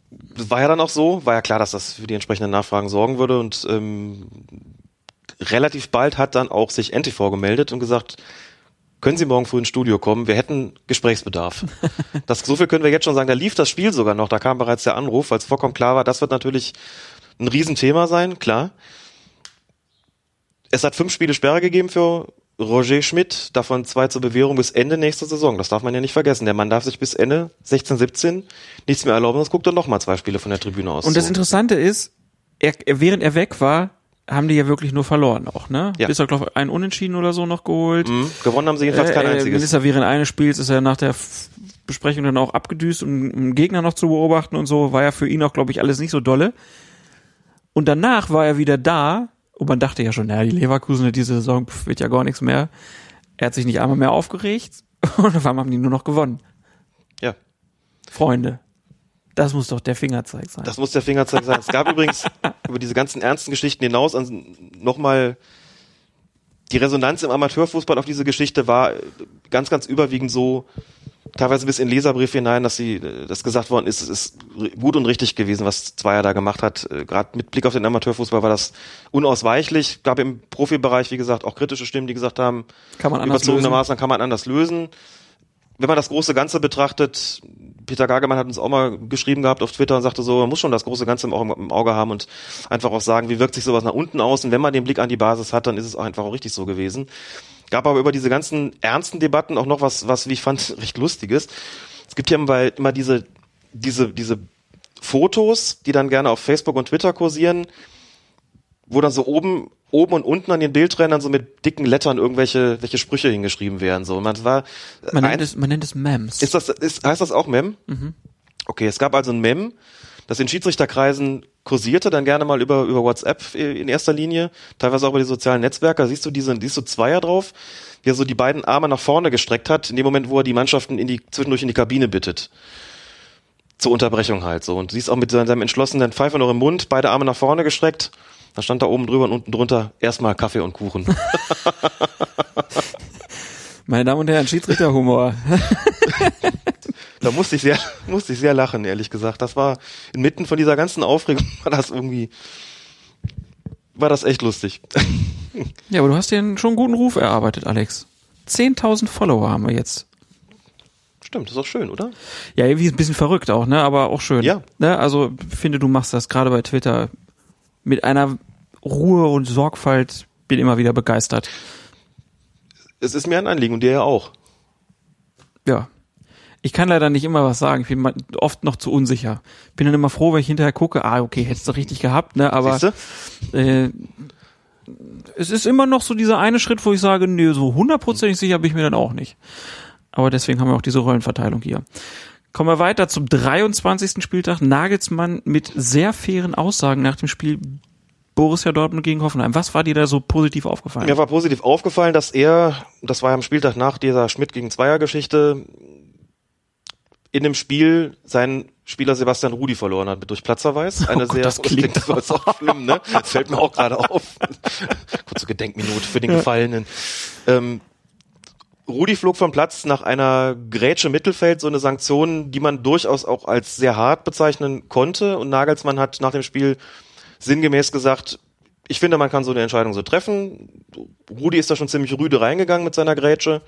Speaker 5: war ja dann auch so, war ja klar, dass das für die entsprechenden Nachfragen sorgen würde und ähm, relativ bald hat dann auch sich NTV gemeldet und gesagt, können Sie morgen früh ins Studio kommen? Wir hätten Gesprächsbedarf. [laughs] Das, so viel können wir jetzt schon sagen. Da lief das Spiel sogar noch. Da kam bereits der Anruf, weil es vollkommen klar war, das wird natürlich ein Riesenthema sein, klar. Es hat fünf Spiele Sperre gegeben für Roger Schmidt, davon zwei zur Bewährung bis Ende nächster Saison. Das darf man ja nicht vergessen. Der Mann darf sich bis Ende 16, 17 nichts mehr erlauben, sonst guckt er noch mal zwei Spiele von der Tribüne aus.
Speaker 4: Und das. Interessante ist, er, während er weg war, haben die ja wirklich nur verloren auch, ne?
Speaker 5: Ja.
Speaker 4: Bis er, glaube ich, ein Unentschieden oder so noch geholt.
Speaker 5: Mhm. Gewonnen haben sie jedenfalls kein
Speaker 4: Äh, äh,
Speaker 5: einziges.
Speaker 4: Ist er während eines Spiels, ist er nach der Besprechung dann auch abgedüst, um einen Gegner noch zu beobachten und so, war ja für ihn auch, glaube ich, alles nicht so dolle. Und danach war er wieder da, und man dachte ja schon, naja, die Leverkusen diese Saison pf, wird ja gar nichts mehr. Er hat sich nicht einmal mehr aufgeregt [laughs] und auf einmal haben die nur noch gewonnen.
Speaker 5: Ja.
Speaker 4: Freunde. Das muss doch der Fingerzeig sein.
Speaker 5: Das muss der Fingerzeig sein. Es gab [laughs] übrigens über diese ganzen ernsten Geschichten hinaus nochmal die Resonanz im Amateurfußball auf diese Geschichte war ganz, ganz überwiegend so, teilweise bis in Leserbriefe hinein, dass sie, das gesagt worden ist, es ist gut und richtig gewesen, was Zweier da gemacht hat. Gerade mit Blick auf den Amateurfußball war das unausweichlich. Gab im Profibereich, wie gesagt, auch kritische Stimmen, die gesagt haben,
Speaker 4: Kann man anders
Speaker 5: überzogenermaßen kann man anders lösen. Wenn man das große Ganze betrachtet, Peter Gagemann hat uns auch mal geschrieben gehabt auf Twitter und sagte so, man muss schon das große Ganze im Auge, im Auge haben und einfach auch sagen, wie wirkt sich sowas nach unten aus und wenn man den Blick an die Basis hat, dann ist es auch einfach auch richtig so gewesen. Gab aber über diese ganzen ernsten Debatten auch noch was, was wie ich fand, [laughs] recht lustiges. Es gibt ja immer, immer diese, diese, diese Fotos, die dann gerne auf Facebook und Twitter kursieren, wo dann so oben, oben und unten an den Bildrändern so mit dicken Lettern irgendwelche welche Sprüche hingeschrieben werden. So, man war
Speaker 4: Man
Speaker 5: ein-
Speaker 4: nennt, es, man nennt es Mems.
Speaker 5: ist das, ist, heißt das auch Mem? Okay, es gab also ein Mem, das in Schiedsrichterkreisen kursierte, dann gerne mal über, über WhatsApp äh, in erster Linie, teilweise auch über die sozialen Netzwerke. Da siehst du diese, siehst du Zweier drauf, wie er so die beiden Arme nach vorne gestreckt hat, in dem Moment, wo er die Mannschaften in die, zwischendurch in die Kabine bittet. Zur Unterbrechung halt so. Und siehst auch mit seinem entschlossenen Pfeife noch im Mund, beide Arme nach vorne gestreckt. Da stand da oben drüber und unten drunter erstmal Kaffee und Kuchen. [laughs]
Speaker 4: Meine Damen und Herren, Schiedsrichterhumor. [laughs]
Speaker 5: Da musste ich sehr, musste ich sehr lachen, ehrlich gesagt. Das war inmitten von dieser ganzen Aufregung [laughs] war das irgendwie, war das echt lustig.
Speaker 4: ja, aber du hast dir einen- schon guten Ruf erarbeitet, Alex. 10.000 Follower haben wir jetzt.
Speaker 5: Stimmt, ist auch schön, oder?
Speaker 4: Ja, irgendwie ein bisschen verrückt auch, ne? Aber auch schön.
Speaker 5: Ja.
Speaker 4: Ne? Also finde, du machst das gerade bei Twitter mit einer Ruhe und Sorgfalt. Bin immer wieder begeistert.
Speaker 5: Es ist mir ein Anliegen und dir ja auch.
Speaker 4: Ja. Ich kann leider nicht immer was sagen. Ich bin oft noch zu unsicher. Bin dann immer froh, wenn ich hinterher gucke, ah, okay, hättest du richtig gehabt, ne? Aber
Speaker 5: Siehste?
Speaker 4: äh, es ist immer noch so dieser eine Schritt, wo ich sage, nee, so hundertprozentig sicher bin ich mir dann auch nicht. Aber deswegen haben wir auch diese Rollenverteilung hier. Kommen wir weiter zum 23. Spieltag. Nagelsmann mit sehr fairen Aussagen nach dem Spiel Borussia Dortmund gegen Hoffenheim. Was war dir da so positiv aufgefallen?
Speaker 5: Mir war positiv aufgefallen, dass er, das war ja am Spieltag nach dieser Schmidt gegen Zweier Geschichte, in dem Spiel seinen Spieler Sebastian Rudi verloren hat durch Platzerweis. Eine
Speaker 4: Oh Gott,
Speaker 5: sehr,
Speaker 4: das klingt [laughs]
Speaker 5: das ist auch schlimm, ne? Das fällt mir auch gerade auf. [laughs] Kurze Gedenkminute für den Gefallenen. Ähm, Rudi flog vom Platz nach einer Grätsche Mittelfeld, so eine Sanktion, die man durchaus auch als sehr hart bezeichnen konnte. Und Nagelsmann hat nach dem Spiel sinngemäß gesagt, ich finde, man kann so eine Entscheidung so treffen. Rudi ist da schon ziemlich rüde reingegangen mit seiner Grätsche.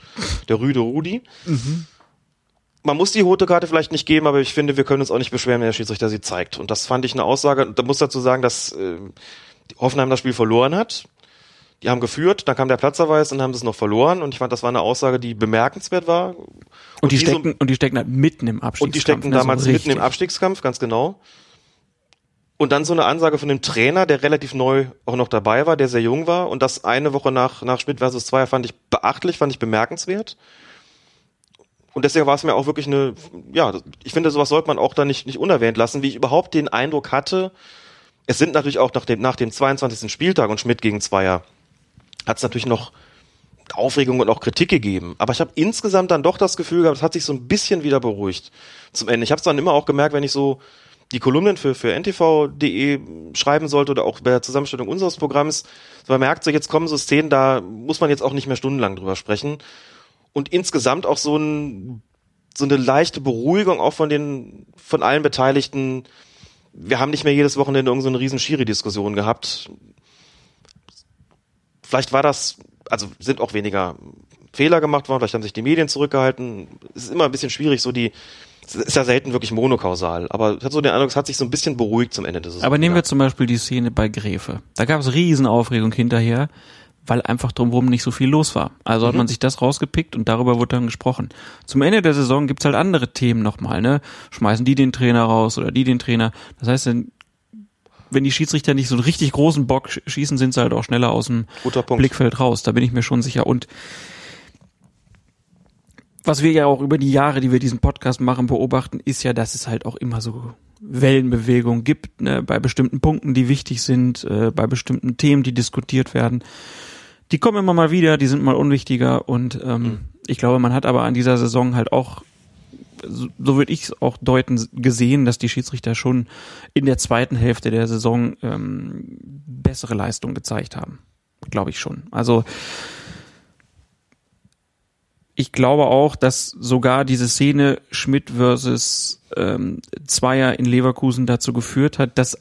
Speaker 5: Der rüde Rudi. Man muss die rote Karte vielleicht nicht geben, aber ich finde, wir können uns auch nicht beschweren, wenn der Schiedsrichter sie zeigt. Und das fand ich eine Aussage. Da muss dazu sagen, dass äh, Hoffenheim das Spiel verloren hat. Die haben geführt, dann kam der Platzerweis und dann haben sie es noch verloren. Und ich fand, das war eine Aussage, die bemerkenswert war.
Speaker 4: und, die
Speaker 5: die so-
Speaker 4: steckten, und die steckten halt mitten im Abstiegskampf.
Speaker 5: Und die steckten
Speaker 4: ne, so
Speaker 5: damals mitten
Speaker 4: richtig.
Speaker 5: im Abstiegskampf, ganz genau. Und dann so eine Ansage von dem Trainer, der relativ neu auch noch dabei war, der sehr jung war. Und das eine Woche nach, nach Schmidt versus Zweier fand ich beachtlich, fand ich bemerkenswert. Und deswegen war es mir auch wirklich eine, ja, ich finde, sowas sollte man auch da nicht, nicht unerwähnt lassen, wie ich überhaupt den Eindruck hatte, es sind natürlich auch nach dem, nach dem 22. Spieltag und Schmidt gegen Zweier, hat es natürlich noch Aufregung und auch Kritik gegeben. Aber ich habe insgesamt dann doch das Gefühl gehabt, es hat sich so ein bisschen wieder beruhigt zum Ende. Ich habe es dann immer auch gemerkt, wenn ich so die Kolumnen für, für ntv.de schreiben sollte oder auch bei der Zusammenstellung unseres Programms, man merkt so, jetzt kommen so Szenen, da muss man jetzt auch nicht mehr stundenlang drüber sprechen. Und insgesamt auch so, ein, so eine leichte Beruhigung auch von den, von allen Beteiligten. Wir haben nicht mehr jedes Wochenende irgendeine so riesen Schiri-Diskussion gehabt. Vielleicht war das, also sind auch weniger Fehler gemacht worden, vielleicht haben sich die Medien zurückgehalten. Es ist immer ein bisschen schwierig, so die, es ist ja selten wirklich monokausal, aber ich hatte so den Eindruck, es hat sich so ein bisschen beruhigt zum Ende des Saison.
Speaker 4: Aber nehmen wir zum Beispiel die Szene bei Gräfe. Da gab es Riesenaufregung hinterher, weil einfach drumherum nicht so viel los war. Also
Speaker 5: Mhm.
Speaker 4: hat man sich das rausgepickt und darüber wurde dann gesprochen. Zum Ende der Saison gibt's halt andere Themen nochmal, ne? Schmeißen die den Trainer raus oder die den Trainer. Das heißt, wenn, wenn die Schiedsrichter nicht so einen richtig großen Bock sch- schießen, sind sie halt auch schneller aus dem. Blickfeld raus. Da bin ich mir schon sicher. Und was wir ja auch über die Jahre, die wir diesen Podcast machen, beobachten, ist ja, dass es halt auch immer so Wellenbewegungen gibt, ne, bei bestimmten Punkten, die wichtig sind, äh, bei bestimmten Themen, die diskutiert werden. Die kommen immer mal wieder, die sind mal unwichtiger und ähm, ich glaube, man hat aber an dieser Saison halt auch, so, würde ich es auch deuten, gesehen, dass die Schiedsrichter schon in der zweiten Hälfte der Saison ähm, bessere Leistung gezeigt haben. Glaube ich schon. Also ich glaube auch, dass sogar diese Szene Schmidt versus ähm, Zweier in Leverkusen dazu geführt hat, dass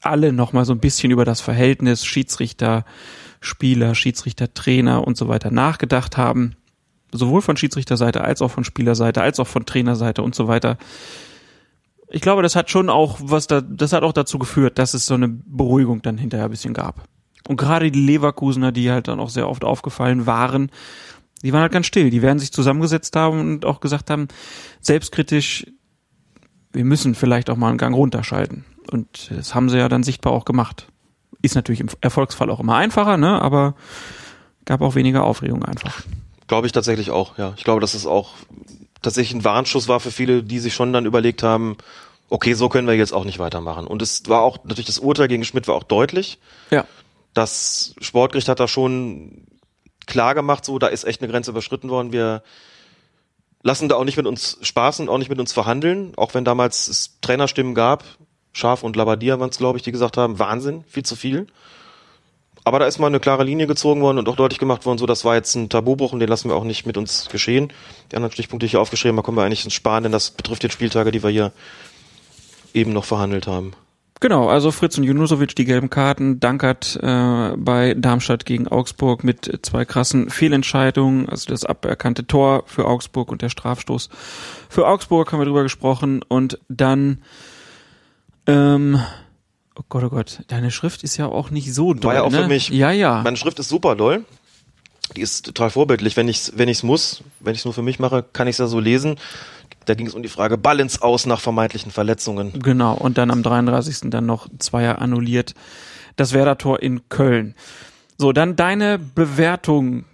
Speaker 4: alle nochmal so ein bisschen über das Verhältnis Schiedsrichter, Spieler, Schiedsrichter, Trainer und so weiter nachgedacht haben. Sowohl von Schiedsrichterseite als auch von Spielerseite, als auch von Trainerseite und so weiter. Ich glaube, das hat schon auch was da, das hat auch dazu geführt, dass es so eine Beruhigung dann hinterher ein bisschen gab. Und gerade die Leverkusener, die halt dann auch sehr oft aufgefallen waren, die waren halt ganz still. Die werden sich zusammengesetzt haben und auch gesagt haben, selbstkritisch, wir müssen vielleicht auch mal einen Gang runterschalten. Und das haben sie ja dann sichtbar auch gemacht. Ist natürlich im Erfolgsfall auch immer einfacher, ne? aber gab auch weniger Aufregung einfach.
Speaker 5: Glaube ich tatsächlich auch, ja. Ich glaube, dass es auch tatsächlich ein Warnschuss war für viele, die sich schon dann überlegt haben, okay, so können wir jetzt auch nicht weitermachen. Und es war auch, natürlich das Urteil gegen Schmidt war auch deutlich.
Speaker 4: Ja.
Speaker 5: Das Sportgericht hat da schon klar gemacht, so, da ist echt eine Grenze überschritten worden. Wir lassen da auch nicht mit uns spaßen und auch nicht mit uns verhandeln, auch wenn damals es Trainerstimmen gab. Schaf und Labadia waren es, glaube ich, die gesagt haben, Wahnsinn, viel zu viel. Aber da ist mal eine klare Linie gezogen worden und auch deutlich gemacht worden, so das war jetzt ein Tabubruch und den lassen wir auch nicht mit uns geschehen. Die anderen Stichpunkte die ich hier aufgeschrieben, da kommen wir eigentlich ins Sparen, denn das betrifft jetzt Spieltage, die wir hier eben noch verhandelt haben.
Speaker 4: Genau, also Fritz und Junusovic die gelben Karten, Dankert äh, bei Darmstadt gegen Augsburg mit zwei krassen Fehlentscheidungen, also das aberkannte Tor für Augsburg und der Strafstoß für Augsburg haben wir drüber gesprochen und dann ähm, oh Gott, oh Gott, deine Schrift ist ja auch nicht so doll,
Speaker 5: War ja auch
Speaker 4: ne?
Speaker 5: für mich.
Speaker 4: Ja, ja.
Speaker 5: Meine Schrift ist super doll. Die ist total vorbildlich. Wenn ich's, wenn ich's muss, wenn ich's nur für mich mache, kann ich's ja so lesen. da ging es um die Frage Ball ins Aus nach vermeintlichen Verletzungen.
Speaker 4: Genau, und dann am 33. dann noch Zweier annulliert. Das Werder-Tor in Köln. So, dann deine Bewertung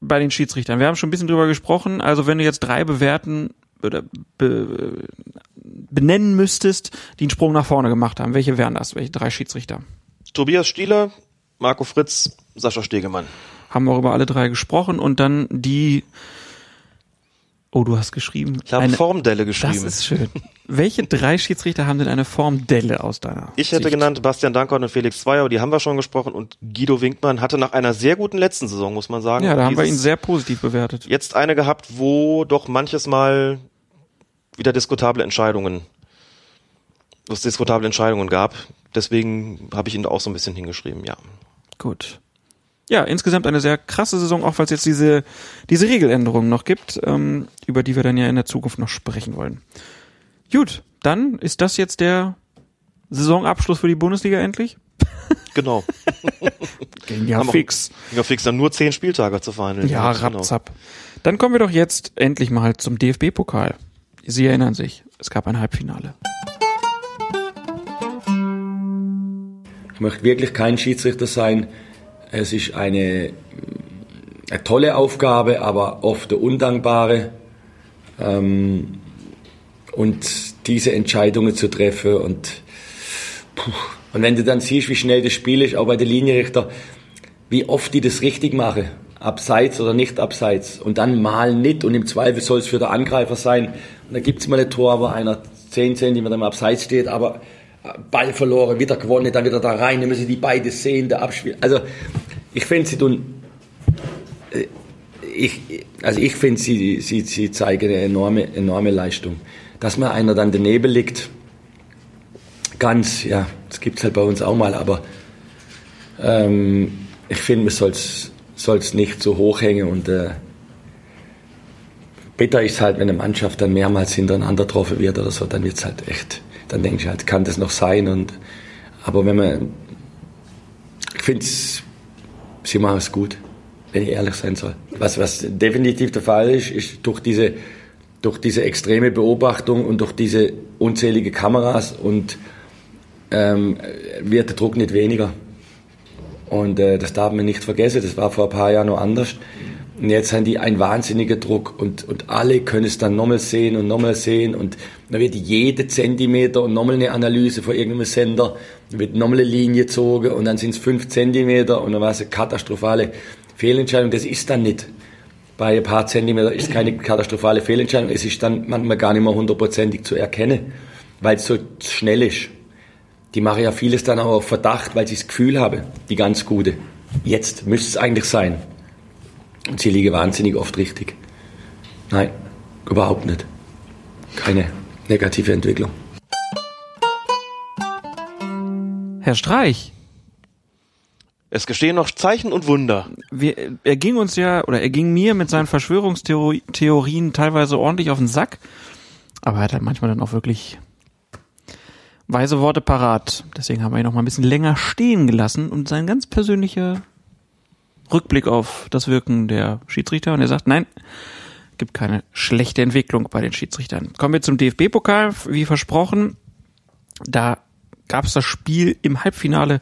Speaker 4: bei den Schiedsrichtern. Wir haben schon ein bisschen drüber gesprochen. Also wenn du jetzt drei bewerten oder be, benennen müsstest, die einen Sprung nach vorne gemacht haben, welche wären das? Welche drei Schiedsrichter?
Speaker 5: Tobias Stieler, Marco Fritz, Sascha Stegemann.
Speaker 4: Haben wir auch über alle drei gesprochen und dann die Oh, du hast geschrieben.
Speaker 5: Ich habe
Speaker 4: eine-
Speaker 5: Formdelle geschrieben.
Speaker 4: Das ist schön. Welche drei Schiedsrichter haben denn eine Formdelle aus deiner
Speaker 5: Ich hätte
Speaker 4: Sicht?
Speaker 5: genannt Bastian Dankert und Felix Zweier, die haben wir schon gesprochen. Und Guido Winkmann hatte nach einer sehr guten letzten Saison, muss man sagen.
Speaker 4: Ja, da haben wir ihn sehr positiv bewertet.
Speaker 5: Jetzt eine gehabt, wo doch manches Mal wieder diskutable Entscheidungen, wo es diskutable Entscheidungen gab. Deswegen habe ich ihn da auch so ein bisschen hingeschrieben, ja.
Speaker 4: Gut. Ja, insgesamt eine sehr krasse Saison, auch weil es jetzt diese, diese Regeländerungen noch gibt, ähm, über die wir dann ja in der Zukunft noch sprechen wollen. Gut, dann ist das jetzt der Saisonabschluss für die Bundesliga endlich? [laughs]
Speaker 5: Genau.
Speaker 4: Ging ja fix.
Speaker 5: Ja, fix dann nur zehn Spieltage zu verhandeln.
Speaker 4: Ja,
Speaker 5: genau.
Speaker 4: rapzapp. Dann kommen wir doch jetzt endlich mal zum DFB-Pokal. Sie erinnern sich, es gab ein Halbfinale.
Speaker 7: Ich möchte wirklich kein Schiedsrichter sein. Es ist eine, eine tolle Aufgabe, aber oft eine undankbare. Ähm, und diese Entscheidungen zu treffen und, puh, und wenn du dann siehst, wie schnell das Spiel ist, auch bei den Linienrichter, wie oft die das richtig machen, abseits oder nicht abseits, und dann mal nicht und im Zweifel soll es für den Angreifer sein. Da gibt's mal ein Tor, wo einer 10 cm im Abseits steht, aber Ball verloren, wieder gewonnen, dann wieder da rein, dann müssen die beide sehen, der Abspiel. Also ich finde, sie tun, äh, ich, also ich finde, sie, sie, sie zeigen eine enorme, enorme Leistung. Dass mir einer dann daneben liegt, ganz, ja, das gibt's halt bei uns auch mal, aber ähm, ich finde, man soll's soll's nicht so hoch hängen und äh, bitter ist halt, wenn eine Mannschaft dann mehrmals hintereinander getroffen wird oder so, dann wird's halt echt, dann denke ich halt, kann das noch sein und aber wenn man, ich finde, sie machen es gut, wenn ich ehrlich sein soll. Was, was definitiv der Fall ist, ist durch diese, durch diese extreme Beobachtung und durch diese unzählige Kameras und ähm, wird der Druck nicht weniger. Und äh, das darf man nicht vergessen, das war vor ein paar Jahren noch anders. Und jetzt haben die einen wahnsinnigen Druck und, und alle können es dann nochmal sehen und nochmal sehen und dann wird jede Zentimeter und nochmal eine Analyse von irgendeinem Sender, dann wird nochmal eine Linie gezogen und dann sind es fünf Zentimeter und dann war es eine katastrophale Fehlentscheidung. Das ist dann nicht. Bei ein paar Zentimeter ist keine katastrophale Fehlentscheidung, es ist dann manchmal gar nicht mehr hundertprozentig zu erkennen, weil es so schnell ist. Die machen ja vieles dann auch auf Verdacht, weil sie das Gefühl haben, die ganz gute. Jetzt müsste es eigentlich sein. Und sie liegen wahnsinnig oft richtig. Nein, überhaupt nicht. Keine negative Entwicklung.
Speaker 4: Herr Streich,
Speaker 5: Es gestehen noch Zeichen und Wunder.
Speaker 4: wir, er ging uns ja, oder er ging mir mit seinen Verschwörungstheorien teilweise ordentlich auf den Sack, aber er hat halt manchmal dann auch wirklich weise Worte parat. Deswegen haben wir ihn noch mal ein bisschen länger stehen gelassen und sein ganz persönlicher Rückblick auf das Wirken der Schiedsrichter und er sagt, nein, gibt keine schlechte Entwicklung bei den Schiedsrichtern. Kommen wir zum DFB-Pokal, wie versprochen. Da gab es das Spiel im Halbfinale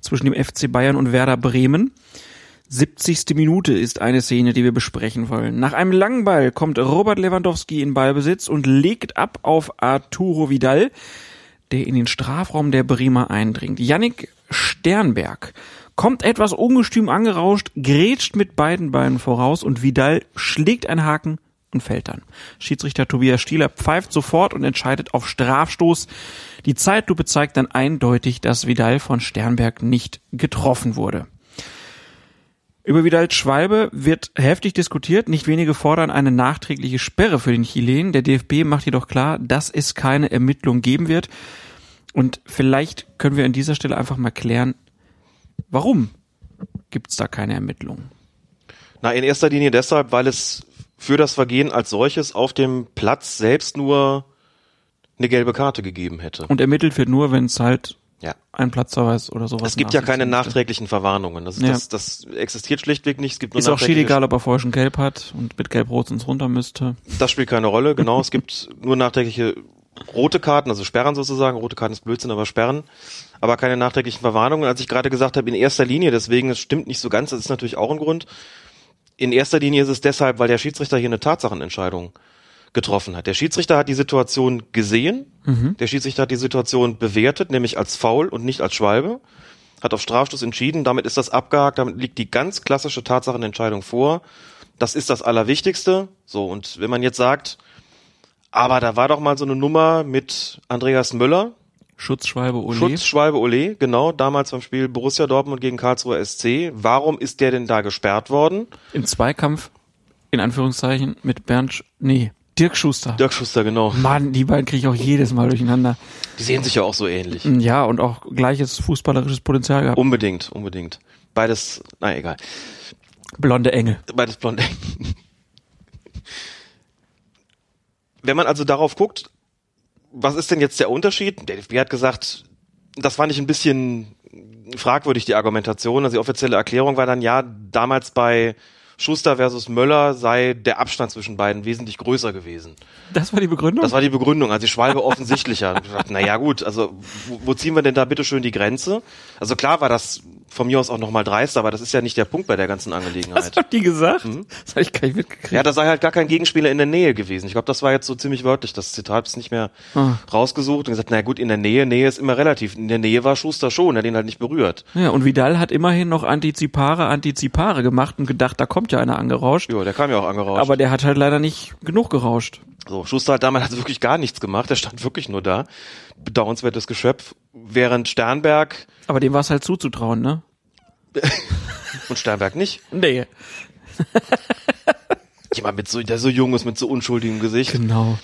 Speaker 4: zwischen dem FC Bayern und Werder Bremen. 70. Minute ist eine Szene, die wir besprechen wollen. Nach einem langen Ball kommt Robert Lewandowski in Ballbesitz und legt ab auf Arturo Vidal, der in den Strafraum der Bremer eindringt. Yannick Sternberg kommt etwas ungestüm angerauscht, grätscht mit beiden Beinen voraus und Vidal schlägt einen Haken und fällt dann. Schiedsrichter Tobias Stieler pfeift sofort und entscheidet auf Strafstoß. Die Zeitlupe zeigt dann eindeutig, dass Vidal von Sternberg nicht getroffen wurde. Über Vidal Schwalbe wird heftig diskutiert. Nicht wenige fordern eine nachträgliche Sperre für den Chilen. Der DFB macht jedoch klar, dass es keine Ermittlung geben wird. Und vielleicht können wir an dieser Stelle einfach mal klären, warum gibt es da keine Ermittlung?
Speaker 5: Na, in erster Linie deshalb, weil es für das Vergehen als solches auf dem Platz selbst nur eine gelbe Karte gegeben hätte.
Speaker 4: Und ermittelt wird nur, wenn es halt
Speaker 5: Ja.
Speaker 4: einen Platzverweis oder sowas.
Speaker 5: Es gibt ja keine nachträglichen Verwarnungen. Das,
Speaker 4: Ja.
Speaker 5: das, das existiert schlichtweg nicht. Es gibt nur
Speaker 4: Ist auch egal, ob er vorher schon gelb hat und mit gelb-rot sonst runter müsste.
Speaker 5: Das spielt keine Rolle, genau. es gibt nur nachträgliche rote Karten, also Sperren sozusagen. Rote Karten ist Blödsinn, aber Sperren. Aber keine nachträglichen Verwarnungen. Als ich gerade gesagt habe, in erster Linie, deswegen, es stimmt nicht so ganz, das ist natürlich auch ein Grund. In erster Linie ist es deshalb, weil der Schiedsrichter hier eine Tatsachenentscheidung getroffen hat. Der Schiedsrichter hat die Situation gesehen, der Schiedsrichter hat die Situation bewertet, nämlich als Foul und nicht als Schwalbe, hat auf Strafstoß entschieden, damit ist das abgehakt, damit liegt die ganz klassische Tatsachenentscheidung vor. Das ist das Allerwichtigste. So, und wenn man jetzt sagt, aber da war doch mal so eine Nummer mit Andreas Müller,
Speaker 4: Schutzschwalbe Ole.
Speaker 5: Schutzschwalbe Ole, genau, damals beim Spiel Borussia Dortmund gegen Karlsruher SC. Warum ist der denn da gesperrt worden?
Speaker 4: Im Zweikampf, in Anführungszeichen, mit Bernd, nee, Dirk Schuster.
Speaker 5: Dirk Schuster, genau.
Speaker 4: Mann, die beiden kriege ich auch jedes Mal durcheinander.
Speaker 5: Die sehen sich ja auch so ähnlich.
Speaker 4: Ja, und auch gleiches fußballerisches Potenzial gehabt.
Speaker 5: Unbedingt, unbedingt. Beides, na egal.
Speaker 4: Blonde Engel.
Speaker 5: Beides blond. [laughs] Wenn man also darauf guckt, was ist denn jetzt der Unterschied? Der DFB hat gesagt, das fand ich ein bisschen fragwürdig, die Argumentation. Also die offizielle Erklärung war dann, ja, damals bei Schuster versus Möller sei der Abstand zwischen beiden wesentlich größer gewesen.
Speaker 4: Das war die Begründung?
Speaker 5: Das war die Begründung, also die Schwalbe offensichtlicher. Und ich dachte, na ja gut, also wo, wo ziehen wir denn da bitte schön die Grenze? Also klar war das von mir aus auch nochmal dreist, aber das ist ja nicht der Punkt bei der ganzen
Speaker 4: Was
Speaker 5: Angelegenheit.
Speaker 4: haben die gesagt? Das habe ich gar nicht mitgekriegt.
Speaker 5: Ja, da sei halt gar kein Gegenspieler in der Nähe gewesen. Ich glaube, das war jetzt so ziemlich wörtlich. Das Zitat ist nicht mehr
Speaker 4: Ah.
Speaker 5: rausgesucht und gesagt, na gut, in der Nähe, Nähe ist immer relativ. In der Nähe war Schuster schon, er hat ihn halt nicht berührt.
Speaker 4: Ja, und Vidal hat immerhin noch Antizipare, Antizipare gemacht und gedacht, da kommt ja einer angerauscht.
Speaker 5: Ja, der kam ja auch angerauscht.
Speaker 4: Aber der hat halt leider nicht genug gerauscht.
Speaker 5: So, Schuster hat damals [laughs] wirklich gar nichts gemacht. Er stand wirklich nur da. Bedauernswertes Geschöpf. Während Sternberg
Speaker 4: Aber dem war es halt zuzutrauen, ne? [laughs]
Speaker 5: und Sternberg nicht.
Speaker 4: Nee. [laughs]
Speaker 5: Jemand mit so, der so jung ist, mit so unschuldigem Gesicht.
Speaker 4: Genau.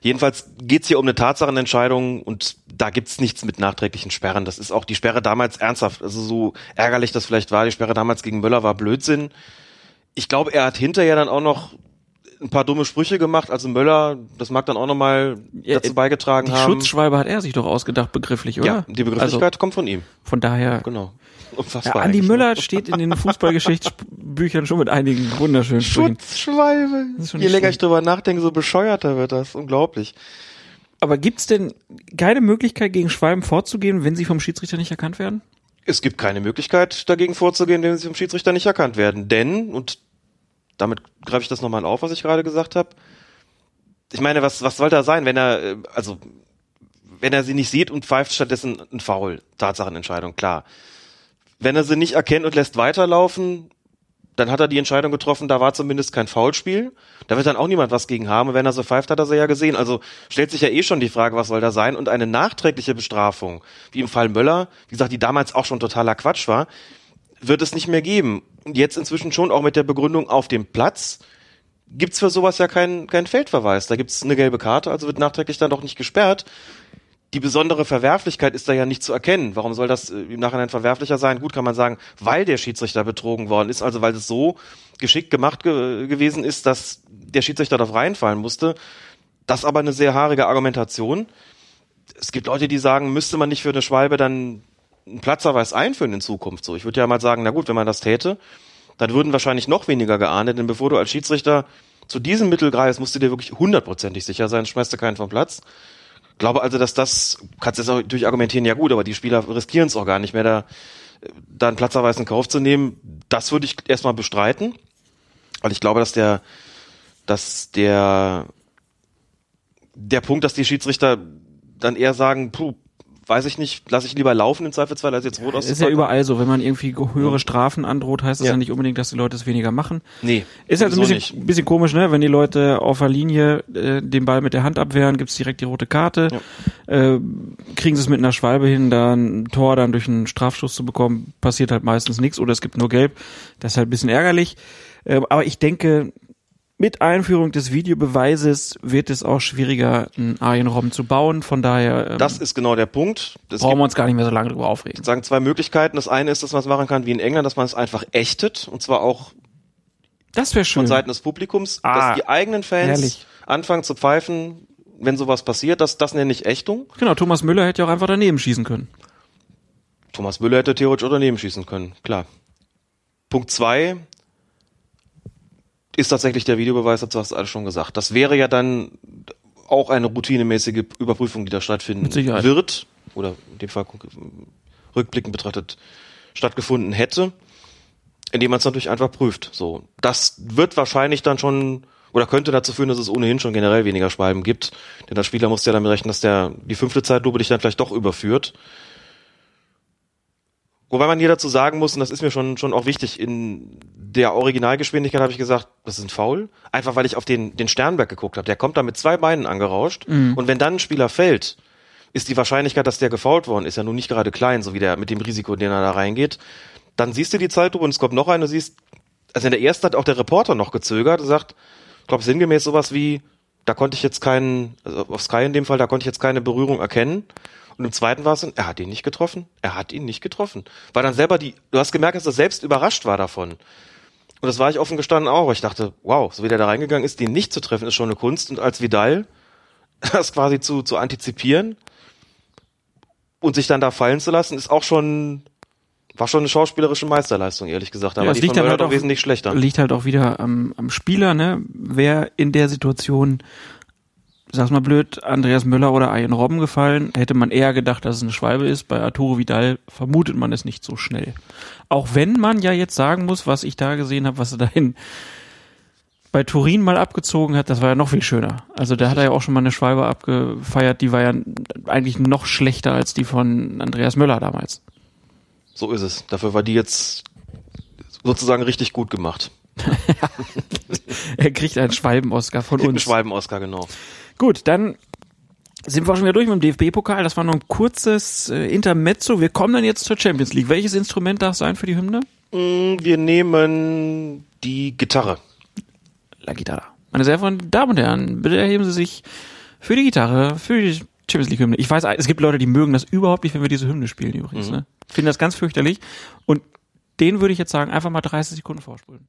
Speaker 5: Jedenfalls geht's hier um eine Tatsachenentscheidung und da gibt's nichts mit nachträglichen Sperren. Das ist auch die Sperre damals ernsthaft. Also so ärgerlich das vielleicht war, die Sperre damals gegen Möller war Blödsinn. Ich glaube, er hat hinterher dann auch noch ein paar dumme Sprüche gemacht. Also Möller, das mag dann auch nochmal
Speaker 4: Ja,
Speaker 5: dazu beigetragen
Speaker 4: Die
Speaker 5: haben.
Speaker 4: Schutzschwalbe hat er sich doch ausgedacht, begrifflich, oder?
Speaker 5: ja, die Begrifflichkeit kommt von ihm.
Speaker 4: Also, von daher.
Speaker 5: Genau.
Speaker 4: Ja,
Speaker 5: Unfassbar.
Speaker 4: Andi
Speaker 5: eigentlich,
Speaker 4: Müller
Speaker 5: ne?
Speaker 4: steht in den Fußballgeschichtsbüchern schon mit einigen wunderschönen Sprüchen. Schon
Speaker 5: Je länger
Speaker 4: schlimm.
Speaker 5: ich drüber nachdenke, so bescheuerter wird das. Unglaublich.
Speaker 4: Aber gibt's denn keine Möglichkeit, gegen Schwalben vorzugehen, wenn sie vom Schiedsrichter nicht erkannt werden?
Speaker 5: Es gibt keine Möglichkeit, dagegen vorzugehen, wenn sie vom Schiedsrichter nicht erkannt werden. Denn, und damit greife ich das nochmal auf, was ich gerade gesagt habe, ich meine, was, was soll da sein, wenn er, äh, also, wenn er sie nicht sieht und pfeift stattdessen ein Foul, Tatsachenentscheidung, klar. Wenn er sie nicht erkennt und lässt weiterlaufen, dann hat er die Entscheidung getroffen, da war zumindest kein Foulspiel. Da wird dann auch niemand was gegen haben. Und wenn er so pfeift, hat er sie ja gesehen. Also stellt sich ja eh schon die Frage, was soll da sein? Und eine nachträgliche Bestrafung, wie im Fall Möller, wie gesagt, die damals auch schon totaler Quatsch war, wird es nicht mehr geben. Und jetzt inzwischen schon auch mit der Begründung auf dem Platz gibt's für sowas ja keinen keinen Feldverweis. Da gibt's eine gelbe Karte, also wird nachträglich dann doch nicht gesperrt. Die besondere Verwerflichkeit ist da ja nicht zu erkennen. Warum soll das äh, im Nachhinein verwerflicher sein? Gut, kann man sagen, weil der Schiedsrichter betrogen worden ist, also weil es so geschickt gemacht ge gewesen ist, dass der Schiedsrichter darauf reinfallen musste. Das aber eine sehr haarige Argumentation. Es gibt Leute, die sagen, müsste man nicht für eine Schwalbe dann einen Platzverweis einführen in Zukunft. So, ich würde ja mal sagen, na gut, wenn man das täte, dann würden wahrscheinlich noch weniger geahndet, denn bevor du als Schiedsrichter zu diesem Mittel greifst, musst du dir wirklich hundertprozentig sicher sein, schmeißt du keinen vom Platz. Glaube also, dass das, kannst jetzt natürlich argumentieren, ja gut, aber die Spieler riskieren es auch gar nicht mehr, da, da einen Platzverweis in Kauf zu nehmen. Das würde ich erstmal bestreiten, weil ich glaube, dass der, dass der, der Punkt, dass die Schiedsrichter dann eher sagen, puh, weiß ich nicht, lasse ich lieber laufen im Zweifelsfall, als jetzt rot
Speaker 4: Das ist ja überall so. Wenn man irgendwie höhere Strafen androht, heißt das ja.
Speaker 5: Ja.
Speaker 4: nicht unbedingt, dass die Leute es weniger machen.
Speaker 5: Nee,
Speaker 4: Ist halt ein bisschen, bisschen komisch, ne? Wenn die Leute auf der Linie äh, den Ball mit der Hand abwehren, gibt's direkt die rote Karte. Äh, kriegen sie es mit einer Schwalbe hin, da ein Tor dann durch einen Strafstoß zu bekommen, passiert halt meistens nichts oder es gibt nur Gelb. Das ist halt ein bisschen ärgerlich. Äh, aber ich denke, mit Einführung des Videobeweises wird es auch schwieriger, einen Arjen-Rom zu bauen. Von daher ähm,
Speaker 5: Das ist genau der Punkt. Es
Speaker 4: brauchen wir uns gar nicht mehr so lange drüber aufregen.
Speaker 5: sagen zwei Möglichkeiten. Das eine ist, dass man es machen kann wie in England, dass man es einfach ächtet und zwar auch
Speaker 4: Das wäre schön.
Speaker 5: von Seiten des Publikums,
Speaker 4: Ah,
Speaker 5: dass die eigenen Fans
Speaker 4: herrlich.
Speaker 5: anfangen zu pfeifen, wenn sowas passiert, das, das nenne ich Ächtung.
Speaker 4: Genau, Thomas Müller hätte ja auch einfach daneben schießen können.
Speaker 5: Thomas Müller hätte theoretisch auch daneben schießen können, klar. Punkt zwei ist tatsächlich der Videobeweis, dazu hast du alles schon gesagt. Das wäre ja dann auch eine routinemäßige Überprüfung, die da stattfinden wird, oder in dem Fall rückblickend betrachtet stattgefunden hätte, indem man es natürlich einfach prüft. So, das wird wahrscheinlich dann schon oder könnte dazu führen, dass es ohnehin schon generell weniger Schwalben gibt, denn der Spieler muss ja damit rechnen, dass der die fünfte Zeitlupe dich dann vielleicht doch überführt. Wobei man hier dazu sagen muss, und das ist mir schon, schon auch wichtig, in der Originalgeschwindigkeit habe ich gesagt, das ist ein Foul. Einfach weil ich auf den, den Sternberg geguckt habe. Der kommt da mit zwei Beinen angerauscht. Und wenn dann ein Spieler fällt, ist die Wahrscheinlichkeit, dass der gefault worden ist, ja nun nicht gerade klein, so wie der mit dem Risiko, den er da reingeht. Dann siehst du die Zeitlupe und es kommt noch eine, du siehst, also in der ersten hat auch der Reporter noch gezögert und sagt, ich glaube sinngemäß sowas wie, da konnte ich jetzt keinen, also auf Sky in dem Fall, da konnte ich jetzt keine Berührung erkennen. Und im zweiten war es, dann, er hat ihn nicht getroffen. Er hat ihn nicht getroffen. Weil dann selber die, du hast gemerkt, dass er selbst überrascht war davon. Und das war ich offen gestanden auch. Ich dachte, wow, so wie der da reingegangen ist, den nicht zu treffen, ist schon eine Kunst. Und als Vidal [laughs] das quasi zu, zu antizipieren und sich dann da fallen zu lassen, ist auch schon, war schon eine schauspielerische Meisterleistung, ehrlich gesagt. Da
Speaker 4: Ja,
Speaker 5: die
Speaker 4: liegt
Speaker 5: von
Speaker 4: halt
Speaker 5: doch
Speaker 4: auch-
Speaker 5: wesentlich schlechter.
Speaker 4: Liegt halt auch wieder am, am Spieler, ne? Wer in der Situation, sag's mal blöd, Andreas Müller oder Arjen Robben gefallen, hätte man eher gedacht, dass es eine Schwalbe ist. Bei Arturo Vidal vermutet man es nicht so schnell. Auch wenn man ja jetzt sagen muss, was ich da gesehen habe, was er dahin bei Turin mal abgezogen hat, das war ja noch viel schöner. Also da hat er ja auch schon mal eine Schwalbe abgefeiert, die war ja eigentlich noch schlechter als die von Andreas Müller damals.
Speaker 5: So ist es. Dafür war die jetzt sozusagen richtig gut gemacht. [laughs] [laughs]
Speaker 4: Er kriegt einen Schwalben-Oscar von uns.
Speaker 5: Schwalben-Oscar, genau.
Speaker 4: Gut, dann sind wir auch schon wieder durch mit dem DFB-Pokal. Das war noch ein kurzes äh, Intermezzo. Wir kommen dann jetzt zur Champions League. Welches Instrument darf sein für die Hymne?
Speaker 5: Mm, Wir nehmen die Gitarre.
Speaker 4: La Gitarra. Meine sehr verehrten Damen und Herren, bitte erheben Sie sich für die Gitarre, für die Champions League Hymne. Ich weiß, es gibt Leute, die mögen das überhaupt nicht, wenn wir diese Hymne spielen übrigens. Ne? Finden das ganz fürchterlich. Und den würde ich jetzt sagen, einfach mal 30 Sekunden vorspulen.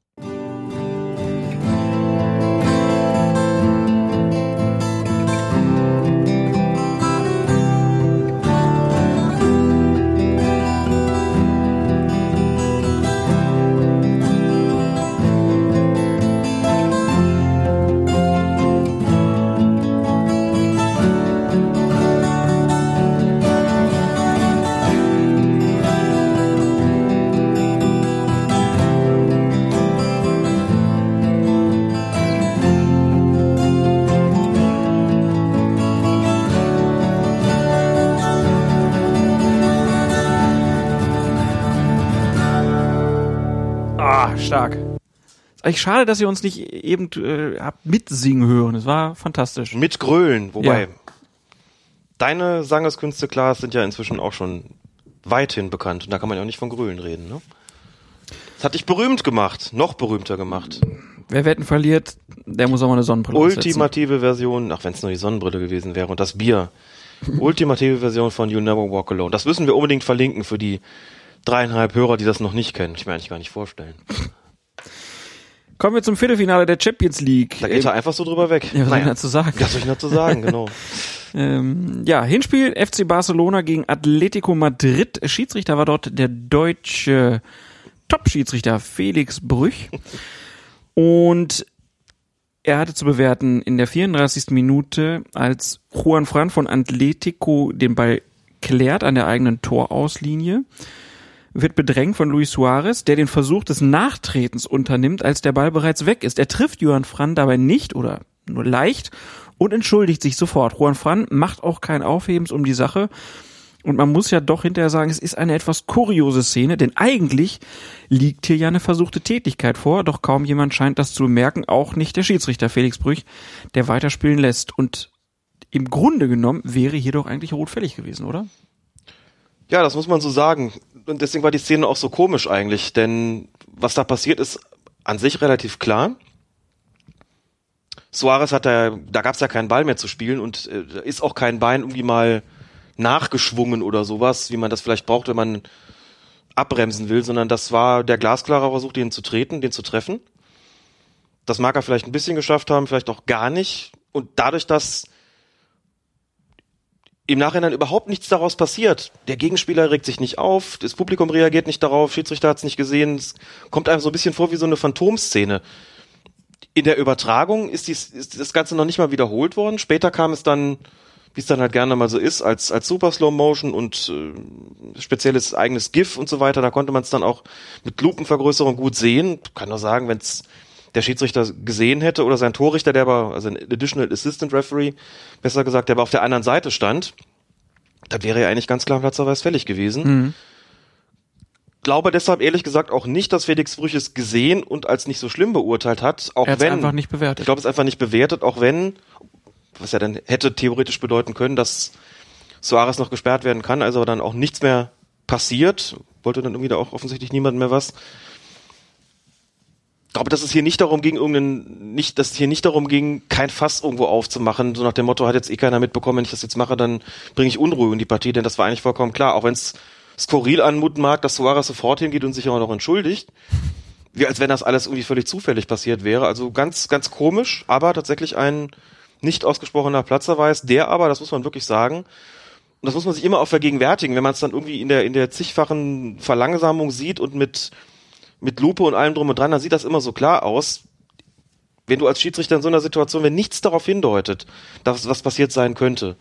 Speaker 4: Stark. Ist eigentlich schade, dass ihr uns nicht eben äh, habt mitsingen hören. Es war fantastisch.
Speaker 5: Mit Grölen, wobei
Speaker 4: Ja.
Speaker 5: deine Sangeskünste, Klaas, sind ja inzwischen auch schon weithin bekannt. Und da kann man ja auch nicht von Grölen reden, ne? Das hat dich berühmt gemacht, noch berühmter gemacht.
Speaker 4: Wer Wetten verliert, der muss auch mal eine Sonnenbrille.
Speaker 5: Ultimative Version, ach wenn es nur die Sonnenbrille gewesen wäre und das Bier. [laughs] Ultimative Version von You Never Walk Alone. Das müssen wir unbedingt verlinken für die dreieinhalb Hörer, die das noch nicht kennen. Ich mir eigentlich gar nicht vorstellen.
Speaker 4: Kommen wir zum Viertelfinale der Champions League.
Speaker 5: Da geht er einfach so drüber weg.
Speaker 4: ja, was soll ich dazu sagen?
Speaker 5: Was soll ich dazu sagen, genau. [laughs]
Speaker 4: Ähm, ja, Hinspiel FC Barcelona gegen Atletico Madrid. Schiedsrichter war dort der deutsche Top-Schiedsrichter Felix Brüch. [laughs] Und er hatte zu bewerten in der 34. Minute, als Juan Fran von Atletico den Ball klärt an der eigenen Torauslinie, wird bedrängt von Luis Suarez, der den Versuch des Nachtretens unternimmt, als der Ball bereits weg ist. Er trifft Johann Fran dabei nicht oder nur leicht und entschuldigt sich sofort. Juan Fran macht auch kein Aufhebens um die Sache. Und man muss ja doch hinterher sagen, es ist eine etwas kuriose Szene, denn eigentlich liegt hier ja eine versuchte Tätigkeit vor, doch kaum jemand scheint das zu bemerken, auch nicht der Schiedsrichter Felix Brüch, der weiterspielen lässt. Und im Grunde genommen wäre hier doch eigentlich rot fällig gewesen, oder?
Speaker 5: Ja, das muss man so sagen. Und deswegen war die Szene auch so komisch eigentlich, denn was da passiert ist an sich relativ klar. Suarez hat da, da gab es ja keinen Ball mehr zu spielen und äh, ist auch kein Bein irgendwie mal nachgeschwungen oder sowas, wie man das vielleicht braucht, wenn man abbremsen will, sondern das war der glasklare Versuch, den zu treten, den zu treffen. Das mag er vielleicht ein bisschen geschafft haben, vielleicht auch gar nicht. Und dadurch, dass im Nachhinein überhaupt nichts daraus passiert. Der Gegenspieler regt sich nicht auf, das Publikum reagiert nicht darauf, Schiedsrichter hat es nicht gesehen. Es kommt einem so ein bisschen vor wie so eine Phantomszene. In der Übertragung ist, dies, ist das Ganze noch nicht mal wiederholt worden. Später kam es dann, wie es dann halt gerne mal so ist, als, als Super Slow Motion und äh, spezielles eigenes GIF und so weiter. Da konnte man es dann auch mit Lupenvergrößerung gut sehen. Kann nur sagen, wenn es der Schiedsrichter gesehen hätte oder sein Torrichter, der aber, also ein Additional Assistant Referee, besser gesagt, der aber auf der anderen Seite stand, dann wäre er eigentlich ganz klar platzerweise fällig gewesen.
Speaker 4: Mhm.
Speaker 5: Glaube deshalb ehrlich gesagt auch nicht, dass Felix Brüch es gesehen und als nicht so schlimm beurteilt hat, auch
Speaker 4: Er
Speaker 5: wenn
Speaker 4: einfach nicht bewertet.
Speaker 5: ich glaube, es ist einfach nicht bewertet, auch wenn, was ja dann hätte theoretisch bedeuten können, dass Suarez noch gesperrt werden kann, also dann auch nichts mehr passiert. Wollte dann irgendwie da auch offensichtlich niemand mehr was. Glaube, dass es hier nicht darum ging, irgendeinen, nicht, dass es hier nicht darum ging, kein Fass irgendwo aufzumachen, so nach dem Motto, hat jetzt eh keiner mitbekommen, wenn ich das jetzt mache, dann bringe ich Unruhe in die Partie, denn das war eigentlich vollkommen klar, auch wenn es skurril anmuten mag, dass Suarez sofort hingeht und sich immer noch entschuldigt. Wie als wenn das alles irgendwie völlig zufällig passiert wäre. Also ganz, ganz komisch, aber tatsächlich ein nicht ausgesprochener Platzerweis, der aber, das muss man wirklich sagen, und das muss man sich immer auch vergegenwärtigen, wenn man es dann irgendwie in der, in der zigfachen Verlangsamung sieht und mit, mit Lupe und allem drum und dran, dann sieht das immer so klar aus. Wenn du als Schiedsrichter in so einer Situation, wenn nichts darauf hindeutet, dass was passiert sein könnte,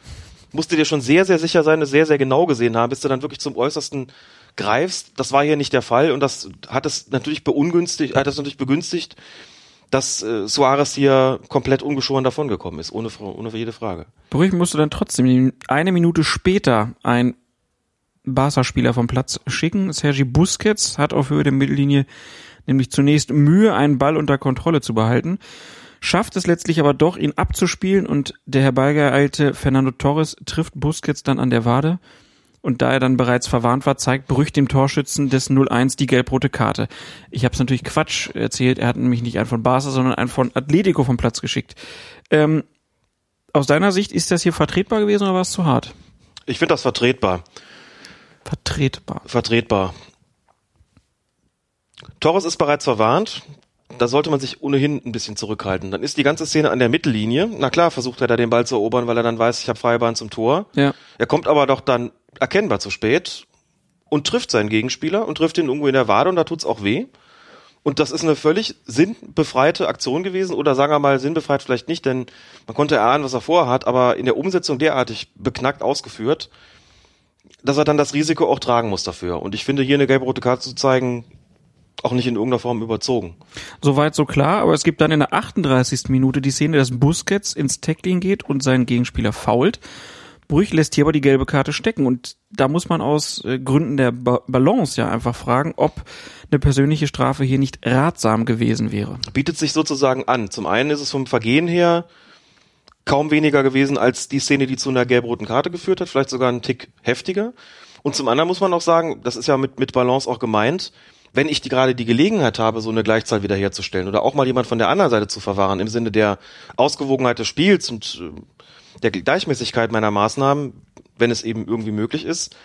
Speaker 5: musst du dir schon sehr, sehr sicher sein, es sehr, sehr genau gesehen haben, bis du dann wirklich zum Äußersten greifst. Das war hier nicht der Fall und das hat es natürlich beungünstigt, hat es natürlich begünstigt, dass äh, Suarez hier komplett ungeschoren davongekommen ist, ohne, ohne jede Frage.
Speaker 4: Brüch musste dann trotzdem eine Minute später ein Barca-Spieler vom Platz schicken. Sergi Busquets hat auf Höhe der Mittellinie nämlich zunächst Mühe, einen Ball unter Kontrolle zu behalten, schafft es letztlich aber doch, ihn abzuspielen und der herbeigeeilte Fernando Torres trifft Busquets dann an der Wade. Und da er dann bereits verwarnt war, zeigt Brüch dem Torschützen des 0-1 die gelb-rote Karte. Ich habe es natürlich Quatsch erzählt. Er hat nämlich nicht einen von Barca, sondern einen von Atletico vom Platz geschickt. Ähm, aus deiner Sicht ist das hier vertretbar gewesen oder war es zu hart?
Speaker 5: Ich finde das vertretbar.
Speaker 4: Vertretbar.
Speaker 5: vertretbar. Torres ist bereits verwarnt. Da sollte man sich ohnehin ein bisschen zurückhalten. Dann ist die ganze Szene an der Mittellinie. Na klar, versucht er da den Ball zu erobern, weil er dann weiß, ich habe freie Bahn zum Tor.
Speaker 4: Ja.
Speaker 5: Er kommt aber doch dann erkennbar zu spät und trifft seinen Gegenspieler und trifft ihn irgendwo in der Wade und da tut's auch weh. Und das ist eine völlig sinnbefreite Aktion gewesen oder sagen wir mal sinnbefreit vielleicht nicht, denn man konnte erahnen, was er vorhat, aber in der Umsetzung derartig beknackt ausgeführt, dass er dann das Risiko auch tragen muss dafür. Und ich finde, hier eine gelb-rote Karte zu zeigen, auch nicht in irgendeiner Form überzogen.
Speaker 4: Soweit so klar, aber es gibt dann in der 38. Minute die Szene, dass Busquets ins Tackling geht und seinen Gegenspieler fault. Brüch lässt hier aber die gelbe Karte stecken und da muss man aus äh, Gründen der ba Balance ja einfach fragen, ob eine persönliche Strafe hier nicht ratsam gewesen wäre.
Speaker 5: Bietet sich sozusagen an. Zum einen ist es vom Vergehen her kaum weniger gewesen als die Szene, die zu einer gelb-roten Karte geführt hat, vielleicht sogar einen Tick heftiger. Und zum anderen muss man auch sagen, das ist ja mit, mit Balance auch gemeint, wenn ich die, gerade die Gelegenheit habe, so eine Gleichzahl wiederherzustellen oder auch mal jemand von der anderen Seite zu verwahren, im Sinne der Ausgewogenheit des Spiels und äh, der Gleichmäßigkeit meiner Maßnahmen, wenn es eben irgendwie möglich ist,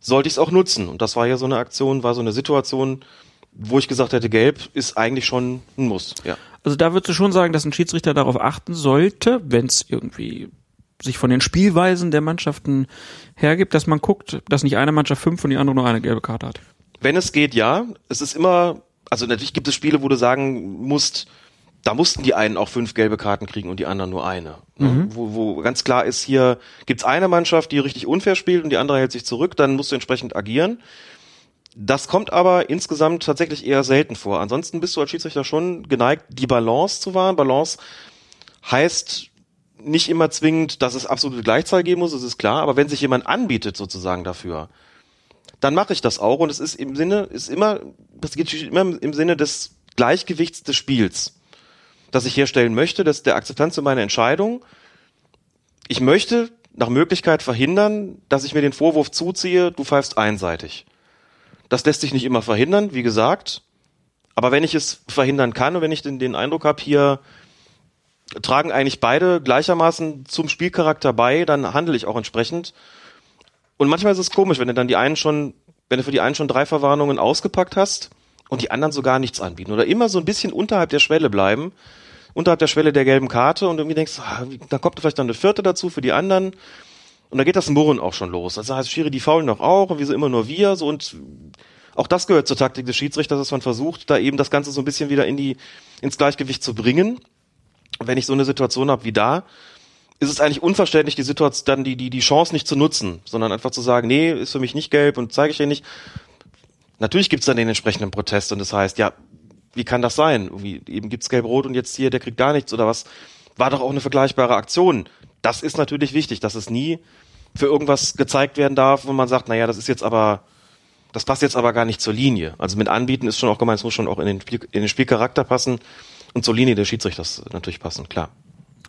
Speaker 5: sollte ich es auch nutzen. Und das war ja so eine Aktion, war so eine Situation, wo ich gesagt hätte, gelb ist eigentlich schon ein Muss. Ja.
Speaker 4: Also da würdest du schon sagen, dass ein Schiedsrichter darauf achten sollte, wenn es irgendwie sich von den Spielweisen der Mannschaften hergibt, dass man guckt, dass nicht eine Mannschaft fünf und die andere nur eine gelbe Karte hat.
Speaker 5: Wenn es geht, ja. Es ist immer, also natürlich gibt es Spiele, wo du sagen musst, da mussten die einen auch fünf gelbe Karten kriegen und die anderen nur eine. Ne? Wo, wo ganz klar ist, hier gibt's eine Mannschaft, die richtig unfair spielt und die andere hält sich zurück, dann musst du entsprechend agieren. Das kommt aber insgesamt tatsächlich eher selten vor. Ansonsten bist du als Schiedsrichter schon geneigt, die Balance zu wahren. Balance heißt nicht immer zwingend, dass es absolute Gleichzahl geben muss, das ist klar, aber wenn sich jemand anbietet sozusagen dafür, dann mache ich das auch und es ist im Sinne, ist immer, das geht immer im Sinne des Gleichgewichts des Spiels, das ich herstellen möchte, dass der Akzeptanz für meine Entscheidung. Ich möchte nach Möglichkeit verhindern, dass ich mir den Vorwurf zuziehe, du pfeifst einseitig. Das lässt sich nicht immer verhindern, wie gesagt. Aber wenn ich es verhindern kann und wenn ich den, den Eindruck habe, hier tragen eigentlich beide gleichermaßen zum Spielcharakter bei, dann handle ich auch entsprechend. Und manchmal ist es komisch, wenn du dann die einen schon, wenn du für die einen schon drei Verwarnungen ausgepackt hast und die anderen so gar nichts anbieten oder immer so ein bisschen unterhalb der Schwelle bleiben, unterhalb der Schwelle der gelben Karte und irgendwie denkst, ah, da kommt vielleicht dann eine vierte dazu für die anderen. Und da geht das Murren auch schon los. Also heißt Schiri, die faulen doch auch und wieso immer nur wir, so und auch das gehört zur Taktik des Schiedsrichters, dass man versucht, da eben das Ganze so ein bisschen wieder in die, ins Gleichgewicht zu bringen. Wenn ich so eine Situation habe wie da, ist es eigentlich unverständlich, die Situation, dann die, die, die Chance nicht zu nutzen, sondern einfach zu sagen, nee, ist für mich nicht gelb und zeige ich dir nicht. Natürlich gibt's dann den entsprechenden Protest und das heißt, ja, wie kann das sein? Irgendwie, eben gibt's gelb-rot und jetzt hier, der kriegt gar nichts oder was? War doch auch eine vergleichbare Aktion. Das ist natürlich wichtig, dass es nie für irgendwas gezeigt werden darf, wo man sagt, naja, das ist jetzt aber, das passt jetzt aber gar nicht zur Linie. Also mit Anbieten ist schon auch gemeint, es muss schon auch in den, Spiel, in den Spielcharakter passen und zur Linie des Schiedsrichters natürlich passen, klar.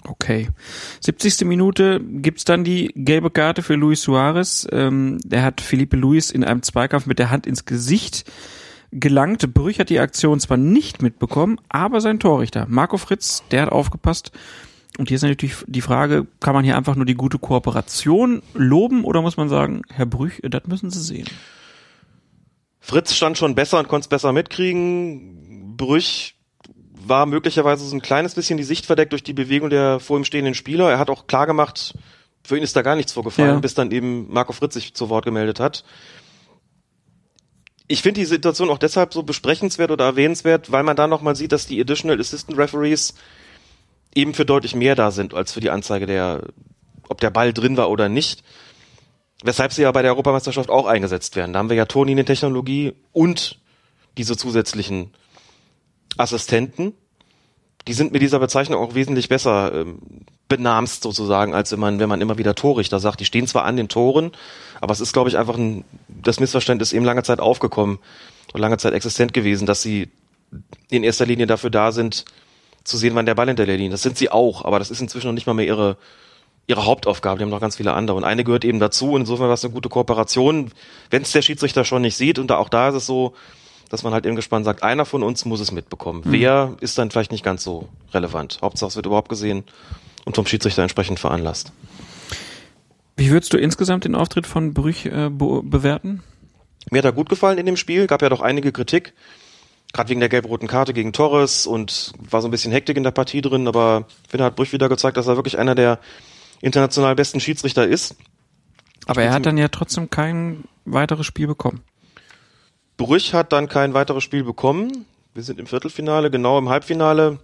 Speaker 4: Okay. 70. Minute gibt's dann die gelbe Karte für Luis Suarez. Ähm, der hat Felipe Luis in einem Zweikampf mit der Hand ins Gesicht gelangt. Brüch hat die Aktion zwar nicht mitbekommen, aber sein Torrichter, Marco Fritz, der hat aufgepasst. Und hier ist natürlich die Frage, kann man hier einfach nur die gute Kooperation loben oder muss man sagen, Herr Brüch, das müssen Sie sehen?
Speaker 5: Fritz stand schon besser und konnte es besser mitkriegen. Brüch war möglicherweise so ein kleines bisschen die Sicht verdeckt durch die Bewegung der vor ihm stehenden Spieler. Er hat auch klar gemacht, für ihn ist da gar nichts vorgefallen,
Speaker 4: Ja.
Speaker 5: bis dann eben Marco Fritz sich zu Wort gemeldet hat. Ich finde die Situation auch deshalb so besprechenswert oder erwähnenswert, weil man da nochmal sieht, dass die Additional Assistant Referees eben für deutlich mehr da sind als für die Anzeige der, ob der Ball drin war oder nicht. Weshalb sie ja bei der Europameisterschaft auch eingesetzt werden. Da haben wir ja Tonlinientechnologie und diese zusätzlichen Assistenten. Die sind mit dieser Bezeichnung auch wesentlich besser ähm, benamst sozusagen, als wenn man, wenn man immer wieder Torrichter sagt. Die stehen zwar an den Toren, aber es ist, glaube ich, einfach ein, das Missverständnis ist eben lange Zeit aufgekommen und lange Zeit existent gewesen, dass sie in erster Linie dafür da sind, zu sehen, wann der Ball hinter der Linie. Das sind sie auch, aber das ist inzwischen noch nicht mal mehr ihre ihre Hauptaufgabe. Die haben noch ganz viele andere und eine gehört eben dazu. Insofern war es eine gute Kooperation, wenn es der Schiedsrichter schon nicht sieht. Und da auch da ist es so, dass man halt im Gespann sagt, einer von uns muss es mitbekommen. Wer ist dann vielleicht nicht ganz so relevant. Hauptsache es wird überhaupt gesehen und vom Schiedsrichter entsprechend veranlasst.
Speaker 4: Wie würdest du insgesamt den Auftritt von Brüch äh, be bewerten?
Speaker 5: Mir hat er gut gefallen in dem Spiel, gab ja doch einige Kritik, gerade wegen der gelb-roten Karte gegen Torres und war so ein bisschen Hektik in der Partie drin, aber ich finde, hat Brüch wieder gezeigt, dass er wirklich einer der international besten Schiedsrichter ist.
Speaker 4: Aber er hat dann ja trotzdem kein weiteres Spiel bekommen.
Speaker 5: Brüch hat dann kein weiteres Spiel bekommen. Wir sind im Viertelfinale, genau im Halbfinale.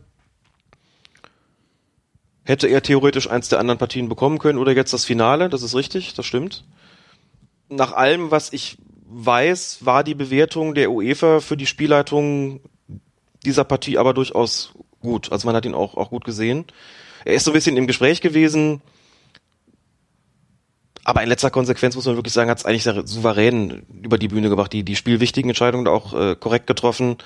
Speaker 5: Hätte er theoretisch eins der anderen Partien bekommen können oder jetzt das Finale, das ist richtig, das stimmt. Nach allem, was ich weiß, war die Bewertung der UEFA für die Spielleitung dieser Partie aber durchaus gut. Also man hat ihn auch, auch gut gesehen. Er ist so ein bisschen im Gespräch gewesen, aber in letzter Konsequenz muss man wirklich sagen, hat es eigentlich sehr souverän über die Bühne gebracht, die, die spielwichtigen Entscheidungen auch äh, korrekt getroffen.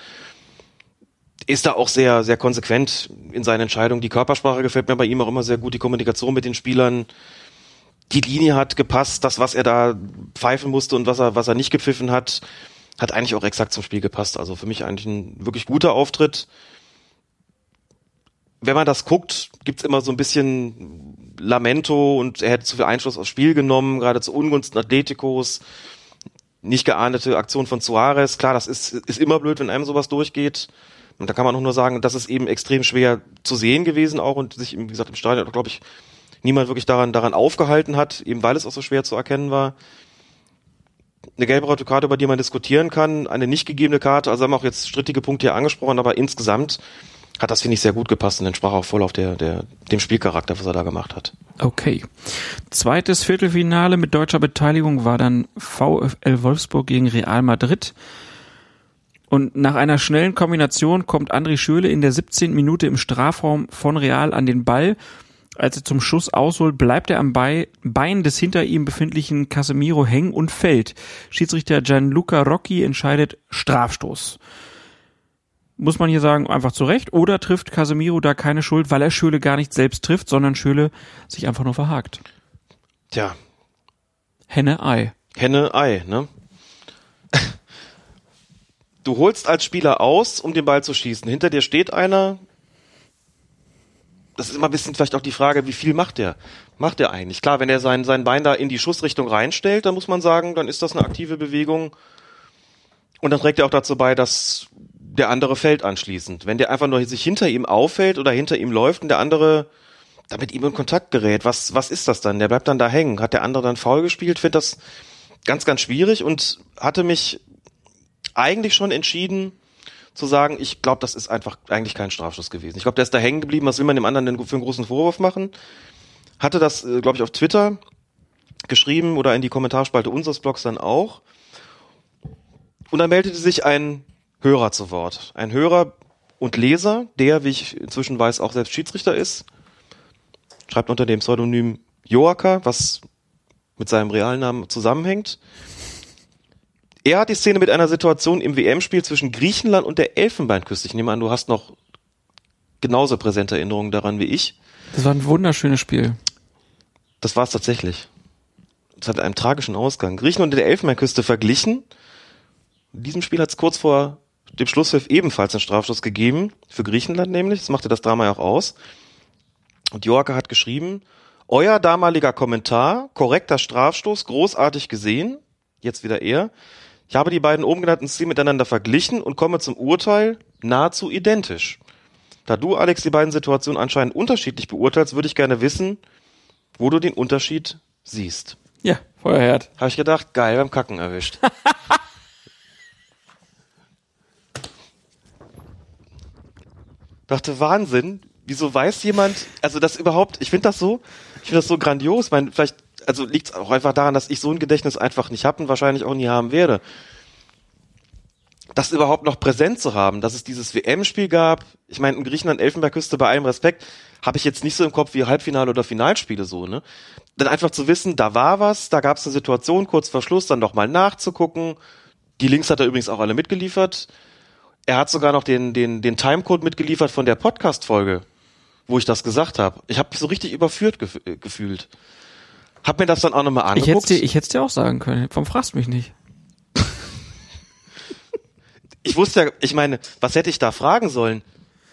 Speaker 5: Ist da auch sehr, sehr konsequent in seinen Entscheidungen. Die Körpersprache gefällt mir bei ihm auch immer sehr gut, die Kommunikation mit den Spielern. Die Linie hat gepasst, das, was er da pfeifen musste und was er, was er nicht gepfiffen hat, hat eigentlich auch exakt zum Spiel gepasst. Also für mich eigentlich ein wirklich guter Auftritt. Wenn man das guckt, gibt's immer so ein bisschen Lamento und er hätte zu viel Einfluss aufs Spiel genommen, gerade zu Ungunsten Atleticos. Nicht geahndete Aktion von Suarez. Klar, das ist, ist immer blöd, wenn einem sowas durchgeht. Und da kann man auch nur sagen, das ist eben extrem schwer zu sehen gewesen auch und sich, wie gesagt, im Stadion, glaube ich, niemand wirklich daran, daran aufgehalten hat, eben weil es auch so schwer zu erkennen war. Eine gelbe rote Karte, über die man diskutieren kann, eine nicht gegebene Karte, also haben wir auch jetzt strittige Punkte hier angesprochen, aber insgesamt hat das, finde ich, sehr gut gepasst und entsprach auch voll auf der, der, dem Spielcharakter, was er da gemacht hat.
Speaker 4: Okay. Zweites Viertelfinale mit deutscher Beteiligung war dann VfL Wolfsburg gegen Real Madrid. Und nach einer schnellen Kombination kommt André Schöle in der 17. Minute im Strafraum von Real an den Ball. Als er zum Schuss ausholt, bleibt er am Bei- Bein des hinter ihm befindlichen Casemiro hängen und fällt. Schiedsrichter Gianluca Rocchi entscheidet Strafstoß. Muss man hier sagen, einfach zu Recht? Oder trifft Casemiro da keine Schuld, weil er Schöle gar nicht selbst trifft, sondern Schöle sich einfach nur verhakt?
Speaker 5: Tja,
Speaker 4: Henne-Ei.
Speaker 5: Henne, Ei, ne? Du holst als Spieler aus, um den Ball zu schießen. Hinter dir steht einer. Das ist immer ein bisschen vielleicht auch die Frage, wie viel macht der? Macht der eigentlich? Klar, wenn er sein, sein Bein da in die Schussrichtung reinstellt, dann muss man sagen, dann ist das eine aktive Bewegung. Und dann trägt er auch dazu bei, dass der andere fällt anschließend. Wenn der einfach nur sich hinter ihm auffällt oder hinter ihm läuft und der andere da mit ihm in Kontakt gerät. Was, was ist das dann? Der bleibt dann da hängen. Hat der andere dann faul gespielt? Finde das ganz, ganz schwierig und hatte mich eigentlich schon entschieden zu sagen, ich glaube, das ist einfach eigentlich kein Strafschuss gewesen. Ich glaube, der ist da hängen geblieben. Was will man dem anderen denn für einen großen Vorwurf machen? Hatte das, äh, glaube ich, auf Twitter geschrieben oder in die Kommentarspalte unseres Blogs dann auch. Und dann meldete sich ein Hörer zu Wort. Ein Hörer und Leser, der, wie ich inzwischen weiß, auch selbst Schiedsrichter ist. Schreibt unter dem Pseudonym Joaka, was mit seinem realen Namen zusammenhängt. Er hat die Szene mit einer Situation im WM-Spiel zwischen Griechenland und der Elfenbeinküste. Ich nehme an, du hast noch genauso präsente Erinnerungen daran wie ich.
Speaker 4: Das war ein wunderschönes Spiel.
Speaker 5: Das war es tatsächlich. Es hat einen tragischen Ausgang. Griechenland und der Elfenbeinküste verglichen. In diesem Spiel hat es kurz vor dem Schlusspfiff ebenfalls einen Strafstoß gegeben. Für Griechenland nämlich. Das machte das Drama ja auch aus. Und Joaka hat geschrieben, euer damaliger Kommentar, korrekter Strafstoß, großartig gesehen. Jetzt wieder er. Ich habe die beiden oben genannten Szenen miteinander verglichen und komme zum Urteil nahezu identisch. Da du, Alex, die beiden Situationen anscheinend unterschiedlich beurteilst, würde ich gerne wissen, wo du den Unterschied siehst.
Speaker 4: Ja, Feuerherd.
Speaker 5: Habe ich gedacht, geil, beim Kacken erwischt. [laughs] Dachte, Wahnsinn, wieso weiß jemand, also das überhaupt, ich finde das so, ich finde das so grandios, mein, vielleicht, also liegt es auch einfach daran, dass ich so ein Gedächtnis einfach nicht habe und wahrscheinlich auch nie haben werde. Das überhaupt noch präsent zu haben, dass es dieses WM-Spiel gab, ich meine, in Griechenland, Elfenbergküste, bei allem Respekt, habe ich jetzt nicht so im Kopf wie Halbfinale oder Finalspiele so, ne? Dann einfach zu wissen, da war was, da gab es eine Situation kurz vor Schluss, dann nochmal nachzugucken. Die Links hat er übrigens auch alle mitgeliefert. Er hat sogar noch den, den, den Timecode mitgeliefert von der Podcast-Folge, wo ich das gesagt habe. Ich habe mich so richtig überführt gef äh, gefühlt. Hab mir das dann auch nochmal
Speaker 4: Ich hätte
Speaker 5: angeguckt.
Speaker 4: dir, ich hätte dir auch sagen können. Warum fragst du mich nicht? [laughs]
Speaker 5: ich wusste ja, ich meine, was hätte ich da fragen sollen?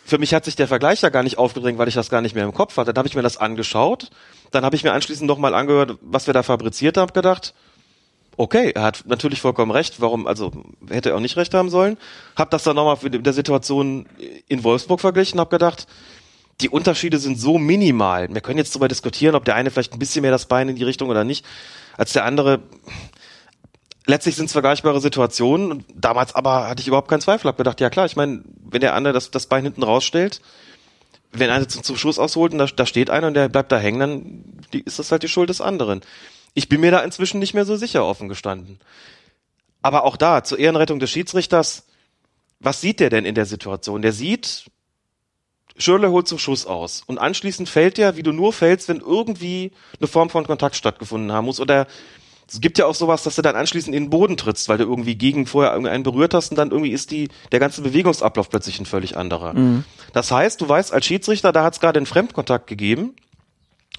Speaker 5: Für mich hat sich der Vergleich ja gar nicht aufgedrängt, weil ich das gar nicht mehr im Kopf hatte. Dann habe ich mir das angeschaut, dann habe ich mir anschließend nochmal angehört, was wir da fabriziert haben, gedacht, okay, er hat natürlich vollkommen recht, warum, also hätte er auch nicht recht haben sollen. Hab das dann nochmal mit der Situation in Wolfsburg verglichen, hab gedacht, die Unterschiede sind so minimal. Wir können jetzt darüber diskutieren, ob der eine vielleicht ein bisschen mehr das Bein in die Richtung oder nicht, als der andere. Letztlich sind es vergleichbare Situationen. Damals aber hatte ich überhaupt keinen Zweifel. Hab gedacht, ja klar, ich meine, wenn der andere das, das Bein hinten rausstellt, wenn einer zum, zum Schuss ausholt und da, da steht einer und der bleibt da hängen, dann die, ist das halt die Schuld des anderen. Ich bin mir da inzwischen nicht mehr so sicher offen gestanden. Aber auch da, zur Ehrenrettung des Schiedsrichters, was sieht der denn in der Situation? Der sieht, Schürle holt zum Schuss aus. Und anschließend fällt er, wie du nur fällst, wenn irgendwie eine Form von Kontakt stattgefunden haben muss. Oder es gibt ja auch sowas, dass du dann anschließend in den Boden trittst, weil du irgendwie gegen vorher irgendeinen berührt hast und dann irgendwie ist die, der ganze Bewegungsablauf plötzlich ein völlig anderer. Das heißt, du weißt als Schiedsrichter, da hat es gerade einen Fremdkontakt gegeben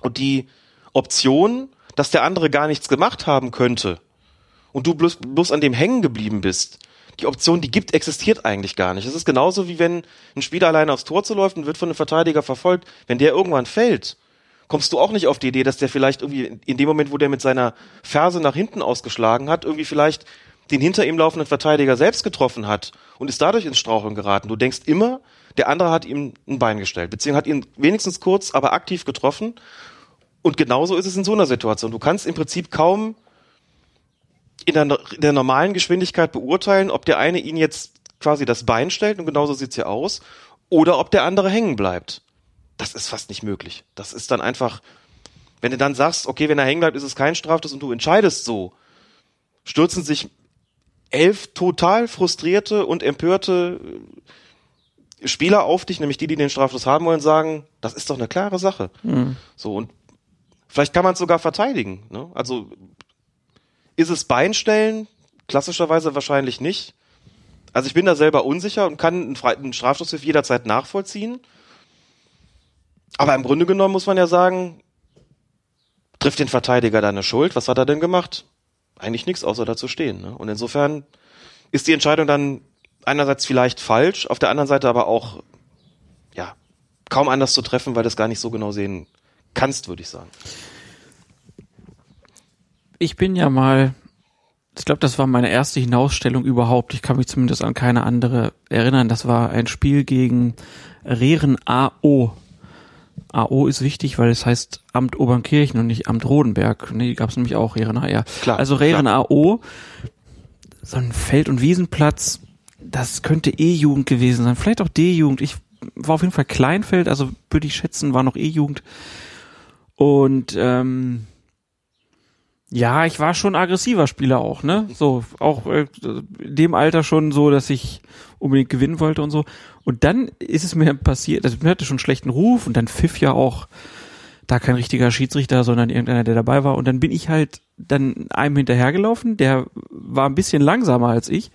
Speaker 5: und die Option, dass der andere gar nichts gemacht haben könnte und du bloß, bloß an dem hängen geblieben bist, die Option, die gibt, existiert eigentlich gar nicht. Es ist genauso wie wenn ein Spieler alleine aufs Tor zu läuft und wird von einem Verteidiger verfolgt. Wenn der irgendwann fällt, kommst du auch nicht auf die Idee, dass der vielleicht irgendwie in dem Moment, wo der mit seiner Ferse nach hinten ausgeschlagen hat, irgendwie vielleicht den hinter ihm laufenden Verteidiger selbst getroffen hat und ist dadurch ins Straucheln geraten. Du denkst immer, der andere hat ihm ein Bein gestellt, beziehungsweise hat ihn wenigstens kurz, aber aktiv getroffen. Und genauso ist es in so einer Situation. Du kannst im Prinzip kaum in der, in der normalen Geschwindigkeit beurteilen, ob der eine ihn jetzt quasi das Bein stellt, und genauso sieht's ja aus, oder ob der andere hängen bleibt. Das ist fast nicht möglich. Das ist dann einfach, wenn du dann sagst, okay, wenn er hängen bleibt, ist es kein Strafstoß und du entscheidest so, stürzen sich elf total frustrierte und empörte Spieler auf dich, nämlich die, die den Strafstoß haben wollen, sagen, das ist doch eine klare Sache. So, und vielleicht kann man es sogar verteidigen. Ne? Also ist es Beinstellen? Klassischerweise wahrscheinlich nicht. Also ich bin da selber unsicher und kann einen, Fre- einen jederzeit nachvollziehen. Aber im Grunde genommen muss man ja sagen, trifft den Verteidiger da eine Schuld? Was hat er denn gemacht? Eigentlich nichts, außer da zu stehen. Ne? Und insofern ist die Entscheidung dann einerseits vielleicht falsch, auf der anderen Seite aber auch ja kaum anders zu treffen, weil du es gar nicht so genau sehen kannst, würde ich sagen.
Speaker 4: Ich bin ja mal, ich glaube, das war meine erste Hinausstellung überhaupt. Ich kann mich zumindest an keine andere erinnern. Das war ein Spiel gegen Rehren AO. AO ist wichtig, weil es heißt Amt Obernkirchen und nicht Amt Rodenberg. Nee, die gab es nämlich auch, Rehren HR.
Speaker 5: Klar,
Speaker 4: also Rehren AO, so ein Feld- und Wiesenplatz, das könnte E-Jugend gewesen sein, vielleicht auch D-Jugend. Ich war auf jeden Fall Kleinfeld, also würde ich schätzen, war noch E-Jugend. Und ähm, ja, ich war schon aggressiver Spieler auch, ne? So, auch äh, dem Alter schon so, dass ich unbedingt gewinnen wollte und so. Und dann ist es mir passiert, also mir hatte schon einen schlechten Ruf und dann pfiff ja auch da kein richtiger Schiedsrichter, sondern irgendeiner, der dabei war. Und dann bin ich halt dann einem hinterhergelaufen, der war ein bisschen langsamer als ich.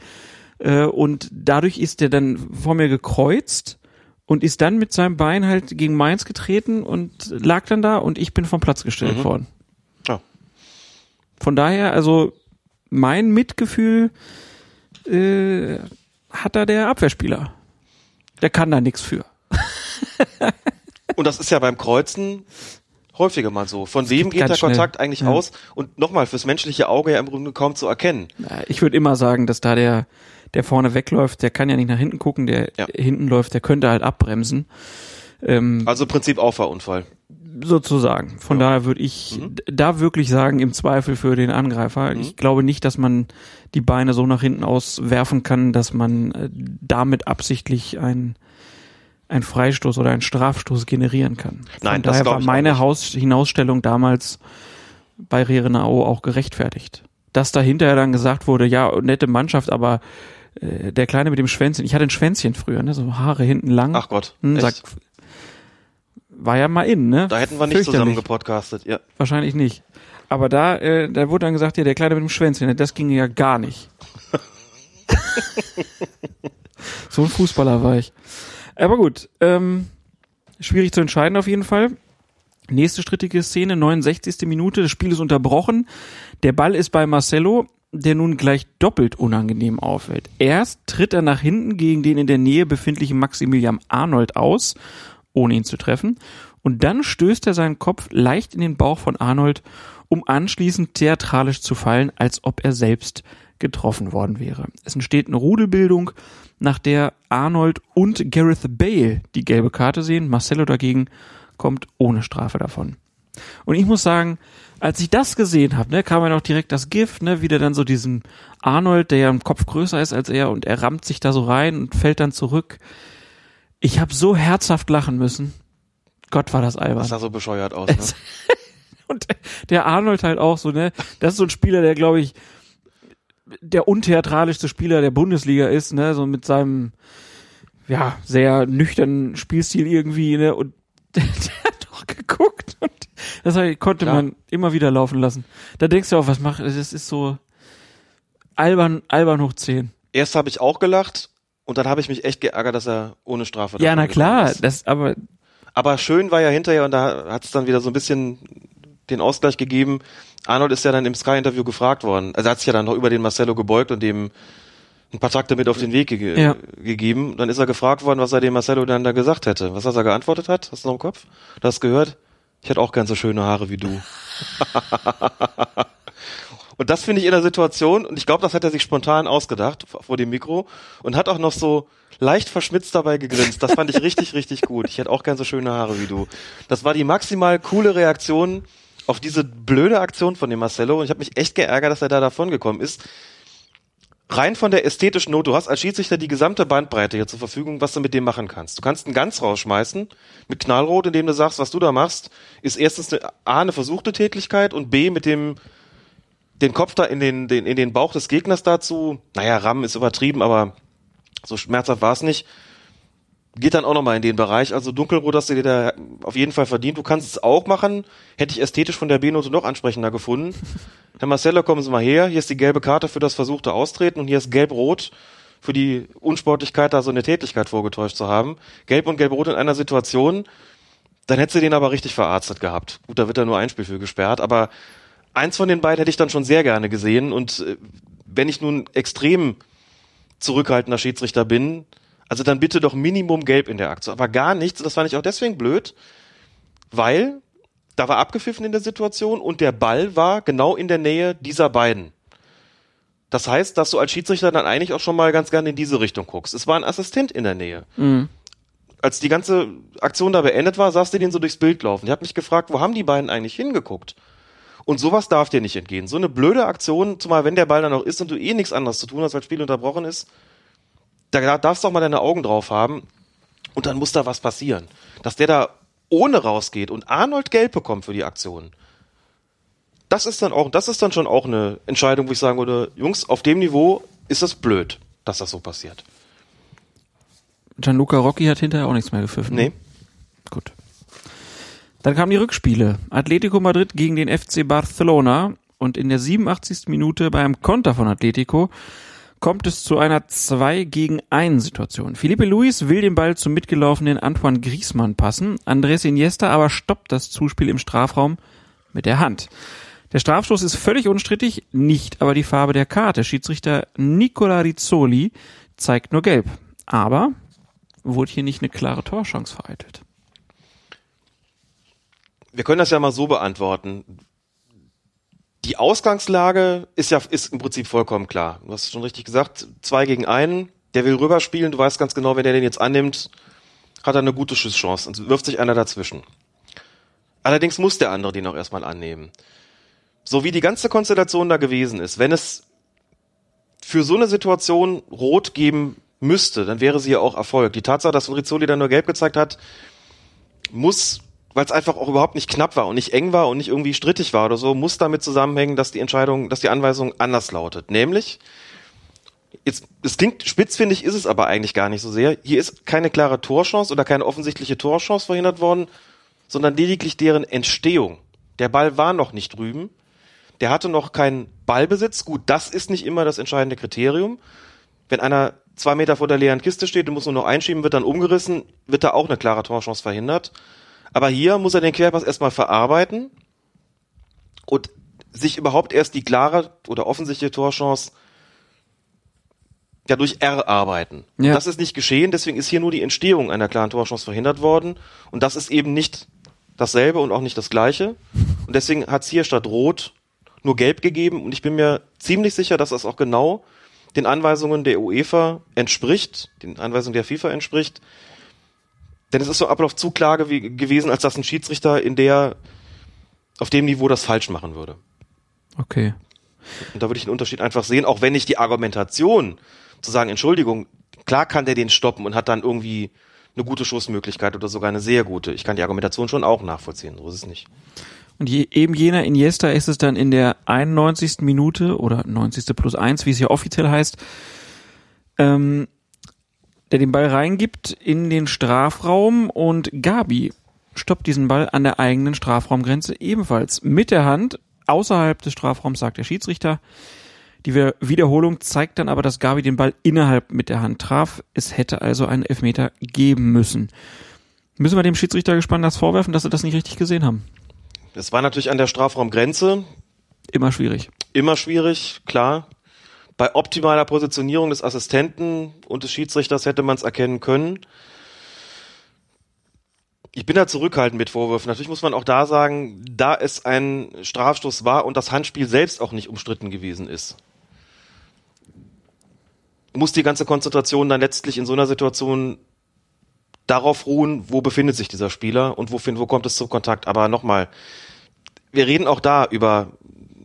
Speaker 4: Äh, und dadurch ist der dann vor mir gekreuzt und ist dann mit seinem Bein halt gegen meins getreten und lag dann da und ich bin vom Platz gestellt
Speaker 5: Mhm.
Speaker 4: worden.
Speaker 5: Ja.
Speaker 4: Von daher, also mein Mitgefühl äh, hat da der Abwehrspieler. Der kann da nichts für.
Speaker 5: Und das ist ja beim Kreuzen häufiger mal so. Von wem
Speaker 4: geht
Speaker 5: der
Speaker 4: ganz schnell.
Speaker 5: Kontakt eigentlich
Speaker 4: Ja.
Speaker 5: aus? Und nochmal, fürs menschliche Auge ja im Grunde kaum zu erkennen.
Speaker 4: Ich würde immer sagen, dass da der, der vorne wegläuft, der kann ja nicht nach hinten gucken, der
Speaker 5: Ja.
Speaker 4: hinten läuft, der könnte halt abbremsen. Ähm,
Speaker 5: Also im Prinzip Auffahrunfall.
Speaker 4: sozusagen. Von daher würde ich
Speaker 5: Mhm.
Speaker 4: da wirklich sagen, im Zweifel für den Angreifer. Ich glaube nicht, dass man die Beine so nach hinten auswerfen kann, dass man äh, damit absichtlich ein ein Freistoß oder ein Strafstoß generieren kann.
Speaker 5: Nein,
Speaker 4: Von
Speaker 5: das
Speaker 4: daher war meine. Haus Hinausstellung damals bei Rerenau auch gerechtfertigt. Dass da hinterher dann gesagt wurde, ja, nette Mannschaft, aber äh, der Kleine mit dem Schwänzchen, ich hatte ein Schwänzchen früher, ne, so Haare hinten lang.
Speaker 5: Ach Gott.
Speaker 4: Hm, sag, war ja mal in, ne?
Speaker 5: da hätten wir nicht zusammen gepodcastet. Ja.
Speaker 4: Wahrscheinlich nicht. Aber da, äh, da wurde dann gesagt, ja, der Kleine mit dem Schwänzchen, das ging ja gar nicht. [laughs] so ein Fußballer war ich. Aber gut, ähm, schwierig zu entscheiden auf jeden Fall. Nächste strittige Szene, 69. Minute, das Spiel ist unterbrochen. Der Ball ist bei Marcelo, der nun gleich doppelt unangenehm auffällt. Erst tritt er nach hinten gegen den in der Nähe befindlichen Maximilian Arnold aus, ohne ihn zu treffen. Und dann stößt er seinen Kopf leicht in den Bauch von Arnold, um anschließend theatralisch zu fallen, als ob er selbst getroffen worden wäre. Es entsteht eine Rudelbildung, nach der Arnold und Gareth Bale die gelbe Karte sehen. Marcelo dagegen kommt ohne Strafe davon. Und ich muss sagen, als ich das gesehen habe, ne, kam ja noch direkt das GIF, ne, wieder dann so diesem Arnold, der ja im Kopf größer ist als er und er rammt sich da so rein und fällt dann zurück. Ich habe so herzhaft lachen müssen. Gott war das albern.
Speaker 5: Das sah so bescheuert aus. Ne? [laughs]
Speaker 4: Und der Arnold halt auch so, ne? Das ist so ein Spieler, der, glaube ich, der untheatralischste Spieler der Bundesliga ist, ne? So mit seinem, ja, sehr nüchternen Spielstil irgendwie, ne? Und [laughs] der, der hat doch geguckt und das konnte
Speaker 5: Klar.
Speaker 4: man immer wieder laufen lassen. Da denkst du auch, was macht, das ist so albern, albern hoch 10.
Speaker 5: Erst habe ich auch gelacht und dann habe ich mich echt geärgert, dass er ohne Strafe
Speaker 4: Ja, na klar,
Speaker 5: ist.
Speaker 4: das, aber,
Speaker 5: Aber schön war ja hinterher und da hat es dann wieder so ein bisschen den Ausgleich gegeben. Arnold ist ja dann im Sky-Interview gefragt worden. Also er hat sich ja dann noch über den Marcelo gebeugt und dem ein paar Takte mit auf den Weg ge
Speaker 4: Ja.
Speaker 5: gegeben. Dann ist er gefragt worden, was er dem Marcelo dann da gesagt hätte. Was er geantwortet hat? Hast du noch im Kopf? Du hast gehört? Ich hätte auch gern so schöne Haare wie du. [laughs] und das finde ich in der Situation, und ich glaube, das hat er sich spontan ausgedacht vor dem Mikro und hat auch noch so leicht verschmitzt dabei gegrinst. Das fand ich richtig, richtig gut. Ich hätte auch gern so schöne Haare wie du. Das war die maximal coole Reaktion auf diese blöde Aktion von dem Marcelo und ich habe mich echt geärgert, dass er da davon gekommen ist. Rein von der ästhetischen Not, du hast als Schiedsrichter die gesamte Bandbreite hier zur Verfügung, was du mit dem machen kannst. Du kannst einen ganz rausschmeißen mit Knallrot, indem du sagst, was du da machst, ist erstens eine, A, eine versuchte Tätigkeit und B, mit dem den Kopf da in den, den, in den Bauch des Gegners dazu, naja, rammen ist übertrieben, aber so schmerzhaft war es nicht. Geht dann auch nochmal in den Bereich. Also dunkelrot hast du dir da auf jeden Fall verdient. Du kannst es auch machen. Hätte ich ästhetisch von der B-Note noch ansprechender gefunden. [laughs] Herr Marcelo, kommen Sie mal her. Hier ist die gelbe Karte für das versuchte Austreten und hier ist gelb-rot für die Unsportlichkeit, da so eine Tätigkeit vorgetäuscht zu haben. Gelb und gelb-rot in einer Situation, dann hätte sie den aber richtig verarztet gehabt. Gut, da wird er nur ein Spiel für gesperrt, aber eins von den beiden hätte ich dann schon sehr gerne gesehen und äh, wenn ich nun extrem zurückhaltender Schiedsrichter bin, also dann bitte doch Minimum Gelb in der Aktion, aber gar nichts. Das fand ich auch deswegen blöd, weil da war abgepfiffen in der Situation und der Ball war genau in der Nähe dieser beiden. Das heißt, dass du als Schiedsrichter dann eigentlich auch schon mal ganz gerne in diese Richtung guckst. Es war ein Assistent in der Nähe. als die ganze Aktion da beendet war, saß der den so durchs Bild laufen. Ich habe mich gefragt, wo haben die beiden eigentlich hingeguckt? Und sowas darf dir nicht entgehen. So eine blöde Aktion, zumal wenn der Ball dann noch ist und du eh nichts anderes zu tun hast, weil das Spiel unterbrochen ist, da darfst du auch mal deine Augen drauf haben und dann muss da was passieren. Dass der da ohne rausgeht und Arnold Gelb bekommt für die Aktion. Das ist dann auch, das ist dann schon auch eine Entscheidung, wo ich sagen würde, Jungs, auf dem Niveau ist das blöd, dass das so passiert.
Speaker 4: Gianluca Rocchi hat hinterher auch nichts mehr gepfiffen.
Speaker 5: Nee.
Speaker 4: Gut. Dann kamen die Rückspiele. Atletico Madrid gegen den FC Barcelona und in der 87. Minute beim Konter von Atletico kommt es zu einer 2 gegen 1 Situation. Felipe Luis will den Ball zum mitgelaufenen Antoine Griezmann passen. Andres Iniesta aber stoppt das Zuspiel im Strafraum mit der Hand. Der Strafstoß ist völlig unstrittig, nicht aber die Farbe der Karte. Schiedsrichter Nicola Rizzoli zeigt nur gelb. Aber wurde hier nicht eine klare Torchance vereitelt?
Speaker 5: Wir können das ja mal so beantworten. Die Ausgangslage ist ja ist im Prinzip vollkommen klar. Du hast schon richtig gesagt, zwei gegen einen. Der will rüberspielen. Du weißt ganz genau, wenn der den jetzt annimmt, hat er eine gute Schusschance und wirft sich einer dazwischen. Allerdings muss der andere den auch erstmal annehmen. So wie die ganze Konstellation da gewesen ist, wenn es für so eine Situation rot geben müsste, dann wäre sie ja auch Erfolg. Die Tatsache, dass Rizzoli dann nur gelb gezeigt hat, muss, weil es einfach auch überhaupt nicht knapp war und nicht eng war und nicht irgendwie strittig war oder so, muss damit zusammenhängen, dass die Entscheidung, dass die Anweisung anders lautet. Nämlich, jetzt, es klingt spitzfindig, ist es aber eigentlich gar nicht so sehr. Hier ist keine klare Torchance oder keine offensichtliche Torchance verhindert worden, sondern lediglich deren Entstehung. Der Ball war noch nicht drüben. Der hatte noch keinen Ballbesitz. Gut, das ist nicht immer das entscheidende Kriterium. Wenn einer zwei Meter vor der leeren Kiste steht und muss nur noch einschieben, wird dann umgerissen, wird da auch eine klare Torchance verhindert. Aber hier muss er den Querpass erstmal verarbeiten und sich überhaupt erst die klare oder offensichtliche Torchance dadurch erarbeiten. Ja. Das ist nicht geschehen, deswegen ist hier nur die Entstehung einer klaren Torchance verhindert worden. Und das ist eben nicht dasselbe und auch nicht das gleiche. Und deswegen hat es hier statt Rot nur Gelb gegeben. Und ich bin mir ziemlich sicher, dass das auch genau den Anweisungen der UEFA entspricht, den Anweisungen der FIFA entspricht. Denn es ist so Ablauf zu klar gew gewesen, als dass ein Schiedsrichter in der, auf dem Niveau das falsch machen würde.
Speaker 4: Okay.
Speaker 5: Und da würde ich den Unterschied einfach sehen, auch wenn ich die Argumentation zu sagen, Entschuldigung, klar kann der den stoppen und hat dann irgendwie eine gute Schussmöglichkeit oder sogar eine sehr gute. Ich kann die Argumentation schon auch nachvollziehen, so ist es nicht.
Speaker 4: Und je, eben jener Iniesta ist es dann in der 91. Minute oder 90. plus 1, wie es hier offiziell heißt, ähm, der den Ball reingibt in den Strafraum und Gabi stoppt diesen Ball an der eigenen Strafraumgrenze ebenfalls mit der Hand. Außerhalb des Strafraums sagt der Schiedsrichter. Die Wiederholung zeigt dann aber, dass Gabi den Ball innerhalb mit der Hand traf. Es hätte also einen Elfmeter geben müssen. Müssen wir dem Schiedsrichter gespannt das vorwerfen, dass sie das nicht richtig gesehen haben?
Speaker 5: Das war natürlich an der Strafraumgrenze.
Speaker 4: Immer schwierig.
Speaker 5: Immer schwierig, klar. Bei optimaler Positionierung des Assistenten und des Schiedsrichters hätte man es erkennen können. Ich bin da zurückhaltend mit Vorwürfen. Natürlich muss man auch da sagen, da es ein Strafstoß war und das Handspiel selbst auch nicht umstritten gewesen ist, muss die ganze Konzentration dann letztlich in so einer Situation darauf ruhen, wo befindet sich dieser Spieler und wo, wo kommt es zum Kontakt. Aber nochmal, wir reden auch da über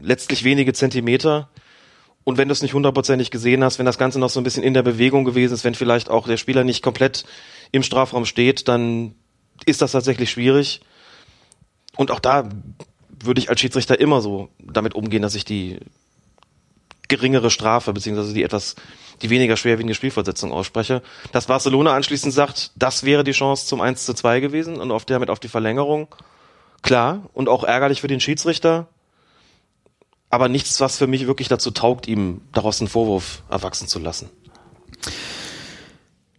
Speaker 5: letztlich wenige Zentimeter. Und wenn du es nicht hundertprozentig gesehen hast, wenn das Ganze noch so ein bisschen in der Bewegung gewesen ist, wenn vielleicht auch der Spieler nicht komplett im Strafraum steht, dann ist das tatsächlich schwierig. Und auch da würde ich als Schiedsrichter immer so damit umgehen, dass ich die geringere Strafe, beziehungsweise die etwas, die weniger schwerwiegende Spielversetzung ausspreche. Dass Barcelona anschließend sagt, das wäre die Chance zum 1 zu 2 gewesen und auf damit auf die Verlängerung klar und auch ärgerlich für den Schiedsrichter, aber nichts, was für mich wirklich dazu taugt, ihm daraus einen Vorwurf erwachsen zu lassen.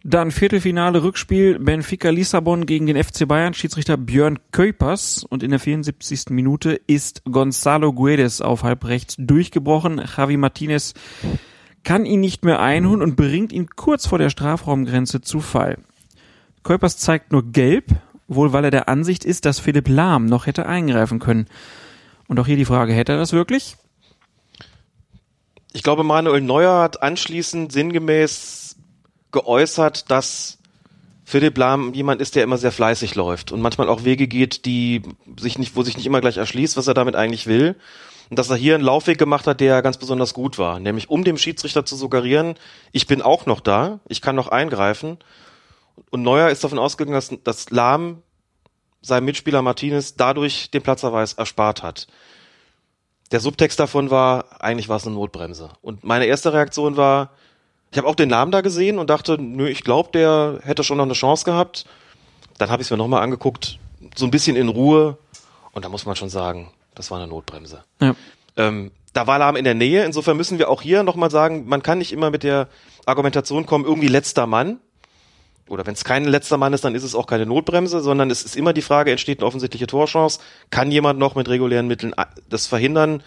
Speaker 4: Dann Viertelfinale Rückspiel Benfica Lissabon gegen den FC Bayern Schiedsrichter Björn Köpers und in der 74. Minute ist Gonzalo Guedes auf halb rechts durchgebrochen. Javi Martinez kann ihn nicht mehr einholen und bringt ihn kurz vor der Strafraumgrenze zu Fall. Köpers zeigt nur gelb, wohl weil er der Ansicht ist, dass Philipp Lahm noch hätte eingreifen können. Und auch hier die Frage, hätte er das wirklich?
Speaker 5: Ich glaube, Manuel Neuer hat anschließend sinngemäß geäußert, dass Philipp Lahm jemand ist, der immer sehr fleißig läuft und manchmal auch Wege geht, die sich nicht, wo sich nicht immer gleich erschließt, was er damit eigentlich will. Und dass er hier einen Laufweg gemacht hat, der ganz besonders gut war. Nämlich um dem Schiedsrichter zu suggerieren, ich bin auch noch da, ich kann noch eingreifen. Und Neuer ist davon ausgegangen, dass, dass Lahm seinem Mitspieler Martinez dadurch den Platzerweis erspart hat. Der Subtext davon war, eigentlich war es eine Notbremse. Und meine erste Reaktion war, ich habe auch den Namen da gesehen und dachte, nö, ich glaube, der hätte schon noch eine Chance gehabt. Dann habe ich es mir nochmal angeguckt, so ein bisschen in Ruhe. Und da muss man schon sagen, das war eine Notbremse.
Speaker 4: Ja.
Speaker 5: Ähm, da war Lahm in der Nähe. Insofern müssen wir auch hier nochmal sagen, man kann nicht immer mit der Argumentation kommen, irgendwie letzter Mann. Oder wenn es kein letzter Mann ist, dann ist es auch keine Notbremse, sondern es ist immer die Frage, entsteht eine offensichtliche Torchance? Kann jemand noch mit regulären Mitteln a- das verhindern,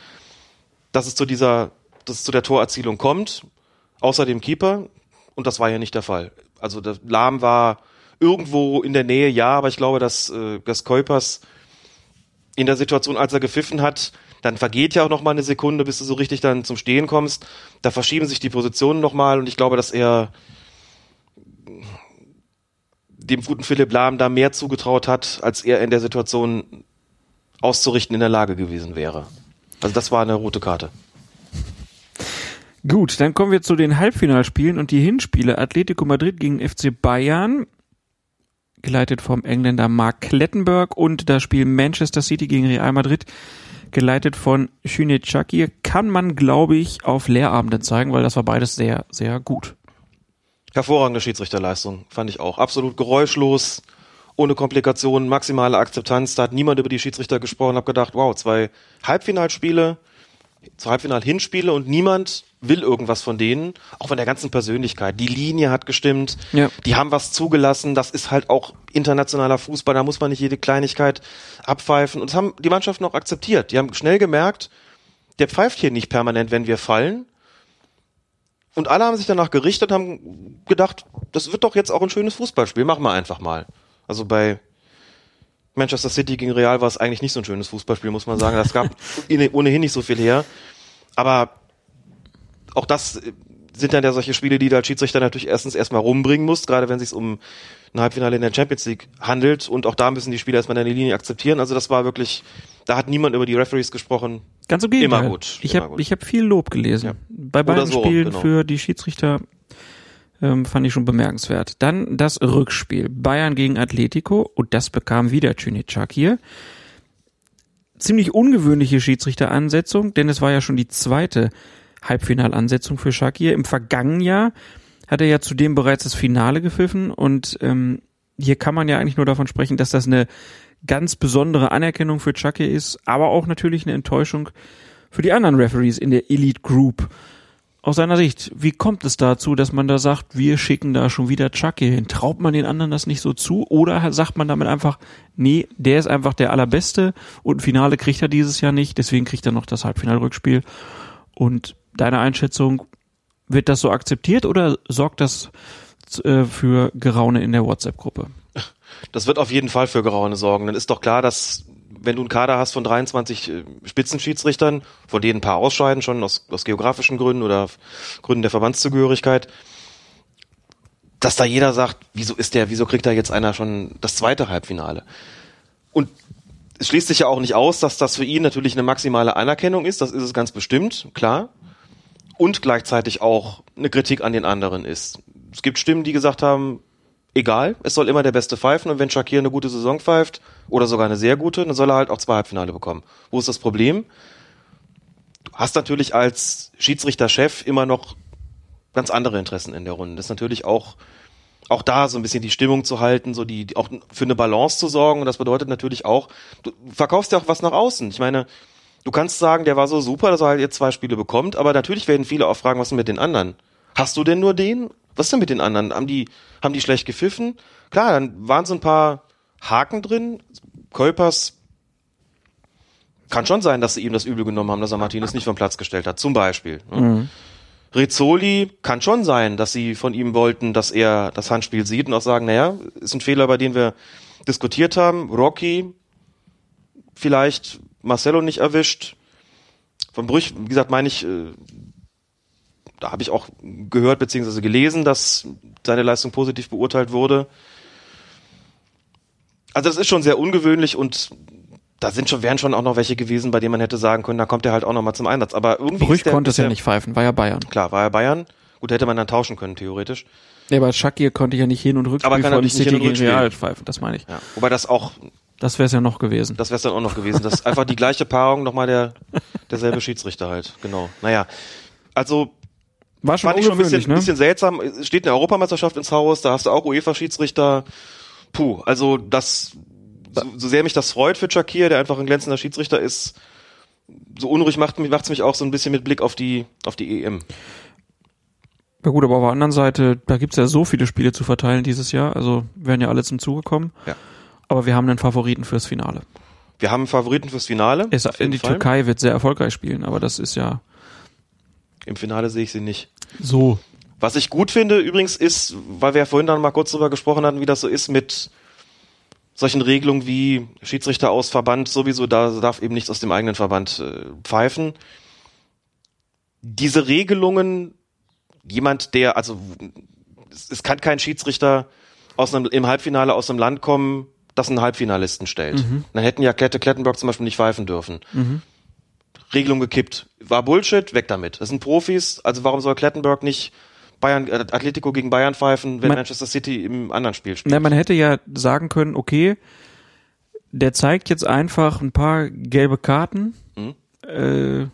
Speaker 5: dass es zu dieser, dass es zu der Torerzielung kommt? Außer dem Keeper. Und das war ja nicht der Fall. Also der Lahm war irgendwo in der Nähe, ja, aber ich glaube, dass, äh, dass Kuipers in der Situation, als er gepfiffen hat, dann vergeht ja auch noch mal eine Sekunde, bis du so richtig dann zum Stehen kommst. Da verschieben sich die Positionen noch mal und ich glaube, dass er dem guten Philipp Lahm da mehr zugetraut hat, als er in der Situation auszurichten in der Lage gewesen wäre. Also das war eine rote Karte.
Speaker 4: Gut, dann kommen wir zu den Halbfinalspielen und die Hinspiele. Atletico Madrid gegen FC Bayern, geleitet vom Engländer Mark Klettenberg und das Spiel Manchester City gegen Real Madrid, geleitet von Cüneyt Çakir, kann man, glaube ich, auf Lehrabenden zeigen, weil das war beides sehr, sehr gut.
Speaker 5: Hervorragende Schiedsrichterleistung, fand ich auch. Absolut geräuschlos, ohne Komplikationen, maximale Akzeptanz. Da hat niemand über die Schiedsrichter gesprochen. Hab gedacht, wow, zwei Halbfinalspiele, zwei Halbfinal-Hinspiele und niemand will irgendwas von denen, auch von der ganzen Persönlichkeit. Die Linie hat gestimmt,
Speaker 4: Ja.
Speaker 5: die haben was zugelassen. Das ist halt auch internationaler Fußball. Da muss man nicht jede Kleinigkeit abpfeifen. Und das haben die Mannschaften auch akzeptiert. Die haben schnell gemerkt, der pfeift hier nicht permanent, wenn wir fallen. Und alle haben sich danach gerichtet und haben gedacht, das wird doch jetzt auch ein schönes Fußballspiel, machen wir einfach mal. Also bei Manchester City gegen Real war es eigentlich nicht so ein schönes Fußballspiel, muss man sagen. Das gab [laughs] ohnehin nicht so viel her. Aber auch das sind dann ja solche Spiele, die du als Schiedsrichter natürlich erstens erstmal rumbringen musst, gerade wenn es sich um ein Halbfinale in der Champions League handelt. Und auch da müssen die Spieler erstmal deine Linie akzeptieren. Also das war wirklich, da hat niemand über die Referees gesprochen.
Speaker 4: Ganz im Gegenteil.
Speaker 5: Immer gut,
Speaker 4: Ich habe hab viel Lob gelesen.
Speaker 5: Ja.
Speaker 4: Bei beiden
Speaker 5: so,
Speaker 4: Spielen
Speaker 5: genau.
Speaker 4: für die Schiedsrichter ähm, fand ich schon bemerkenswert. Dann das Rückspiel. Bayern gegen Atletico und das bekam wieder Cüneyt Çakir. Ziemlich ungewöhnliche Schiedsrichteransetzung, denn es war ja schon die zweite Halbfinalansetzung für Shakir. Im vergangenen Jahr hat er ja zudem bereits das Finale gepfiffen und ähm, hier kann man ja eigentlich nur davon sprechen, dass das eine ganz besondere Anerkennung für Shakir ist, aber auch natürlich eine Enttäuschung für die anderen Referees in der Elite Group. Aus seiner Sicht, wie kommt es dazu, dass man da sagt, wir schicken da schon wieder Chucky hin? Traut man den anderen das nicht so zu? Oder sagt man damit einfach, nee, der ist einfach der Allerbeste und Finale kriegt er dieses Jahr nicht, deswegen kriegt er noch das Halbfinalrückspiel. Und deine Einschätzung, wird das so akzeptiert oder sorgt das äh, für Geraune in der WhatsApp-Gruppe?
Speaker 5: Das wird auf jeden Fall für Geraune sorgen. Dann ist doch klar, dass wenn du einen Kader hast von 23 äh, Spitzenschiedsrichtern, von denen ein paar ausscheiden, schon aus, aus geografischen Gründen oder Gründen der Verbandszugehörigkeit, dass da jeder sagt, wieso ist der, wieso kriegt da jetzt einer schon das zweite Halbfinale? Und es schließt sich ja auch nicht aus, dass das für ihn natürlich eine maximale Anerkennung ist, das ist es ganz bestimmt, klar. Und gleichzeitig auch eine Kritik an den anderen ist. Es gibt Stimmen, die gesagt haben, egal, es soll immer der Beste pfeifen und wenn Shakir eine gute Saison pfeift oder sogar eine sehr gute, dann soll er halt auch zwei Halbfinale bekommen. Wo ist das Problem? Du hast natürlich als Schiedsrichterchef immer noch ganz andere Interessen in der Runde. Das ist natürlich auch auch da so ein bisschen die Stimmung zu halten, so die, auch für eine Balance zu sorgen. Und das bedeutet natürlich auch, du verkaufst ja auch was nach außen. Ich meine, du kannst sagen, der war so super, dass er halt jetzt zwei Spiele bekommt, aber natürlich werden viele auch fragen, was ist mit den anderen? Hast du denn nur den? Was ist denn mit den anderen? Haben die, haben die schlecht gepfiffen? Klar, dann waren so ein paar Haken drin. Kolpers kann schon sein, dass sie ihm das übel genommen haben, dass er Martinez nicht vom Platz gestellt hat, zum Beispiel. Ne? Rizzoli kann schon sein, dass sie von ihm wollten, dass er das Handspiel sieht und auch sagen, naja, ist ein Fehler, bei dem wir diskutiert haben. Rocky vielleicht Marcelo nicht erwischt. Von Brüch, wie gesagt, meine ich, äh, da habe ich auch gehört bzw. gelesen, dass seine Leistung positiv beurteilt wurde. Also das ist schon sehr ungewöhnlich und da sind schon, wären schon auch noch welche gewesen, bei denen man hätte sagen können, da kommt er halt auch noch mal zum Einsatz. Aber irgendwie
Speaker 4: Brüch
Speaker 5: der,
Speaker 4: konnte es ja nicht pfeifen, war ja Bayern.
Speaker 5: Klar, war er Bayern. Gut, hätte man dann tauschen können, theoretisch.
Speaker 4: Ja, aber Shakir konnte ja nicht hin und Rückspiel
Speaker 5: Aber kann natürlich nicht
Speaker 4: City
Speaker 5: Hin- und
Speaker 4: gegen. Real pfeifen, das meine ich.
Speaker 5: Ja. Wobei das auch,
Speaker 4: Das wäre es ja noch gewesen.
Speaker 5: das wäre es dann auch noch gewesen. Das ist einfach die gleiche Paarung, nochmal der, derselbe [laughs] Schiedsrichter halt. Genau. Naja. Also,
Speaker 4: War schon
Speaker 5: fand ich schon ein bisschen,
Speaker 4: ne?
Speaker 5: bisschen seltsam. Es steht eine Europameisterschaft ins Haus, da hast du auch UEFA-Schiedsrichter. Puh, also das, so, so sehr mich das freut für Shakir, der einfach ein glänzender Schiedsrichter ist, so unruhig macht macht's mich auch so ein bisschen mit Blick auf die, auf die EM.
Speaker 4: Ja gut, aber auf der anderen Seite, da gibt's ja so viele Spiele zu verteilen dieses Jahr, also werden ja alle zum Zuge kommen.
Speaker 5: Ja.
Speaker 4: Aber wir haben einen Favoriten fürs Finale.
Speaker 5: Wir haben einen Favoriten fürs Finale.
Speaker 4: Es, die
Speaker 5: Fall.
Speaker 4: Türkei wird sehr erfolgreich spielen, aber das ist ja
Speaker 5: Im Finale sehe ich sie nicht.
Speaker 4: so.
Speaker 5: Was ich gut finde übrigens ist, weil wir ja vorhin dann mal kurz drüber gesprochen hatten, wie das so ist mit solchen Regelungen wie Schiedsrichter aus Verband sowieso, da darf eben nichts aus dem eigenen Verband äh, pfeifen. Diese Regelungen, jemand, der, also es, es kann kein Schiedsrichter aus einem, im Halbfinale aus einem Land kommen, das einen Halbfinalisten stellt. Dann hätten ja Klette Klettenberg zum Beispiel nicht pfeifen dürfen. Regelung gekippt. War Bullshit, weg damit. Das sind Profis, also warum soll Klettenberg nicht Bayern, äh, Atletico gegen Bayern pfeifen, wenn
Speaker 4: Man-
Speaker 5: Manchester City im anderen Spiel spielt?
Speaker 4: Na, man hätte ja sagen können, okay, der zeigt jetzt einfach ein paar gelbe Karten,
Speaker 5: Mhm.
Speaker 4: äh,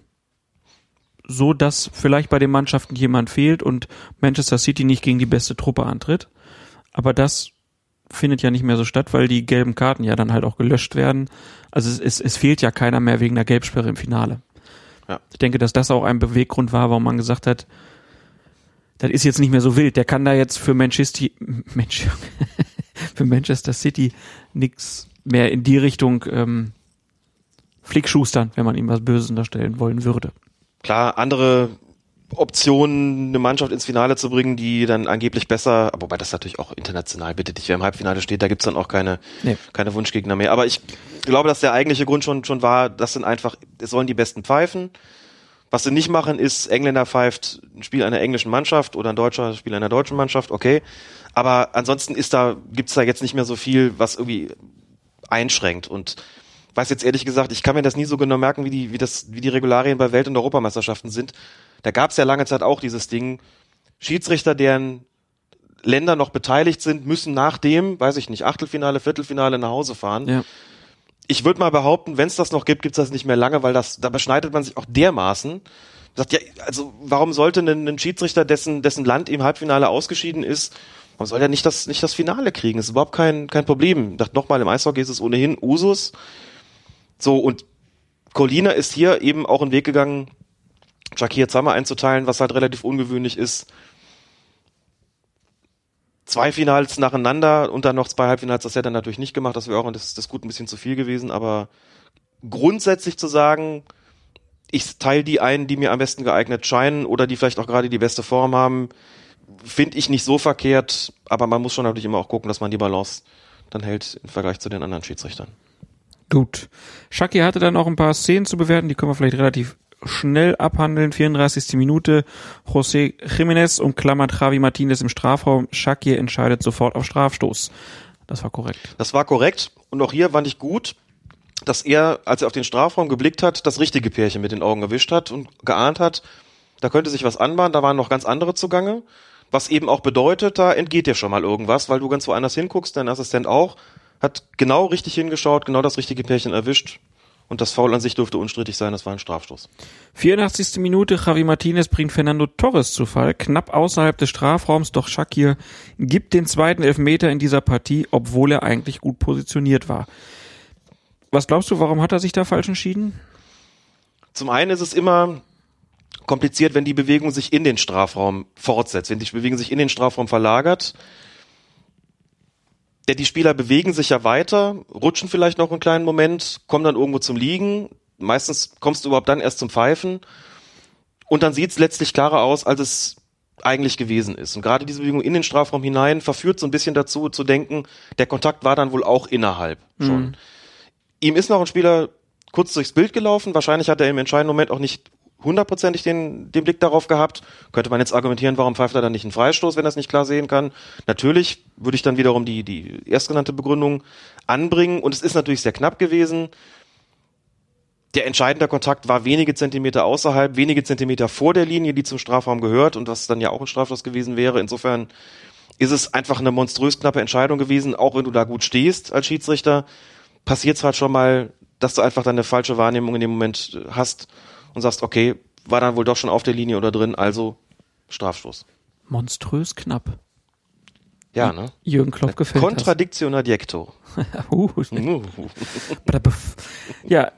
Speaker 4: so dass vielleicht bei den Mannschaften jemand fehlt und Manchester City nicht gegen die beste Truppe antritt. Aber das findet ja nicht mehr so statt, weil die gelben Karten ja dann halt auch gelöscht werden. Also es, es, es fehlt ja keiner mehr wegen der Gelbsperre im Finale.
Speaker 5: Ja.
Speaker 4: Ich denke, dass das auch ein Beweggrund war, warum man gesagt hat, das ist jetzt nicht mehr so wild. Der kann da jetzt für Manchester, Mensch, [laughs] für Manchester City nix mehr in die Richtung ähm, flickschustern, wenn man ihm was Böses unterstellen wollen würde.
Speaker 5: Klar, andere Optionen, eine Mannschaft ins Finale zu bringen, die dann angeblich besser, aber wobei das natürlich auch international, bitte dich, wer im Halbfinale steht, da gibt's dann auch keine,
Speaker 4: Nee.
Speaker 5: keine Wunschgegner mehr. Aber ich glaube, dass der eigentliche Grund schon, schon war, das sind einfach, es sollen die Besten pfeifen. Was sie nicht machen, ist, Engländer pfeift ein Spiel einer englischen Mannschaft oder ein Deutscher Spiel einer deutschen Mannschaft, okay. Aber ansonsten ist da, gibt's da jetzt nicht mehr so viel, was irgendwie einschränkt. Und weiß jetzt ehrlich gesagt, ich kann mir das nie so genau merken, wie die, wie das, wie die Regularien bei Welt- und Europameisterschaften sind. Da gab's ja lange Zeit auch dieses Ding, Schiedsrichter, deren Länder noch beteiligt sind, müssen nach dem, weiß ich nicht, Achtelfinale, Viertelfinale nach Hause fahren.
Speaker 4: Ja.
Speaker 5: Ich würde mal behaupten, wenn es das noch gibt, gibt's das nicht mehr lange, weil das, da beschneidet man sich auch dermaßen. Sagt ja, also warum sollte ein, ein Schiedsrichter, dessen, dessen Land im Halbfinale ausgeschieden ist, warum soll der nicht das, nicht das Finale kriegen? Das ist überhaupt kein, kein Problem. Ich dachte nochmal, im Eishockey ist es ohnehin Usus. So, und Colina ist hier eben auch einen Weg gegangen, Shakir Zammer einzuteilen, was halt relativ ungewöhnlich ist. Zwei Finals nacheinander und dann noch zwei Halbfinals, das hätte er natürlich nicht gemacht, das wäre auch das, das gut ein bisschen zu viel gewesen, aber grundsätzlich zu sagen, ich teile die ein, die mir am besten geeignet scheinen oder die vielleicht auch gerade die beste Form haben, finde ich nicht so verkehrt, aber man muss schon natürlich immer auch gucken, dass man die Balance dann hält im Vergleich zu den anderen Schiedsrichtern.
Speaker 4: Gut. Shaki hatte dann auch ein paar Szenen zu bewerten, die können wir vielleicht relativ schnell abhandeln. 34. Minute. José Jiménez umklammert Javi Martinez im Strafraum. Shaki entscheidet sofort auf Strafstoß. Das war korrekt.
Speaker 5: Das war korrekt und auch hier fand ich gut, dass er, als er auf den Strafraum geblickt hat, das richtige Pärchen mit den Augen erwischt hat und geahnt hat, da könnte sich was anbahnen, da waren noch ganz andere zugange, was eben auch bedeutet, da entgeht dir schon mal irgendwas, weil du ganz woanders hinguckst, dein Assistent auch, hat genau richtig hingeschaut, genau das richtige Pärchen erwischt und das Foul an sich dürfte unstrittig sein, das war ein Strafstoß.
Speaker 4: 84. Minute. Javi Martinez bringt Fernando Torres zu Fall. Knapp außerhalb des Strafraums, doch Shakir gibt den zweiten Elfmeter in dieser Partie, obwohl er eigentlich gut positioniert war. Was glaubst du, warum hat er sich da falsch entschieden?
Speaker 5: Zum einen ist es immer kompliziert, wenn die Bewegung sich in den Strafraum fortsetzt, wenn die Bewegung sich in den Strafraum verlagert. Denn die Spieler bewegen sich ja weiter, rutschen vielleicht noch einen kleinen Moment, kommen dann irgendwo zum Liegen. Meistens kommst du überhaupt dann erst zum Pfeifen. Und dann sieht es letztlich klarer aus, als es eigentlich gewesen ist. Und gerade diese Bewegung in den Strafraum hinein verführt so ein bisschen dazu zu denken, der Kontakt war dann wohl auch innerhalb schon. Ihm ist noch ein Spieler kurz durchs Bild gelaufen. Wahrscheinlich hat er im entscheidenden Moment auch nicht hundertprozentig den, den Blick darauf gehabt. Könnte man jetzt argumentieren, warum pfeift er dann nicht einen Freistoß, wenn er es nicht klar sehen kann. Natürlich würde ich dann wiederum die, die erstgenannte Begründung anbringen. Und es ist natürlich sehr knapp gewesen. Der entscheidende Kontakt war wenige Zentimeter außerhalb, wenige Zentimeter vor der Linie, die zum Strafraum gehört und was dann ja auch ein Strafstoß gewesen wäre. Insofern ist es einfach eine monströs knappe Entscheidung gewesen, auch wenn du da gut stehst als Schiedsrichter. Passiert es halt schon mal, dass du einfach deine falsche Wahrnehmung in dem Moment hast und sagst, okay, war dann wohl doch schon auf der Linie oder drin, also Strafstoß.
Speaker 4: Monströs knapp.
Speaker 5: Ja, ne?
Speaker 4: Jürgen Klopp gefällt
Speaker 5: Contradictio adjecto.
Speaker 4: das. [laughs] Uh, ja,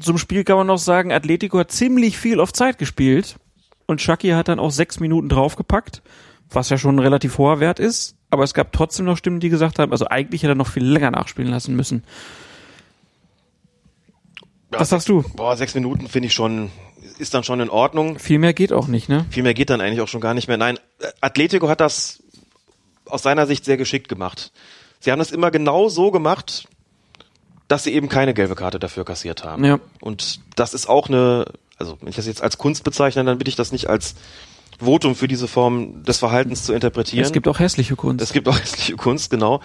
Speaker 4: zum Spiel kann man noch sagen, Atletico hat ziemlich viel auf Zeit gespielt und Shaki hat dann auch sechs Minuten draufgepackt, was ja schon ein relativ hoher Wert ist. Aber es gab trotzdem noch Stimmen, die gesagt haben, also eigentlich hätte er noch viel länger nachspielen lassen müssen. Was sagst du?
Speaker 5: Boah, sechs Minuten finde ich schon, ist dann schon in Ordnung.
Speaker 4: Viel mehr geht auch nicht, ne?
Speaker 5: Viel mehr geht dann eigentlich auch schon gar nicht mehr. Nein, Atletico hat das aus seiner Sicht sehr geschickt gemacht. Sie haben das immer genau so gemacht, dass sie eben keine gelbe Karte dafür kassiert haben.
Speaker 4: Ja.
Speaker 5: Und das ist auch eine, also wenn ich das jetzt als Kunst bezeichne, dann bitte ich das nicht als Votum für diese Form des Verhaltens zu interpretieren.
Speaker 4: Es gibt auch hässliche Kunst.
Speaker 5: Es gibt auch [laughs] hässliche Kunst, genau.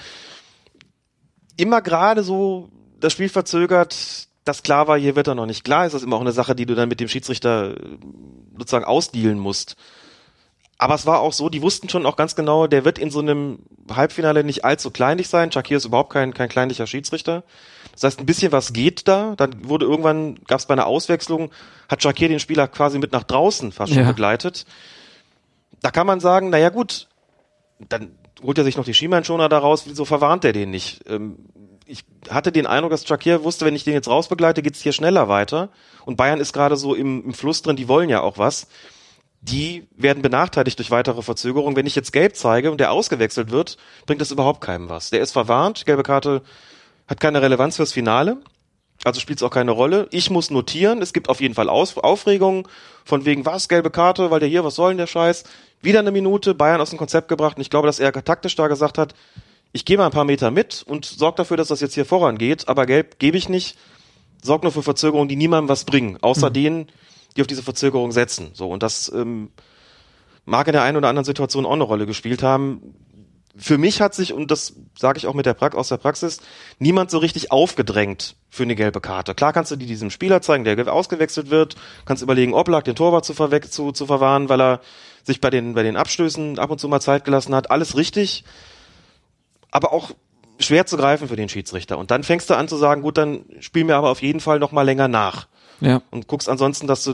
Speaker 5: Immer gerade so das Spiel verzögert, dass klar war, hier wird er noch nicht klar, ist das immer auch eine Sache, die du dann mit dem Schiedsrichter äh, sozusagen ausdealen musst. Aber es war auch so, die wussten schon auch ganz genau, der wird in so einem Halbfinale nicht allzu kleinlich sein. Shakir ist überhaupt kein, kein kleinlicher Schiedsrichter. Das heißt, ein bisschen was geht da. Dann wurde irgendwann, gab es bei einer Auswechslung, hat Shakir den Spieler quasi mit nach draußen fast schon
Speaker 4: Ja.
Speaker 5: begleitet. Da kann man sagen, naja gut, dann holt er sich noch die Schienbeinschoner daraus, wieso verwarnt er den nicht? Ähm, ich hatte den Eindruck, dass Shakir wusste, wenn ich den jetzt rausbegleite, geht's hier schneller weiter. Und Bayern ist gerade so im, im Fluss drin, die wollen ja auch was. Die werden benachteiligt durch weitere Verzögerungen. Wenn ich jetzt gelb zeige und der ausgewechselt wird, bringt das überhaupt keinem was. Der ist verwarnt, gelbe Karte hat keine Relevanz fürs Finale. Also spielt es auch keine Rolle. Ich muss notieren, es gibt auf jeden Fall Aus Aufregung von wegen, was, gelbe Karte, weil der hier, was soll denn der Scheiß? Wieder eine Minute, Bayern aus dem Konzept gebracht und ich glaube, dass er taktisch da gesagt hat, ich gehe mal ein paar Meter mit und sorge dafür, dass das jetzt hier vorangeht, aber gelb gebe ich nicht, sorgt nur für Verzögerungen, die niemandem was bringen, außer denen, die auf diese Verzögerung setzen. So, und das ähm, mag in der einen oder anderen Situation auch eine Rolle gespielt haben. Für mich hat sich, und das sage ich auch mit der pra aus der Praxis, niemand so richtig aufgedrängt für eine gelbe Karte. Klar kannst du die diesem Spieler zeigen, der ausgewechselt wird, kannst überlegen, Oblak den Torwart zu, zu, zu verwahren, weil er sich bei den, bei den Abstößen ab und zu mal Zeit gelassen hat. Alles richtig, aber auch schwer zu greifen für den Schiedsrichter. Und dann fängst du an zu sagen, gut, dann spiel mir aber auf jeden Fall noch mal länger nach
Speaker 4: Ja.
Speaker 5: und guckst ansonsten, dass du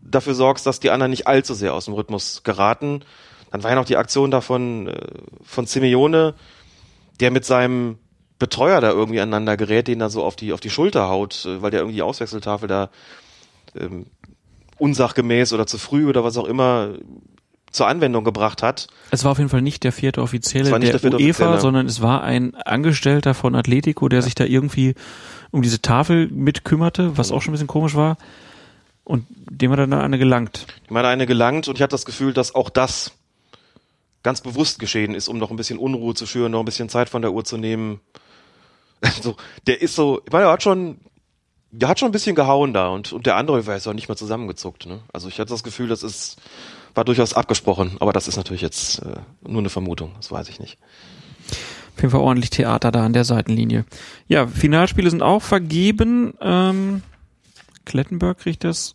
Speaker 5: dafür sorgst, dass die anderen nicht allzu sehr aus dem Rhythmus geraten. Dann war ja noch die Aktion da von, äh, von Simeone, der mit seinem Betreuer da irgendwie aneinander gerät, den da so auf die, auf die Schulter haut, äh, weil der irgendwie die Auswechseltafel da ähm, unsachgemäß oder zu früh oder was auch immer zur Anwendung gebracht hat.
Speaker 4: Es war auf jeden Fall nicht der vierte Offizielle der,
Speaker 5: der vierte
Speaker 4: UEFA,
Speaker 5: Offizielle.
Speaker 4: sondern es war ein Angestellter von Atletico, der sich da irgendwie um diese Tafel mitkümmerte, was auch schon ein bisschen komisch war. Und dem hat er dann eine gelangt.
Speaker 5: Ich meine, eine gelangt und ich hatte das Gefühl, dass auch das ganz bewusst geschehen ist, um noch ein bisschen Unruhe zu schüren, noch ein bisschen Zeit von der Uhr zu nehmen. [laughs] Also, der ist so, ich meine, er hat schon, der hat schon ein bisschen gehauen da und, und der andere war jetzt auch nicht mehr zusammengezuckt. Ne? Also ich hatte das Gefühl, das ist, war durchaus abgesprochen, aber das ist natürlich jetzt äh, nur eine Vermutung, das weiß ich nicht.
Speaker 4: Auf jeden Fall ordentlich Theater da an der Seitenlinie. Ja, Finalspiele sind auch vergeben. Ähm, Klettenberg kriegt das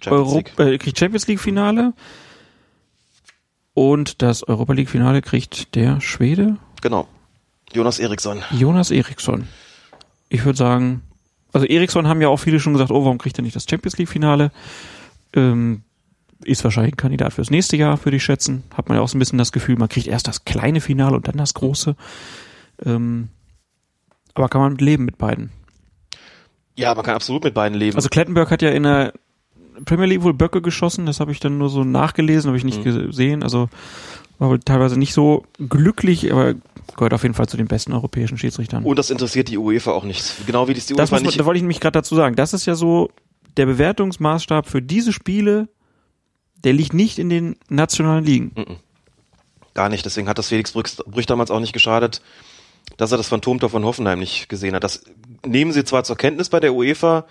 Speaker 5: Champions League.
Speaker 4: äh, kriegt Champions League Finale. Und das Europa League Finale kriegt der Schwede
Speaker 5: Genau. Jonas Eriksson.
Speaker 4: Jonas Eriksson. Ich würde sagen, also Eriksson haben ja auch viele schon gesagt, oh, warum kriegt er nicht das Champions League Finale? Ähm, ist wahrscheinlich ein Kandidat fürs nächste Jahr, würde ich schätzen. Hat man ja auch so ein bisschen das Gefühl, man kriegt erst das kleine Finale und dann das große. Ähm, aber kann man leben mit beiden.
Speaker 5: Ja, man kann absolut mit beiden leben.
Speaker 4: Also Klettenberg hat ja in der Premier League wohl Böcke geschossen, das habe ich dann nur so nachgelesen, habe ich nicht gesehen. Also war wohl teilweise nicht so glücklich, aber gehört auf jeden Fall zu den besten europäischen Schiedsrichtern.
Speaker 5: und das interessiert die UEFA auch nicht. Genau wie das die
Speaker 4: Das
Speaker 5: UEFA
Speaker 4: muss man,
Speaker 5: nicht.
Speaker 4: da wollte ich nämlich gerade dazu sagen. Das ist ja so der Bewertungsmaßstab für diese Spiele, der liegt nicht in den nationalen Ligen.
Speaker 5: Gar nicht. Deswegen hat das Felix Brüch, damals auch nicht geschadet, dass er das Phantomtor von Hoffenheim nicht gesehen hat. Das nehmen sie zwar zur Kenntnis bei der UEFA,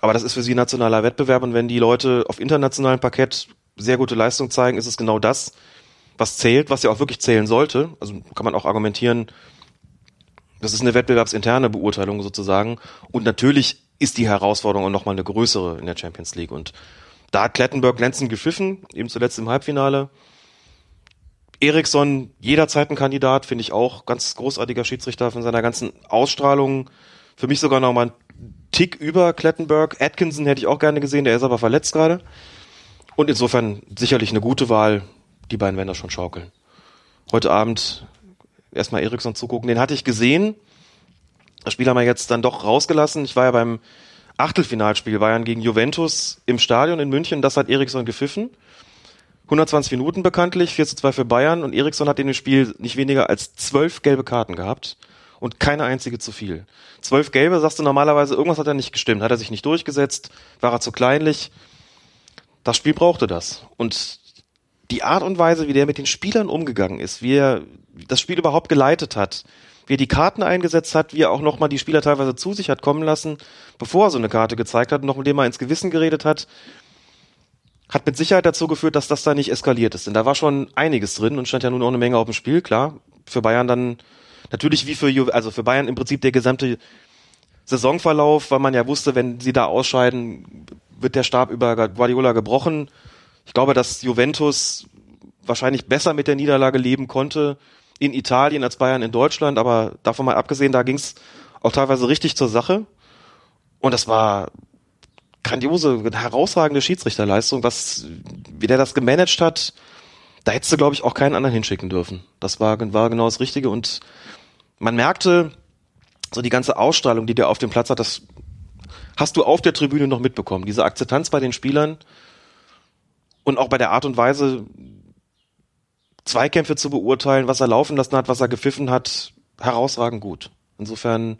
Speaker 5: Aber das ist für sie nationaler Wettbewerb und wenn die Leute auf internationalem Parkett sehr gute Leistung zeigen, ist es genau das, was zählt, was ja auch wirklich zählen sollte. Also kann man auch argumentieren, das ist eine wettbewerbsinterne Beurteilung sozusagen. Und natürlich ist die Herausforderung noch mal eine größere in der Champions League. Und da hat Klettenberg glänzend gepfiffen, eben zuletzt im Halbfinale. Eriksson jederzeit ein Kandidat, finde ich auch ganz großartiger Schiedsrichter von seiner ganzen Ausstrahlung. Für mich sogar noch mal ein Tick über Klettenberg. Atkinson hätte ich auch gerne gesehen, der ist aber verletzt gerade. Und insofern sicherlich eine gute Wahl. Die beiden werden das schon schaukeln. Heute Abend erstmal Eriksson zugucken. Den hatte ich gesehen. Das Spiel haben wir jetzt dann doch rausgelassen. Ich war ja beim Achtelfinalspiel Bayern gegen Juventus im Stadion in München. Das hat Eriksson gepfiffen. 120 Minuten bekanntlich, 4 zu 2 für Bayern und Eriksson hat in dem Spiel nicht weniger als zwölf gelbe Karten gehabt und keine einzige zu viel. Zwölf gelbe, sagst du normalerweise, irgendwas hat er nicht gestimmt, hat er sich nicht durchgesetzt, war er zu kleinlich. Das Spiel brauchte das. Und die Art und Weise, wie der mit den Spielern umgegangen ist, wie er das Spiel überhaupt geleitet hat, wie er die Karten eingesetzt hat, wie er auch nochmal die Spieler teilweise zu sich hat kommen lassen, bevor er so eine Karte gezeigt hat, noch mit dem er ins Gewissen geredet hat, hat mit Sicherheit dazu geführt, dass das da nicht eskaliert ist. Denn da war schon einiges drin und stand ja nun auch eine Menge auf dem Spiel, klar. Für Bayern dann natürlich wie für Ju also für Bayern im Prinzip der gesamte Saisonverlauf, weil man ja wusste, wenn sie da ausscheiden, wird der Stab über Guardiola gebrochen. Ich glaube, dass Juventus wahrscheinlich besser mit der Niederlage leben konnte in Italien als Bayern in Deutschland, aber davon mal abgesehen, da ging es auch teilweise richtig zur Sache. Und das war grandiose, herausragende Schiedsrichterleistung, was, wie der das gemanagt hat, da hättest du, glaube ich, auch keinen anderen hinschicken dürfen. Das war, war genau das Richtige und man merkte, so die ganze Ausstrahlung, die der auf dem Platz hat, das hast du auf der Tribüne noch mitbekommen. Diese Akzeptanz bei den Spielern und auch bei der Art und Weise, Zweikämpfe zu beurteilen, was er laufen lassen hat, was er gepfiffen hat, herausragend gut. Insofern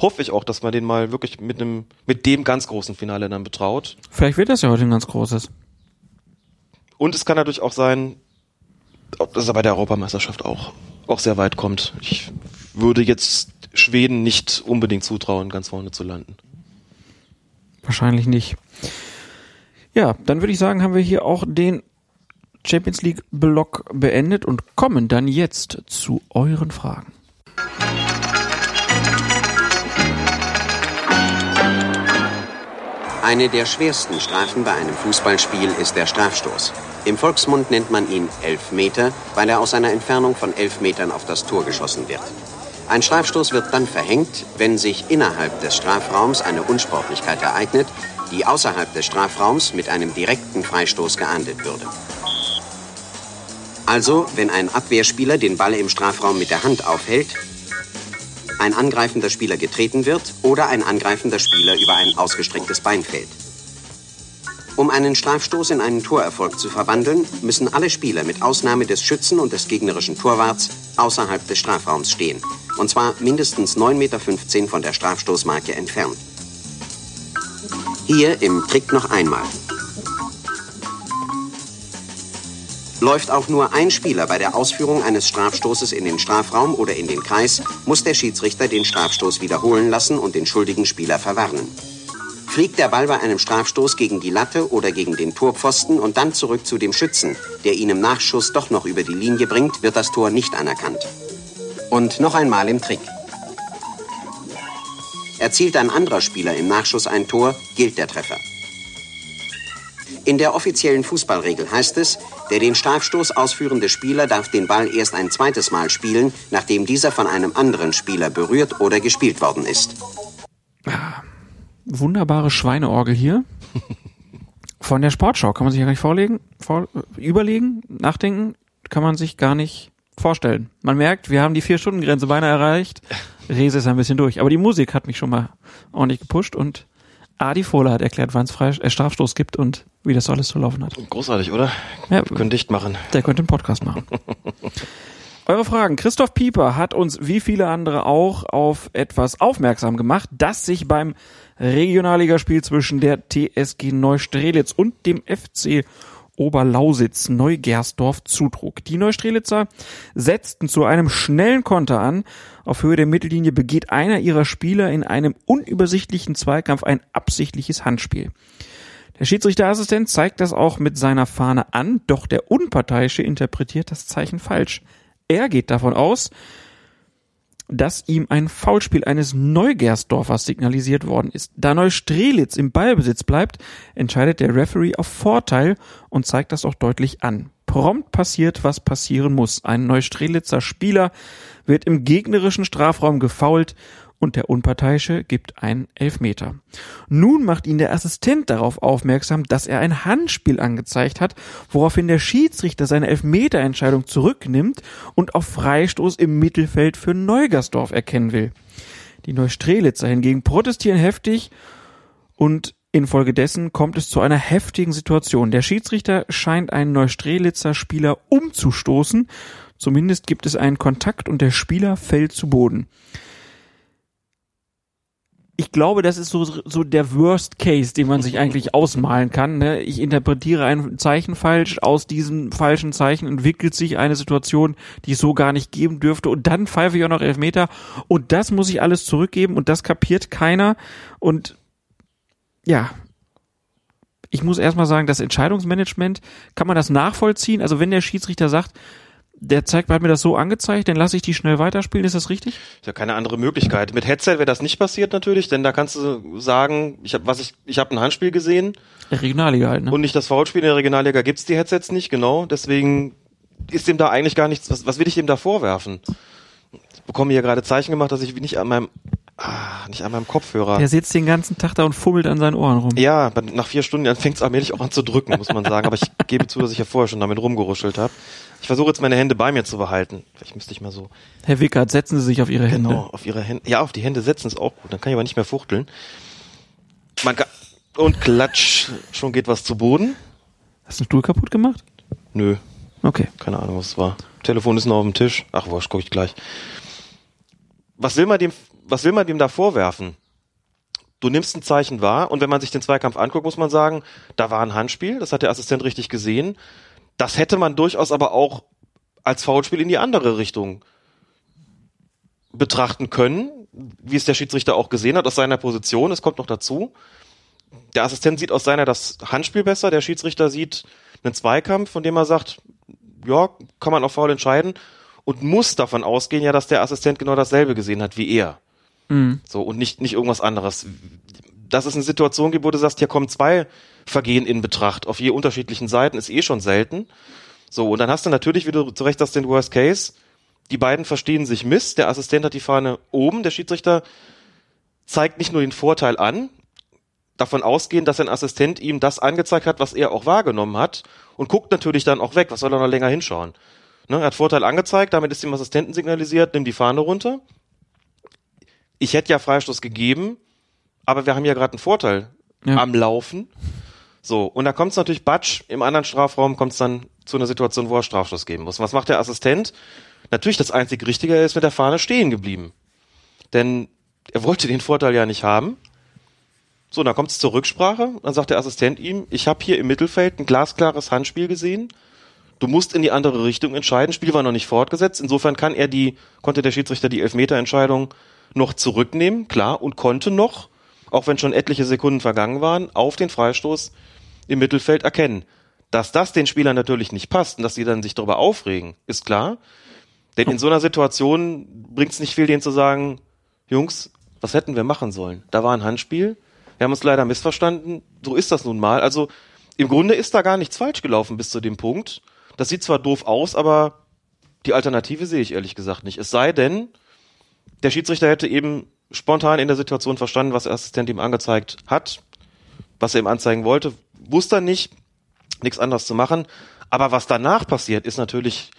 Speaker 5: hoffe ich auch, dass man den mal wirklich mit einem, mit dem ganz großen Finale dann betraut.
Speaker 4: Vielleicht wird das ja heute ein ganz großes.
Speaker 5: Und es kann natürlich auch sein, dass er bei der Europameisterschaft auch, auch sehr weit kommt. Ich würde jetzt Schweden nicht unbedingt zutrauen, ganz vorne zu landen.
Speaker 4: Wahrscheinlich nicht. Ja, dann würde ich sagen, haben wir hier auch den Champions League Block beendet und kommen dann jetzt zu euren Fragen.
Speaker 8: Eine der schwersten Strafen bei einem Fußballspiel ist der Strafstoß. Im Volksmund nennt man ihn Elfmeter, weil er aus einer Entfernung von elf Metern auf das Tor geschossen wird. Ein Strafstoß wird dann verhängt, wenn sich innerhalb des Strafraums eine Unsportlichkeit ereignet, die außerhalb des Strafraums mit einem direkten Freistoß geahndet würde. Also, wenn ein Abwehrspieler den Ball im Strafraum mit der Hand aufhält, ein angreifender Spieler getreten wird oder ein angreifender Spieler über ein ausgestrecktes Bein fällt. Um einen Strafstoß in einen Torerfolg zu verwandeln, müssen alle Spieler mit Ausnahme des Schützen und des gegnerischen Torwarts außerhalb des Strafraums stehen. Und zwar mindestens 9,15 Meter von der Strafstoßmarke entfernt. Hier im Trick noch einmal. Läuft auch nur ein Spieler bei der Ausführung eines Strafstoßes in den Strafraum oder in den Kreis, muss der Schiedsrichter den Strafstoß wiederholen lassen und den schuldigen Spieler verwarnen. Fliegt der Ball bei einem Strafstoß gegen die Latte oder gegen den Torpfosten und dann zurück zu dem Schützen, der ihn im Nachschuss doch noch über die Linie bringt, wird das Tor nicht anerkannt. Und noch einmal im Trick. Erzielt ein anderer Spieler im Nachschuss ein Tor, gilt der Treffer. In der offiziellen Fußballregel heißt es, der den Strafstoß ausführende Spieler darf den Ball erst ein zweites Mal spielen, nachdem dieser von einem anderen Spieler berührt oder gespielt worden ist.
Speaker 4: Wunderbare Schweineorgel hier. [laughs] Von der Sportschau kann man sich ja gar nicht vorlegen, vor, überlegen, nachdenken, kann man sich gar nicht vorstellen. Man merkt, wir haben die Vier-Stunden-Grenze beinahe erreicht. [laughs] Rese ist ein bisschen durch. Aber die Musik hat mich schon mal ordentlich gepusht und Adi Fohle hat erklärt, wann es äh, Strafstoß gibt und wie das alles zu laufen hat.
Speaker 5: Großartig, oder?
Speaker 4: Ja,
Speaker 5: Wir können dicht machen.
Speaker 4: der könnte einen Podcast machen. [laughs] Eure Fragen. Christoph Pieper hat uns, wie viele andere auch, auf etwas aufmerksam gemacht, das sich beim Regionalligaspiel zwischen der TSG Neustrelitz und dem FC Oberlausitz Neugersdorf zutrug. Die Neustrelitzer setzten zu einem schnellen Konter an. Auf Höhe der Mittellinie begeht einer ihrer Spieler in einem unübersichtlichen Zweikampf ein absichtliches Handspiel. Der Schiedsrichterassistent zeigt das auch mit seiner Fahne an, doch der Unparteiische interpretiert das Zeichen falsch. Er geht davon aus, dass ihm ein Foulspiel eines Neugersdorfers signalisiert worden ist. Da Neustrelitz im Ballbesitz bleibt, entscheidet der Referee auf Vorteil und zeigt das auch deutlich an. Prompt passiert, was passieren muss. Ein Neustrelitzer Spieler wird im gegnerischen Strafraum gefoult und der Unparteiische gibt einen Elfmeter. Nun macht ihn der Assistent darauf aufmerksam, dass er ein Handspiel angezeigt hat, woraufhin der Schiedsrichter seine Elfmeterentscheidung zurücknimmt und auf Freistoß im Mittelfeld für Neugersdorf erkennen will. Die Neustrelitzer hingegen protestieren heftig und infolgedessen kommt es zu einer heftigen Situation. Der Schiedsrichter scheint einen Neustrelitzer Spieler umzustoßen. Zumindest gibt es einen Kontakt und der Spieler fällt zu Boden ich glaube, das ist so, so der Worst Case, den man sich eigentlich ausmalen kann. Ne? Ich interpretiere ein Zeichen falsch, aus diesem falschen Zeichen entwickelt sich eine Situation, die es so gar nicht geben dürfte und dann pfeife ich auch noch Elfmeter und das muss ich alles zurückgeben und das kapiert keiner und ja, ich muss erstmal sagen, das Entscheidungsmanagement, kann man das nachvollziehen? Also wenn der Schiedsrichter sagt, der zeigt, hat mir das so angezeigt, dann lasse ich die schnell weiterspielen, ist das richtig?
Speaker 5: Ist ja keine andere Möglichkeit. Mit Headset wäre das nicht passiert natürlich, denn da kannst du sagen, ich habe was ich ich habe ein Handspiel gesehen.
Speaker 4: Der Regionalliga halt, ne?
Speaker 5: Und nicht das Foulspiel in der Regionalliga gibt's die Headsets nicht, genau, deswegen ist dem da eigentlich gar nichts, was, was will ich dem da vorwerfen? Ich bekomme hier gerade Zeichen gemacht, dass ich nicht an meinem Ah, nicht an meinem Kopfhörer.
Speaker 4: Der sitzt den ganzen Tag da und fummelt an seinen Ohren rum.
Speaker 5: Ja, nach vier Stunden fängt es allmählich auch an zu drücken, muss man sagen. Aber ich [laughs] gebe zu, dass ich ja vorher schon damit rumgeruschelt habe. Ich versuche jetzt meine Hände bei mir zu behalten. Vielleicht müsste ich mal so.
Speaker 4: Herr Wickert, setzen Sie sich auf Ihre Hände.
Speaker 5: Genau, auf Ihre Hände. Ja, auf die Hände setzen ist auch gut. Dann kann ich aber nicht mehr fuchteln. Man kann, und klatsch, schon geht was zu Boden.
Speaker 4: Hast du einen Stuhl kaputt gemacht?
Speaker 5: Nö.
Speaker 4: Okay.
Speaker 5: Keine Ahnung, was es war. Telefon ist noch auf dem Tisch. Ach, wurscht, guck ich gleich. Was will man dem was will man dem da vorwerfen? Du nimmst ein Zeichen wahr und wenn man sich den Zweikampf anguckt, muss man sagen, da war ein Handspiel, das hat der Assistent richtig gesehen. Das hätte man durchaus aber auch als Foulspiel in die andere Richtung betrachten können, wie es der Schiedsrichter auch gesehen hat aus seiner Position. Es kommt noch dazu. Der Assistent sieht aus seiner das Handspiel besser, der Schiedsrichter sieht einen Zweikampf, von dem er sagt, ja, kann man auch faul entscheiden und muss davon ausgehen, ja, dass der Assistent genau dasselbe gesehen hat wie er. Mhm. So, und nicht, nicht irgendwas anderes. Dass es eine Situation gibt, wo du sagst, hier kommen zwei Vergehen in Betracht auf je unterschiedlichen Seiten, ist eh schon selten. So, und dann hast du natürlich, wie du zu Recht sagst, den Worst Case. Die beiden verstehen sich miss, der Assistent hat die Fahne oben, der Schiedsrichter zeigt nicht nur den Vorteil an, davon ausgehen, dass ein Assistent ihm das angezeigt hat, was er auch wahrgenommen hat und guckt natürlich dann auch weg, was soll er noch länger hinschauen. Ne, er hat Vorteil angezeigt, damit ist dem Assistenten signalisiert, nimm die Fahne runter, ich hätte ja Freistoß gegeben, aber wir haben ja gerade einen Vorteil ja. am Laufen. So, und da kommt es natürlich Batsch, im anderen Strafraum kommt es dann zu einer Situation, wo er Strafstoß geben muss. was macht der Assistent? Natürlich das einzig Richtige, er ist mit der Fahne stehen geblieben. Denn er wollte den Vorteil ja nicht haben. So, dann kommt es zur Rücksprache, dann sagt der Assistent ihm, ich habe hier im Mittelfeld ein glasklares Handspiel gesehen. Du musst in die andere Richtung entscheiden. Spiel war noch nicht fortgesetzt. Insofern kann er die, konnte der Schiedsrichter die Elfmeterentscheidung noch zurücknehmen, klar, und konnte noch, auch wenn schon etliche Sekunden vergangen waren, auf den Freistoß im Mittelfeld erkennen. Dass das den Spielern natürlich nicht passt und dass sie dann sich darüber aufregen, ist klar. Denn in so einer Situation bringt es nicht viel, denen zu sagen, Jungs, was hätten wir machen sollen? Da war ein Handspiel, wir haben uns leider missverstanden, so ist das nun mal. Also im Grunde ist da gar nichts falsch gelaufen bis zu dem Punkt. Das sieht zwar doof aus, aber die Alternative sehe ich ehrlich gesagt nicht. Es sei denn, der Schiedsrichter hätte eben spontan in der Situation verstanden, was der Assistent ihm angezeigt hat, was er ihm anzeigen wollte, wusste er nicht, nichts anderes zu machen. Aber was danach passiert, ist natürlich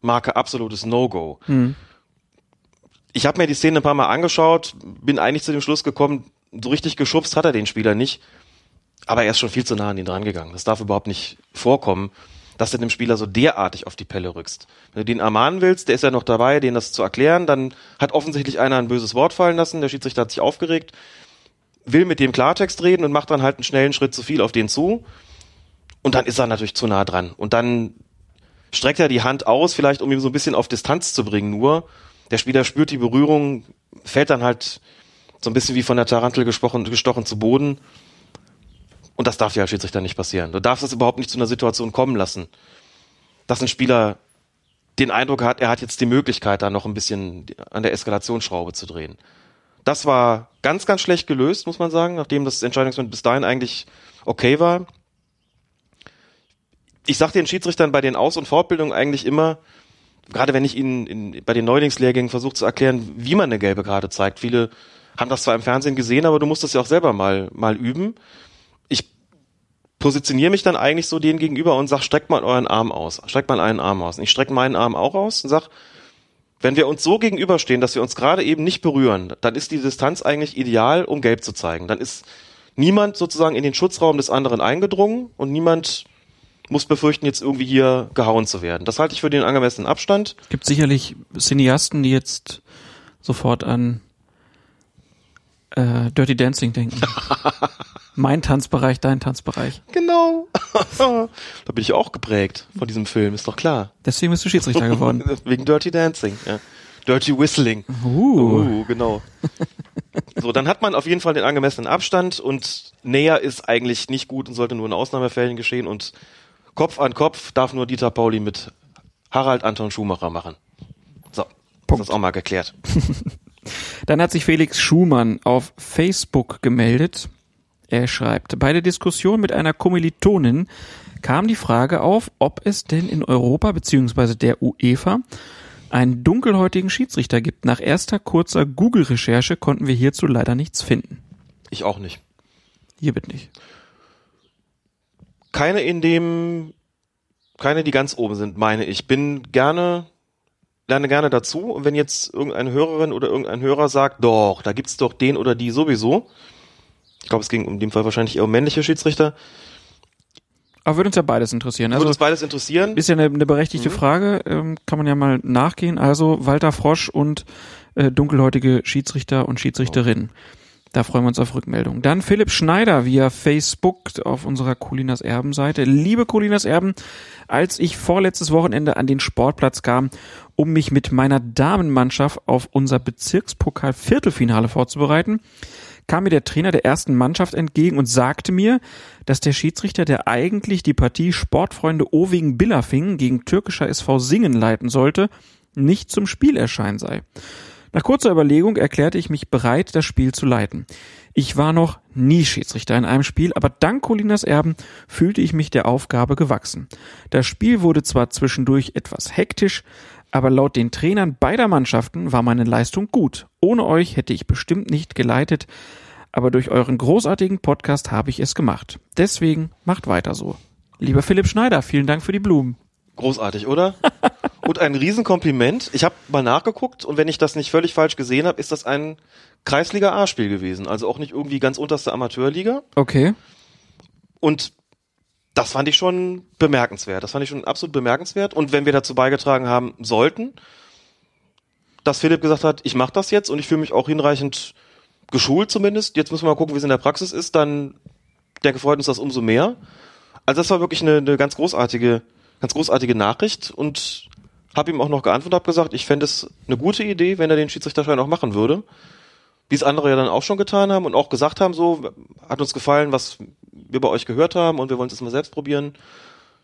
Speaker 5: Marke absolutes No-Go. Mhm. Ich habe mir die Szene ein paar Mal angeschaut, bin eigentlich zu dem Schluss gekommen, so richtig geschubst hat er den Spieler nicht, aber er ist schon viel zu nah an ihn drangegangen. Das darf überhaupt nicht vorkommen dass du dem Spieler so derartig auf die Pelle rückst. Wenn du den ermahnen willst, der ist ja noch dabei, den das zu erklären, dann hat offensichtlich einer ein böses Wort fallen lassen, der Schiedsrichter hat sich aufgeregt, will mit dem Klartext reden und macht dann halt einen schnellen Schritt zu viel auf den zu. Und dann ist er natürlich zu nah dran. Und dann streckt er die Hand aus, vielleicht um ihm so ein bisschen auf Distanz zu bringen, nur. Der Spieler spürt die Berührung, fällt dann halt so ein bisschen wie von der Tarantel gesprochen, gestochen zu Boden. Und das darf ja als Schiedsrichter nicht passieren. Du darfst es überhaupt nicht zu einer Situation kommen lassen, dass ein Spieler den Eindruck hat, er hat jetzt die Möglichkeit, da noch ein bisschen an der Eskalationsschraube zu drehen. Das war ganz, ganz schlecht gelöst, muss man sagen, nachdem das Entscheidungsmoment bis dahin eigentlich okay war. Ich sage den Schiedsrichtern bei den Aus- und Fortbildungen eigentlich immer, gerade wenn ich ihnen in, bei den Neulingslehrgängen versuche zu erklären, wie man eine gelbe Karte zeigt. Viele haben das zwar im Fernsehen gesehen, aber du musst das ja auch selber mal, mal üben. Positioniere mich dann eigentlich so denen gegenüber und sag, streckt mal euren Arm aus. Streckt mal einen Arm aus. Und ich strecke meinen Arm auch aus und sag, wenn wir uns so gegenüberstehen, dass wir uns gerade eben nicht berühren, dann ist die Distanz eigentlich ideal, um gelb zu zeigen. Dann ist niemand sozusagen in den Schutzraum des anderen eingedrungen und niemand muss befürchten, jetzt irgendwie hier gehauen zu werden. Das halte ich für den angemessenen Abstand.
Speaker 4: Gibt sicherlich Cineasten, die jetzt sofort an äh, Dirty Dancing denken. [laughs] mein Tanzbereich, dein Tanzbereich.
Speaker 5: Genau. [laughs] da bin ich auch geprägt von diesem Film, ist doch klar.
Speaker 4: Deswegen bist du Schiedsrichter geworden. [laughs]
Speaker 5: Wegen Dirty Dancing, ja. Dirty Whistling.
Speaker 4: Uh.
Speaker 5: Uh, genau. so, dann hat man auf jeden Fall den angemessenen Abstand und näher ist eigentlich nicht gut und sollte nur in Ausnahmefällen geschehen und Kopf an Kopf darf nur Dieter Pauli mit Harald Anton Schumacher machen. So, ist das auch mal geklärt. [laughs]
Speaker 4: Dann hat sich Felix Schumann auf Facebook gemeldet. Er schreibt, bei der Diskussion mit einer Kommilitonin kam die Frage auf, ob es denn in Europa bzw. der UEFA einen dunkelhäutigen Schiedsrichter gibt. Nach erster kurzer Google-Recherche konnten wir hierzu leider nichts finden.
Speaker 5: Ich auch nicht.
Speaker 4: Hier bitte nicht.
Speaker 5: Keine in dem, keine, die ganz oben sind, meine ich. Bin gerne, lerne gerne dazu. Und wenn jetzt irgendeine Hörerin oder irgendein Hörer sagt, doch, da gibt's doch den oder die sowieso. Ich glaube, es ging in dem Fall wahrscheinlich eher um männliche Schiedsrichter.
Speaker 4: Aber würde uns ja beides interessieren. Also
Speaker 5: Würde uns beides interessieren.
Speaker 4: ist ja eine, eine berechtigte Frage, ähm, kann man ja mal nachgehen. Also Walter Frosch und äh, dunkelhäutige Schiedsrichter und Schiedsrichterinnen. Da freuen wir uns auf Rückmeldung. Dann Philipp Schneider via Facebook auf unserer Colinas Erben Seite. Liebe Colinas Erben, als ich vorletztes Wochenende an den Sportplatz kam, um mich mit meiner Damenmannschaft auf unser Bezirkspokal Viertelfinale vorzubereiten, kam mir der Trainer der ersten Mannschaft entgegen und sagte mir, dass der Schiedsrichter, der eigentlich die Partie Sportfreunde Oving Billafing gegen türkischer SV Singen leiten sollte, nicht zum Spiel erscheinen sei. Nach kurzer Überlegung erklärte ich mich bereit, das Spiel zu leiten. Ich war noch nie Schiedsrichter in einem Spiel, aber dank Colinas Erben fühlte ich mich der Aufgabe gewachsen. Das Spiel wurde zwar zwischendurch etwas hektisch, aber laut den Trainern beider Mannschaften war meine Leistung gut. Ohne euch hätte ich bestimmt nicht geleitet, aber durch euren großartigen Podcast habe ich es gemacht. Deswegen macht weiter so. Lieber Philipp Schneider, vielen Dank für die Blumen.
Speaker 5: Großartig, oder? [laughs] und ein Riesenkompliment. Ich habe mal nachgeguckt und wenn ich das nicht völlig falsch gesehen habe, ist das ein Kreisliga A-Spiel gewesen. Also auch nicht irgendwie ganz unterste Amateurliga.
Speaker 4: Okay.
Speaker 5: Und das fand ich schon bemerkenswert. Das fand ich schon absolut bemerkenswert. Und wenn wir dazu beigetragen haben sollten, dass Philipp gesagt hat, ich mache das jetzt und ich fühle mich auch hinreichend geschult zumindest. Jetzt müssen wir mal gucken, wie es in der Praxis ist. Dann, der gefreut uns das umso mehr. Also das war wirklich eine, eine ganz großartige, ganz großartige Nachricht und habe ihm auch noch geantwortet, habe gesagt, ich fände es eine gute Idee, wenn er den Schiedsrichterschein auch machen würde. Wie es andere ja dann auch schon getan haben und auch gesagt haben, so, hat uns gefallen, was wir bei euch gehört haben und wir wollen es jetzt mal selbst probieren.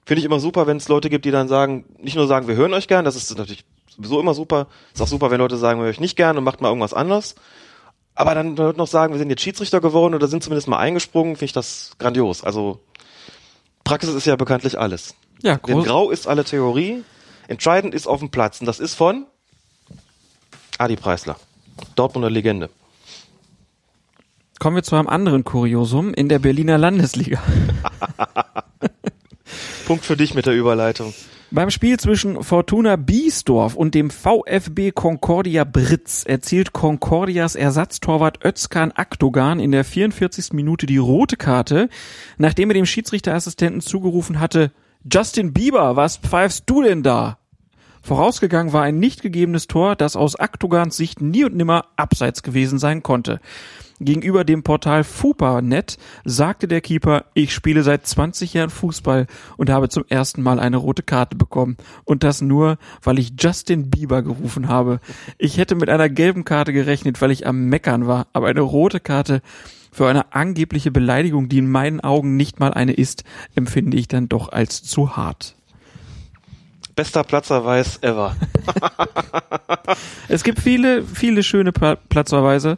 Speaker 5: Finde ich immer super, wenn es Leute gibt, die dann sagen, nicht nur sagen, wir hören euch gern, das ist natürlich sowieso immer super. Ist auch super, wenn Leute sagen, wir hören euch nicht gern und macht mal irgendwas anderes. Aber dann noch sagen, wir sind jetzt Schiedsrichter geworden oder sind zumindest mal eingesprungen, finde ich das grandios. Also Praxis ist ja bekanntlich alles.
Speaker 4: Ja,
Speaker 5: Denn
Speaker 4: groß.
Speaker 5: Grau ist alle Theorie. Entscheidend ist auf dem Platz. Und das ist von Adi Preisler. Dortmunder Legende.
Speaker 4: Kommen wir zu einem anderen Kuriosum in der Berliner Landesliga. [laughs]
Speaker 5: Punkt für dich mit der Überleitung.
Speaker 4: Beim Spiel zwischen Fortuna Biesdorf und dem VfB Concordia Britz erzielt Concordias Ersatztorwart Özkan Akdogan in der 44. Minute die rote Karte, nachdem er dem Schiedsrichterassistenten zugerufen hatte, Justin Bieber, was pfeifst du denn da? Vorausgegangen war ein nicht gegebenes Tor, das aus Aktogans Sicht nie und nimmer abseits gewesen sein konnte. Gegenüber dem Portal FUPA.net sagte der Keeper, ich spiele seit 20 Jahren Fußball und habe zum ersten Mal eine rote Karte bekommen. Und das nur, weil ich Justin Bieber gerufen habe. Ich hätte mit einer gelben Karte gerechnet, weil ich am Meckern war, aber eine rote Karte für eine angebliche Beleidigung, die in meinen Augen nicht mal eine ist, empfinde ich dann doch als zu hart.
Speaker 5: Bester Platzerweis ever. [laughs]
Speaker 4: Es gibt viele, viele schöne Pla Platzverweise.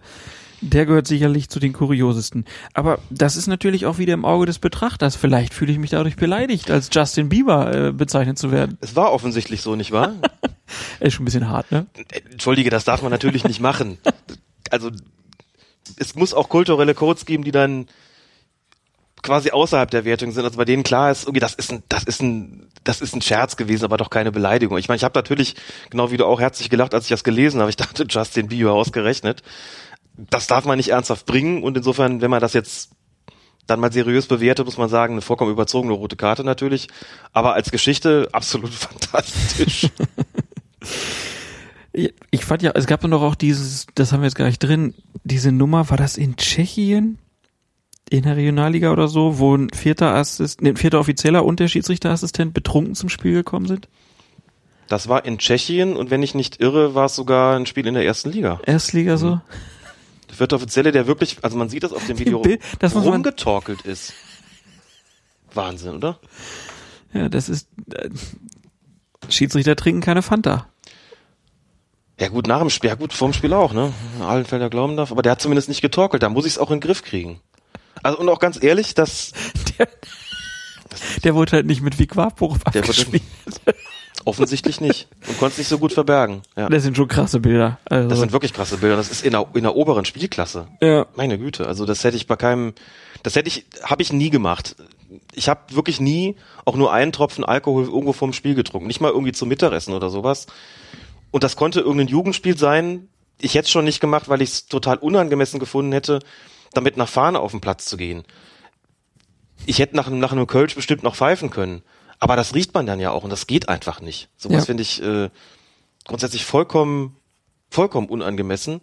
Speaker 4: Der gehört sicherlich zu den kuriosesten. Aber das ist natürlich auch wieder im Auge des Betrachters. Vielleicht fühle ich mich dadurch beleidigt, als Justin Bieber äh, bezeichnet zu werden.
Speaker 5: Es war offensichtlich so, nicht wahr? [laughs]
Speaker 4: Ist schon ein bisschen hart, ne?
Speaker 5: Entschuldige, das darf man natürlich nicht machen. Also es muss auch kulturelle Codes geben, die dann quasi außerhalb der Wertung sind. Also bei denen klar ist, okay, das ist ein, das ist ein, das ist ein Scherz gewesen, aber doch keine Beleidigung. Ich meine, ich habe natürlich, genau wie du auch herzlich gelacht, als ich das gelesen habe. Ich dachte, Justin Bieber ausgerechnet. Das darf man nicht ernsthaft bringen und insofern, wenn man das jetzt dann mal seriös bewertet, muss man sagen, eine vollkommen überzogene rote Karte natürlich. Aber als Geschichte absolut [laughs] fantastisch. [laughs]
Speaker 4: Ich fand ja, es gab noch auch dieses, das haben wir jetzt gar nicht drin, diese Nummer, war das in Tschechien? In der Regionalliga oder so, wo ein vierter Assist, nee, ein vierter Offizieller und der Schiedsrichterassistent betrunken zum Spiel gekommen sind?
Speaker 5: Das war in Tschechien und wenn ich nicht irre, war es sogar ein Spiel in der ersten Liga.
Speaker 4: Erstliga so?
Speaker 5: Der vierte Offizielle, der wirklich, also man sieht das auf dem [laughs] Video,
Speaker 4: Bild- das
Speaker 5: rumgetorkelt ist. Wahnsinn, oder?
Speaker 4: Ja, das ist, äh, Schiedsrichter trinken keine Fanta.
Speaker 5: Ja gut, nach dem Spiel, ja gut, vorm Spiel auch, ne? Allenfelder glauben darf, aber der hat zumindest nicht getorkelt, da muss ich es auch in den Griff kriegen. Also und auch ganz ehrlich, das [laughs]
Speaker 4: Der, der wurde halt nicht mit Viquapo
Speaker 5: Der wurde-
Speaker 4: abgespielt.
Speaker 5: Offensichtlich nicht und konnte es nicht so gut verbergen. Ja.
Speaker 4: Das sind schon krasse Bilder. Also,
Speaker 5: Das sind wirklich krasse Bilder. Das ist in der, in der oberen Spielklasse.
Speaker 4: ja.
Speaker 5: Meine Güte, also das hätte ich bei keinem, das hätte ich, habe ich nie gemacht. Ich habe wirklich nie auch nur einen Tropfen Alkohol irgendwo vorm Spiel getrunken, nicht mal irgendwie zum Mittagessen oder sowas. Und das konnte irgendein Jugendspiel sein. Ich hätte es schon nicht gemacht, weil ich es total unangemessen gefunden hätte, damit nach Fahne auf den Platz zu gehen. Ich hätte nach, einem- nach einem Kölsch bestimmt noch pfeifen können. Aber das riecht man dann ja auch und das geht einfach nicht. Sowas
Speaker 4: Ja.
Speaker 5: finde ich äh, grundsätzlich vollkommen, vollkommen unangemessen.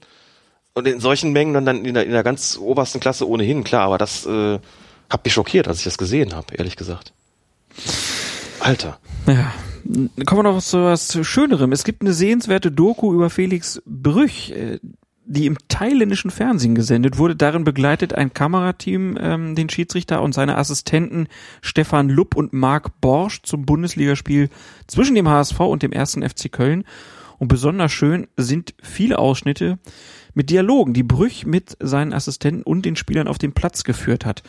Speaker 5: Und in solchen Mengen dann, dann in, der, in der ganz obersten Klasse ohnehin, klar, aber das äh, hat mich schockiert, als ich das gesehen habe, ehrlich gesagt. Alter.
Speaker 4: Ja. Kommen wir noch zu was Schönerem. Es gibt eine sehenswerte Doku über Felix Brüch, äh, die im thailändischen Fernsehen gesendet wurde. Darin begleitet ein Kamerateam ähm, den Schiedsrichter und seine Assistenten Stefan Lupp und Marc Borsch zum Bundesligaspiel zwischen dem HSV und dem ersten FC Köln. Und besonders schön sind viele Ausschnitte mit Dialogen, die Brüch mit seinen Assistenten und den Spielern auf den Platz geführt hat.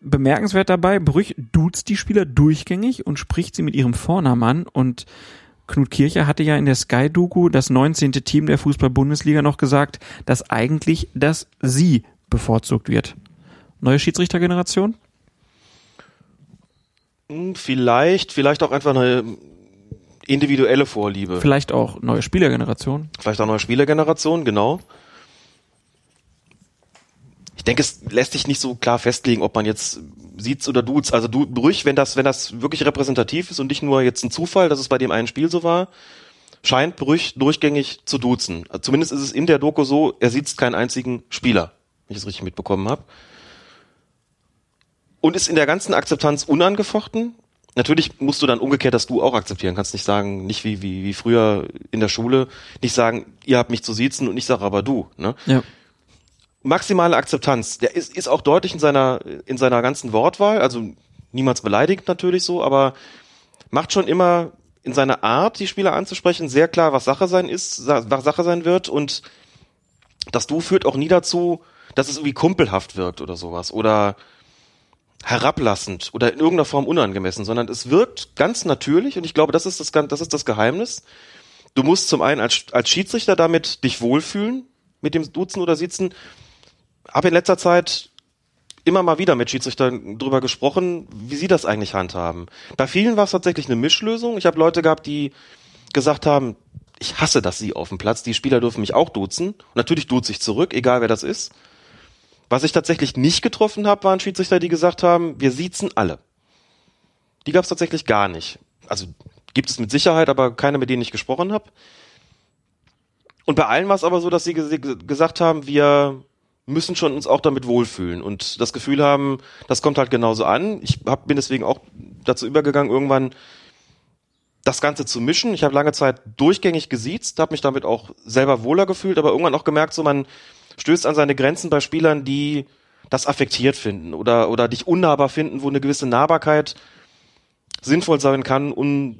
Speaker 4: Bemerkenswert dabei, Brüch duzt die Spieler durchgängig und spricht sie mit ihrem Vornamen an und Knut Kircher hatte ja in der Sky-Doku das 19. Team der Fußball-Bundesliga noch gesagt, dass eigentlich das Sie bevorzugt wird. Neue Schiedsrichtergeneration?
Speaker 5: Hm, Vielleicht, vielleicht auch einfach eine individuelle Vorliebe.
Speaker 4: Vielleicht auch neue Spielergeneration?
Speaker 5: Vielleicht auch neue Spielergeneration, genau. Ich denke, es lässt sich nicht so klar festlegen, ob man jetzt sieht's oder duzt. Also du, Brüch, wenn das, wenn das wirklich repräsentativ ist und nicht nur jetzt ein Zufall, dass es bei dem einen Spiel so war, scheint Brüch durchgängig zu duzen. Zumindest ist es in der Doku so, er sieht keinen einzigen Spieler, wenn ich es richtig mitbekommen habe. Und ist in der ganzen Akzeptanz unangefochten. Natürlich musst du dann umgekehrt das Du auch akzeptieren. Kannst nicht sagen, nicht wie, wie, wie früher in der Schule, nicht sagen, ihr habt mich zu siezen und ich sage aber du. Ne?
Speaker 4: Ja.
Speaker 5: Maximale Akzeptanz. Der ist, ist auch deutlich in seiner, in seiner ganzen Wortwahl, also niemals beleidigt natürlich so, aber macht schon immer in seiner Art, die Spieler anzusprechen, sehr klar, was Sache sein ist, was Sache sein wird und das Du führt auch nie dazu, dass es irgendwie kumpelhaft wirkt oder sowas oder herablassend oder in irgendeiner Form unangemessen, sondern es wirkt ganz natürlich und ich glaube, das ist das, das ist das Geheimnis. Du musst zum einen als, als Schiedsrichter damit dich wohlfühlen, mit dem Duzen oder Sitzen. Habe in letzter Zeit immer mal wieder mit Schiedsrichtern drüber gesprochen, wie sie das eigentlich handhaben. Bei vielen war es tatsächlich eine Mischlösung. Ich habe Leute gehabt, die gesagt haben, ich hasse das sie auf dem Platz, die Spieler dürfen mich auch duzen. Und natürlich duze ich zurück, egal wer das ist. Was ich tatsächlich nicht getroffen habe, waren Schiedsrichter, die gesagt haben, wir siezen alle. Die gab es tatsächlich gar nicht. Also gibt es mit Sicherheit, aber keine, mit denen ich gesprochen habe. Und bei allen war es aber so, dass sie ges gesagt haben, wir müssen schon uns auch damit wohlfühlen und das Gefühl haben, das kommt halt genauso an. Ich hab, bin deswegen auch dazu übergegangen, irgendwann das Ganze zu mischen. Ich habe lange Zeit durchgängig gesiezt, habe mich damit auch selber wohler gefühlt, aber irgendwann auch gemerkt, so man stößt an seine Grenzen bei Spielern, die das affektiert finden oder, oder dich unnahbar finden, wo eine gewisse Nahbarkeit sinnvoll sein kann un,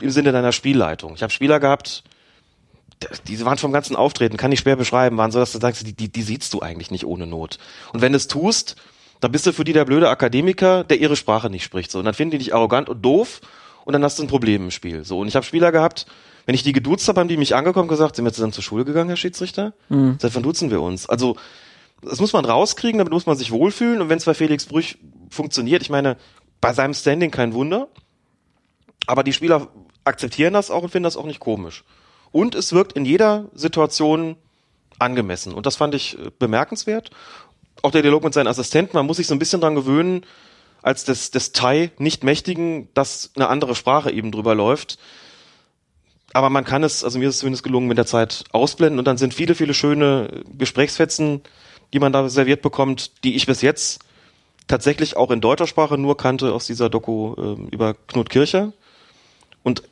Speaker 5: im Sinne deiner Spielleitung. Ich habe Spieler gehabt, die waren vom ganzen Auftreten, kann ich schwer beschreiben, waren so, dass du sagst, die, die, die siehst du eigentlich nicht ohne Not. Und wenn du es tust, dann bist du für die der blöde Akademiker, der ihre Sprache nicht spricht. So. Und dann finden die dich arrogant und doof und dann hast du ein Problem im Spiel. So. Und ich habe Spieler gehabt, wenn ich die geduzt habe, haben die mich angekommen gesagt, sind wir zusammen zur Schule gegangen, Herr Schiedsrichter? Mhm. Seit wann duzen wir uns? Also, das muss man rauskriegen, damit muss man sich wohlfühlen. Und wenn es bei Felix Brüch funktioniert, ich meine, bei seinem Standing kein Wunder. Aber die Spieler akzeptieren das auch und finden das auch nicht komisch. Und es wirkt in jeder Situation angemessen. Und das fand ich äh, bemerkenswert. Auch der Dialog mit seinen Assistenten, man muss sich so ein bisschen dran gewöhnen, als des, des Thai nicht mächtigen, dass eine andere Sprache eben drüber läuft. Aber man kann es, also mir ist es zumindest gelungen, mit der Zeit ausblenden und dann sind viele, viele schöne Gesprächsfetzen, die man da serviert bekommt, die ich bis jetzt tatsächlich auch in deutscher Sprache nur kannte aus dieser Doku äh, über Knut Kircher. Und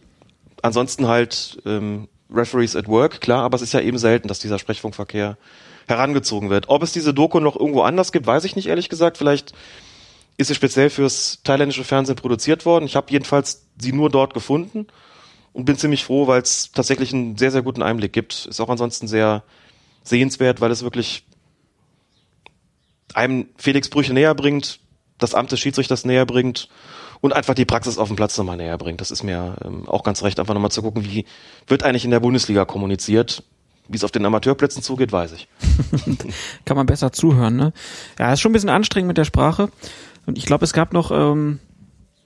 Speaker 5: ansonsten halt ähm, Referees at Work, klar, aber es ist ja eben selten, dass dieser Sprechfunkverkehr herangezogen wird. Ob es diese Doku noch irgendwo anders gibt, weiß ich nicht, ehrlich gesagt. Vielleicht ist sie speziell fürs thailändische Fernsehen produziert worden. Ich habe jedenfalls sie nur dort gefunden und bin ziemlich froh, weil es tatsächlich einen sehr, sehr guten Einblick gibt. Ist auch ansonsten sehr sehenswert, weil es wirklich einem Felix Brüche näher bringt, das Amt des Schiedsrichters näher bringt und einfach die Praxis auf dem Platz nochmal näher bringt. Das ist mir ähm, auch ganz recht, einfach nochmal zu gucken, wie wird eigentlich in der Bundesliga kommuniziert. Wie es auf den Amateurplätzen zugeht, weiß ich. [laughs]
Speaker 4: Kann man besser zuhören, ne? Ja, ist schon ein bisschen anstrengend mit der Sprache. Und ich glaube, es gab noch ähm,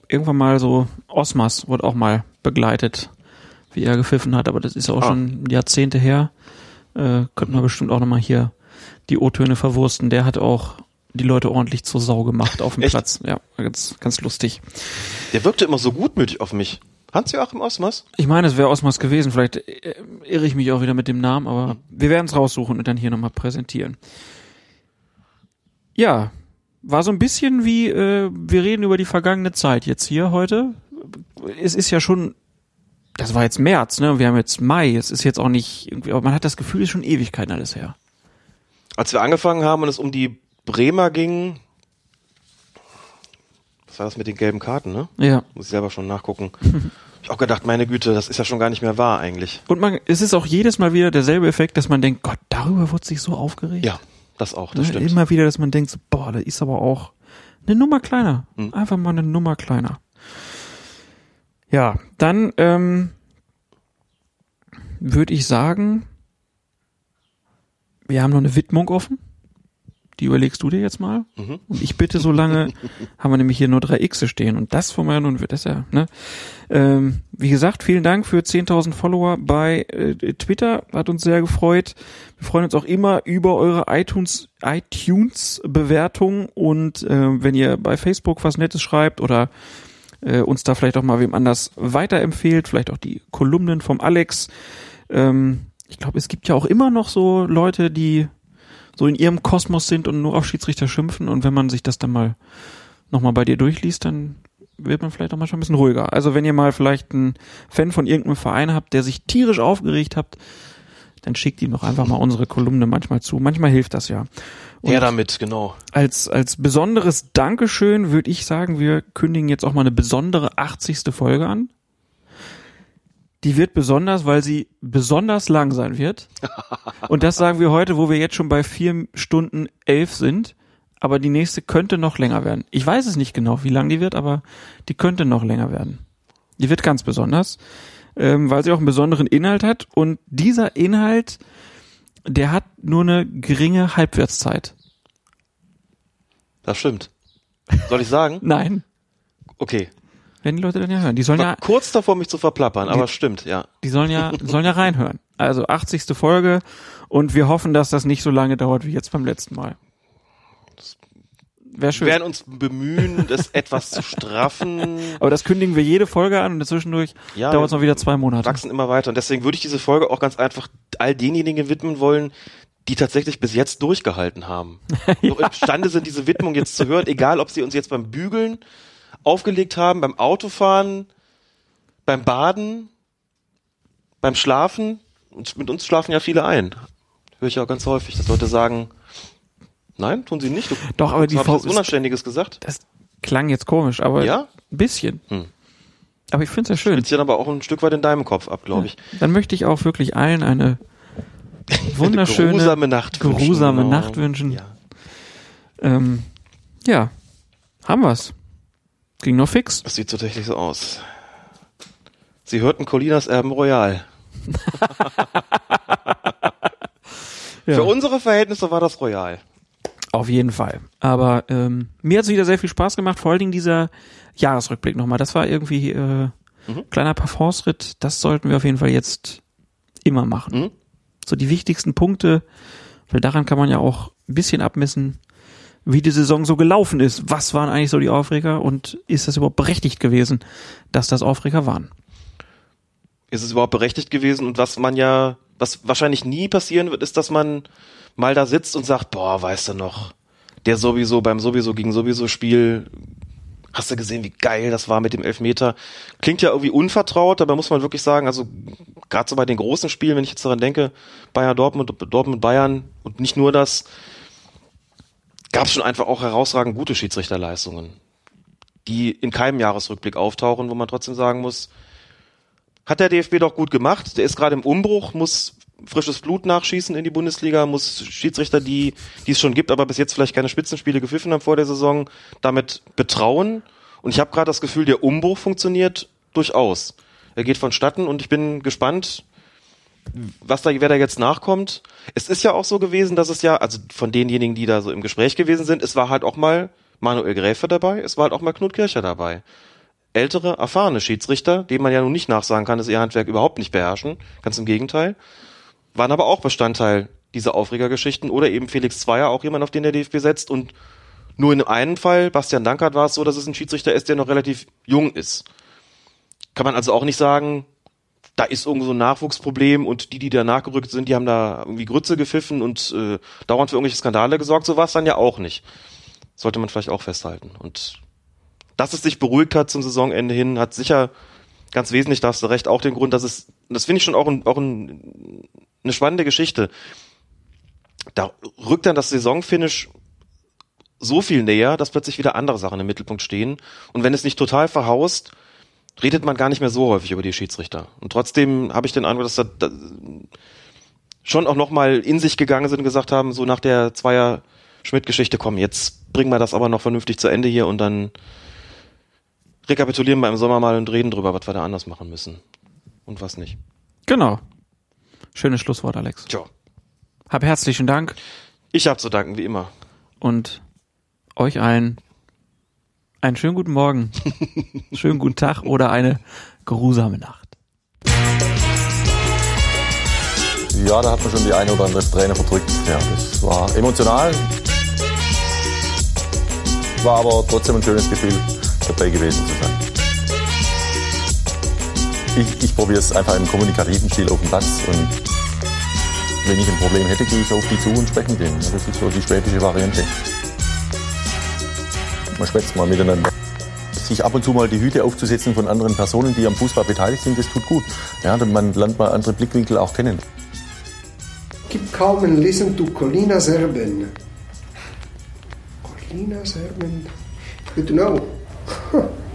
Speaker 4: irgendwann mal so Osmas wurde auch mal begleitet, wie er gepfiffen hat, aber das ist auch ah. schon Jahrzehnte her. Äh, könnten wir bestimmt auch nochmal hier die O-Töne verwursten. Der hat auch die Leute ordentlich zur Sau gemacht auf dem Echt? Platz. Ja, ganz, ganz lustig.
Speaker 5: Der wirkte immer so gutmütig auf mich. Hans-Joachim Osmas?
Speaker 4: Ich meine, es wäre Osmas gewesen. Vielleicht äh, irre ich mich auch wieder mit dem Namen, aber hm. wir werden es raussuchen und dann hier nochmal präsentieren. Ja, war so ein bisschen wie, äh, wir reden über die vergangene Zeit jetzt hier heute. Es ist ja schon, das war jetzt März, ne? Wir haben jetzt Mai. Es ist jetzt auch nicht irgendwie, aber man hat das Gefühl, es ist schon Ewigkeiten alles her.
Speaker 5: Als wir angefangen haben und es um die Bremer ging, was war das mit den gelben Karten, ne?
Speaker 4: Ja.
Speaker 5: Muss ich selber schon nachgucken. [laughs] Ich auch gedacht, meine Güte, das ist ja schon gar nicht mehr wahr eigentlich.
Speaker 4: Und man, es ist auch jedes Mal wieder derselbe Effekt, dass man denkt, Gott, darüber wird sich so aufgeregt.
Speaker 5: Ja, das auch, das ne? stimmt.
Speaker 4: Immer wieder, dass man denkt, so, boah, das ist aber auch eine Nummer kleiner. Hm. Einfach mal eine Nummer kleiner. Ja, dann ähm, würde ich sagen, wir haben noch eine Widmung offen. Die überlegst du dir jetzt mal. Mhm. Und ich bitte so lange, [laughs] haben wir nämlich hier nur drei X stehen. Und das von mir nun wird das ja, ne? Ähm, wie gesagt, vielen Dank für 10.000 Follower bei äh, Twitter. Hat uns sehr gefreut. Wir freuen uns auch immer über eure iTunes, iTunes Bewertung. Und äh, wenn ihr bei Facebook was Nettes schreibt oder äh, uns da vielleicht auch mal wem anders weiterempfehlt, vielleicht auch die Kolumnen vom Alex. Ähm, ich glaube, es gibt ja auch immer noch so Leute, die so in ihrem Kosmos sind und nur auf Schiedsrichter schimpfen. Und wenn man sich das dann mal nochmal bei dir durchliest, dann wird man vielleicht auch mal schon ein bisschen ruhiger. Also wenn ihr mal vielleicht einen Fan von irgendeinem Verein habt, der sich tierisch aufgeregt habt, dann schickt ihm doch einfach mal unsere Kolumne manchmal zu. Manchmal hilft das ja.
Speaker 5: Und ja, damit, genau.
Speaker 4: Als, als besonderes Dankeschön würde ich sagen, wir kündigen jetzt auch mal eine besondere 80. Folge an. Die wird besonders, weil sie besonders lang sein wird. [laughs] Und das sagen wir heute, wo wir jetzt schon bei vier Stunden elf sind. Aber die nächste könnte noch länger werden. Ich weiß es nicht genau, wie lang die wird, aber die könnte noch länger werden. Die wird ganz besonders, ähm, weil sie auch einen besonderen Inhalt hat. Und dieser Inhalt, der hat nur eine geringe Halbwertszeit.
Speaker 5: Das stimmt. Soll ich sagen? [laughs]
Speaker 4: Nein.
Speaker 5: Okay.
Speaker 4: Werden die Leute dann ja hören. Die sollen
Speaker 5: War
Speaker 4: ja
Speaker 5: kurz davor, mich zu verplappern, aber stimmt, ja.
Speaker 4: Die sollen ja, sollen ja reinhören. Also 80. Folge und wir hoffen, dass das nicht so lange dauert wie jetzt beim letzten Mal. Wäre schön.
Speaker 5: Wir werden uns bemühen, das [laughs] etwas zu straffen.
Speaker 4: Aber das kündigen wir jede Folge an und zwischendurch
Speaker 5: Ja,
Speaker 4: dauert es noch wieder zwei Monate.
Speaker 5: wachsen immer weiter. Und deswegen würde ich diese Folge auch ganz einfach all denjenigen widmen wollen, die tatsächlich bis jetzt durchgehalten haben. [laughs] Noch imstande sind, diese Widmung jetzt zu hören, egal ob sie uns jetzt beim Bügeln aufgelegt haben, beim Autofahren, beim Baden, beim Schlafen. Und mit uns schlafen ja viele ein. Höre ich auch ganz häufig, dass Leute sagen, nein, tun sie nicht. Du,
Speaker 4: Doch, aber die Frau
Speaker 5: Unanständiges gesagt.
Speaker 4: Das klang jetzt komisch, aber
Speaker 5: Ja?
Speaker 4: ein bisschen.
Speaker 5: Hm.
Speaker 4: Aber ich finde es ja schön.
Speaker 5: Spielt dann aber auch ein Stück weit in deinem Kopf ab, glaube ich.
Speaker 4: Dann möchte ich auch wirklich allen eine [laughs] wunderschöne,
Speaker 5: geruhsame Nacht wünschen,
Speaker 4: geruhsame
Speaker 5: genau.
Speaker 4: Nacht wünschen.
Speaker 5: Ja.
Speaker 4: Ähm, ja, haben wir's. Ging noch fix.
Speaker 5: Das sieht tatsächlich so aus. Sie hörten Colinas Erben Royal. [laughs]
Speaker 4: Ja.
Speaker 5: Für unsere Verhältnisse war das Royal.
Speaker 4: Auf jeden Fall. Aber ähm, mir hat es wieder sehr viel Spaß gemacht, vor allen Dingen dieser Jahresrückblick nochmal. Das war irgendwie äh,
Speaker 5: Mhm.
Speaker 4: kleiner Parforce-Ritt. Das sollten wir auf jeden Fall jetzt immer machen.
Speaker 5: Mhm.
Speaker 4: So die wichtigsten Punkte, weil daran kann man ja auch ein bisschen abmessen, wie die Saison so gelaufen ist. Was waren eigentlich so die Aufreger und ist das überhaupt berechtigt gewesen, dass das Aufreger waren?
Speaker 5: Ist es überhaupt berechtigt gewesen? Und was man ja, was wahrscheinlich nie passieren wird, ist, dass man mal da sitzt und sagt, boah, weißt du noch, der sowieso beim sowieso gegen sowieso Spiel, hast du gesehen, wie geil das war mit dem Elfmeter? Klingt ja irgendwie unvertraut, aber muss man wirklich sagen, also gerade so bei den großen Spielen, wenn ich jetzt daran denke, Bayern Dortmund, Dortmund Bayern und nicht nur das, gab es schon einfach auch herausragend gute Schiedsrichterleistungen, die in keinem Jahresrückblick auftauchen, wo man trotzdem sagen muss, hat der DFB doch gut gemacht. Der ist gerade im Umbruch, muss frisches Blut nachschießen in die Bundesliga, muss Schiedsrichter, die, die es schon gibt, aber bis jetzt vielleicht keine Spitzenspiele gepfiffen haben vor der Saison, damit betrauen. Und ich habe gerade das Gefühl, der Umbruch funktioniert durchaus. Er geht vonstatten und ich bin gespannt, was da, wer da jetzt nachkommt. Es ist ja auch so gewesen, dass es ja, also von denjenigen, die da so im Gespräch gewesen sind, es war halt auch mal Manuel Gräfe dabei, es war halt auch mal Knut Kircher dabei ältere, erfahrene Schiedsrichter, denen man ja nun nicht nachsagen kann, dass ihr Handwerk überhaupt nicht beherrschen, ganz im Gegenteil, waren aber auch Bestandteil dieser Aufregergeschichten oder eben Felix Zweier, auch jemand, auf den der DFB setzt und nur in einem Fall, Bastian Dankert, war es so, dass es ein Schiedsrichter ist, der noch relativ jung ist. Kann man also auch nicht sagen, da ist irgendwo so ein Nachwuchsproblem und die, die da nachgerückt sind, die haben da irgendwie Grütze gepfiffen und äh, dauernd für irgendwelche Skandale gesorgt. So war es dann ja auch nicht. Sollte man vielleicht auch festhalten. Und dass es sich beruhigt hat zum Saisonende hin, hat sicher ganz wesentlich, da hast du recht, auch den Grund, dass es, das finde ich schon auch, ein, auch ein, eine spannende Geschichte. Da rückt dann das Saisonfinish so viel näher, dass plötzlich wieder andere Sachen im Mittelpunkt stehen. Und wenn es nicht total verhaust, redet man gar nicht mehr so häufig über die Schiedsrichter. Und trotzdem habe ich den Eindruck, dass da, da schon auch nochmal in sich gegangen sind und gesagt haben, so nach der Zweier Schmidt-Geschichte, komm, jetzt bringen wir das aber noch vernünftig zu Ende hier und dann rekapitulieren wir im Sommer mal und reden drüber, was wir da anders machen müssen. Und was nicht.
Speaker 4: Genau. Schönes Schlusswort, Alex.
Speaker 5: Tja.
Speaker 4: Hab herzlichen Dank
Speaker 5: Ich habe zu danken, wie immer.
Speaker 4: und euch allen einen schönen guten Morgen, [laughs] schönen guten Tag oder eine geruhsame Nacht.
Speaker 2: Ja, da hat man schon die eine oder andere Träne verdrückt. Ja, das war emotional. War aber trotzdem ein schönes Gefühl, dabei gewesen zu sein. Ich, ich probiere es einfach im kommunikativen Stil auf dem Platz und wenn ich ein Problem hätte, gehe ich auf die zu und spreche mit denen. Das ist so die schwäbische Variante. Man schwätzt mal miteinander. Sich ab und zu mal die Hüte aufzusetzen von anderen Personen, die am Fußball beteiligt sind, das tut gut. Ja, denn man lernt mal andere Blickwinkel auch kennen.
Speaker 3: Keep calm and listen to Colina Serben. Colina Serben. Good to know. [laughs]